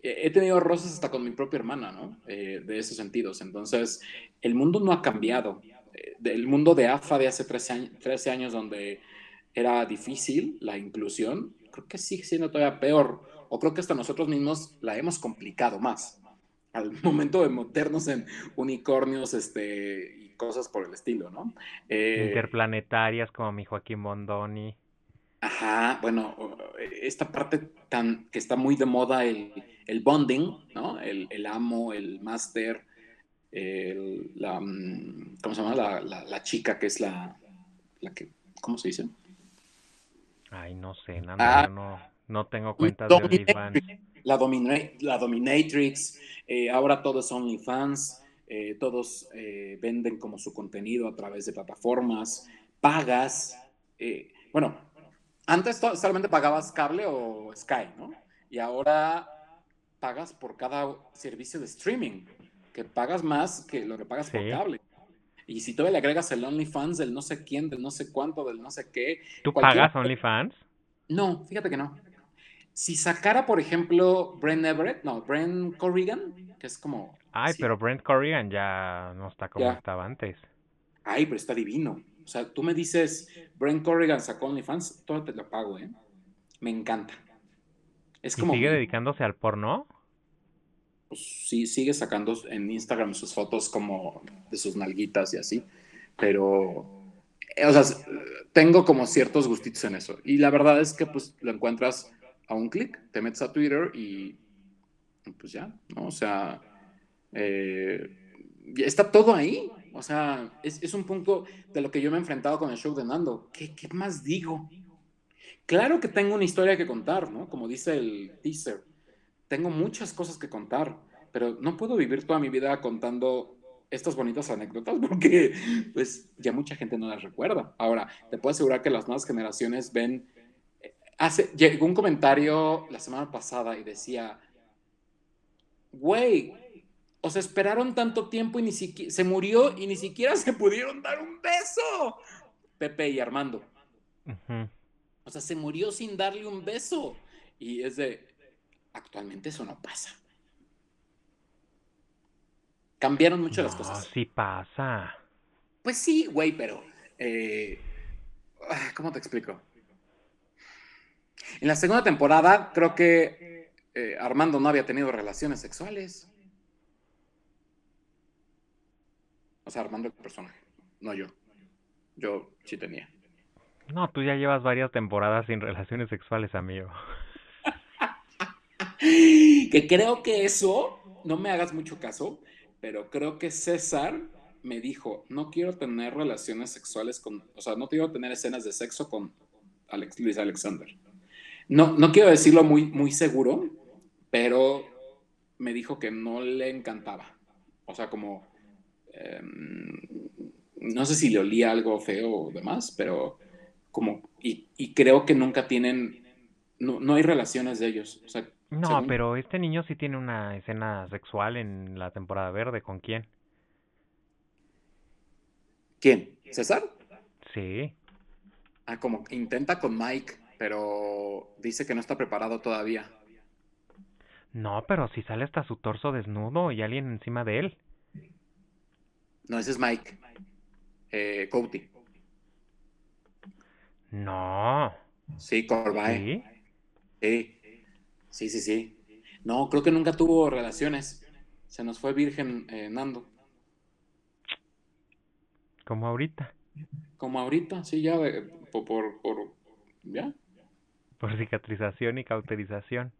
he tenido roces hasta con mi propia hermana, ¿no? Eh, de esos sentidos. Entonces, el mundo no ha cambiado. Eh, el mundo de AFA de hace 13 años, 13 años, donde era difícil la inclusión, creo que sigue siendo todavía peor. O creo que hasta nosotros mismos la hemos complicado más. Al momento de meternos en unicornios este, y cosas por el estilo, ¿no? Eh, Interplanetarias como mi Joaquín Bondoni. Ajá, bueno, esta parte tan que está muy de moda, el, el bonding, ¿no? El, el amo, el máster, la, mm, ¿cómo se llama? La, la, chica que es la, la que, ¿cómo se dice? Ay, no sé, nada, ah, no, no tengo cuenta de OnlyFans. La, la Dominatrix, eh, ahora todos son OnlyFans, eh, todos eh, venden como su contenido a través de plataformas, pagas, bueno, antes solamente pagabas cable o Sky, ¿no? Y ahora pagas por cada servicio de streaming, que pagas más que lo que pagas por cable. Y si todavía le agregas el OnlyFans del no sé quién, del no sé cuánto, del no sé qué. ¿Tú pagas OnlyFans? No, fíjate que no. Si sacara, por ejemplo, Brent Everett, no, Brent Corrigan, que es como. Ay, pero Brent Corrigan ya no está como estaba antes. Ay, pero está divino. O sea, tú me dices, Brent Corrigan sacó OnlyFans, todo te lo pago, ¿eh? Me encanta. Es como... ¿Sigue dedicándose al porno? Pues sí, sigue sacando en Instagram sus fotos como de sus nalguitas y así. Pero, eh, o sea, tengo como ciertos gustitos en eso. Y la verdad es que pues lo encuentras a un clic, te metes a Twitter y pues ya, ¿no? O sea, eh, está todo ahí. O sea, es, un punto de lo que yo me he enfrentado con el show de Nando. ¿Qué, más digo? Claro que tengo una historia que contar, ¿no? Como dice el teaser. Tengo muchas cosas que contar, pero no puedo vivir toda mi vida contando estas bonitas anécdotas porque pues ya mucha gente no las recuerda. Ahora, te puedo asegurar que las nuevas generaciones ven... Hace, llegó un comentario la semana pasada y decía, güey, o sea, esperaron tanto tiempo y ni siquiera se murió y ni siquiera se pudieron dar un beso. Pepe y Armando. O sea, se murió sin darle un beso. Y es de, actualmente eso no pasa. Cambiaron mucho las cosas. Sí pasa. Pues sí, güey, pero... Eh, ah, ¿Cómo te explico? En la segunda temporada creo que eh, Armando no había tenido relaciones sexuales. O sea, armando el personaje, no yo. Yo sí tenía. No, tú ya llevas varias temporadas sin relaciones sexuales, amigo. que creo que eso, no me hagas mucho caso, pero creo que César me dijo, no quiero tener relaciones sexuales con, o sea, no quiero tener escenas de sexo con Alex, Luis Alexander. No, no quiero decirlo muy, muy seguro, pero me dijo que no le encantaba. O sea, como Em, no sé si le olía algo feo o demás, pero como, y, creo que nunca tienen, no, hay relaciones de ellos. no, pero este niño sí tiene una escena sexual en la temporada verde, ¿con quién? ¿Quién? ¿César? Sí. Ah, como intenta con Mike, pero dice que no está preparado todavía. No, pero si sale hasta su torso desnudo y alguien encima de él. No, ese es Mike. Eh. No. Sí, Corbay. ¿Sí? sí. Sí, sí, No, creo que nunca tuvo relaciones. Se nos fue virgen eh, Nando. Como ahorita. Como ahorita, sí, ya, eh, por, por, por, ya. Por cicatrización y cauterización.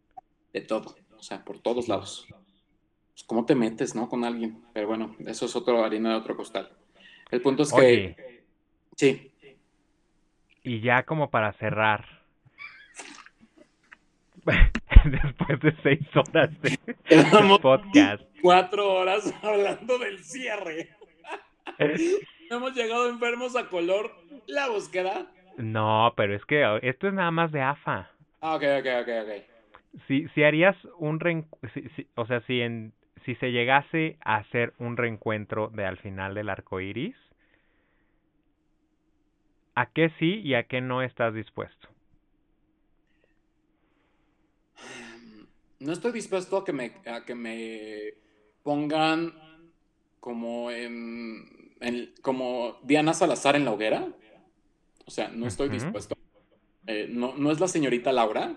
De todo, o sea, por todos lados pues, cómo te metes, ¿no? Con alguien. Pero bueno, eso es otro harina de otro costal. El punto es que... Sí. Y ya como para cerrar. Después de seis horas de, podcast. Cuatro horas hablando del cierre. Hemos llegado enfermos a color la búsqueda. No, pero es que esto es nada más de AFA. Ah, ok, ok, ok, ok. Si, si harías un o sea, si en si se llegase a hacer un reencuentro de al final del arco iris, ¿a qué sí y a qué no estás dispuesto? no estoy dispuesto a que me, a que me pongan como en, como Diana Salazar en la hoguera. O sea, no estoy dispuesto. Eh, no, no es la señorita Laura.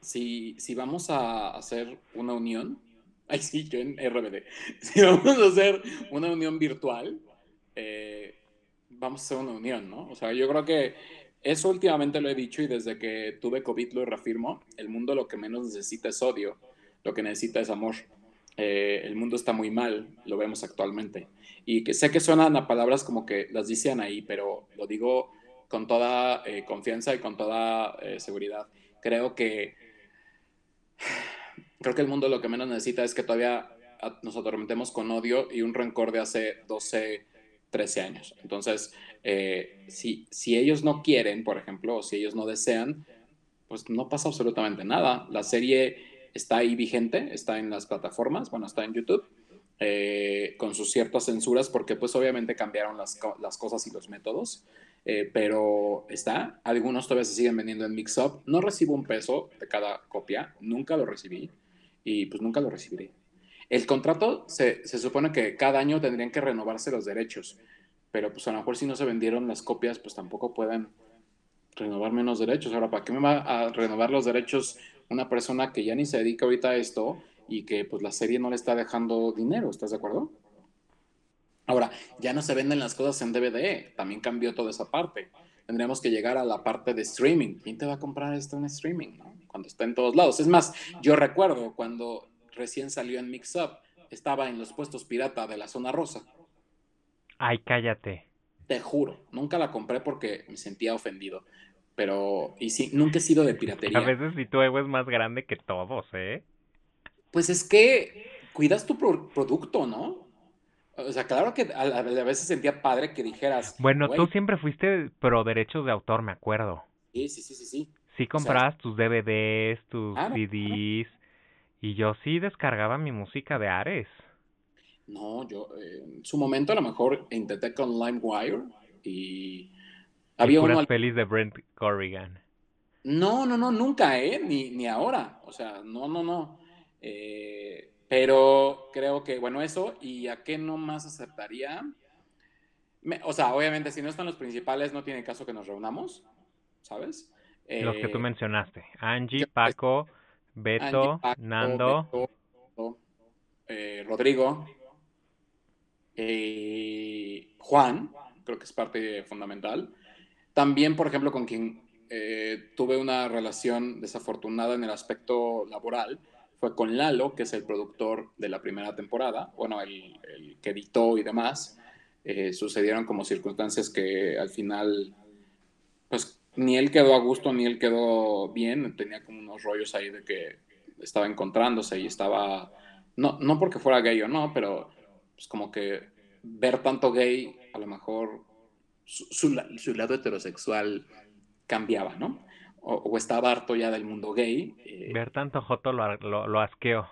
Si, si vamos a hacer una unión, ay sí, yo en RBD, si vamos a hacer una unión virtual, eh, vamos a hacer una unión, ¿no? O sea, yo creo que eso últimamente lo he dicho y desde que tuve COVID lo reafirmo, el mundo lo que menos necesita es odio, lo que necesita es amor. Eh, el mundo está muy mal, lo vemos actualmente. Y que sé que suenan a palabras como que las dicen ahí, pero lo digo con toda eh, confianza y con toda eh, seguridad. Creo que creo que el mundo lo que menos necesita es que todavía nos atormentemos con odio y un rencor de hace 12, 13 años. Entonces, si, si ellos no quieren, por ejemplo, o si ellos no desean, pues no pasa absolutamente nada. La serie está ahí vigente, está en las plataformas, bueno, está en YouTube, eh, con sus ciertas censuras, porque pues obviamente cambiaron las, las cosas y los métodos, eh, pero está, algunos todavía se siguen vendiendo en Mixup, no recibo un peso de cada copia, nunca lo recibí y pues nunca lo recibiré. El contrato se, se supone que cada año tendrían que renovarse los derechos, pero pues a lo mejor si no se vendieron las copias, pues tampoco pueden renovar menos derechos. Ahora, ¿para qué me va a renovar los derechos una persona que ya ni se dedica ahorita a esto y que pues la serie no le está dejando dinero, ¿estás de acuerdo? Ahora, ya no se venden las cosas en DVD, también cambió toda esa parte. Tendríamos que llegar a la parte de streaming. ¿Quién te va a comprar esto en streaming? Cuando está en todos lados. Es más, yo recuerdo cuando recién salió en Mix Up, estaba en los puestos pirata de la zona rosa. Ay, cállate. Te juro, nunca la compré porque me sentía ofendido. Pero, y sí, nunca he sido de piratería. A veces si tu ego es más grande que todos, ¿eh? Pues es que cuidas tu producto, ¿no? O sea, claro que a, veces sentía padre que dijeras. Bueno, tú siempre fuiste pro derechos de autor, me acuerdo. Sí, sí, sí, sí. Sí, sí comprabas tus DVDs, tus CDs. Y yo sí descargaba mi música de Ares. No, yo eh, en su momento a lo mejor intenté con LimeWire y había uno feliz de Brent Corrigan. No, no, no, nunca, ¿eh? Ni, ni ahora. O sea, no, no, no. Eh, pero creo que, bueno, eso, ¿y a qué no más aceptaría? o sea, obviamente, si no están los principales, no tiene caso que nos reunamos, ¿sabes? los que tú eh, mencionaste. Angie, Paco, Beto, Nando. Eh, Rodrigo, Juan, creo que es parte fundamental. También, por ejemplo, con quien eh, tuve una relación desafortunada en el aspecto laboral fue con Lalo, que es el productor de la primera temporada, bueno, el, que editó y demás. Eh, sucedieron como circunstancias que al final, pues ni él quedó a gusto ni él quedó bien, tenía como unos rollos ahí de que estaba encontrándose y estaba, no, no porque fuera gay o no, pero pues como que ver tanto gay a lo mejor su, lado heterosexual cambiaba, ¿no? O, estaba harto ya del mundo gay. Eh, Ver tanto Joto lo, lo, asqueó.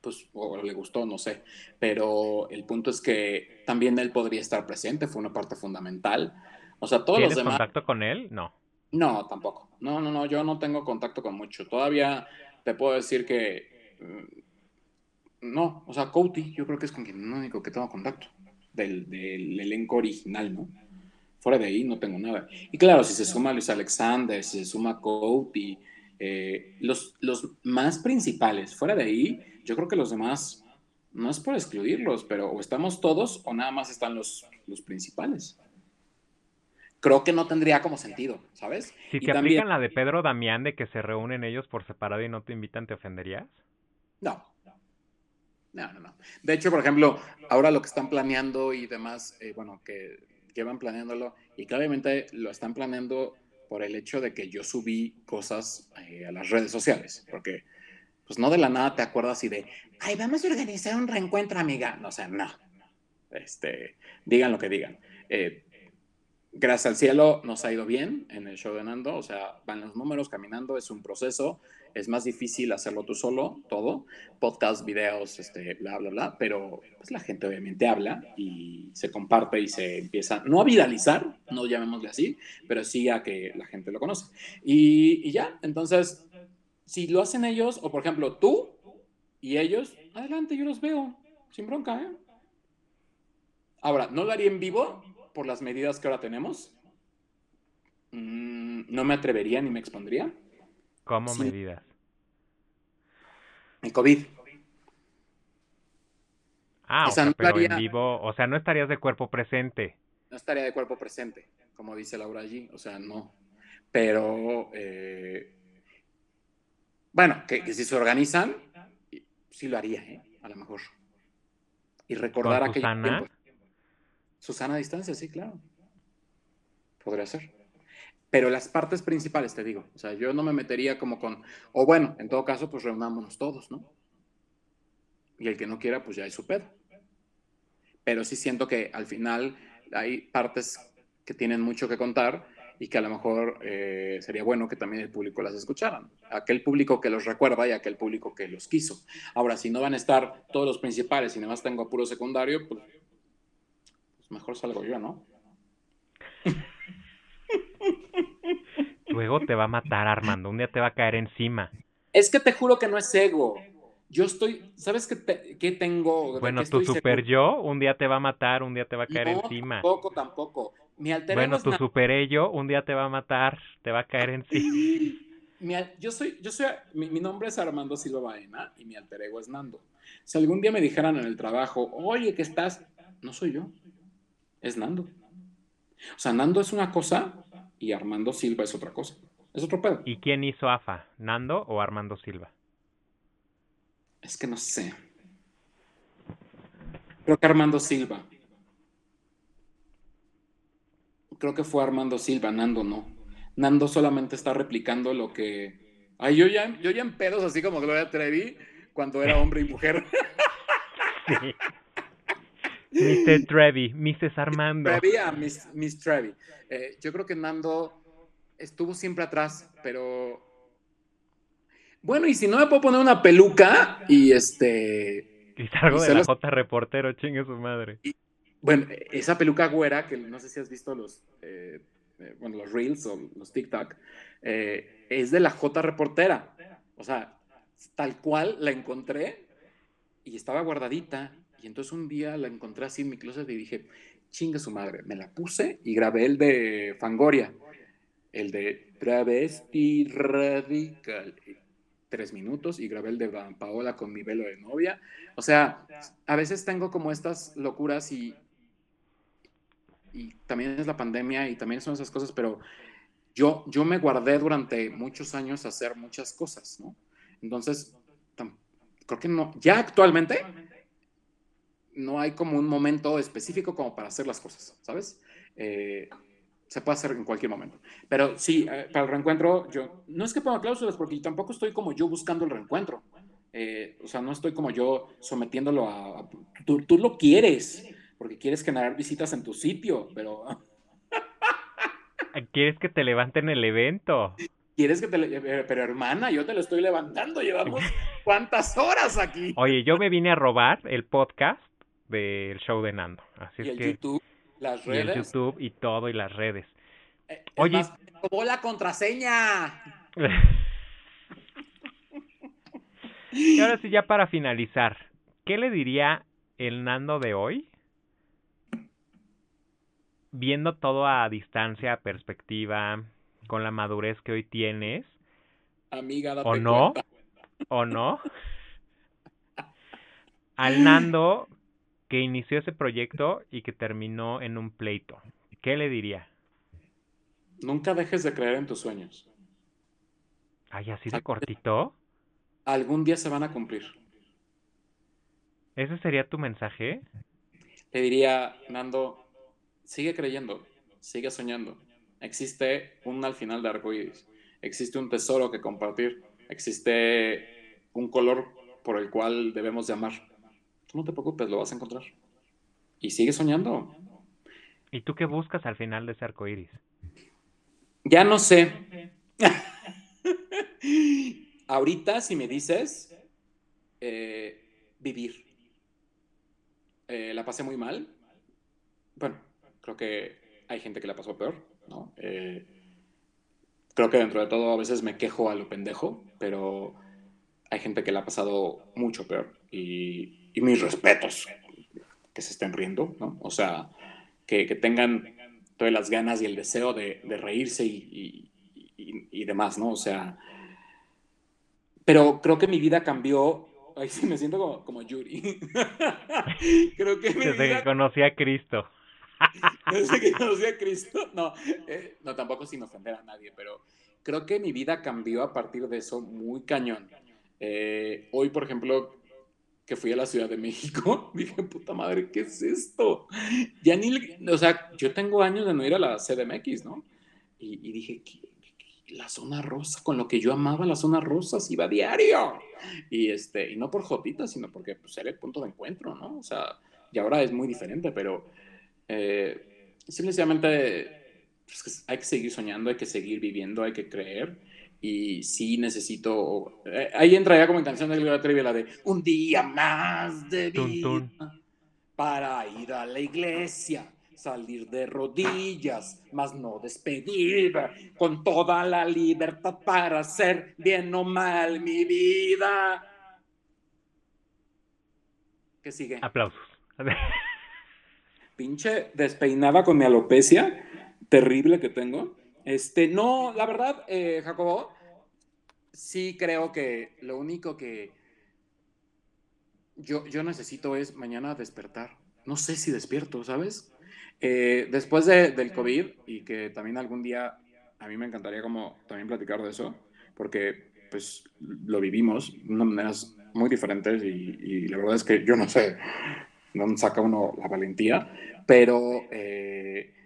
Pues, o le gustó, no sé. Pero el punto es que también él podría estar presente, fue una parte fundamental. O sea, todos los demás. contacto con él? No. No, tampoco. No, no, no, yo no tengo contacto con mucho. Todavía te puedo decir que. Mm, no, o sea, Couty, yo creo que es con quien único que tengo contacto. Del, del elenco original, ¿no? Fuera de ahí no tengo nada. Y claro, si se suma Luis Alexander, si se suma Cody, eh, los, los más principales, fuera de ahí, yo creo que los demás, no es por excluirlos, pero o estamos todos o nada más están los, los principales. Creo que no tendría como sentido, ¿sabes? Si te aplican la de Pedro Damián de que se reúnen ellos por separado y no te invitan, ¿te ofenderías? No. No, no, no. De hecho, por ejemplo, ahora lo que están planeando y demás, eh, bueno, que llevan planeándolo y claramente lo están planeando por el hecho de que yo subí cosas eh, a las redes sociales, porque pues no de la nada te acuerdas y de, ay, vamos a organizar un reencuentro, amiga. No, o sea, no. Este, digan lo que digan. Eh, gracias al cielo nos ha ido bien en el show de Nando, o sea, van los números caminando, es un proceso, es más difícil hacerlo tú solo, todo, podcast, videos, este, bla, bla, bla, pero pues la gente obviamente habla y se comparte y se empieza, no a viralizar, no llamémosle así, pero sí a que la gente lo conoce. Y, ya, entonces, si lo hacen ellos, o por ejemplo tú y ellos, adelante, yo los veo, sin bronca, ¿eh? Ahora, ¿no lo haría en vivo por las medidas que ahora tenemos? Mm, no me atrevería ni me expondría. ¿Cómo Sí. medidas? El COVID. Ah, O sea, no pero en estaría- vivo, o sea, no estarías de cuerpo presente. No estaría de cuerpo presente, como dice Laura allí. O sea, no. Pero, eh, bueno, que, que si se organizan, sí lo haría, ¿eh? A lo mejor. Y recordar ¿Con aquellos Susana? tiempos. Susana a distancia, sí, claro. Podría ser. Pero las partes principales, te digo. O sea, yo no me metería como con. O bueno, en todo caso, pues reunámonos todos, ¿no? Y el que no quiera, pues ya es su pedo. Pero sí siento que al final hay partes que tienen mucho que contar y que a lo mejor eh, sería bueno que también el público las escucharan. Aquel público que los recuerda y aquel público que los quiso. Ahora, si no van a estar todos los principales y nada más tengo a puro secundario, pues, pues mejor salgo yo, ¿no? Luego te va a matar Armando, un día te va a caer encima. Es que te juro que no es ego. Yo estoy, ¿sabes qué, te- qué tengo? ¿De Bueno, qué tu super seguro? yo, un día te va a matar, un día te va a caer No, encima. Tampoco, tampoco. Mi alter ego Bueno, tu super ello, un día te va a matar, te va a caer encima. Mi yo soy, yo soy, mi, mi nombre es Armando Silva Baena y mi alter ego es Nando. Si algún día me dijeran en el trabajo, oye, ¿qué estás? No soy yo, es Nando. O sea, Nando es una cosa y Armando Silva es otra cosa. Es otro pedo. ¿Y quién hizo AFA? ¿Nando o Armando Silva? Es que no sé. Creo que Armando Silva. Creo que fue Armando Silva, Nando no. Nando solamente está replicando lo que. Ay, yo ya, yo ya en pedos, así como Gloria Trevi, cuando era hombre y mujer. Sí. Mr. Trevi, Mrs. Armando. Trevi a Miss, Miss Trevi. Eh, yo creo que Nando estuvo siempre atrás, pero. Bueno, y si no me puedo poner una peluca y este. Y salgo Y de la los- J reportero, chingue su madre. Bueno, esa peluca güera, que no sé si has visto los, eh, eh, bueno, los Reels o los TikTok, eh, es de la J reportera. O sea, tal cual la encontré y estaba guardadita. Y entonces un día la encontré así en mi closet y dije, chingue su madre. Me la puse y grabé el de Fangoria, el de Travesti Radical. Tres minutos y grabé el de Paola con mi velo de novia. O sea, a veces tengo como estas locuras y, y también es la pandemia y también son esas cosas, pero yo, yo me guardé durante muchos años hacer muchas cosas, ¿no? Entonces, creo que no, ya actualmente no hay como un momento específico como para hacer las cosas, ¿sabes? Eh, se puede hacer en cualquier momento. Pero sí, eh, para el reencuentro, yo no es que ponga cláusulas, porque tampoco estoy como yo buscando el reencuentro. Eh, o sea, no estoy como yo sometiéndolo a... a- tú, tú lo quieres, porque quieres generar visitas en tu sitio, pero ¿Quieres que te levanten el evento? quieres que te... le- Pero hermana, yo te lo estoy levantando, llevamos cuántas horas aquí. Oye, yo me vine a robar el podcast del show de Nando. Así Y es el que... YouTube, las Y el redes. YouTube y todo y las redes. Eh, Oye. más, robó la contraseña. Y ahora sí, ya para finalizar, ¿qué le diría el Nando de hoy? Viendo todo a distancia, a perspectiva, con la madurez que hoy tienes, Amiga, date ¿O no? cuenta. ¿o no? Al Nando que inició ese proyecto y que terminó en un pleito. ¿Qué le diría? Nunca dejes de creer en tus sueños. Ay, así de cortito. Algún día se van a cumplir. ¿Ese sería tu mensaje? Le diría, Nando, sigue creyendo, sigue soñando. Existe un al final de arcoíris. Existe un tesoro que compartir. Existe un color por el cual debemos de amar. Tú no te preocupes, lo vas a encontrar. Y sigue soñando. ¿Y tú qué buscas al final de ese arco iris? Ya no sé. Ahorita, si me dices, eh, vivir. Eh, la pasé muy mal. Bueno, creo que hay gente que la pasó peor, ¿no? Eh, creo que dentro de todo a veces me quejo a lo pendejo, pero hay gente que la ha pasado mucho peor. Y, y mis respetos, que se estén riendo, ¿no? O sea, que, que tengan todas las ganas y el deseo de, de reírse y, y, y, demás, ¿no? O sea, pero creo que mi vida cambió. Ay, sí, me siento como, como Yuri. creo que mi Desde vida... que conocí a Cristo. Desde que conocí a Cristo. No, eh, no, tampoco sin ofender a nadie, pero creo que mi vida cambió a partir de eso muy cañón. Eh, hoy, por ejemplo, que fui a la Ciudad de México, dije, puta madre, ¿qué es esto? Ya ni, o sea, yo tengo años de no ir a la CDMX, ¿no? Y, y dije, ¿qué, qué, la zona rosa, con lo que yo amaba la zona rosa, se iba diario. Y, este, y no por jotita, sino porque pues, era el punto de encuentro, ¿no? O sea, y ahora es muy diferente, pero eh, simplemente pues, hay que seguir soñando, hay que seguir viviendo, hay que creer y sí necesito. Eh, ahí entra ya como en canción de Gloria Trevi la de Un día más de vida para ir a la iglesia, salir de rodillas, más no despedir, con toda la libertad para hacer bien o mal mi vida. ¿Qué sigue? Aplausos. Pinche despeinada con mi alopecia terrible que tengo. Este, no, la verdad, eh, Jacobo, sí creo que lo único que yo, yo necesito es mañana despertar. No sé si despierto, ¿sabes? Eh, después de, del COVID y que también algún día a mí me encantaría como también platicar de eso, porque pues lo vivimos de maneras muy diferentes y, y la verdad es que yo no sé dónde saca uno la valentía, pero... Eh,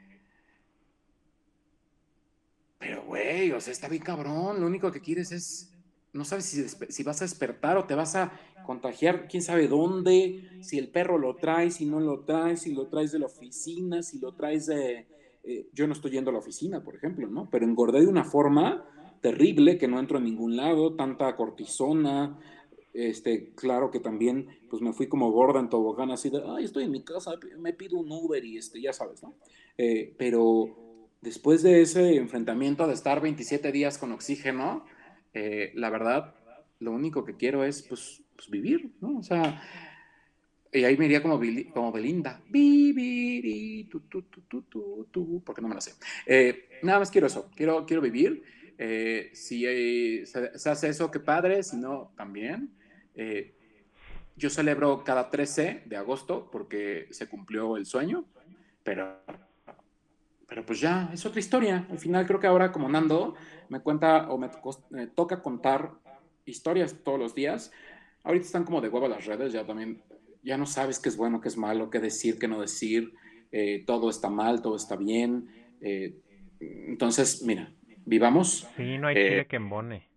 pero, güey, o sea, está bien cabrón. Lo único que quieres es. No sabes si, vas a despertar o te vas a contagiar, quién sabe dónde, si el perro lo traes, si no lo traes, si lo traes de la oficina, si lo traes de. Eh, yo no estoy yendo a la oficina, por ejemplo, ¿no? Pero engordé de una forma terrible que no entro a ningún lado, tanta cortisona. Este, claro que también, pues me fui como gorda en tobogán, así de, ay, estoy en mi casa, me pido un Uber y este, ya sabes, ¿no? Eh, pero después de ese enfrentamiento de estar 27 días con oxígeno, eh, la verdad, lo único que quiero es pues, pues, vivir, ¿no? O sea, y ahí me iría como, Belinda. Vivir, tu, tu, tu, tu, porque no me la sé. Eh, nada más quiero eso, quiero, quiero vivir. Eh, si se, se, hace eso, qué padre, si no, también. yo celebro cada 13 de agosto porque se cumplió el sueño, pero pero pues ya, es otra historia. Al final creo que ahora como Nando me cuenta o me, me, toca contar historias todos los días. Ahorita están como de huevo las redes, ya también, ya no sabes qué es bueno, qué es malo, qué decir, qué no decir. Eh, todo está mal, todo está bien. Eh, entonces, mira, vivamos. Sí, no hay chile eh, que embone.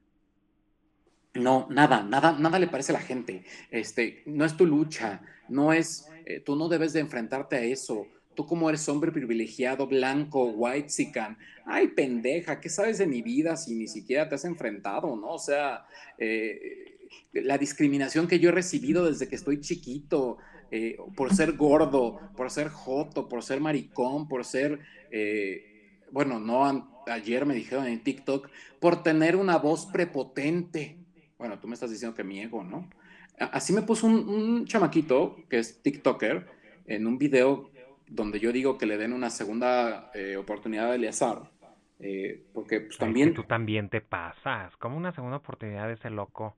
No, nada, nada, nada le parece a la gente. Este, no es tu lucha, no es, tú no debes de enfrentarte a eso tú como eres hombre privilegiado, blanco, white sican, ay pendeja, ¿qué sabes de mi vida si ni siquiera te has enfrentado, no? O sea, eh, la discriminación que yo he recibido desde que estoy chiquito, eh, por ser gordo, por ser joto, por ser maricón, por ser, eh, bueno, no, ayer me dijeron en TikTok, por tener una voz prepotente. Bueno, tú me estás diciendo que mi ego, ¿no? Así me puso un, un chamaquito que es TikToker en un video donde yo digo que le den una segunda eh, oportunidad a Eleazar, eh, porque pues, también... Es que tú también te pasas, como una segunda oportunidad de ese loco.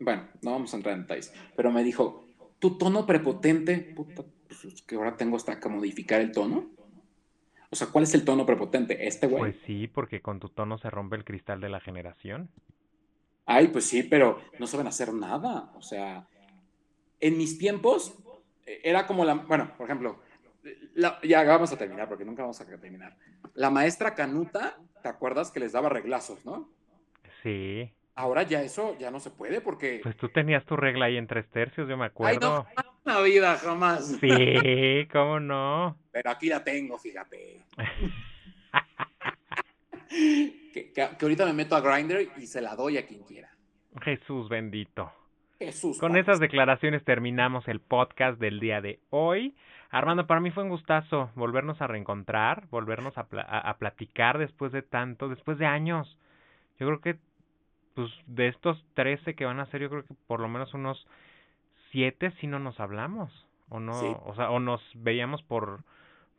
Bueno, no vamos a entrar en detalles, pero me dijo, tu tono prepotente, puta, pues que ahora tengo hasta que modificar el tono. O sea, ¿cuál es el tono prepotente? Este güey. Pues sí, porque con tu tono se rompe el cristal de la generación. Ay, pues sí, pero no saben hacer nada. O sea, en mis tiempos era como la, bueno, por ejemplo, la, ya vamos a terminar porque nunca vamos a terminar. La maestra Canuta, ¿te acuerdas que les daba reglazos, no? Sí. Ahora ya eso ya no se puede porque... Pues tú tenías tu regla ahí en tres tercios, yo me acuerdo. Ay, no, vida jamás. Sí, cómo no. Pero aquí la tengo, fíjate. que, que, que, ahorita me meto a Grindr y se la doy a quien quiera. Jesús bendito. Jesús. Con esas declaraciones terminamos el podcast del día de hoy. Armando, para mí fue un gustazo volvernos a reencontrar, volvernos a, a, platicar después de tanto, después de años. Yo creo que, pues, de estos 13 que van a ser, yo creo que por lo menos unos 7 si no nos hablamos. O no, Sí. o sea, o nos veíamos por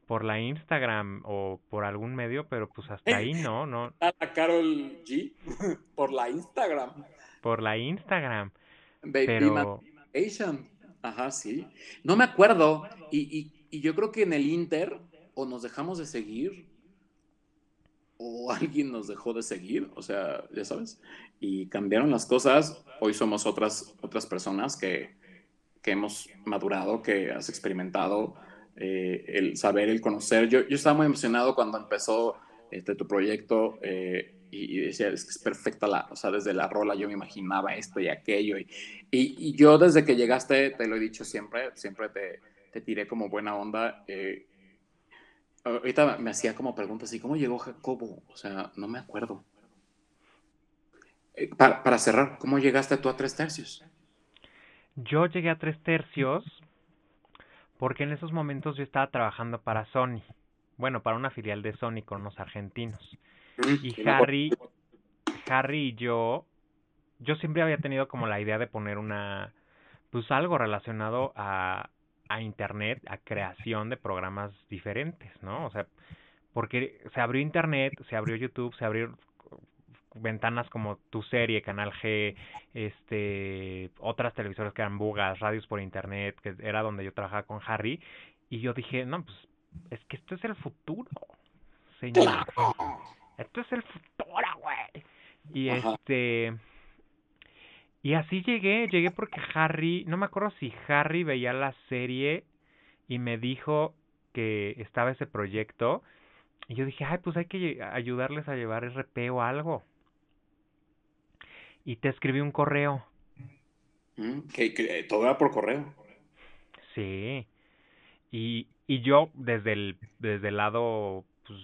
por la Instagram o por algún medio, pero pues hasta ahí no, no, A Carol G por la Instagram. por la Instagram. Baby Pero Asian. Ajá, sí. No me acuerdo. Y, y- y yo creo que en el Inter o nos dejamos de seguir o alguien nos dejó de seguir. O sea, ya sabes. Y cambiaron las cosas. Hoy somos otras, otras personas que, que hemos madurado, que has experimentado eh, el saber, el conocer. Yo, yo estaba muy emocionado cuando empezó este, tu proyecto. eh, y, decía, es que es perfecta la, o sea, desde la rola yo me imaginaba esto y aquello, y, y, yo desde que llegaste, te lo he dicho siempre, siempre te, te tiré como buena onda. eh, ahorita me hacía como preguntas, ¿y cómo llegó Jacobo? O sea, no me acuerdo. Eh, para, para cerrar, ¿cómo llegaste tú a tres tercios? Yo llegué a tres tercios porque en esos momentos yo estaba trabajando para Sony. Bueno, para una filial de Sony con unos argentinos. Y. Harry, Harry y yo, yo siempre había tenido como la idea de poner una, pues algo relacionado a, a internet, a creación de programas diferentes, ¿no? O sea, porque se abrió internet, se abrió YouTube, se abrieron ventanas como tu serie, Canal G, este, otras televisoras que eran bugas, radios por internet, que era donde yo trabajaba con Harry, y yo dije, no, pues es que esto es el futuro, señor. Esto es el futuro, güey. Y Ajá. este. Y así llegué, llegué porque Harry, no me acuerdo si Harry veía la serie y me dijo que estaba ese proyecto. Y yo dije, ay, pues hay que ayudarles a llevar RP o algo. Y te escribí un correo. Mm, que, que todo era por correo. Sí. Y, y yo desde el, desde el lado, pues,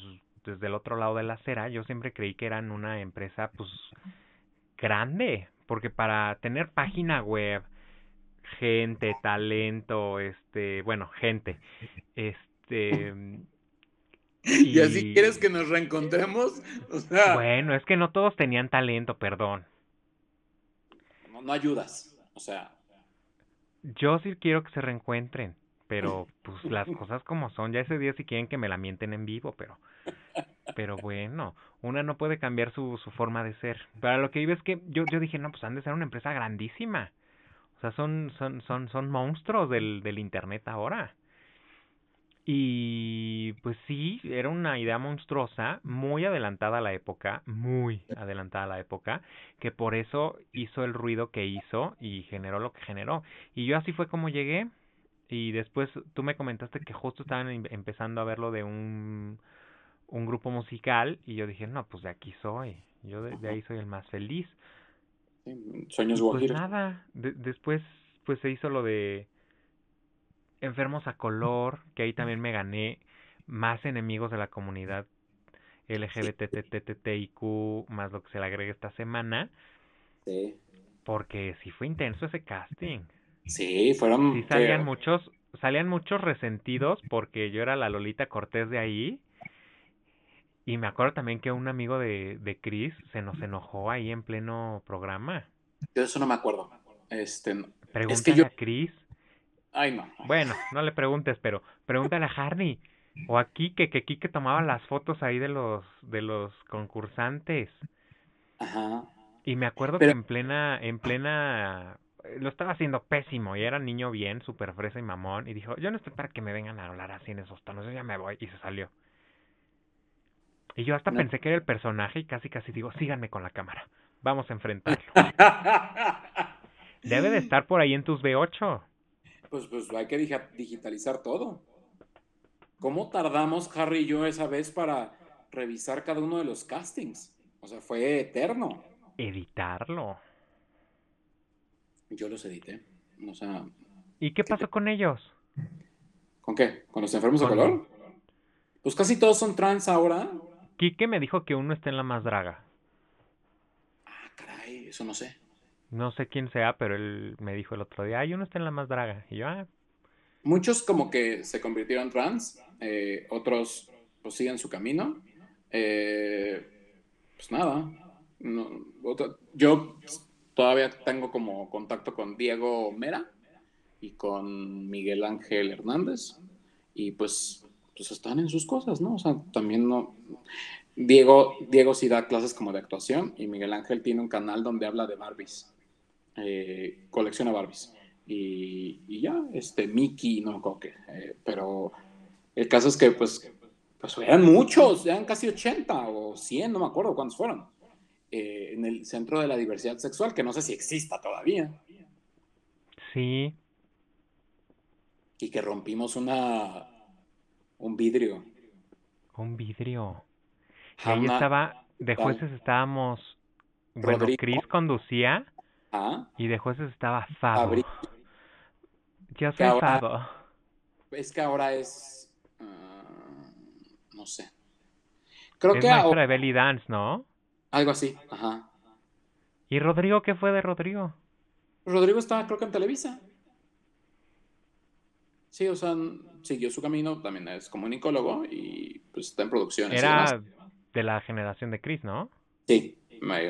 desde el otro lado de la acera, yo siempre creí que eran una empresa, pues, grande. Porque para tener página web, gente, talento, este, bueno, gente, este... Y así quieres que nos reencontremos, o sea, Bueno, es que no todos tenían talento, perdón. no, no ayudas. O sea, Yo sí quiero que se reencuentren, pero pues las cosas como son. Ya ese día si quieren que me la mienten en vivo, pero pero bueno, una no puede cambiar su, su forma de ser. Para lo que iba es que yo, yo dije, no, pues han de ser una empresa grandísima. O sea, son, son, son, son monstruos del, del internet ahora. Y pues sí, era una idea monstruosa, muy adelantada a la época, muy adelantada a la época, que por eso hizo el ruido que hizo y generó lo que generó. Y yo así fue como llegué. Y después tú me comentaste que justo estaban em- empezando a verlo de un, un grupo musical y yo dije, no, pues de aquí soy. Yo de, de ahí soy el más feliz. sí, sueños pues guajiros. nada, de- después pues se hizo lo de Enfermos a Color, que ahí también me gané más enemigos de la comunidad LGBTTTIQ, más lo que se le agrega esta semana, Sí, porque sí fue intenso ese casting. sí, fueron. Sí salían muchos, salían muchos resentidos porque yo era la Lolita Cortés de ahí. Y me acuerdo también que un amigo de, de Chris se nos enojó ahí en pleno programa. Yo eso no me acuerdo. Este, Pregúntale yo- a Chris. ay no. Bueno, no le preguntes, pero pregúntale a Harney o a Kike, que Kike tomaba las fotos ahí de los de los concursantes. Ajá. Y me acuerdo Pero- que en plena en plena lo estaba haciendo pésimo y era niño bien, súper fresa y mamón y dijo, "Yo no estoy para que me vengan a hablar así en esos tonos, yo ya me voy" y se salió. Y yo hasta No. pensé que era el personaje y casi casi digo, "Síganme con la cámara. Vamos a enfrentarlo." Debe de estar por ahí en tus V8. Pues, pues hay que digitalizar todo. ¿Cómo tardamos Harry y yo esa vez para revisar cada uno de los castings? O sea, fue eterno. Editarlo. Yo los edité. O sea, ¿Y qué pasó con ellos? ¿con qué? ¿Con los enfermos de color? Pues casi todos son trans ahora. Quique me dijo que uno está en la más draga. Ah, caray, eso no sé. No sé quién sea, pero él me dijo el otro día, ay, uno está en la más draga. Y yo, ah, Muchos como que se convirtieron trans, eh, otros pues siguen su camino. Eh, pues nada, no, yo todavía tengo como contacto con Diego Mera y con Miguel Ángel Hernández y pues, pues están en sus cosas, ¿no? O sea, también no... Diego, Diego sí da clases como de actuación y Miguel Ángel tiene un canal donde habla de Barbies, eh, colecciona Barbies. Y, y ya, este, Mickey, no me acuerdo qué, eh, pero el caso es que pues, pues eran muchos, eran casi 80 o 100, no me acuerdo cuántos fueron, eh, en el Centro de la Diversidad Sexual, que no sé si exista todavía, sí, y que rompimos una, un vidrio. un vidrio. Y ahí estaba, de jueces estábamos, bueno, Rodrigo. Chris conducía Ah, y de jueces estaba Fabo. Fabri- Yo soy ahora- Fabo. es que ahora es, ah, no sé, creo Es que maestra ahora- de belly dance, ¿no? algo así, ajá. ¿Y Rodrigo qué fue de Rodrigo? Rodrigo está, creo que en Televisa. Sí, o sea, siguió su camino, también es comunicólogo y pues está en producciones. y Era demás. de la generación de Chris, ¿no? Sí,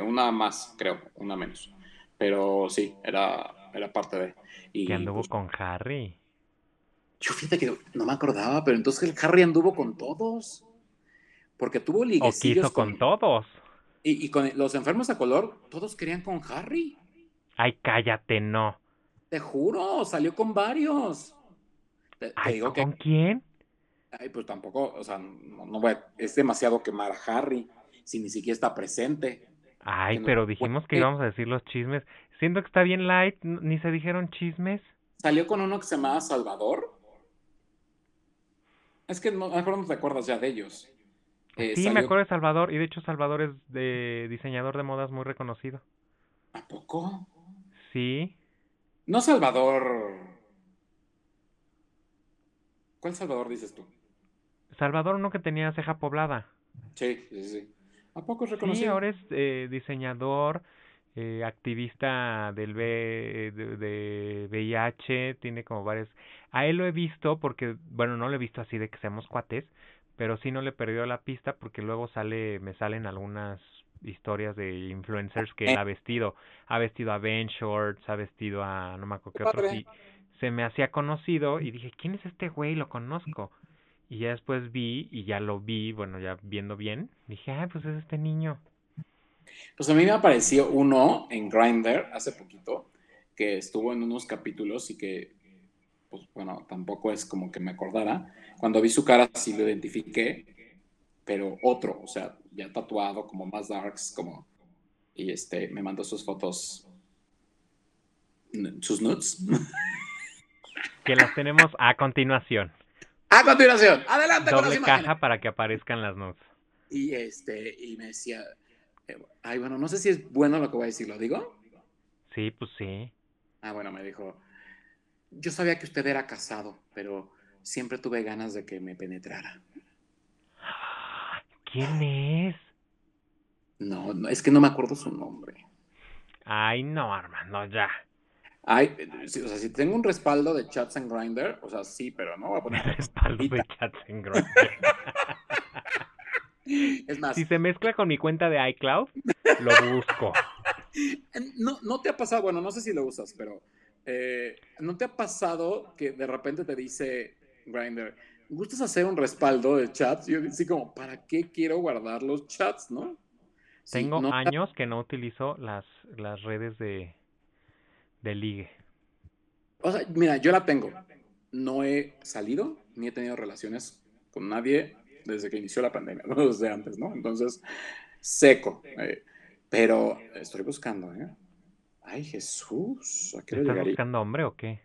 una más, creo, una menos. Pero sí, era, era parte de. Y Que anduvo pues, con Harry. yo fíjate que no me acordaba, pero entonces el Harry anduvo con todos. Porque tuvo O liguecillos quiso con todos. Y, y con los enfermos a color, todos querían con Harry. Ay, cállate, no. Te juro, salió con varios. Te, te Ay, digo que ¿con quién? Ay, pues tampoco, o sea, no, no voy a- es demasiado quemar a Harry si ni siquiera está presente. Ay, no pero dijimos que íbamos a decir los chismes. Siento que está bien light, ni se dijeron chismes. Salió con uno que se llamaba Salvador. Es que no, a lo mejor no te acuerdas ya de ellos. Eh, sí, me acuerdo de Salvador, y de hecho Salvador es de diseñador de modas muy reconocido. ¿A poco? Sí, No Salvador. ¿Cuál Salvador dices tú? Salvador uno que tenía ceja poblada. Sí, sí, sí. ¿A poco es Sí, reconocido? ahora es eh, diseñador, eh, activista del V- de, de VIH, tiene como varios... A él lo he visto porque, bueno, no lo he visto así de que seamos cuates, pero sí no le perdió la pista porque luego sale, me salen algunas historias de influencers que él ha vestido. Ha vestido a Ben Shorts, ha vestido a no me acuerdo qué Qué otro, sí. Se me hacía conocido y dije, ¿quién es este güey? Lo conozco. Y ya después vi y ya lo vi, bueno, ya viendo bien, dije, ah, pues es este niño. Pues a mí me apareció uno en Grindr hace poquito que estuvo en unos capítulos y que, pues bueno, tampoco es como que me acordara. Cuando vi su cara sí lo identifiqué, pero otro, o sea, ya tatuado, como más darks, como. Y este, me mandó sus fotos, sus nudes. Que las tenemos a continuación. A continuación, adelante con las Doble imágenes. caja para que aparezcan las notes. Y este, y me decía, eh, ay, bueno, no sé si es bueno lo que voy a decir, ¿lo digo? Sí, pues sí. Ah, bueno, me dijo, yo sabía que usted era casado, pero siempre tuve ganas de que me penetrara. ¿Quién es? No, no, es que no me acuerdo su nombre. Ay, no, Armando, ya. Ay, sí, o sea, si tengo un respaldo de chats en Grindr, o sea, sí, pero no voy a poner. Respaldo de chats en Grindr. Es más, Si se mezcla con mi cuenta de iCloud, lo busco. no, no te ha pasado, bueno, no sé si lo usas, pero eh, ¿no te ha pasado que de repente te dice Grindr, ¿gustas hacer un respaldo de chats? Yo así como, ¿para qué quiero guardar los chats, no? Sí, Tengo no años que no utilizo las, las redes de, de ligue. O sea, mira, yo la tengo. No he salido ni he tenido relaciones con nadie desde que inició la pandemia, no desde antes, ¿no? Entonces, seco. eh, pero estoy buscando, ¿eh? Ay, Jesús, ¿a qué le ¿Estás buscando hombre o qué?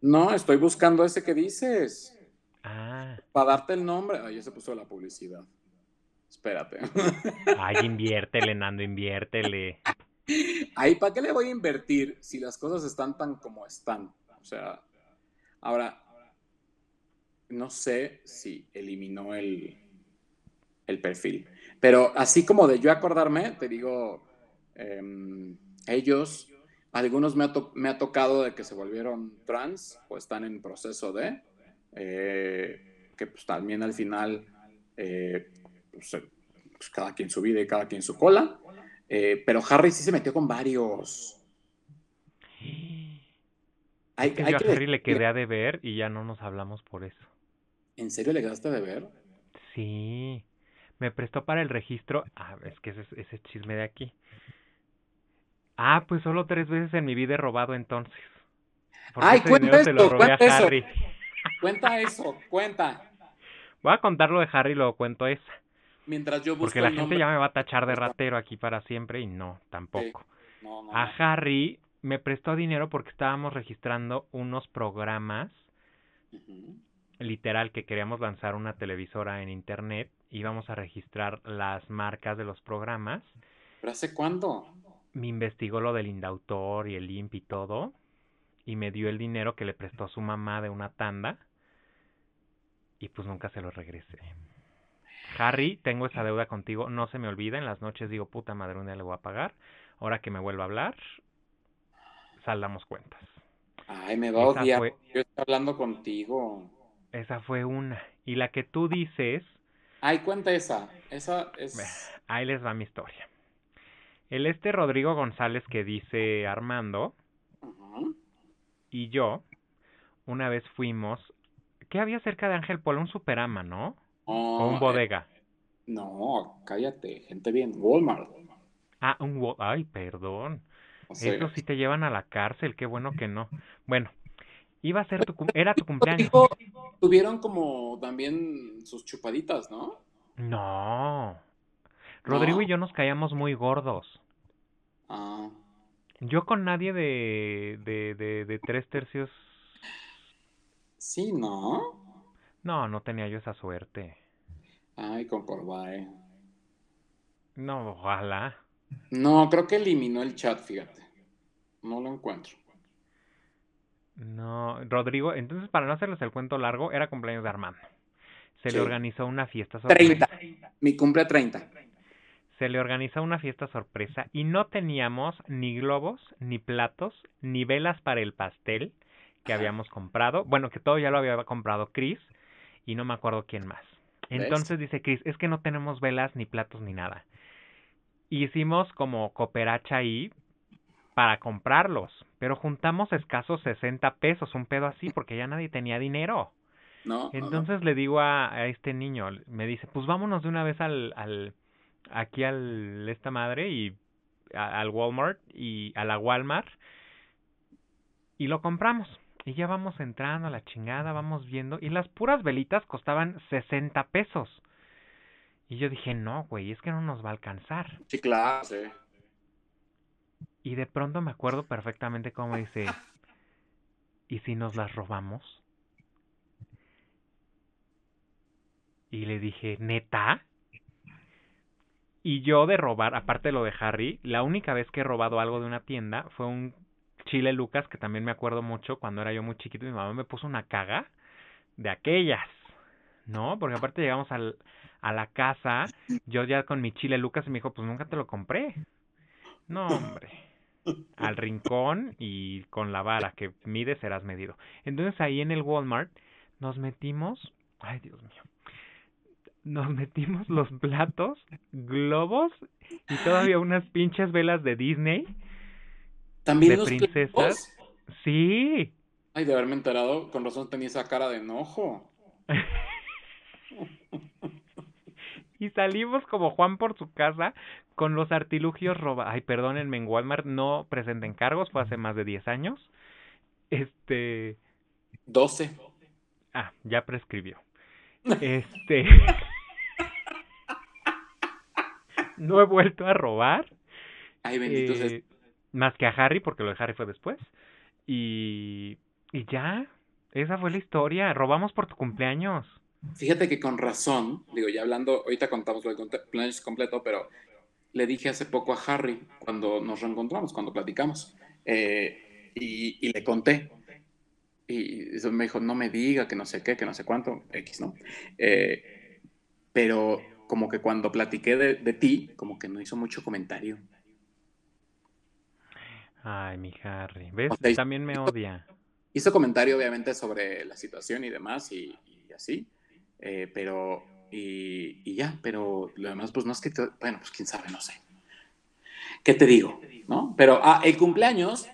No, estoy buscando ese que dices. Ah, Para darte el nombre. Ay, ya se puso la publicidad. Espérate. ay, inviértele, Nando, inviértele. Ahí, ¿para qué le voy a invertir si las cosas están tan como están? O sea, ahora, no sé si eliminó el, el perfil, pero así como de yo acordarme, te digo, em, ellos Algunos me ha, me ha, tocado de que se volvieron trans o están en proceso de, eh, que pues también al final, eh, pues, pues, cada quien su vida y cada quien su cola. Eh, pero Harry sí se metió con varios. Hay, que yo a Harry le quedé a deber y ya no nos hablamos por eso. ¿En serio le quedaste a deber? Sí. Me prestó para el registro. Ah, es que ese, ese chisme de aquí. Ah, pues solo tres veces en mi vida he robado entonces. Ay, cuenta eso, cuenta eso. Cuenta eso, cuenta. Voy a contar lo de Harry y luego cuento esa. Mientras yo busco Porque la gente ya me va a tachar de ratero aquí para siempre y no, tampoco. a Harry me prestó dinero porque estábamos registrando unos programas. Literal, que queríamos lanzar una televisora en internet. Íbamos a registrar las marcas de los programas. ¿Pero hace cuándo? me investigó lo del indautor y el IMP y todo, y me dio el dinero que le prestó a su mamá de una tanda, y pues nunca se lo regresé. Harry, tengo esa deuda contigo, no se me olvida, en las noches digo, puta madre, un día le voy a pagar, ahora que me vuelva a hablar, saldamos cuentas. Ay, me va a odiar, yo estoy hablando contigo. Esa fue una. Y la que tú dices... Ay, cuenta esa, esa es... Ahí les va mi historia. El este Rodrigo González que dice Armando y yo una vez fuimos. ¿Qué había cerca de Ángel Polo? Un superama, ¿no? O un bodega. no, cállate, gente bien. Walmart. Ah, un Ay, perdón. Eso sí te llevan a la cárcel, qué bueno que no. Bueno, iba a ser tu era tu cumpleaños. Tuvieron como también sus chupaditas, ¿no? No. Rodrigo y yo nos caíamos muy gordos. Ah. Yo con nadie de, de, de, de tres tercios. Sí, ¿no? No, no tenía yo esa suerte. Ay, con Corbae. No, ojalá. No, creo que eliminó el chat, fíjate. No lo encuentro. No, Rodrigo, entonces para no hacerles el cuento largo, era cumpleaños de Armando. Se le organizó una fiesta sorpresa. 30. Mi cumple 30 se le organizó una fiesta sorpresa y no teníamos ni globos, ni platos, ni velas para el pastel que habíamos comprado. Bueno, que todo ya lo había comprado Chris y no me acuerdo quién más. Entonces dice Chris, es que no tenemos velas, ni platos, ni nada. Hicimos como cooperacha ahí para comprarlos, pero juntamos escasos 60 pesos, un pedo así, porque ya nadie tenía dinero. No, Entonces le digo a, este niño, me dice, pues vámonos de una vez al, al, aquí al esta madre y al Walmart y a la Walmart y lo compramos. Y ya vamos entrando a la chingada, vamos viendo. Y las puras velitas costaban 60 pesos. Y yo dije, no, güey, es que no nos va a alcanzar. Sí, claro, Y de pronto me acuerdo perfectamente cómo dice, ¿y si nos las robamos? Y le dije, ¿neta? Y yo de robar, aparte de lo de Harry, la única vez que he robado algo de una tienda fue un chile Lucas, que también me acuerdo mucho cuando era yo muy chiquito, mi mamá me puso una caga de aquellas, ¿no? Porque aparte llegamos al, a la casa, yo ya con mi chile Lucas y me dijo, pues nunca te lo compré. No, hombre. Al rincón y con la vara que mide serás medido. Entonces ahí en el Walmart nos metimos, ay Dios mío, nos metimos los platos, globos y todavía unas pinches velas de Disney. ¿También de princesas. Sí. Ay, de haberme enterado, con razón tenía esa cara de enojo. y salimos como Juan por su casa con los artilugios robados. Ay, perdónenme, en Walmart no presenten cargos, fue hace más de 10 años. Este. 12. Ah, ya prescribió. Este. no he vuelto a robar. Ay, bendito eh, Más que a Harry, porque lo de Harry fue después. Y. Y ya. Esa fue la historia. Robamos por tu cumpleaños. Fíjate que con razón, digo, ya hablando, ahorita contamos lo del cumpleaños completo, pero le dije hace poco a Harry, cuando nos reencontramos, cuando platicamos, eh, y, y, le conté. Y me dijo, no me diga que no sé qué, que no sé cuánto, X, ¿no? Eh, pero como que cuando platiqué de, ti, como que no hizo mucho comentario. Ay, mi Harry. ¿Ves? O sea, También me odia. Hizo comentario, obviamente, sobre la situación y demás, y, y así. eh, pero, y, y ya, pero lo demás, pues no es que, te- bueno, pues quién sabe, no sé. ¿Qué te digo? ¿No? Pero ah, el cumpleaños,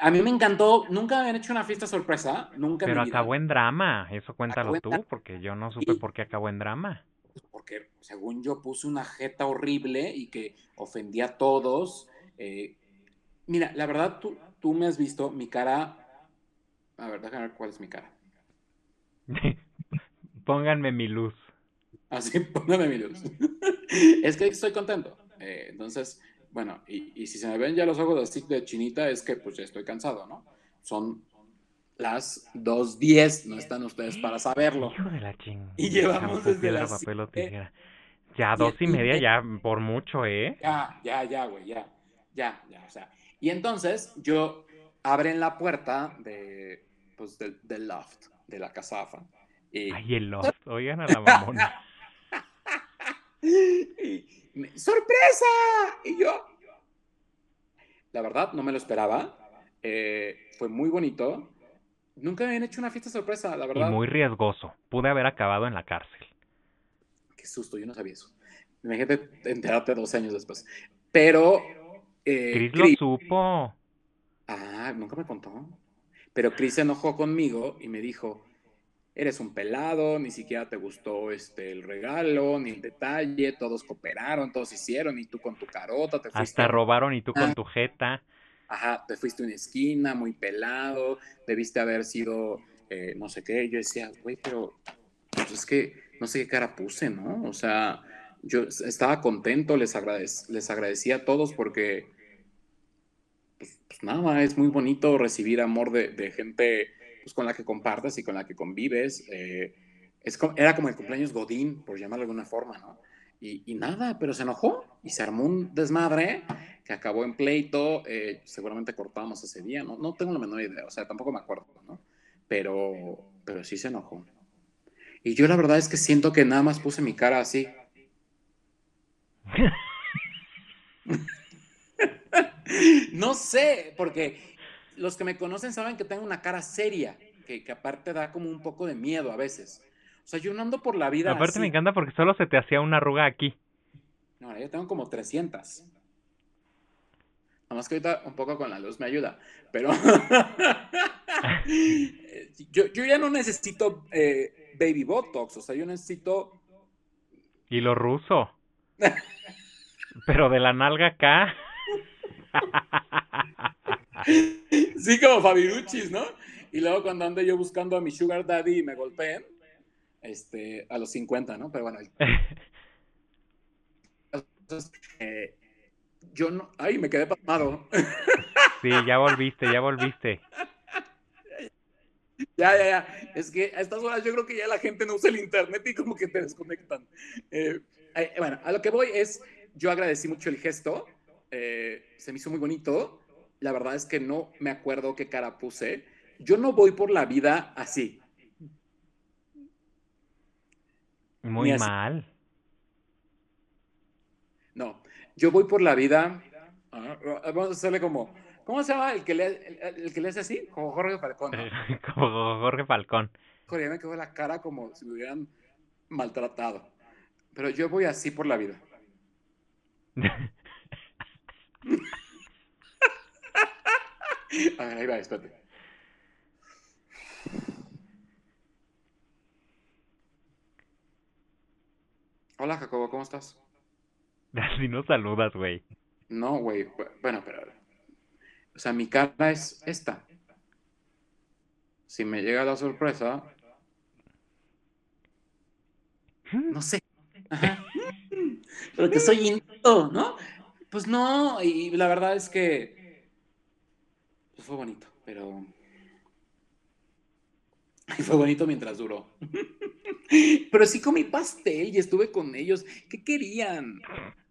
a mí me encantó. Nunca me habían hecho una fiesta sorpresa. Nunca Pero acabó en drama. Eso cuéntalo Acabó tú, porque yo no supe Y- por qué acabó en drama. porque según yo puse una jeta horrible y que ofendía a todos. eh, mira, la verdad, tú, tú me has visto mi cara. A ver, déjame ver cuál es mi cara. Pónganme mi luz. Así, póngame mi luz. es que estoy contento. Eh, entonces, bueno, y, y si se me ven ya los ojos así de chinita, es que pues ya estoy cansado, ¿no? Son las 2.10, no están ustedes para saberlo. Hijo de la chingada. Y llevamos desde piedra, las papel o tijera. Ya, dos y- media, ya por mucho, ¿eh? Ya, ya, ya, güey, ya, ya, ya, o sea. Y entonces yo abren la puerta de, pues, del, del loft, de la casafa. Y, Ay, el loft. Oigan a la mamona. y me- ¡Sorpresa! Y yo, la verdad, no me lo esperaba. Eh, fue muy bonito. Nunca me habían hecho una fiesta sorpresa, la Y verdad. muy riesgoso. Pude haber acabado en la cárcel. Qué susto, yo no sabía eso. Imagínate enterarte dos años después. Pero... eh, Chris lo supo. Ah, nunca me contó. Pero Chris se enojó conmigo y me dijo, eres un pelado, ni siquiera te gustó este, el regalo, ni el detalle, todos cooperaron, todos hicieron, y tú con tu carota te fuiste, Hasta robaron y tú Ah. con tu jeta. ajá, te fuiste a una esquina, muy pelado, debiste haber sido eh, no sé qué. Yo decía, güey, pero pues es que no sé qué cara puse, ¿no? O sea, yo estaba contento, les, agradec- les agradecía a todos porque pues, pues nada, es muy bonito recibir amor de, de gente pues, con la que compartes y con la que convives. eh, es co- era como el cumpleaños Godín, por llamarlo de alguna forma, ¿no? Y, y nada, pero se enojó y se armó un desmadre que acabó en pleito. eh, seguramente cortábamos ese día, ¿no? No tengo la menor idea, o sea, tampoco me acuerdo, ¿no? Pero, pero sí se enojó. Y yo la verdad es que siento que nada más puse mi cara así. No sé, porque los que me conocen saben que tengo una cara seria, que, que aparte da como un poco de miedo a veces. O sea, yo no ando por la vida Aparte así. me encanta porque solo se te hacía una arruga aquí. No, yo tengo como 300. Nada más que ahorita un poco con la luz me ayuda, pero yo, yo ya no necesito eh, baby botox, o sea, yo necesito Y lo ruso. Pero de la nalga acá. Sí, como Fabiruchis, ¿no? Y luego cuando ande yo buscando a mi sugar daddy y me golpeen, este, a los 50, ¿no? Pero bueno, entonces, eh, yo no, ay, me quedé pasmado. Sí, ya volviste, ya volviste. Ya, ya, ya. Es que a estas horas yo creo que ya la gente no usa el internet y como que te desconectan. Eh, eh, bueno, a lo que voy es, yo agradecí mucho el gesto, eh, se me hizo muy bonito. La verdad es que no me acuerdo qué cara puse. Yo no voy por la vida así. Muy así. mal. No, yo voy por la vida. ah, vamos a hacerle como, ¿cómo se llama el que le, el, el que le hace así? Como Jorge Falcón. ¿no? Como Jorge Falcón. Joder, me quedó la cara como si me hubieran maltratado. Pero yo voy así por la vida. A ver, ahí va, espérate. Hola, Jacobo, ¿cómo estás? Así no saludas, güey. No, güey. bu- Bueno, pero. O sea, mi cara es esta. Si me llega la sorpresa. No sé. Ajá. Pero que soy into, ¿no? Pues no, y la verdad es que. Pues fue bonito, pero. Fue bonito mientras duró. Pero sí comí pastel y estuve con ellos. ¿Qué querían?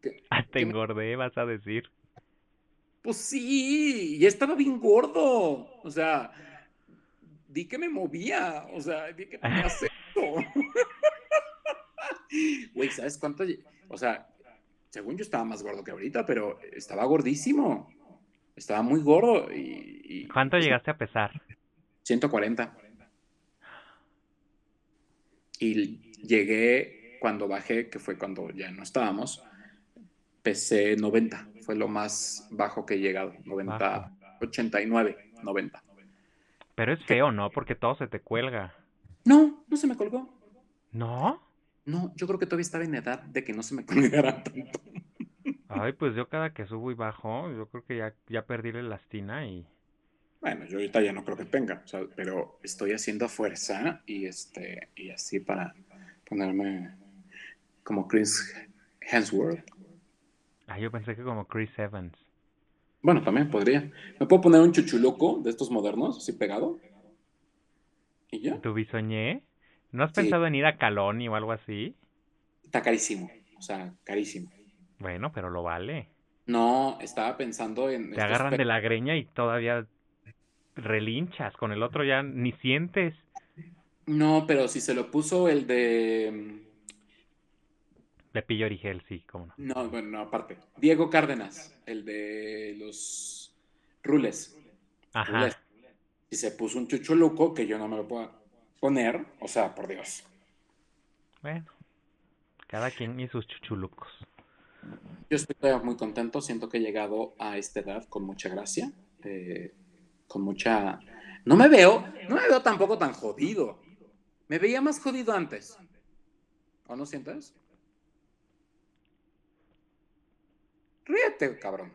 Que- Te me- engordé, vas a decir. Pues sí, ya estaba bien gordo. O sea, di que me movía. O sea, di que tenía sexo. Güey, ¿sabes cuánto? O sea, según yo estaba más gordo que ahorita, pero estaba gordísimo. Estaba muy gordo y... y ¿Cuánto pues, llegaste a pesar? 140. Y llegué cuando bajé, que fue cuando ya no estábamos, pesé 90. Fue lo más bajo que he llegado. 90, Bajo. 89, 90. Pero es feo, ¿no? Porque todo se te cuelga. No, no se me colgó. ¿No? No, yo creo que todavía estaba en edad de que no se me colgara tanto. Ay, pues yo cada que subo y bajo, yo creo que ya, ya perdí la elastina y... Bueno, yo ahorita ya no creo que tenga, o sea, pero estoy haciendo fuerza y este y así para ponerme como Chris Hemsworth. Ay, yo pensé que como Chris Evans. Bueno, también podría. ¿Me puedo poner un chuchuluco de estos modernos, así pegado? ¿Y ya? ¿Tu bisoñé? ¿No has Sí. pensado en ir a Caloni o algo así? Está carísimo, o sea, carísimo. Bueno, pero lo vale. No, estaba pensando en... Te agarran pe- de la greña y todavía relinchas. Con el otro ya ni sientes. No, pero si se lo puso el de... De pillo origel, sí, cómo no. No, bueno, no, aparte. Diego Cárdenas, el de los rules. Ajá. Rules. Y se puso un chuchuluco que yo no me lo puedo poner, o sea, por Dios. Bueno, cada quien y sus chuchulucos. Yo estoy muy contento, siento que he llegado a esta edad con mucha gracia, eh, con mucha... No me veo, no me veo tampoco tan jodido. Me veía más jodido antes. ¿O no sientes? Ríete, cabrón.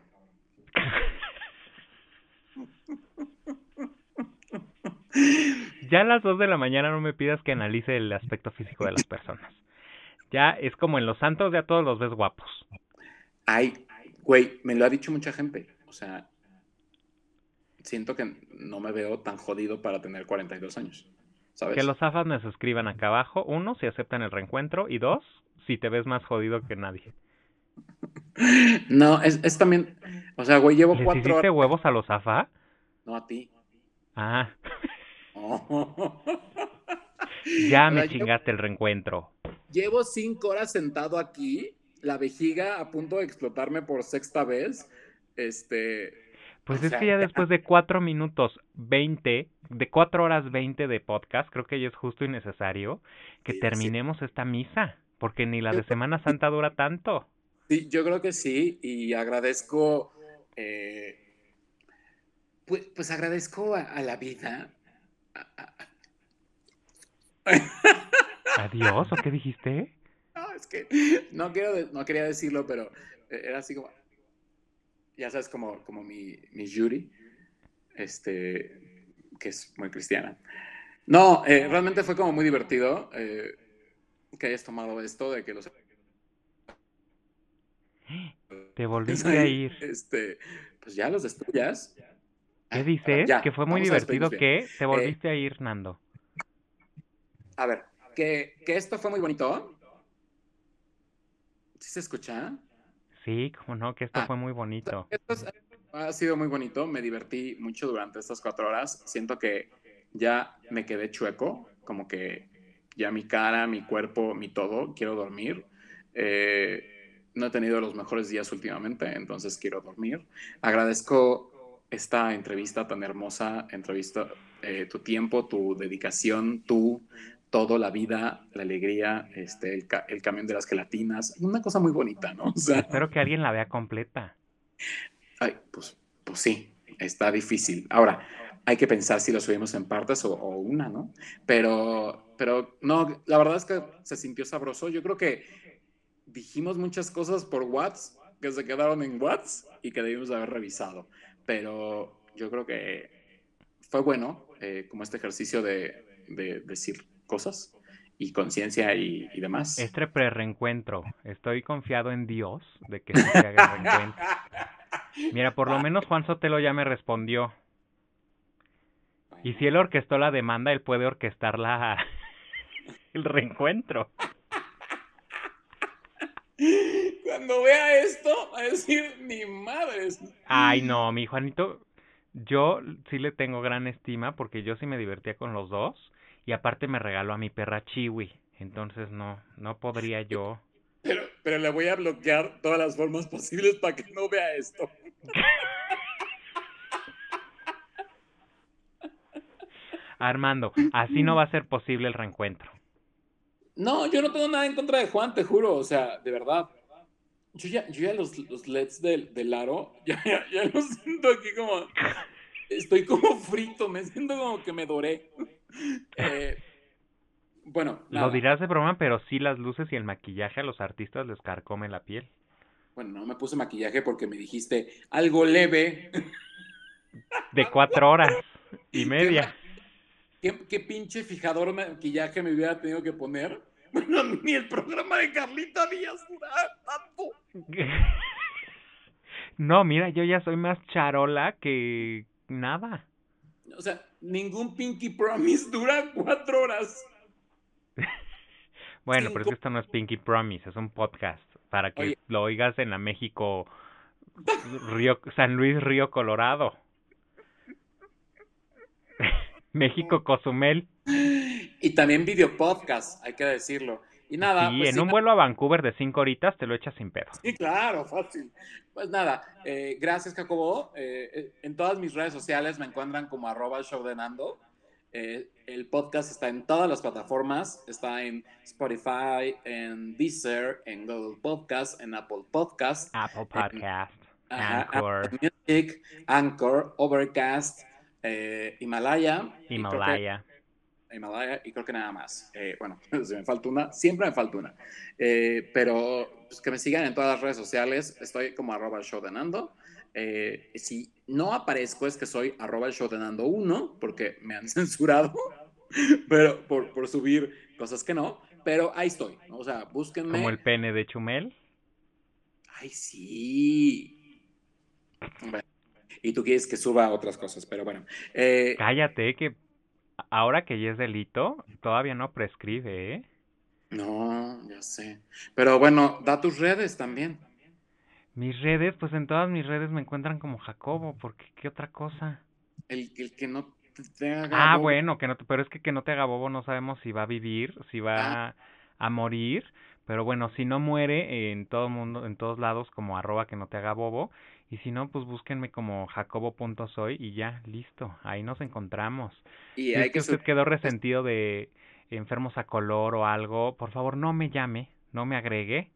Ya a las 2 de la mañana no me pidas que analice el aspecto físico de las personas. Ya es como en los santos, ya todos los ves guapos. Ay, güey, me lo ha dicho mucha gente. O sea, siento que no me veo tan jodido para tener 42 años. ¿Sabes? Que los zafas nos escriban acá abajo. Uno, si aceptan el reencuentro. Y dos, si te ves más jodido que nadie. No, es, es también. O sea, güey, llevo ¿Les cuatro hiciste horas. huevos a los zafa? No a ti. Ah, No. ya me chingaste el reencuentro. Llevo cinco horas sentado aquí, la vejiga a punto de explotarme por sexta vez. Este. Pues es sea, que ya ya- después de cuatro minutos 20, de cuatro horas 20 de podcast, creo que ya es justo y necesario que Sí, sí. terminemos esta misa. Porque ni la de Semana Santa dura tanto. Sí, yo creo que sí, y agradezco. eh, pues, pues agradezco a, a la vida. ¿Adiós o qué dijiste? No, es que no, quiero, no quería decirlo, pero eh, era así como, ya sabes, como, como mi, mi Yuri, este, que es muy cristiana. No, eh, realmente fue como muy divertido eh, que hayas tomado esto de que los... Te volviste a ir. Este, pues ya los destruyas. ¿Qué dices? Ya, que fue muy divertido que te volviste a ir, Nando. A ver, que, que esto fue muy bonito. ¿Sí se escucha? Sí, como no, que esto Ah. fue muy bonito. Esto es- ha sido muy bonito, me divertí mucho durante estas cuatro horas. Siento que ya me quedé chueco, como que ya mi cara, mi cuerpo, mi todo, quiero dormir. Eh, no he tenido los mejores días últimamente, entonces quiero dormir. Agradezco esta entrevista tan hermosa, entrevista, eh, tu tiempo, tu dedicación, tú, todo, la vida, la alegría, este, el, ca- el camión de las gelatinas, una cosa muy bonita, ¿no? O sea, Espero que alguien la vea completa. Ay, pues, pues sí, está difícil. Ahora, hay que pensar si lo subimos en partes o, o una, ¿no? Pero, pero no, la verdad es que se sintió sabroso. Yo creo que dijimos muchas cosas por Whats que se quedaron en Whats y que debimos haber revisado. Pero yo creo que fue bueno, eh, como este ejercicio de, de decir cosas y conciencia y, y demás. Este pre-reencuentro. Estoy confiado en Dios de que se haga el reencuentro. Mira, por lo menos Juan Sotelo ya me respondió. Y si él orquestó la demanda, él puede orquestar la... el reencuentro. cuando vea esto, va a decir, ni madres. Ay, no, mi Juanito, yo sí le tengo gran estima porque yo sí me divertía con los dos y aparte me regaló a mi perra Chiwi. Entonces no, no podría yo. Pero, pero le voy a bloquear todas las formas posibles para que no vea esto. Armando, así no va a ser posible el reencuentro. No, yo no tengo nada en contra de Juan, te juro, o sea, de verdad. Yo ya, yo ya los, los LEDs del, del aro, ya, ya, ya los siento aquí como. Estoy como frito, me siento como que me doré. Eh, bueno, nada. Lo dirás de broma, pero sí las luces y el maquillaje a los artistas les carcome la piel. Bueno, no me puse maquillaje porque me dijiste algo leve. De cuatro horas y media. ¿Qué, qué pinche fijador maquillaje me hubiera tenido que poner? Bueno, ni el programa de Carlita Díaz duraba tanto. No, mira, yo ya soy más charola que nada. O sea, ningún Pinky Promise dura cuatro horas. Bueno, Cinco. pero es que esto no es Pinky Promise, es un podcast para que Oye. lo oigas en la México Río San Luis Río Colorado. México Cozumel. Y también video podcast, hay que decirlo. Y nada, y pues en sí, un vuelo a Vancouver de cinco horitas te lo echas sin pedo. Sí, claro, fácil. Pues nada, eh, gracias Jacobo. Eh, eh, en todas mis redes sociales me encuentran como arroba el show de Nando. Eh, el podcast está en todas las plataformas, está en Spotify, en Deezer, en Google Podcast, en Apple Podcast, Apple Podcast, Anchor, Apple Music, Anchor, Overcast, Himalaya. Himalaya. Himalaya y creo que nada más. Eh, bueno, si me falta una, siempre me falta una. Eh, pero pues, que me sigan en todas las redes sociales. Estoy como arroba el show de Nando. Eh, si no aparezco es que soy arroba el show de Nando 1 porque me han censurado pero por, por subir cosas que no. Pero ahí estoy. ¿no? O sea, búsquenme. Como el pene de Chumel. Ay, sí. Bueno, y tú quieres que suba otras cosas, pero bueno. Eh, Cállate, que ahora que ya es delito, todavía no prescribe, ¿eh? no, ya sé. Pero bueno, da tus redes también. Mis redes, pues en todas mis redes me encuentran como Jacobo, porque qué otra cosa. El, el que no te, haga Ah, bobo. bueno, que no te, pero es que que no te haga bobo, no sabemos si va a vivir, si va a morir, pero bueno, si no muere en todo mundo, en todos lados como arroba que no te haga bobo, y si no, pues búsquenme como jacobo.soy y ya, listo, ahí nos encontramos. Y Si hay es que usted quedó resentido de enfermos a color o algo, por favor no me llame, no me agregue.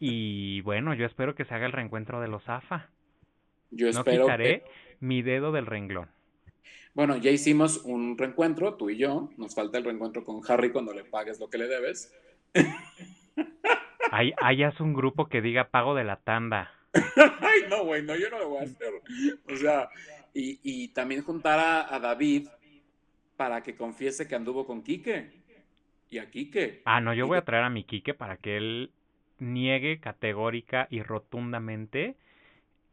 Y bueno, yo espero que se haga el reencuentro de los AFA. Yo No espero quitaré que- mi dedo del renglón. Bueno, ya hicimos un reencuentro, tú y yo. Nos falta el reencuentro con Harry cuando le pagues lo que le debes. Ahí, ahí haz un grupo que diga pago de la tanda. Ay, no, güey, no, yo no lo voy a hacer. O sea, y, y también juntar a, a David para que confiese que anduvo con Quique. Y a Quique. Ah, no, yo voy a traer a mi Quique para que él niegue categórica y rotundamente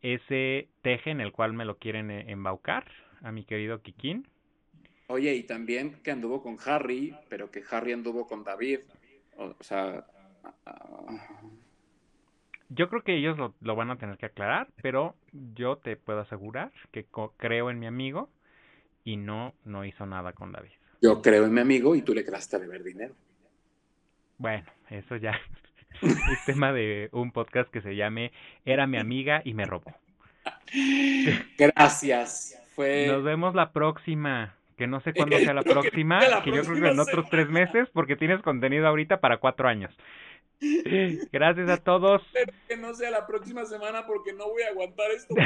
ese teje en el cual me lo quieren eh, embaucar a mi querido Kikín. Oye, y también que anduvo con Harry, pero que Harry anduvo con David. O, o sea, Yo creo que ellos lo, lo van a tener que aclarar, pero yo te puedo asegurar que co- creo en mi amigo y no, no hizo nada con David. yo creo en mi amigo y tú le quedaste a beber dinero. Bueno, eso ya es tema de un podcast que se llame Era mi amiga y me robó. Gracias. Fue. Nos vemos la próxima, que no sé cuándo sea la que próxima, la que yo creo que en otros tres meses, porque tienes contenido ahorita para cuatro años. Gracias a todos. Espero que no sea la próxima semana porque no voy a aguantar esto.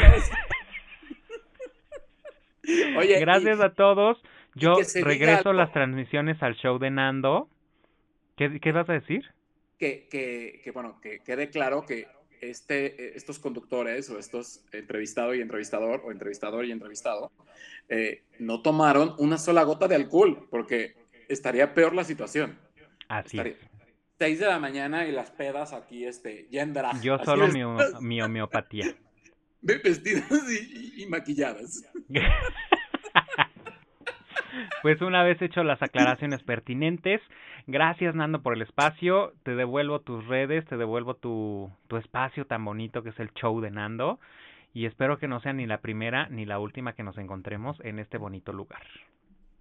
Oye, Gracias y- a todos. Yo regreso las transmisiones al show de Nando. ¿Qué, qué vas a decir? que, que, que, bueno, que quede claro que este, estos conductores o estos entrevistado y entrevistador o entrevistador y entrevistado eh, no tomaron una sola gota de alcohol porque estaría peor la situación. Así Estaría- es. 6 de la mañana y las pedas aquí, este, ya en drag. Yo solo mi, mi homeopatía. ve- Vestidas y, y- y maquilladas. Pues una vez hecho las aclaraciones pertinentes, gracias Nando por el espacio, te devuelvo tus redes, te devuelvo tu, tu espacio tan bonito que es el show de Nando y espero que no sea ni la primera ni la última que nos encontremos en este bonito lugar.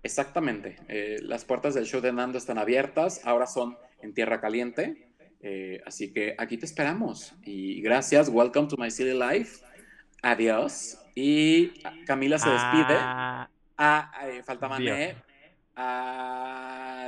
Exactamente. Eh, las puertas del show de Nando están abiertas, ahora son en Tierra Caliente. eh, así que aquí te esperamos. Y gracias. Welcome to my city life. Adiós. Y Camila se despide. Ah, Ah, eh, faltaba Dios. Ne. Ah,